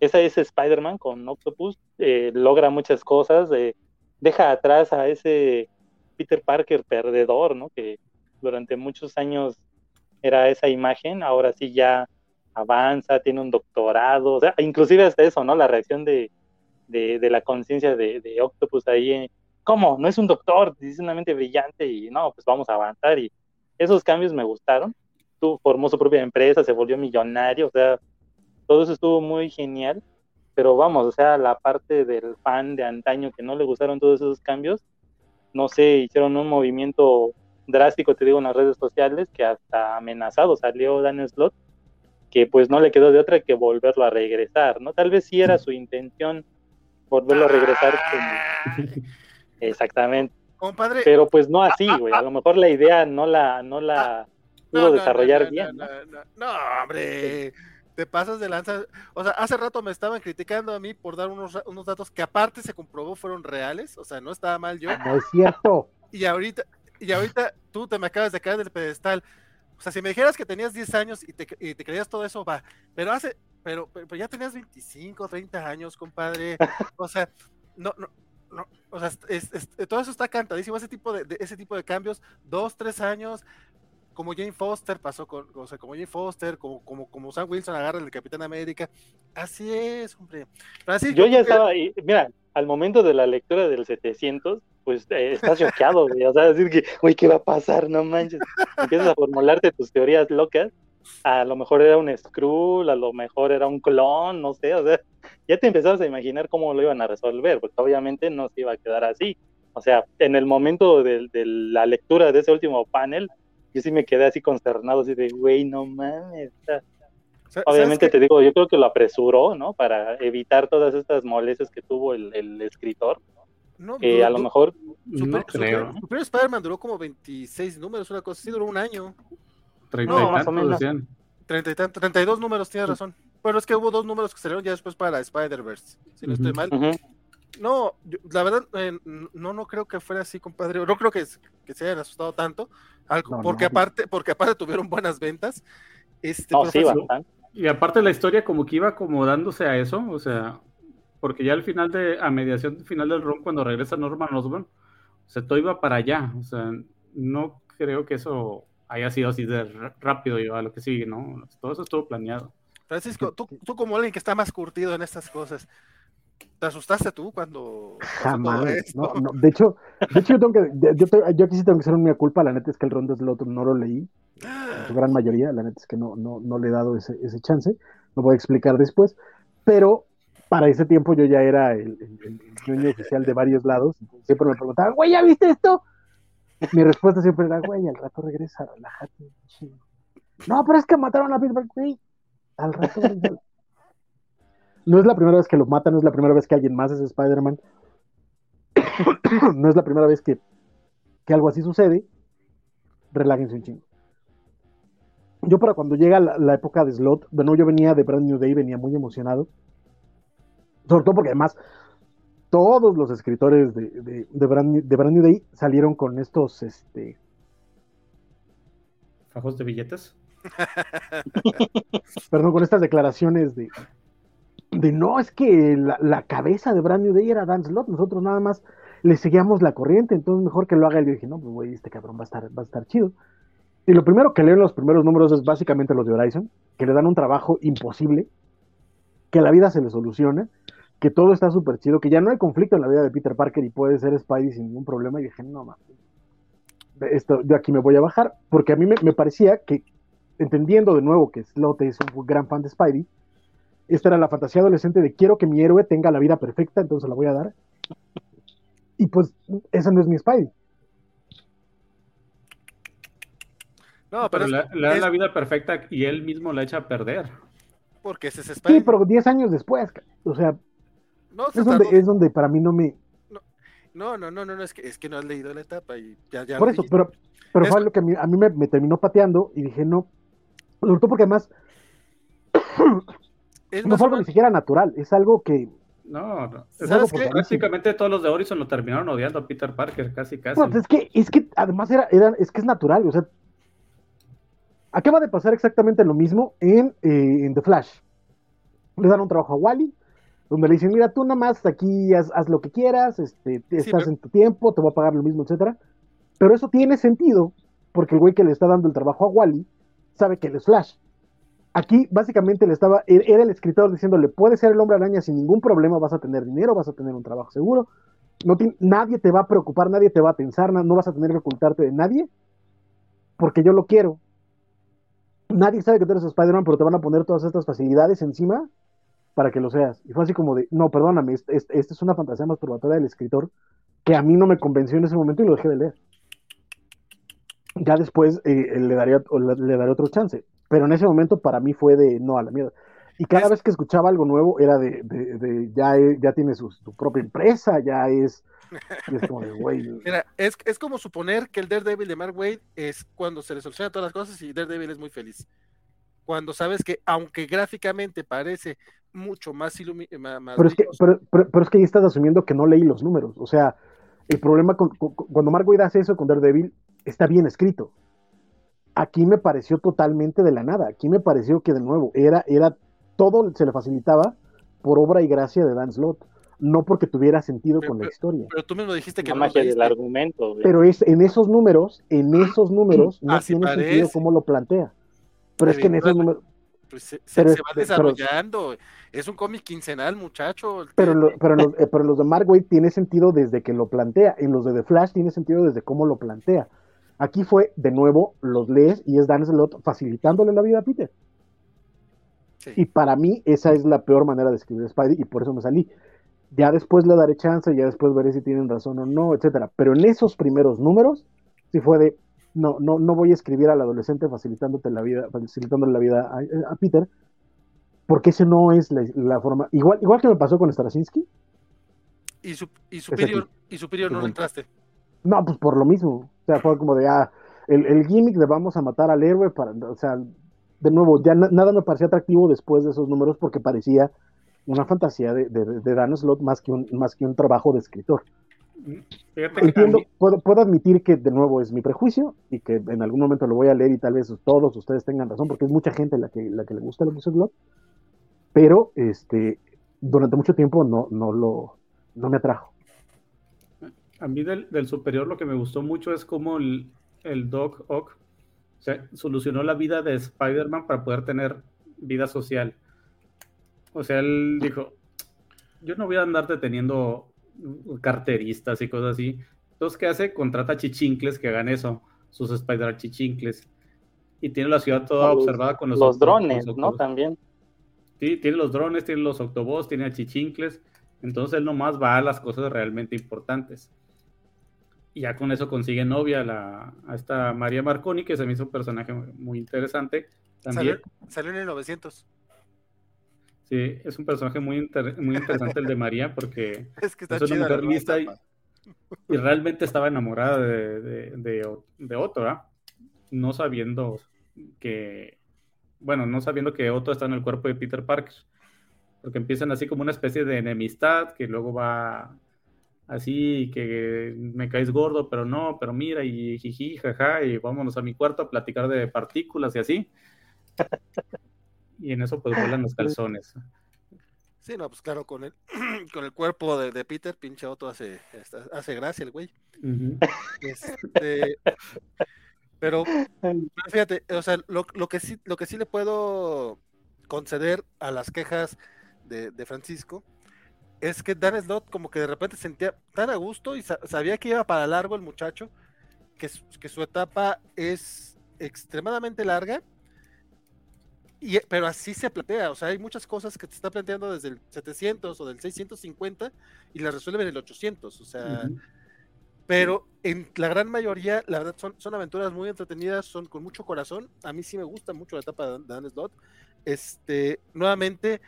ese, ese Spider-Man con Octopus, eh, logra muchas cosas, eh, deja atrás a ese Peter Parker perdedor, ¿no? Que durante muchos años era esa imagen, ahora sí ya avanza, tiene un doctorado, o sea, inclusive hasta eso, ¿no? La reacción de, de, la conciencia de, de, Octopus ahí, ¿cómo? No es un doctor, es una mente brillante y no, pues vamos a avanzar y esos cambios me gustaron. Tú formó su propia empresa, se volvió millonario, o sea, todo eso estuvo muy genial. Pero vamos, o sea, la parte del fan de antaño que no le gustaron todos esos cambios, no sé, hicieron un movimiento drástico, te digo, en las redes sociales, que hasta amenazado salió Daniel Slot, que pues no le quedó de otra que volverlo a regresar, ¿no? Tal vez sí era su intención volverlo a regresar. Exactamente. Compadre. Pero pues no así, güey. A lo mejor la idea no la, no la pudo desarrollar bien. No, hombre. Te pasas de lanza. O sea, hace rato me estaban criticando a mí por dar unos, unos datos que aparte se comprobó fueron reales. O sea, no estaba mal yo. No es cierto. Y ahorita, y ahorita tú te me acabas de caer del pedestal. O sea, si me dijeras que tenías 10 años y te, y te creías todo eso, va. Pero hace, pero, pero, ya tenías 25, 30 años, compadre. O sea, no, no, no, o sea, todo eso está cantadísimo, ese tipo de, ese tipo de cambios, dos, tres años, como Jane Foster pasó con, o sea, como Jane Foster, como, como, como Sam Wilson agarra el Capitán América, así es, hombre. Así, yo ya estaba ahí, mira, al momento de la lectura del 700, pues eh, estás choqueado, o sea, decir que, uy, ¿qué va a pasar? No manches, empiezas a formularte tus teorías locas, a lo mejor era un Skrull, a lo mejor era un clon, no sé, o sea, ya te empezabas a imaginar cómo lo iban a resolver, porque obviamente no se iba a quedar así. O sea, en el momento de, la lectura de ese último panel, yo sí me quedé así consternado, así de, güey, no mames. obviamente te digo, yo creo que lo apresuró, ¿no? Para evitar todas estas molestias que tuvo el, escritor. No, que a lo mejor... Super, Super, Spider-Man duró como 26 números, una cosa así, duró un año. 30 y más o menos. 30 y 32 números, tienes razón. Bueno, es que hubo dos números que salieron ya después para Spider-Verse, si no estoy mal. No, la verdad, eh, no, no creo que fuera así, compadre. No creo que, que se hayan asustado tanto, porque aparte, porque aparte tuvieron buenas ventas. Este, sí, y aparte la historia como que iba acomodándose a eso, o sea, porque ya al final de, a mediación final del ron, cuando regresa Norman Osborn, o sea, todo iba para allá, o sea, no creo que eso haya sido así de rápido y a lo que sigue, ¿no? Todo eso estuvo planeado. Francisco, tú, tú como alguien que está más curtido en estas cosas, ¿te asustaste tú cuando... Jamás, no, no, de hecho, de hecho yo, tengo que, yo, yo, aquí sí tengo que ser una culpa, la neta es que el Ron Slot no lo leí, en su gran mayoría, la neta es que no, no, no le he dado ese, ese chance, lo voy a explicar después, pero para ese tiempo yo ya era el, el, oficial de varios lados, siempre me preguntaban, güey, ¿ya viste esto? Mi respuesta siempre era, güey, al rato regresa, relájate. No, pero es que mataron a Peter, güey. Al rato. no es la primera vez que lo matan, no es la primera vez que alguien más es Spider-Man. no es la primera vez que, que algo así sucede. Relájense un chingo. Yo para cuando llega la, época de Slot, bueno, yo venía de Brand New Day, venía muy emocionado. Sobre todo porque además todos los escritores de, de, de, Brand, de Brand New Day salieron con estos, este... ¿Fajos de billetes? Perdón, con estas declaraciones de, de no, es que la, la cabeza de Brand New Day era Dan Slott, nosotros nada más le seguíamos la corriente, entonces mejor que lo haga él. Yo dije, no, pues güey, este cabrón va a estar, va a estar chido. Y lo primero que leo en los primeros números es básicamente los de Horizon, que le dan un trabajo imposible, que la vida se le soluciona, que todo está súper chido, que ya no hay conflicto en la vida de Peter Parker y puede ser Spidey sin ningún problema. Y dije, no mames, esto, yo aquí me voy a bajar, porque a mí me, me parecía que, entendiendo de nuevo que Slot es un gran fan de Spidey, esta era la fantasía adolescente de quiero que mi héroe tenga la vida perfecta, entonces la voy a dar. Y pues, esa no es mi Spidey. No, pero, pero es, le, da es... la vida perfecta y él mismo la echa a perder. Porque ese es Spidey. Sí, pero 10 años después, o sea, no, es, donde, es donde para mí no me... No, no, no, no, no es, que, es que no has leído la etapa y ya... ya Por eso, pero, pero es... fue lo que a mí, a mí me, me, terminó pateando y dije, no, sobre todo porque además no fue algo ni siquiera natural, es algo que... No, no. Es algo que prácticamente todos los de Horizon lo terminaron odiando a Peter Parker, casi, casi. Pues es que, es que además era, era, es que es natural, o sea, acaba de pasar exactamente lo mismo en, eh, en The Flash. Le dan un trabajo a Wally, donde le dicen, mira, tú nada más aquí haz, haz lo que quieras, este, sí, estás pero... en tu tiempo, te voy a pagar lo mismo, etcétera. Pero eso tiene sentido, porque el güey que le está dando el trabajo a Wally sabe que él es Flash. Aquí básicamente le estaba, e-, era el escritor diciéndole, puedes ser el hombre araña sin ningún problema, vas a tener dinero, vas a tener un trabajo seguro, no te, nadie te va a preocupar, nadie te va a pensar, no vas a tener que ocultarte de nadie, porque yo lo quiero. Nadie sabe que tú eres Spider-Man, pero te van a poner todas estas facilidades encima para que lo seas. Y fue así como de, no, perdóname, esta este, este es una fantasía masturbatoria del escritor que a mí no me convenció en ese momento y lo dejé de leer. Ya después eh, le, daría, le, daré otro chance pero en ese momento para mí fue de no a la mierda. Y cada es... vez que escuchaba algo nuevo era de, de, de ya, ya tiene su, su, propia empresa, ya es, es como de, güey. Mira, es, es como suponer que el Daredevil de Mark Wade es cuando se le solucionan todas las cosas y Daredevil es muy feliz. Cuando sabes que, aunque gráficamente parece mucho más, más, más pero, es que, pero, pero, pero, es que ahí estás asumiendo que no leí los números. O sea, el problema con, con, cuando Mark Wade hace eso con Daredevil, está bien escrito aquí me pareció totalmente de la nada. Aquí me pareció que de nuevo era, era todo se le facilitaba por obra y gracia de Dan Slott, no porque tuviera sentido pero, con pero, la historia. Pero tú mismo dijiste que la no magia del argumento. Güey. Pero es en esos números, en esos números no tiene parece. sentido cómo lo plantea. Pero es que en esos números pues se, va desarrollando. Pero, es un cómic quincenal, muchacho. Pero, lo, pero, los, eh, pero los de Mark Waid tiene sentido desde que lo plantea. En los de The Flash tiene sentido desde cómo lo plantea. Aquí fue, de nuevo, los lees y es Dan Slott facilitándole la vida a Peter. Sí. Y para mí, esa es la peor manera de escribir Spidey y por eso me salí. Ya después le daré chance, ya después veré si tienen razón o no, etcétera. Pero en esos primeros números, sí fue de no, no, no voy a escribir al adolescente facilitándote la vida, facilitándole la vida a, a Peter, porque ese no es la, la, forma. Igual, igual que me pasó con Straczynski. Y, su, y Superior, y Superior no entraste. No, pues por lo mismo. O sea, fue como de, ah, el, el gimmick de vamos a matar al héroe para, o sea, de nuevo, ya na nada me parecía atractivo después de esos números porque parecía una fantasía de, de, de Dan Slott más que, un, más que un trabajo de escritor. Fíjate Entiendo, puedo, puedo, admitir que de nuevo es mi prejuicio y que en algún momento lo voy a leer y tal vez todos ustedes tengan razón porque es mucha gente la que, la que le gusta lo que Slott, pero este, durante mucho tiempo no, no, lo, no me atrajo. A mí del, del, superior lo que me gustó mucho es como el, el Doc Ock o sea, solucionó la vida de Spider-Man para poder tener vida social. O sea, él dijo, yo no voy a andar deteniendo carteristas y cosas así. Entonces, ¿qué hace? Contrata chichincles que hagan eso, sus Spider chichincles. Y tiene la ciudad toda los, observada con los, los drones, los ¿no? También. Sí, tiene los drones, tiene los octobots, tiene a chichincles. Entonces él nomás va a las cosas realmente importantes y ya con eso consigue novia la, a esta María Marconi, que se me hizo un personaje muy interesante. También. Salió, salió en el 900. Sí, es un personaje muy, inter, muy interesante el de María, porque es, que está es una mujer lista y, y, realmente estaba enamorada de, de, de, de Otto, ¿eh? no sabiendo que, bueno, no sabiendo que Otto está en el cuerpo de Peter Parker, porque empiezan así como una especie de enemistad que luego va así que me caes gordo, pero no, pero mira, y jiji, jaja, y vámonos a mi cuarto a platicar de partículas y así. Y en eso pues vuelan los calzones. Sí, no, pues claro, con el, con el cuerpo de, de Peter, pinche Otto hace, hace gracia el güey. este, pero fíjate, o sea, lo, lo, que sí, lo que sí le puedo conceder a las quejas de, de Francisco es que Dan Slot como que de repente sentía tan a gusto y sabía que iba para largo el muchacho, que, que su etapa es extremadamente larga y, pero así se plantea, o sea, hay muchas cosas que te está planteando desde el 700 o del 650 y las resuelve en el 800, o sea, pero en la gran mayoría, la verdad, son, son aventuras muy entretenidas, son con mucho corazón, a mí sí me gusta mucho la etapa de Dan Slot, este, nuevamente,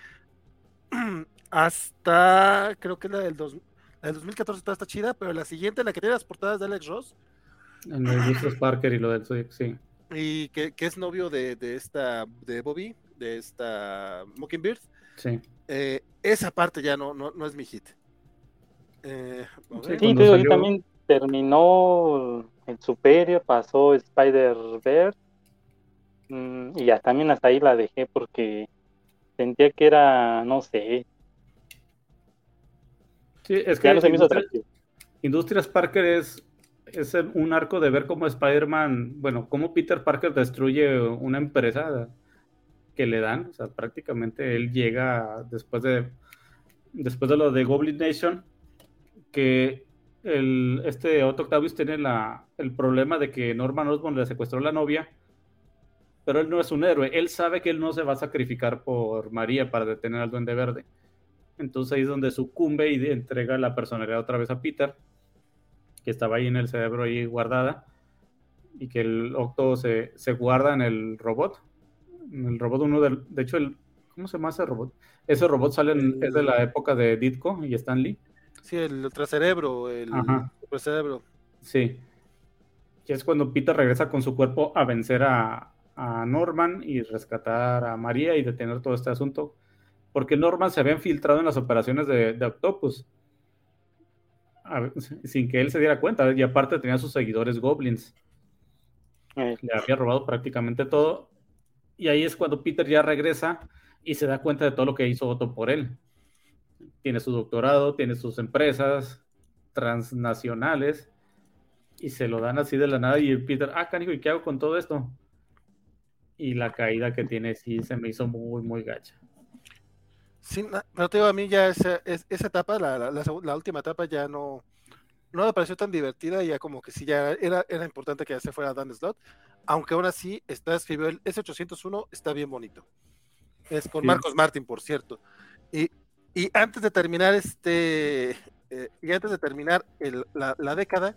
hasta, creo que la del, dos, la del 2014 está, está chida, pero la siguiente, la que tiene las portadas de Alex Ross. En el Parker y lo del sí y que, que es novio de, de, esta, de Bobby, de esta Mockingbird. Sí. Eh, esa parte ya no, no, no es mi hit. Eh, sí, salió... también terminó el Superior, pasó Spider-Verse mm, y ya también hasta ahí la dejé porque sentía que era, no sé. Sí, es que no se me hizo Industrias Parker es es un arco de ver cómo Spider-Man, bueno, cómo Peter Parker destruye una empresa que le dan, o sea, prácticamente él llega después de después de lo de Goblin Nation, que el, este Otto Octavius tiene la, el problema de que Norman Osborn le secuestró la novia, pero él no es un héroe, él sabe que él no se va a sacrificar por María para detener al Duende Verde. Entonces ahí es donde sucumbe y entrega la personalidad otra vez a Peter que estaba ahí en el cerebro ahí guardada y que el Octo se, se guarda en el robot. En el robot uno del, de hecho, el, ¿cómo se llama ese robot? Ese robot sale es de la época de Ditko y Stan Lee. Sí, el ultracerebro, el cerebro. Sí. Y es cuando Peter regresa con su cuerpo a vencer a, a Norman y rescatar a María y detener todo este asunto. Porque Norman se había infiltrado en las operaciones de, de Octopus sin que él se diera cuenta. Y aparte tenía sus seguidores goblins. Eh. Le había robado prácticamente todo. Y ahí es cuando Peter ya regresa y se da cuenta de todo lo que hizo Otto por él. Tiene su doctorado, tiene sus empresas transnacionales y se lo dan así de la nada. Y Peter, ah, canijo, ¿y qué hago con todo esto? Y la caída que tiene sí se me hizo muy, muy gacha. Sí, pero te digo, a mí ya esa, esa etapa, la, la, la, última etapa ya no, no me pareció tan divertida, ya como que sí, ya era, era importante que ya se fuera Dan Slot, aunque aún así está escribió el S801, está bien bonito. Es con Marcos Martin, por cierto. Y, y antes de terminar este, eh, y antes de terminar el, la, la, década,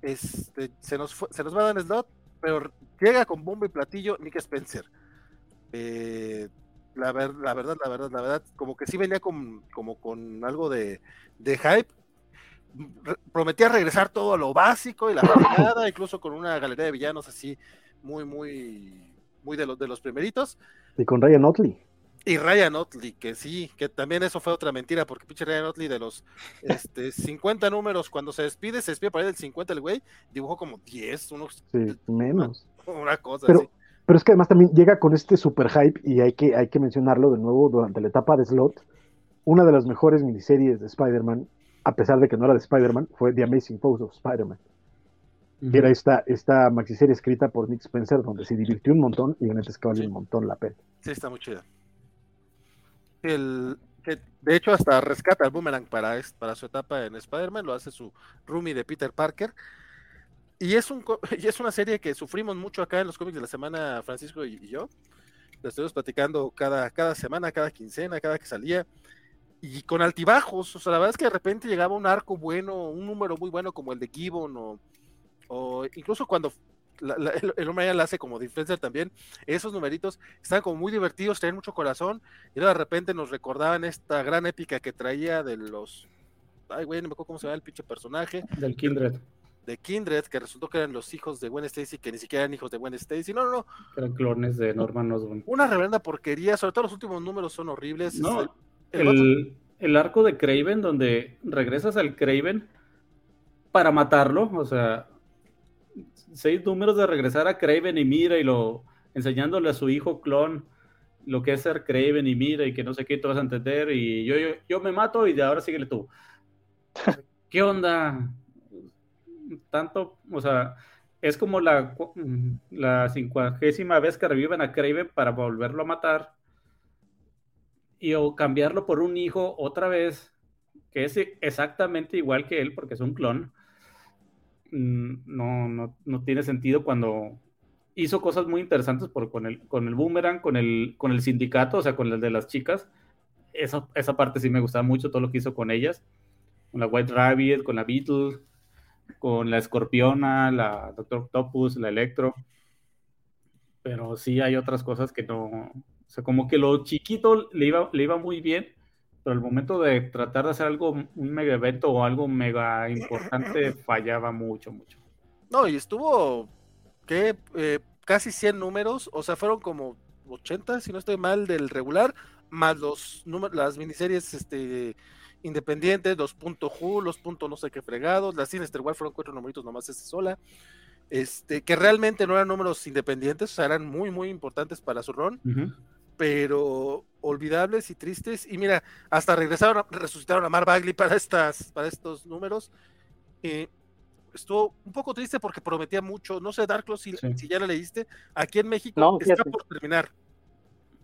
este, se, nos fue, se nos va Dan Slot, pero llega con bombo y platillo Nick Spencer. Eh, la, ver, la verdad, la verdad, la verdad, como que sí venía con, como con algo de, de hype. prometía regresar todo a lo básico y la nada, incluso con una galería de villanos así muy, muy, muy de los de los primeritos. Y con Ryan Otley. Y Ryan Otley, que sí, que también eso fue otra mentira, porque pinche Ryan Otley de los este, 50 números, cuando se despide, se despide para el 50 el güey, dibujó como 10, unos... Sí, menos. Una, cosa Pero, así. Pero es que además también llega con este super hype y hay que, hay que mencionarlo de nuevo durante la etapa de Slot. Una de las mejores miniseries de Spider-Man, a pesar de que no era de Spider-Man, fue The Amazing Pose of Spider-Man. Uh Era esta, esta maxiserie escrita por Nick Spencer, donde se divirtió un montón y en este que vale un montón la pena. Sí, está muy chida. El, de hecho, hasta rescata el boomerang para, para su etapa en Spider-Man, lo hace su roomie de Peter Parker. Y es, un, y es una serie que sufrimos mucho acá en los cómics de la semana, Francisco y, yo. La estuvimos platicando cada, cada semana, cada quincena, cada que salía. Y con altibajos, o sea, la verdad es que de repente llegaba un arco bueno, un número muy bueno como el de Gibbon, o, incluso cuando el, hombre ya la hace como Defensor también, esos numeritos estaban como muy divertidos, tenían mucho corazón, y de repente nos recordaban esta gran épica que traía de los. Ay, güey, no me acuerdo cómo se llama el pinche personaje. Del Kindred de Kindred, que resultó que eran los hijos de Gwen Stacy, que ni siquiera eran hijos de Gwen Stacy. No, no, no. Eran clones de Norman Osborn. Una reverenda porquería, sobre todo los últimos números son horribles. No, el, el, arco de Craven, donde regresas al Craven para matarlo, o sea, seis números de regresar a Craven y mira y lo enseñándole a su hijo clon lo que es ser Craven y mira y que no sé qué, tú vas a entender y yo, yo, yo me mato y de ahora síguele tú. ¿Qué onda? Tanto, o sea, es como la, la cincuagésima vez que reviven a Craven para volverlo a matar y o cambiarlo por un hijo otra vez que es exactamente igual que él porque es un clon. Mm, no, no, no tiene sentido cuando hizo cosas muy interesantes por, con, el, con el Boomerang, con el, con el sindicato, o sea, con el de las chicas. Esa, esa parte sí me gustaba mucho, todo lo que hizo con ellas. Con la White Rabbit, con la Beetle, con la Escorpiona, la Doctor Octopus, la Electro. Pero sí hay otras cosas que no. O sea, como que lo chiquito le iba, le iba muy bien, pero el momento de tratar de hacer algo, un mega evento o algo mega importante, fallaba mucho, mucho. No, y estuvo, ¿qué? Eh, casi 100 números, o sea, fueron como 80, si no estoy mal, del regular, más los números, las miniseries este, independientes, los punto Who, los punto no sé qué fregados, las Sinister War fueron cuatro numeritos nomás ese sola, este, que realmente no eran números independientes, o sea, eran muy, muy importantes para su run, pero olvidables y tristes, y mira, hasta regresaron, resucitaron a Mar Bagley para, estas, para estos números, eh, estuvo un poco triste porque prometía mucho. No sé, Darklo, si, si ya la leíste. Aquí en México está por terminar.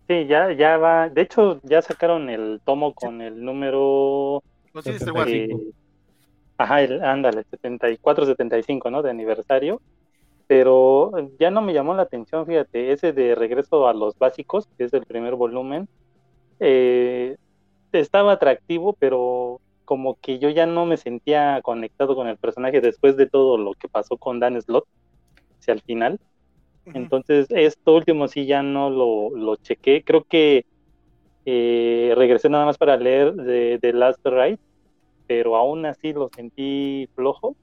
Sí, ya, ya va. De hecho, ya sacaron el tomo con el número. No sé, eh, Ajá, el, ándale, 74-75, ¿no? De aniversario. Pero ya no me llamó la atención, fíjate, ese de regreso a los básicos, que es el primer volumen, eh, estaba atractivo, pero como que yo ya no me sentía conectado con el personaje después de todo lo que pasó con Dan Slot hacia el final. Entonces, esto último sí ya no lo, lo chequé. Creo que eh, regresé nada más para leer de, The Last Ride, pero aún así lo sentí flojo.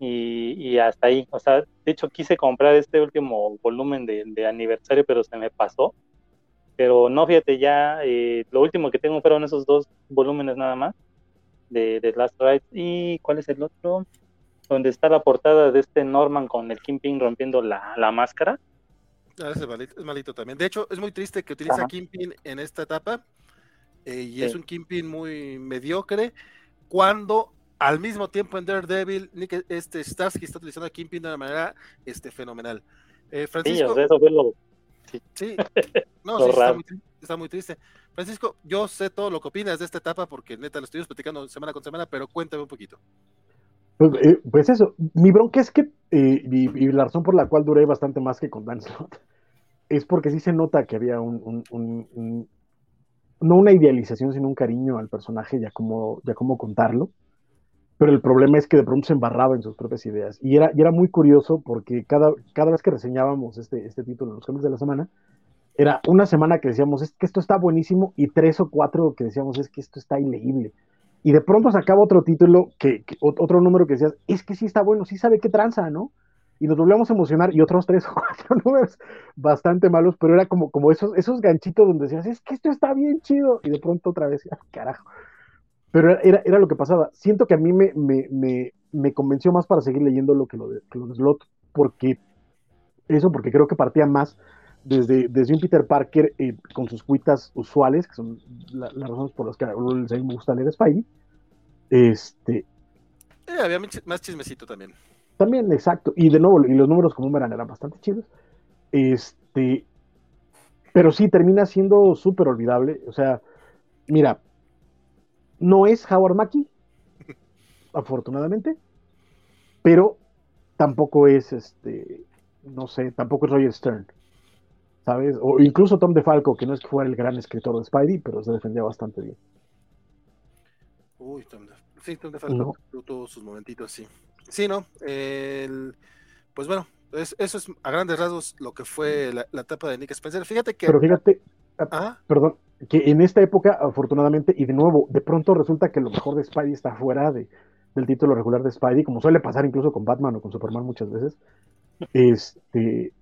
Y, y, hasta ahí, o sea, de hecho quise comprar este último volumen de, de aniversario, pero se me pasó. Pero no, fíjate, ya eh, lo último que tengo fueron esos dos volúmenes nada más de, de Last Ride. ¿Y cuál es el otro? Donde está la portada de este Norman con el Kingpin rompiendo la, la máscara. Ah, es, malito, también. De hecho, es muy triste que utiliza Kingpin en esta etapa. Eh, y es un Kingpin muy mediocre. Cuando al mismo tiempo en Daredevil, Nick, este Starsky está utilizando a Kingpin de una manera este, fenomenal. Eh, Francisco, sí, eso fue lo. Sí, no, sí, está muy, está muy triste. Francisco, yo sé todo lo que opinas de esta etapa porque neta lo estoy platicando semana con semana, pero cuéntame un poquito. Pues, eh, pues eso, mi bronca es que, eh, y, la razón por la cual duré bastante más que con Dan Slott, es porque sí se nota que había un, no una idealización, sino un cariño al personaje, ya como, ya como contarlo. Pero el problema es que de pronto se embarraba en sus propias ideas. Y era, y era muy curioso porque cada, cada vez que reseñábamos este, este título en los cambios de la semana, era una semana que decíamos, es que esto está buenísimo, y tres o cuatro que decíamos, es que esto está ileíble. Y de pronto sacaba otro título, que, otro número que decías, es que sí está bueno, sí sabe qué tranza, ¿no? Y nos volvíamos a emocionar, y otros tres o cuatro números bastante malos, pero era como, como esos, esos ganchitos donde decías, es que esto está bien chido, y de pronto otra vez, ah, carajo. Pero era, era lo que pasaba. Siento que a mí me, me, me, convenció más para seguir leyendo lo que lo de, que lo de Slot, porque eso, porque creo que partía más desde, desde un Peter Parker eh, con sus cuitas usuales, que son las razones por las que a uno me gusta leer Spidey. Este. Eh, había más chismecito también. También, exacto. Y de nuevo, y los números como eran, eran bastante chidos. Este. Pero sí, termina siendo súper olvidable. O sea, mira, no es Howard Mackie, afortunadamente, pero tampoco es este, no sé, tampoco es Roger Stern. ¿Sabes? O incluso Tom DeFalco, que no es que fuera el gran escritor de Spidey, pero se defendía bastante bien. Uy, Tom, sí, Tom DeFalco tuvo sus momentitos, sí. Sí, ¿no? pues bueno, eso es a grandes rasgos lo que fue la, etapa de Nick Spencer. Fíjate que... Pero fíjate, ah, perdón, que en esta época, afortunadamente, y de nuevo, de pronto resulta que lo mejor de Spidey está fuera de, del título regular de Spidey, como suele pasar incluso con Batman o con Superman muchas veces. Este,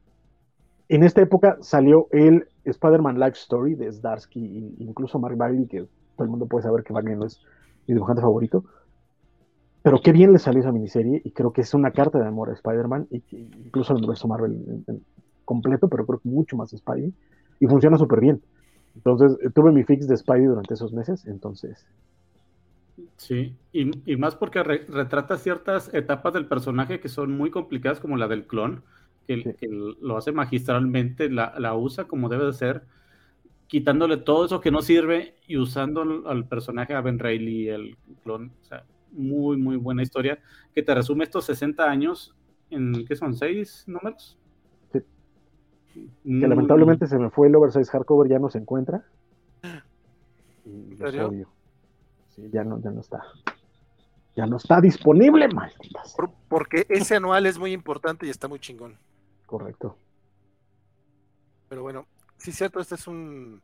en esta época salió el Spider-Man Life Story de Zdarsky e incluso Mark Bagley, que todo el mundo puede saber que Bagley no es mi dibujante favorito. Pero qué bien le salió esa miniserie y creo que es una carta de amor a Spider-Man y incluso el universo Marvel completo, pero creo que mucho más Spidey. y funciona súper bien. Entonces, eh, tuve mi fix de Spidey durante esos meses, entonces. Sí, y, más porque retrata ciertas etapas del personaje que son muy complicadas, como la del clon, que, lo hace magistralmente, la, la, usa como debe de ser, quitándole todo eso que no sirve y usando al, personaje a Ben Reilly, el clon. O sea, muy, muy buena historia que te resume estos 60 años en, ¿qué son? ¿Seis números? Sí. Que lamentablemente se me fue el oversize hardcover, ya no se encuentra. Y obvio. Sí, ya no, ya no está. Ya no está disponible, malditas. porque ese anual es muy importante y está muy chingón. Correcto. Pero bueno, sí es cierto, este es un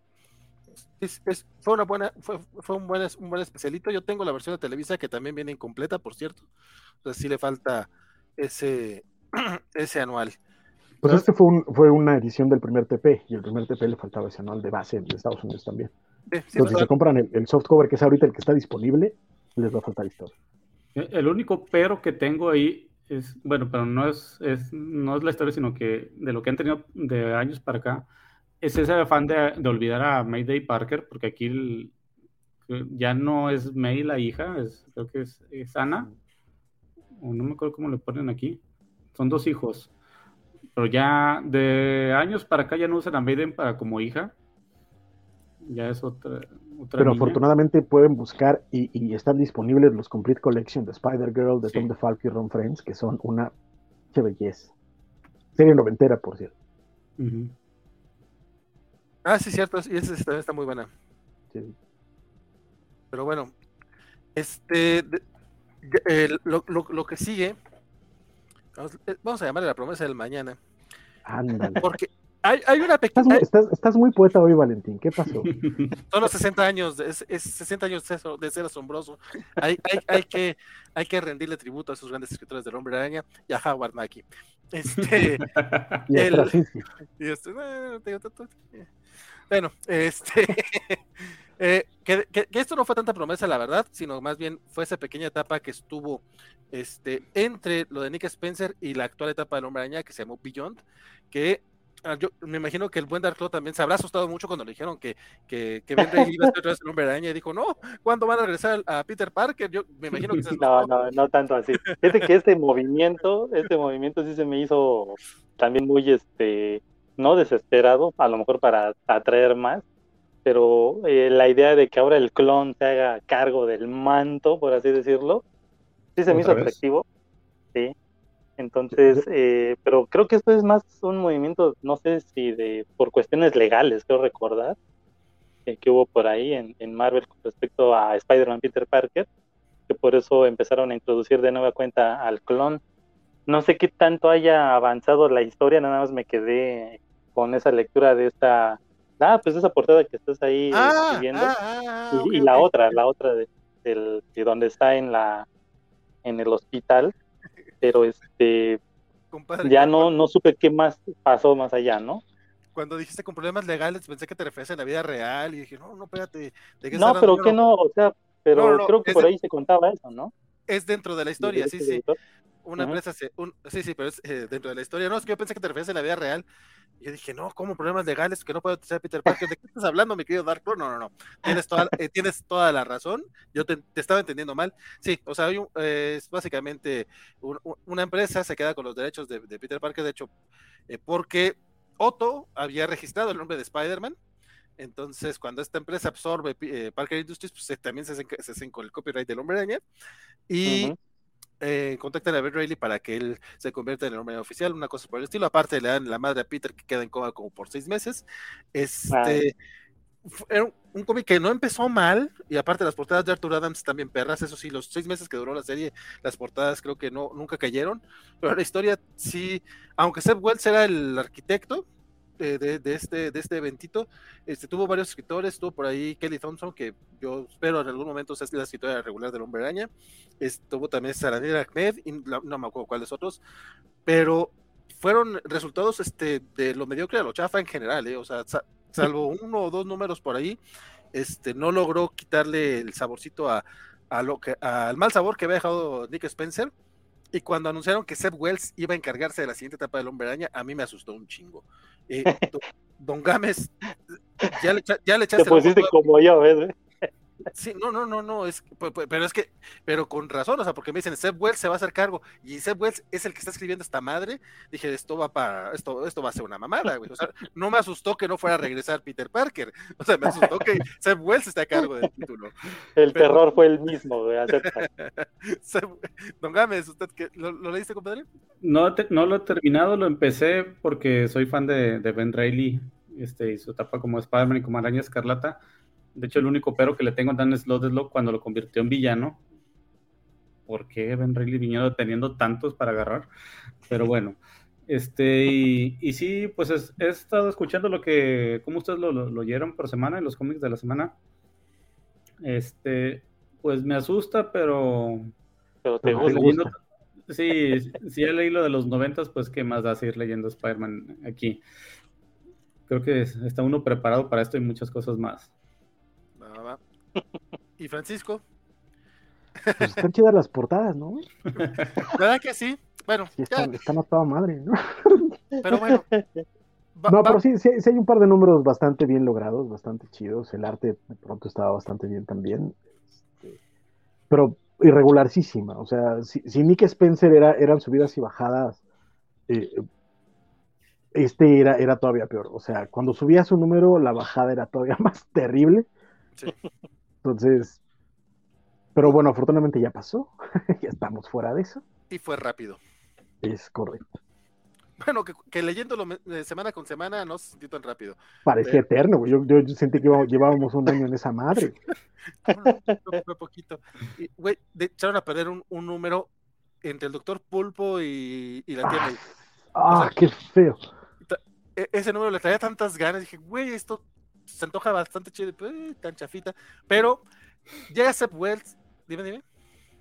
fue una buena, fue, fue un buen un buen especialito. Yo tengo la versión de Televisa que también viene incompleta, por cierto. Entonces sí le falta ese, ese anual. Pues este fue, un, fue una edición del primer TP, y el primer TP le faltaba ese anual de base de Estados Unidos también. Entonces, si se compran el, el softcover, que es ahorita el que está disponible, les va a faltar historia. El único pero que tengo ahí es, bueno, pero no es, no es la historia, sino que de lo que han tenido de años para acá, es ese afán de, olvidar a Mayday Parker, porque aquí ya no es May la hija, es, creo que es, es Ana, o no me acuerdo cómo le ponen aquí, son dos hijos, pero ya de años para acá ya no usan a Maiden para como hija, ya es otra. Pero afortunadamente pueden buscar y, están disponibles los Complete Collection de Spider-Girl, de Tom DeFalco y Ron Friends, que son una belleza. Serie noventera, por cierto. Ah, sí, cierto, y esa también está muy buena. Sí. Pero bueno, este, lo, que sigue, eh, vamos, a llamarle la promesa del mañana. Ándale. Porque hay, hay una pequeña. Estás, muy poeta hoy, Valentín. ¿Qué pasó? Son los 60 años, es, 60 años de ser asombroso. Hay, hay, hay, que, hay que rendirle tributo a esos grandes escritores del Hombre Araña y a Howard Mackie. Este, y el, y este, bueno, este. Eh, que, esto no fue tanta promesa, la verdad, sino más bien fue esa pequeña etapa que estuvo este, entre lo de Nick Spencer y la actual etapa del Hombre Araña que se llamó Beyond, que yo me imagino que el buen Dark también se habrá asustado mucho cuando le dijeron que, que, que Ben Reilly iba a estar el hombre araña y dijo, no, ¿cuándo van a regresar a Peter Parker? Yo me imagino que se No, no, no tanto así. Fíjate que este movimiento, este movimiento sí se me hizo también muy, este, no desesperado, a lo mejor para atraer más, pero eh, la idea de que ahora el clon se haga cargo del manto, por así decirlo, sí se me hizo atractivo. Entonces, eh, pero creo que esto es más un movimiento, no sé si de por cuestiones legales, creo recordar, eh, que hubo por ahí en, en, Marvel con respecto a Spider-Man Peter Parker, que por eso empezaron a introducir de nueva cuenta al clon. No sé qué tanto haya avanzado la historia, nada más me quedé con esa lectura de esta, ah, pues esa portada que estás ahí ah, viendo, ah, ah, y, la otra, la otra de, de donde está en la en el hospital pero este ya no, no supe qué más pasó más allá, ¿no? Cuando dijiste con problemas legales, pensé que te referías a la vida real y dije, no, no, espérate. no, pero que no, o sea, pero creo que por ahí se contaba eso, ¿no? Es dentro de la historia, sí, sí. Una empresa, se, un, sí, sí, pero es eh, dentro de la historia. No, es que yo pensé que te referías a la vida real. Y yo dije, no, ¿cómo problemas legales? Que no puedo ser Peter Parker. ¿De qué estás hablando, mi querido Dark No, no, no. Tienes toda, eh, tienes toda la razón. Yo te, estaba entendiendo mal. Sí, o sea, eh, es básicamente una empresa se queda con los derechos de, Peter Parker. De hecho, porque Otto había registrado el nombre de Spider-Man. Entonces, cuando esta empresa absorbe Parker Industries, pues también se hacen, con el copyright del hombre araña. Y eh, contactan a Ben Reilly para que él se convierta en el hombre oficial, una cosa por el estilo. Aparte, le dan la madre a Peter que queda en coma como por seis meses. Este. Era un, cómic que no empezó mal, y aparte las portadas de Arthur Adams también perras, eso sí, los seis meses que duró la serie, las portadas creo que no, nunca cayeron, pero la historia sí, aunque Seth Wells era el arquitecto, de, este, de este eventito. Este, tuvo varios escritores, tuvo por ahí Kelly Thompson, que yo espero en algún momento sea la escritora regular del Hombre Araña. Estuvo también Saranir Ahmed, y no me acuerdo cuáles otros, pero fueron resultados este, de lo mediocre a lo chafa en general, ¿eh? o sea, salvo uno o dos números por ahí, este, no logró quitarle el saborcito a, a lo que, al mal sabor que había dejado Nick Spencer y cuando anunciaron que Seth Wells iba a encargarse de la siguiente etapa del Hombre Araña, a mí me asustó un chingo. Eh, don, Gámez, ya le, ya le echaste. Te pusiste la como yo, ¿ves? Eh? Sí, no, no, no, no, es, pero es que, pero con razón, o sea, porque me dicen, Seb Wells se va a hacer cargo, y Seb Wells es el que está escribiendo esta madre, dije, esto va para, esto, esto va a ser una mamada, güey, o sea, no me asustó que no fuera a regresar Peter Parker, o sea, me asustó que Seb Wells esté a cargo del título. El Pero- terror fue el mismo, güey. Don Gámez, ¿usted qué, lo, lo leíste, compadre? No, te- no lo he terminado, lo empecé porque soy fan de, de Ben Reilly este, y su etapa como Spider-Man y como Araña Escarlata. De hecho, el único pero que le tengo a Dan Slott es lo cuando lo convirtió en villano. ¿Por qué Ben Reilly viniendo teniendo tantos para agarrar? Pero bueno, este, y, y sí, pues es- he estado escuchando lo que, cómo ustedes lo, lo, lo oyeron por semana en los cómics de la semana. Este, pues me asusta, pero Pero te gusta. leyendo- sí, si ya leí lo de los noventas, pues qué más da seguir leyendo Spider-Man aquí. Creo que es- está uno preparado para esto y muchas cosas más. Va. Y Francisco, Pues están chidas las portadas, ¿no? ¿verdad que sí? Bueno, Sí, ya, están, están a toda madre, ¿no? pero bueno. Va- No, va- pero sí, sí, sí hay un par de números bastante bien logrados, bastante chidos. El arte de pronto estaba bastante bien también. Este, pero irregularísima. O sea, si, si Nick Spencer era, eran subidas y bajadas, eh, este era, era todavía peor. O sea, cuando subía su número, la bajada era todavía más terrible. Sí. Entonces, pero bueno, afortunadamente ya pasó. ya estamos fuera de eso. y fue rápido. Es correcto. Bueno, que, que leyéndolo eh, semana con semana no se sintió tan rápido. Parecía eterno, güey. Yo, yo, yo sentí que íbamos- llevábamos un año en esa madre. Fue- fue poquito. Y, güey, de- echaron a perder un, un número entre el doctor Pulpo y, y la tía Ah, ah, qué feo. E- ese número le traía tantas ganas. Dije, güey, esto se antoja bastante chido, pero, eh, tan chafita. Pero llega Seth Wells. Dime, dime.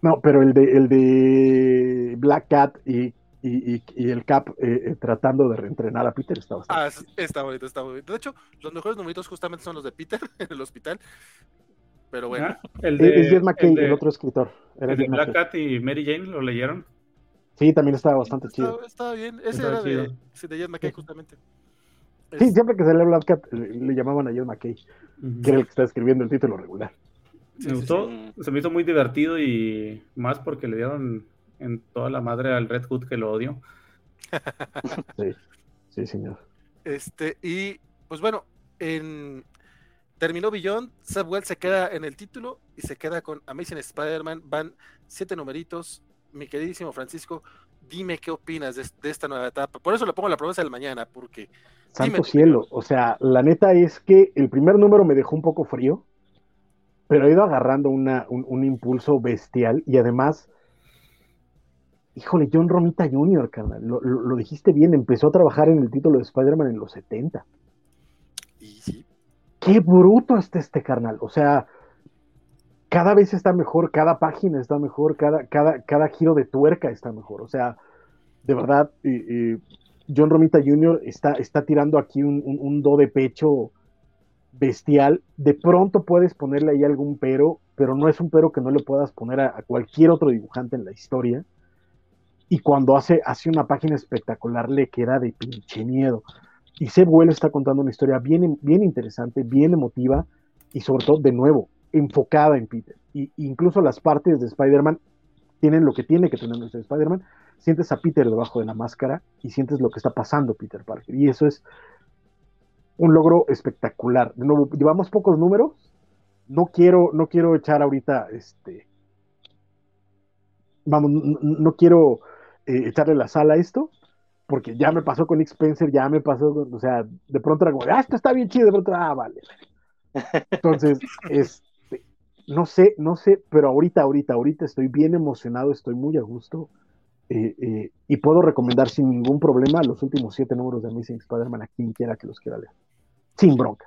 No, pero el de, el de Black Cat y, y, y- y el Cap eh, eh, tratando de reentrenar a Peter está bastante. Ah, es- está bonito, está bonito. De hecho, los mejores numeritos justamente son los de Peter en el hospital. Pero bueno, Ah, El Eh, es Jed el de- el otro escritor. Era el de Black. Cat y Mary Jane, ¿lo leyeron? Sí, también estaba bastante chido. estaba, estaba bien. Ese Estaba era de, chido. sí, de Jed McKay, justamente. Sí, Es- siempre que salía Black Cat le, le llamaban a Jed McKay, Ujú. que era el que está escribiendo el título regular. sí, Me sí, gustó, sí. se me hizo muy divertido y más porque le dieron en toda la madre al Red Hood que lo odio. Sí, sí, señor. Este, y pues bueno, en, terminó Beyond, Seb Wells se queda en el título y se queda con Amazing Spider-Man. Van siete numeritos. Mi queridísimo Francisco, dime qué opinas de, de esta nueva etapa. Por eso le pongo la promesa del mañana, porque Santo Dime. cielo. O sea, la neta es que el primer número me dejó un poco frío, pero ha ido agarrando una, un, un impulso bestial y además, híjole, John Romita Jr., carnal, lo, lo- lo dijiste bien, empezó a trabajar en el título de Spider-Man en los 70. y sí, Qué bruto está este carnal. O sea, cada vez está mejor, cada página está mejor, cada, cada, cada giro de tuerca está mejor. O sea, de verdad, John Romita Jr. está, está tirando aquí un, un- do de pecho bestial. De pronto puedes ponerle ahí algún pero, pero no es un pero que no le puedas poner a, cualquier otro dibujante en la historia. Y cuando hace, hace una página espectacular, le queda de pinche miedo. Y Seb Wells está contando una historia bien, bien interesante, bien emotiva y sobre todo, de nuevo, enfocada en Peter. Y incluso las partes de Spider-Man tienen lo que tiene que tener nuestro Spider-Man. Sientes a Peter debajo de la máscara y sientes lo que está pasando Peter Parker. Y eso es un logro espectacular. De nuevo, llevamos pocos números. No quiero, no quiero echar ahorita este. Vamos, no, no quiero eh, echarle la sala a esto, porque ya me pasó con Nick Spencer, ya me pasó con, o sea, de pronto era como, ah, esto está bien chido, de pronto, ah, vale. Entonces, este, no sé, no sé, pero ahorita, ahorita, ahorita estoy bien emocionado, estoy muy a gusto. eh, eh, y puedo recomendar sin ningún problema los últimos siete números de Amazing Spider-Man a quien quiera que los quiera leer. Sin bronca.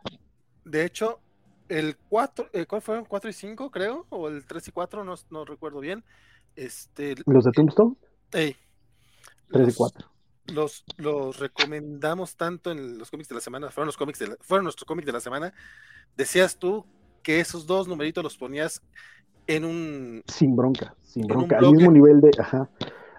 de hecho, el 4, eh, ¿cuál fueron? 4 y 5, creo, o el 3 y 4, no, no recuerdo bien. Este, Los de Tombstone, ey, tres y los- cuatro. los, los recomendamos tanto en los cómics de la semana, fueron los cómics de la- fueron nuestros cómics de la semana. Decías tú que esos dos numeritos los ponías en un Sin bronca, sin bronca. Al mismo nivel de, ajá,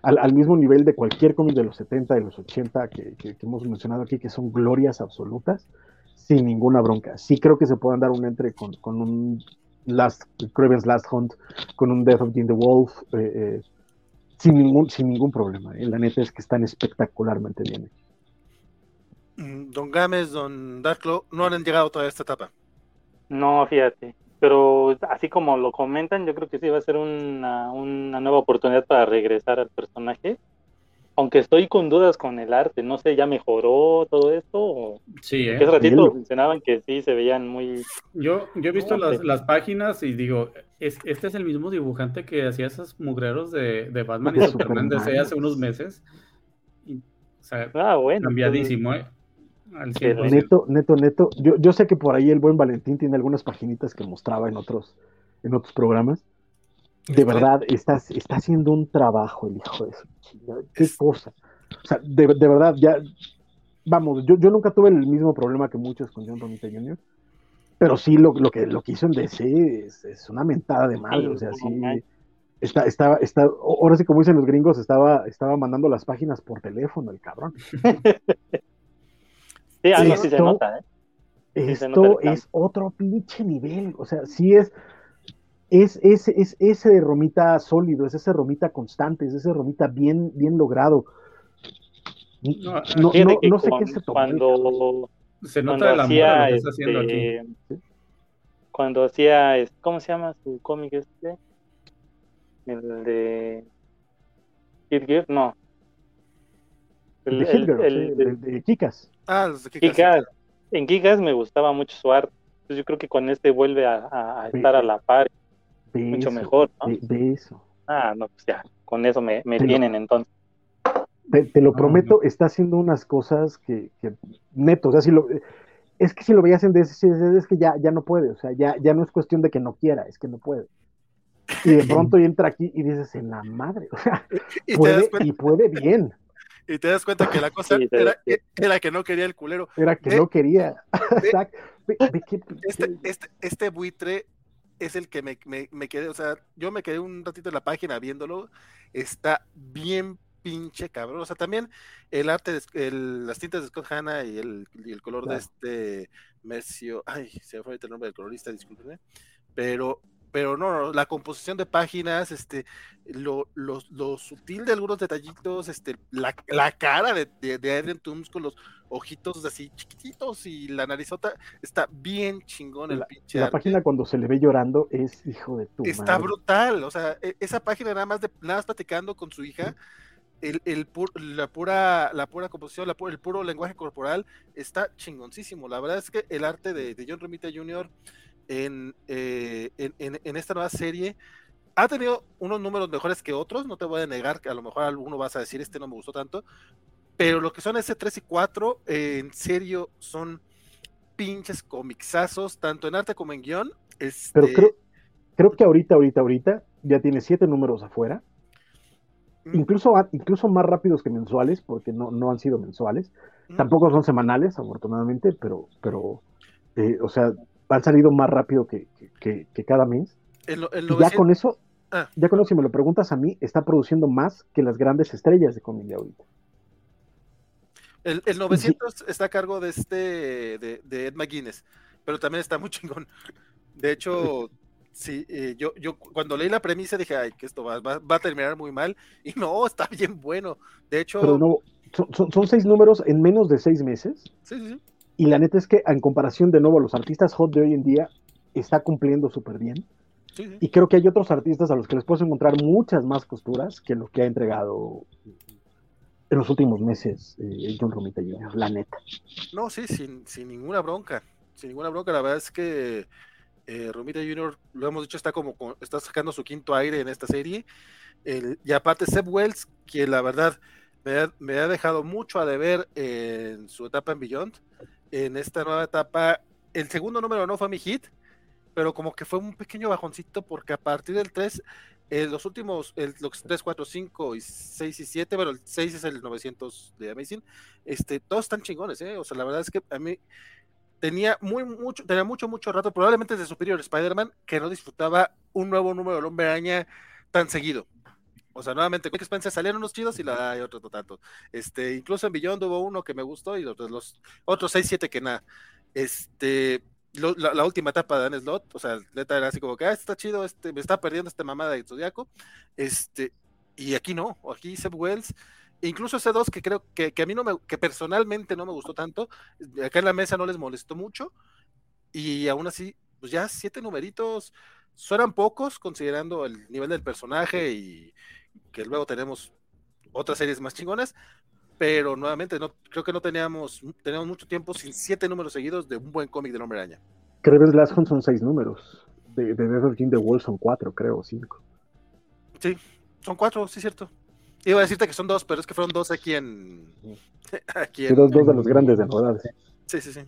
al, al mismo nivel de cualquier cómic de los 70, de los 80 que, que- que hemos mencionado aquí, que son glorias absolutas. sin ninguna bronca. Sí creo que se puedan dar un entre con, con un Last, Craven's Last Hunt, con un Death of Jim the Wolf, eh, eh, sin, ningún, sin ningún problema. ¿eh? La neta es que están espectacularmente bien. Mm, Don Gámez, Don Darklo, no han llegado todavía a esta etapa. No, fíjate. Pero así como lo comentan, yo creo que sí va a ser una, una nueva oportunidad para regresar al personaje. Aunque estoy con dudas con el arte, no sé, ¿ya mejoró todo esto? O... Sí, ¿eh? Hace ratito Bien. mencionaban que sí se veían muy... Yo, yo he visto No, las, hombre. las páginas y digo, es, este es el mismo dibujante que hacía esos mugreros de, de Batman y De Superman desde hace unos meses. Y, o sea, Ah, bueno. cambiadísimo, ¿eh? Al Excelente. 100%. Neto, neto, neto. Yo, yo sé que por ahí el buen Valentín tiene algunas paginitas que mostraba en otros, en otros programas. De verdad, está, está haciendo un trabajo el hijo de su chingada. Qué Es- cosa. O sea, de, de verdad, ya. Vamos, yo, yo nunca tuve el mismo problema que muchos con John Romita Jr. Pero sí, lo, lo, que, lo que hizo en DC es, es una mentada de madre. O sea, sí. Está, está, está, ahora sí, como dicen los gringos, estaba, estaba mandando las páginas por teléfono, el cabrón. Sí, algo Sí, sí se esto- nota, ¿eh? Sí, se nota Esto el cambio. es otro pinche nivel. O sea, sí es, es, es, es ese romita sólido, es ese romita constante, es ese romita bien, bien logrado. No, No, Fíjate no, sé qué se tomó. cuando, Se nota cuando el amor a hacía lo que está haciendo aquí. este, cuando hacía es- ¿cómo se llama su cómic este? El de Kid Gift, no. El de el- Hit Girl, el- sí, el de, de Kikas. Ah, los de. En Kikas me gustaba mucho su arte. Entonces yo creo que con este vuelve a, a- a Sí. estar a la par. Ve Mucho eso, mejor, ¿no? ve- ve eso. Ah, no, pues ya, con eso me, me lo- tienen entonces. Te, te lo No, prometo, está haciendo unas cosas que, que neto, o sea, si lo, es que si lo veías en DC, es, es que ya, ya no puede, o sea, ya, ya no es cuestión de que no quiera, es que no puede. Y de pronto entra aquí y dices, en la madre, o sea, puede y puede bien, y te das cuenta que la cosa Sí, era, era que no quería el culero. era que no quería. Este, este, este buitre es el que me, me, me quedé, o sea, yo me quedé un ratito en la página viéndolo, está bien pinche cabrón, o sea, también el arte, de, el, las tintas de Scott Hanna y el, y el color Claro. de este Mercio, ay, se me fue ahorita el nombre del colorista, discúlpenme, pero, pero no, la composición de páginas, este, lo, lo, lo sutil de algunos detallitos, este, la, la cara de, de, de Adrian Toomes con los ojitos así chiquititos y la narizota, está bien chingón el pinche la arte. página cuando se le ve llorando es hijo de tu Está madre. brutal, o sea, e- esa página nada más de nada más platicando con su hija, el, el pur- la pura la pura composición, la el puro lenguaje corporal está chingoncísimo. La verdad es que el arte de, de John Romita Jr. En, eh, en, en- en esta nueva serie ha tenido unos números mejores que otros, no te voy a negar que a lo mejor alguno vas a decir este no me gustó tanto, pero lo que son ese 3 y 4, eh, en serio, son pinches comixazos, tanto en arte como en guion. Pero Este, creo, creo que ahorita, ahorita, ahorita ya tiene siete números afuera. mm, Incluso, incluso más rápidos que mensuales, porque no, no han sido mensuales. mm, Tampoco son semanales, afortunadamente, pero, pero eh, o sea, han salido más rápido que, que- que- que cada mes. el, ya 900 con eso, Ah. ya con eso, si me lo preguntas a mí, está produciendo más que las grandes estrellas de de ahorita. El, el 900 está a cargo de este, de, de Ed McGuinness, pero también está muy chingón. De hecho, sí, eh, yo, yo cuando leí la premisa dije, ay, que esto va, va, va a terminar muy mal, y no, está bien bueno. De hecho, Pero no, son, son- son seis números en menos de seis meses. sí, sí, sí. Y la neta es que, en comparación de nuevo a los artistas hot de hoy en día, está cumpliendo súper bien. sí, sí. Y creo que hay otros artistas a los que les puedes encontrar muchas más costuras que lo que ha entregado en los últimos meses eh, John Romita Jr., la neta. No, sí, sin, sin ninguna bronca. Sin ninguna bronca. La verdad es que eh, Romita Jr., lo hemos dicho, está como con- está sacando su quinto aire en esta serie. El- y aparte, Seb Wells, que la verdad me ha, me ha dejado mucho a deber en su etapa en Beyond. En esta nueva etapa, el segundo número no fue mi hit, pero como que fue un pequeño bajoncito porque a partir del 3, eh, los últimos, el, los 3, 4, 5 y 6 y 7, bueno, el 6 es el 900 de Amazing, este, todos están chingones, ¿eh? O sea, la verdad es que a mí tenía muy mucho, tenía mucho, mucho rato, probablemente desde Superior Spider-Man, que no disfrutaba un nuevo número del Hombre Araña tan seguido. O sea, nuevamente, Quick Spencer salieron unos chidos y la hay otro tanto. Este, incluso en Beyond hubo uno que me gustó y los, los otros 6, 7 que nada. Este, la, última etapa de Dan Slot, o sea, neta era así como que, ah, está chido, este, me está perdiendo esta mamada de Zodiaco, este, y aquí no, aquí Seb Wells, incluso ese dos que creo que, a mí no me, que personalmente no me gustó tanto, acá en la mesa no les molestó mucho, y aún así, pues ya siete numeritos, suenan pocos considerando el nivel del personaje y que luego tenemos otras series más chingonas, pero nuevamente no creo que no teníamos teníamos mucho tiempo sin siete números seguidos de un buen cómic del Hombre Araña. Creo que Last Hunt son seis números. De, de King the Wall son cuatro, creo, cinco. Sí, son cuatro, sí, cierto. Iba a decirte que son dos, pero es que fueron dos aquí en. aquí en, dos, dos de los grandes de novedades. Sí, sí, sí.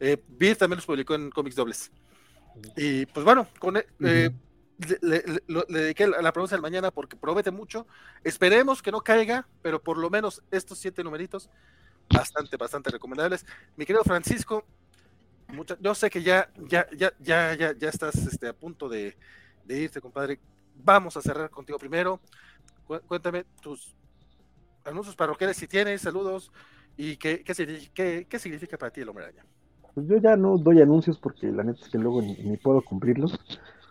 Eh, Beer también los publicó en cómics dobles. Y pues bueno, con, eh, le, dediqué la pregunta del mañana porque promete mucho. Esperemos que no caiga, pero por lo menos estos siete numeritos, bastante, bastante recomendables. Mi querido Francisco, yo sé que ya, ya, ya, ya, ya, ya estás este, a punto de, irte, compadre. Vamos a cerrar contigo primero. Cuéntame tus anuncios parroquiales si tienes, saludos y qué, qué, qué significa para ti el hombre araña. Pues yo ya no doy anuncios porque la neta es que luego ni, puedo cumplirlos.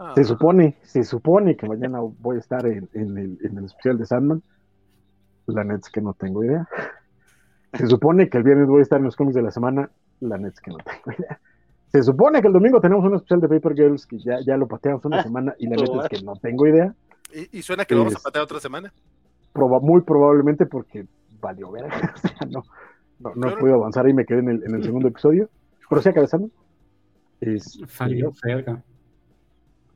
Ah. Se supone, se supone que mañana voy a estar en, el, especial de Sandman. La neta es que no tengo idea. Se supone que el viernes voy a estar en los cómics de la semana. La neta es que no tengo idea. Se supone que el domingo tenemos un especial de Paper Girls que ya, ya lo pateamos una ah, semana y la neta es que no tengo idea. ¿Y, suena que lo vamos a patear otra semana? muy probablemente porque valió ver. o sea, no, no, no he podido avanzar y me quedé en el, en el segundo episodio. Pero sí, cabezando. Es, Salió cerca.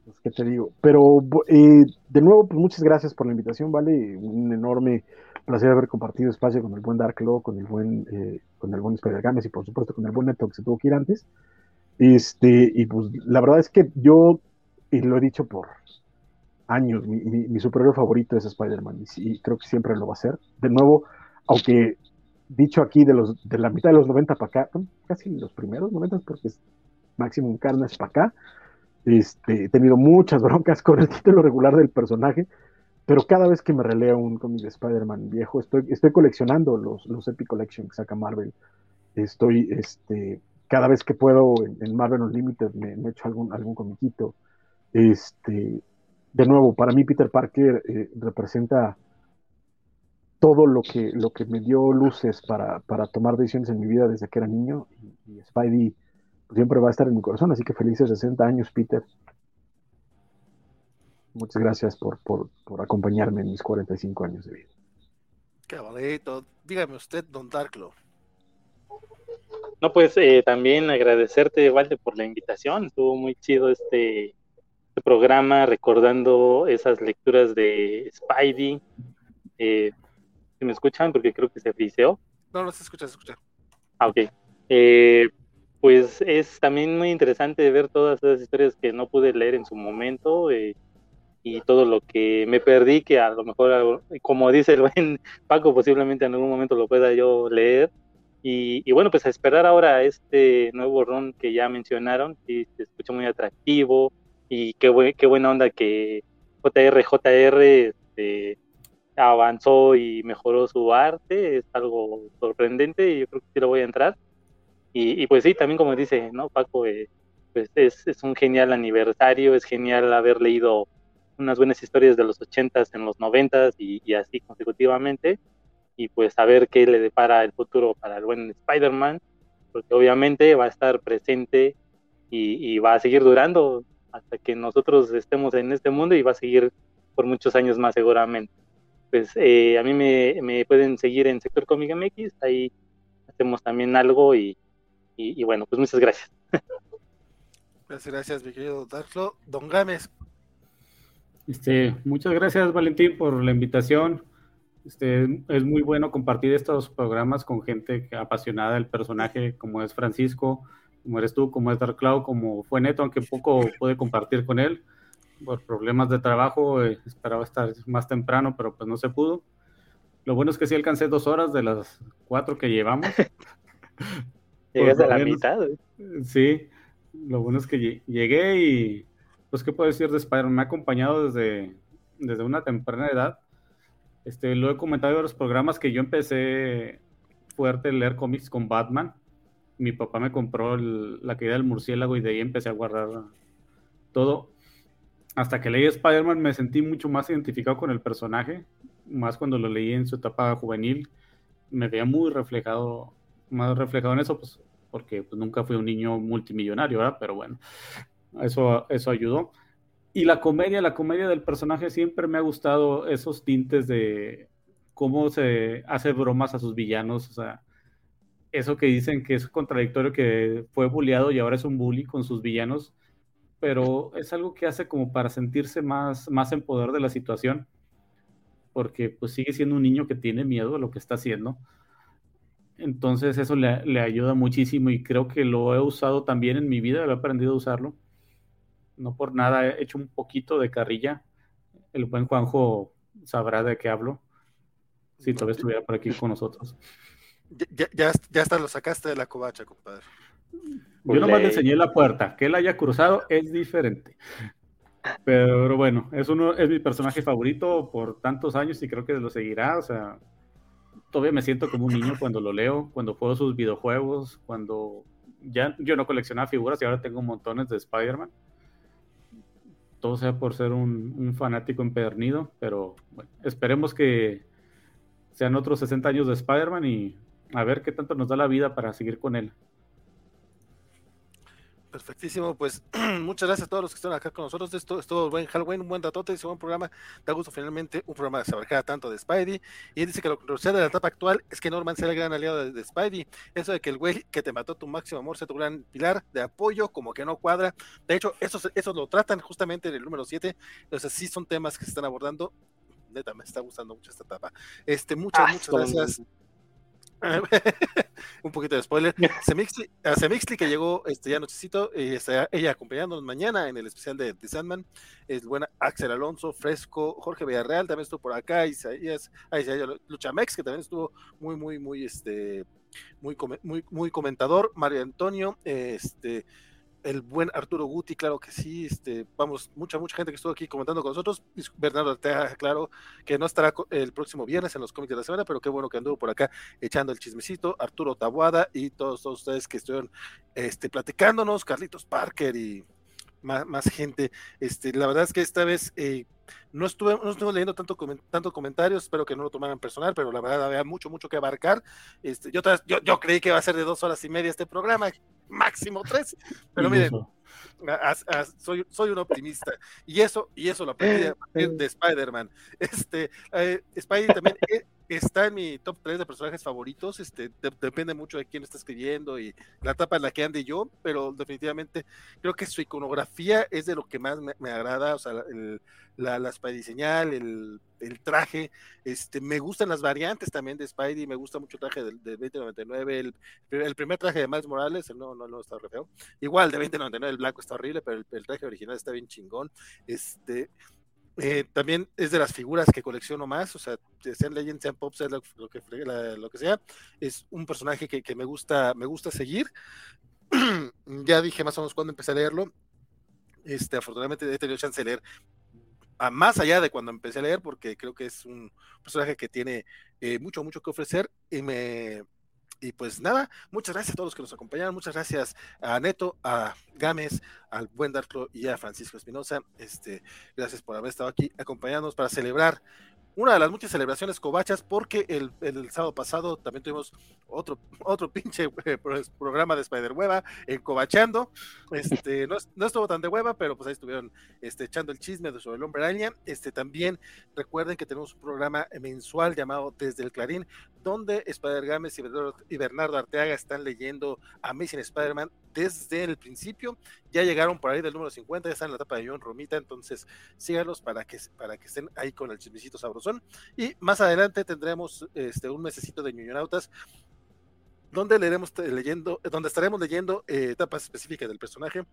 Pues, ¿Qué te digo? Pero eh, de nuevo, pues muchas gracias por la invitación, ¿vale? Un enorme placer haber compartido espacio con el buen Dark Law, con el buen, eh, con el buen Games y por supuesto con el buen Neto que se tuvo que ir antes. Este, y pues la verdad es que yo, y lo he dicho por años, mi, mi, superhéroe favorito es Spider-Man y, creo que siempre lo va a ser. De nuevo, aunque dicho aquí de los de la mitad de los 90 para acá, casi los primeros 90 porque es Maximum Carnage para acá. Este, he tenido muchas broncas con el título regular del personaje, pero cada vez que me releo un cómic de Spider-Man viejo, estoy, coleccionando los, Epic Collection que saca Marvel. Estoy, este, cada vez que puedo en, Marvel Unlimited me, me echo algún, algún comiquito. Este, de nuevo, para mí Peter Parker eh, representa todo lo que, lo que me dio luces para, tomar decisiones en mi vida desde que era niño y, Spidey siempre va a estar en mi corazón, así que felices 60 años, Peter. Muchas gracias por, acompañarme en mis 45 años de vida. Qué bonito. Dígame usted, don Darklo. No, pues eh, también agradecerte, Walde, por la invitación. Estuvo muy chido este, este programa, recordando esas lecturas de Spidey. Eh, me escuchan porque creo que se friseó. No, no se escucha, se escucha. Ah, ok. Eh, pues es también muy interesante ver todas esas historias que no pude leer en su momento eh, y todo lo que me perdí, que a lo mejor, como dice el buen Paco, posiblemente en algún momento lo pueda yo leer. Y, bueno, pues a esperar ahora este nuevo ron que ya mencionaron, y se escucha muy atractivo y qué, qué buena onda que JR, JR, este, avanzó y mejoró su arte, es algo sorprendente y yo creo que sí lo voy a entrar. Y, pues sí, también como dice, ¿no, Paco? Eh, pues es, es, un genial aniversario, es genial haber leído unas buenas historias de los ochentas en los noventas y, y, así consecutivamente, y pues saber qué le depara el futuro para el buen Spider-Man, porque obviamente va a estar presente y, y va a seguir durando hasta que nosotros estemos en este mundo y va a seguir por muchos años más seguramente pues eh, a mí me, pueden seguir en Sector Comic MX, ahí hacemos también algo y, bueno, pues muchas gracias. Gracias, gracias, mi querido Darklo. Don Gámez. Este, muchas gracias, Valentín, por la invitación. Este, es muy bueno compartir estos programas con gente apasionada del personaje, como es Francisco, como eres tú, como es Dark Cloud, como fue Neto, aunque poco pude compartir con él por problemas de trabajo, eh, esperaba estar más temprano, pero pues no se pudo. Lo bueno es que sí alcancé dos horas de las cuatro que llevamos. Llegas a la mitad. Sí, lo bueno es que llegué y, pues, ¿qué puedo decir de Spider-Man? Me ha acompañado desde, desde una temprana edad. Este, lo he comentado en los programas que yo empecé fuerte a leer cómics con Batman. mi papá me compró la caída del murciélago y de ahí empecé a guardar todo. Hasta que leí Spider-Man me sentí mucho más identificado con el personaje, más cuando lo leí en su etapa juvenil, me veía muy reflejado, más reflejado en eso, pues porque pues, nunca fui un niño multimillonario, ¿verdad? Pero bueno, eso, eso ayudó. Y la comedia, la comedia del personaje siempre me ha gustado esos tintes de cómo se hace bromas a sus villanos, o sea, eso que dicen que es contradictorio, que fue bulleado y ahora es un bully con sus villanos, pero es algo que hace como para sentirse más, más en poder de la situación, porque pues sigue siendo un niño que tiene miedo a lo que está haciendo. Entonces eso le, le ayuda muchísimo y creo que lo he usado también en mi vida, he aprendido a usarlo. No por nada he hecho un poquito de carrilla. El buen Juanjo sabrá de qué hablo. Si todavía estuviera por aquí con nosotros. Ya, ya, ya hasta lo sacaste de la covacha, compadre. Yo nomás le enseñé la puerta. Que él haya cruzado es diferente. Pero bueno, es uno, es mi personaje favorito por tantos años y creo que lo seguirá. O sea, todavía me siento como un niño cuando lo leo, cuando juego sus videojuegos, cuando ya yo no coleccionaba figuras y ahora tengo montones de Spider-Man. Todo sea por ser un, fanático empedernido, pero bueno, esperemos que sean otros 60 años de Spider-Man y a ver qué tanto nos da la vida para seguir con él. Perfectísimo, pues muchas gracias a todos los que están acá con nosotros. Esto es todo buen Halloween, un buen datote, es un buen programa. Da gusto finalmente un programa que se abarca tanto de Spidey. Y él dice que lo controversial de la etapa actual es que Norman sea el gran aliado de, Spidey. Eso de que el güey que te mató tu máximo amor sea tu gran pilar de apoyo, como que no cuadra. De hecho, eso, eso lo tratan justamente en el número 7. Entonces, sí son temas que se están abordando. Neta, me está gustando mucho esta etapa. Este, muchas, ah, muchas gracias. un poquito de spoiler. Semixli, que llegó este, ya nochecito, eh, está ella acompañándonos mañana en el especial de, The Sandman. Es buena Axel Alonso, Fresco, Jorge Villarreal también estuvo por acá, Isaías, ah, Isaías Luchamex, que también estuvo muy, muy, muy, este, muy, muy, muy comentador. Mario Antonio, este, el buen Arturo Guti, claro que sí, este, vamos, mucha, mucha gente que estuvo aquí comentando con nosotros, Bernardo Arteaga, claro, que no estará el próximo viernes en los cómics de la semana, pero qué bueno que anduvo por acá echando el chismecito, Arturo Tabuada y todos, todos ustedes que estuvieron este, platicándonos, Carlitos Parker y más, más gente, este, la verdad es que esta vez eh, no estuve, no estuve leyendo tanto, tanto comentarios, espero que no lo tomaran personal, pero la verdad había mucho, mucho que abarcar. Este, yo, yo, yo creí que iba a ser de dos horas y media este programa, máximo tres. Pero miren, soy, soy un optimista. Y eso, y eso lo aprendí de Spider-Man. Este, eh, Spider también eh, está en mi top 3 de personajes favoritos. Este, depende mucho de quién está escribiendo y la etapa en la que ande yo, pero definitivamente creo que su iconografía es de lo que más me, agrada. O sea, la, la Spidey señal, el, el, traje. Este, me gustan las variantes también de Spidey. Me gusta mucho el traje del, 2099. El, el, primer traje de Miles Morales, no, no, no está re feo. Igual, de 2099, el blanco está horrible, pero el, el traje original está bien chingón. Este eh, también es de las figuras que colecciono más, o sea, sean Legends, sean Pops, lo, lo, que, lo que sea, es un personaje que, que, me gusta, me gusta seguir. ya dije más o menos cuando empecé a leerlo. Este, afortunadamente he tenido chance de leer a más allá de cuando empecé a leer, porque creo que es un personaje que tiene eh, mucho, mucho que ofrecer y me, y pues nada, muchas gracias a todos los que nos acompañaron, muchas gracias a Neto, a Gámez, al buen Darklo y a Francisco Espinosa. Este, gracias por haber estado aquí acompañándonos para celebrar una de las muchas celebraciones covachas, porque el, el, sábado pasado también tuvimos otro, otro pinche eh, programa de Spider Hueva en Covachando. Este, no, no, estuvo tan de hueva, pero pues ahí estuvieron este, echando el chisme sobre el hombre araña. Este, también recuerden que tenemos un programa mensual llamado Desde el Clarín, donde Spider Games y Bernardo Arteaga están leyendo Amazing Spider-Man desde el principio. Ya llegaron por ahí del número 50, ya están en la etapa de John Romita, entonces síganlos para que, para que estén ahí con el chismecito sabrosón. Y más adelante tendremos este, un mesecito de ñoñonautas donde leeremos leyendo, donde estaremos leyendo eh, etapas específicas del personaje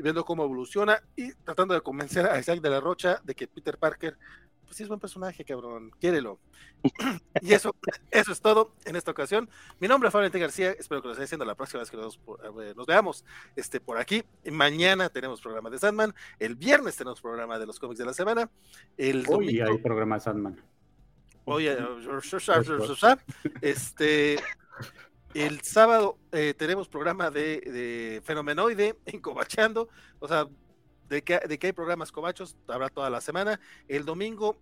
y viendo cómo evoluciona y tratando de convencer a Isaac de la Rocha de que Peter Parker pues sí es buen personaje, cabrón, quiérelo. y eso, eso es todo en esta ocasión. Mi nombre es Valentín García, espero que lo esté haciendo la próxima vez que nos, nos, veamos este, por aquí. Mañana tenemos programa de Sandman, el viernes tenemos programa de los cómics de la semana. El Hoy hay programa de Sandman. Hoy, este, El sábado eh, tenemos programa de, de Fenomenoide en Cobachando, o sea, de que, de que hay programas cobachos, habrá toda la semana. El domingo,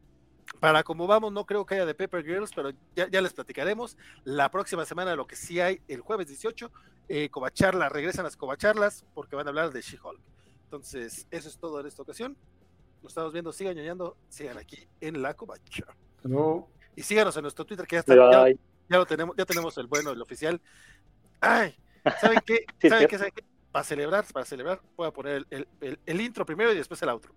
para como vamos, no creo que haya de Pepper Girls, pero ya, ya les platicaremos. La próxima semana, lo que sí hay, el jueves 18, eh, Cobacharla, regresan las Cobacharlas, porque van a hablar de She-Hulk. Entonces, eso es todo en esta ocasión. Nos estamos viendo, sigan ñoñando, sigan aquí en la Covacha. No. Y síganos en nuestro Twitter, que ya está, ya, lo tenemos, ya tenemos el bueno, el oficial. Ay, ¿saben qué? ¿Saben qué? ¿Saben qué? Para celebrar, para celebrar, voy a poner el, el- el- el intro primero y después el outro.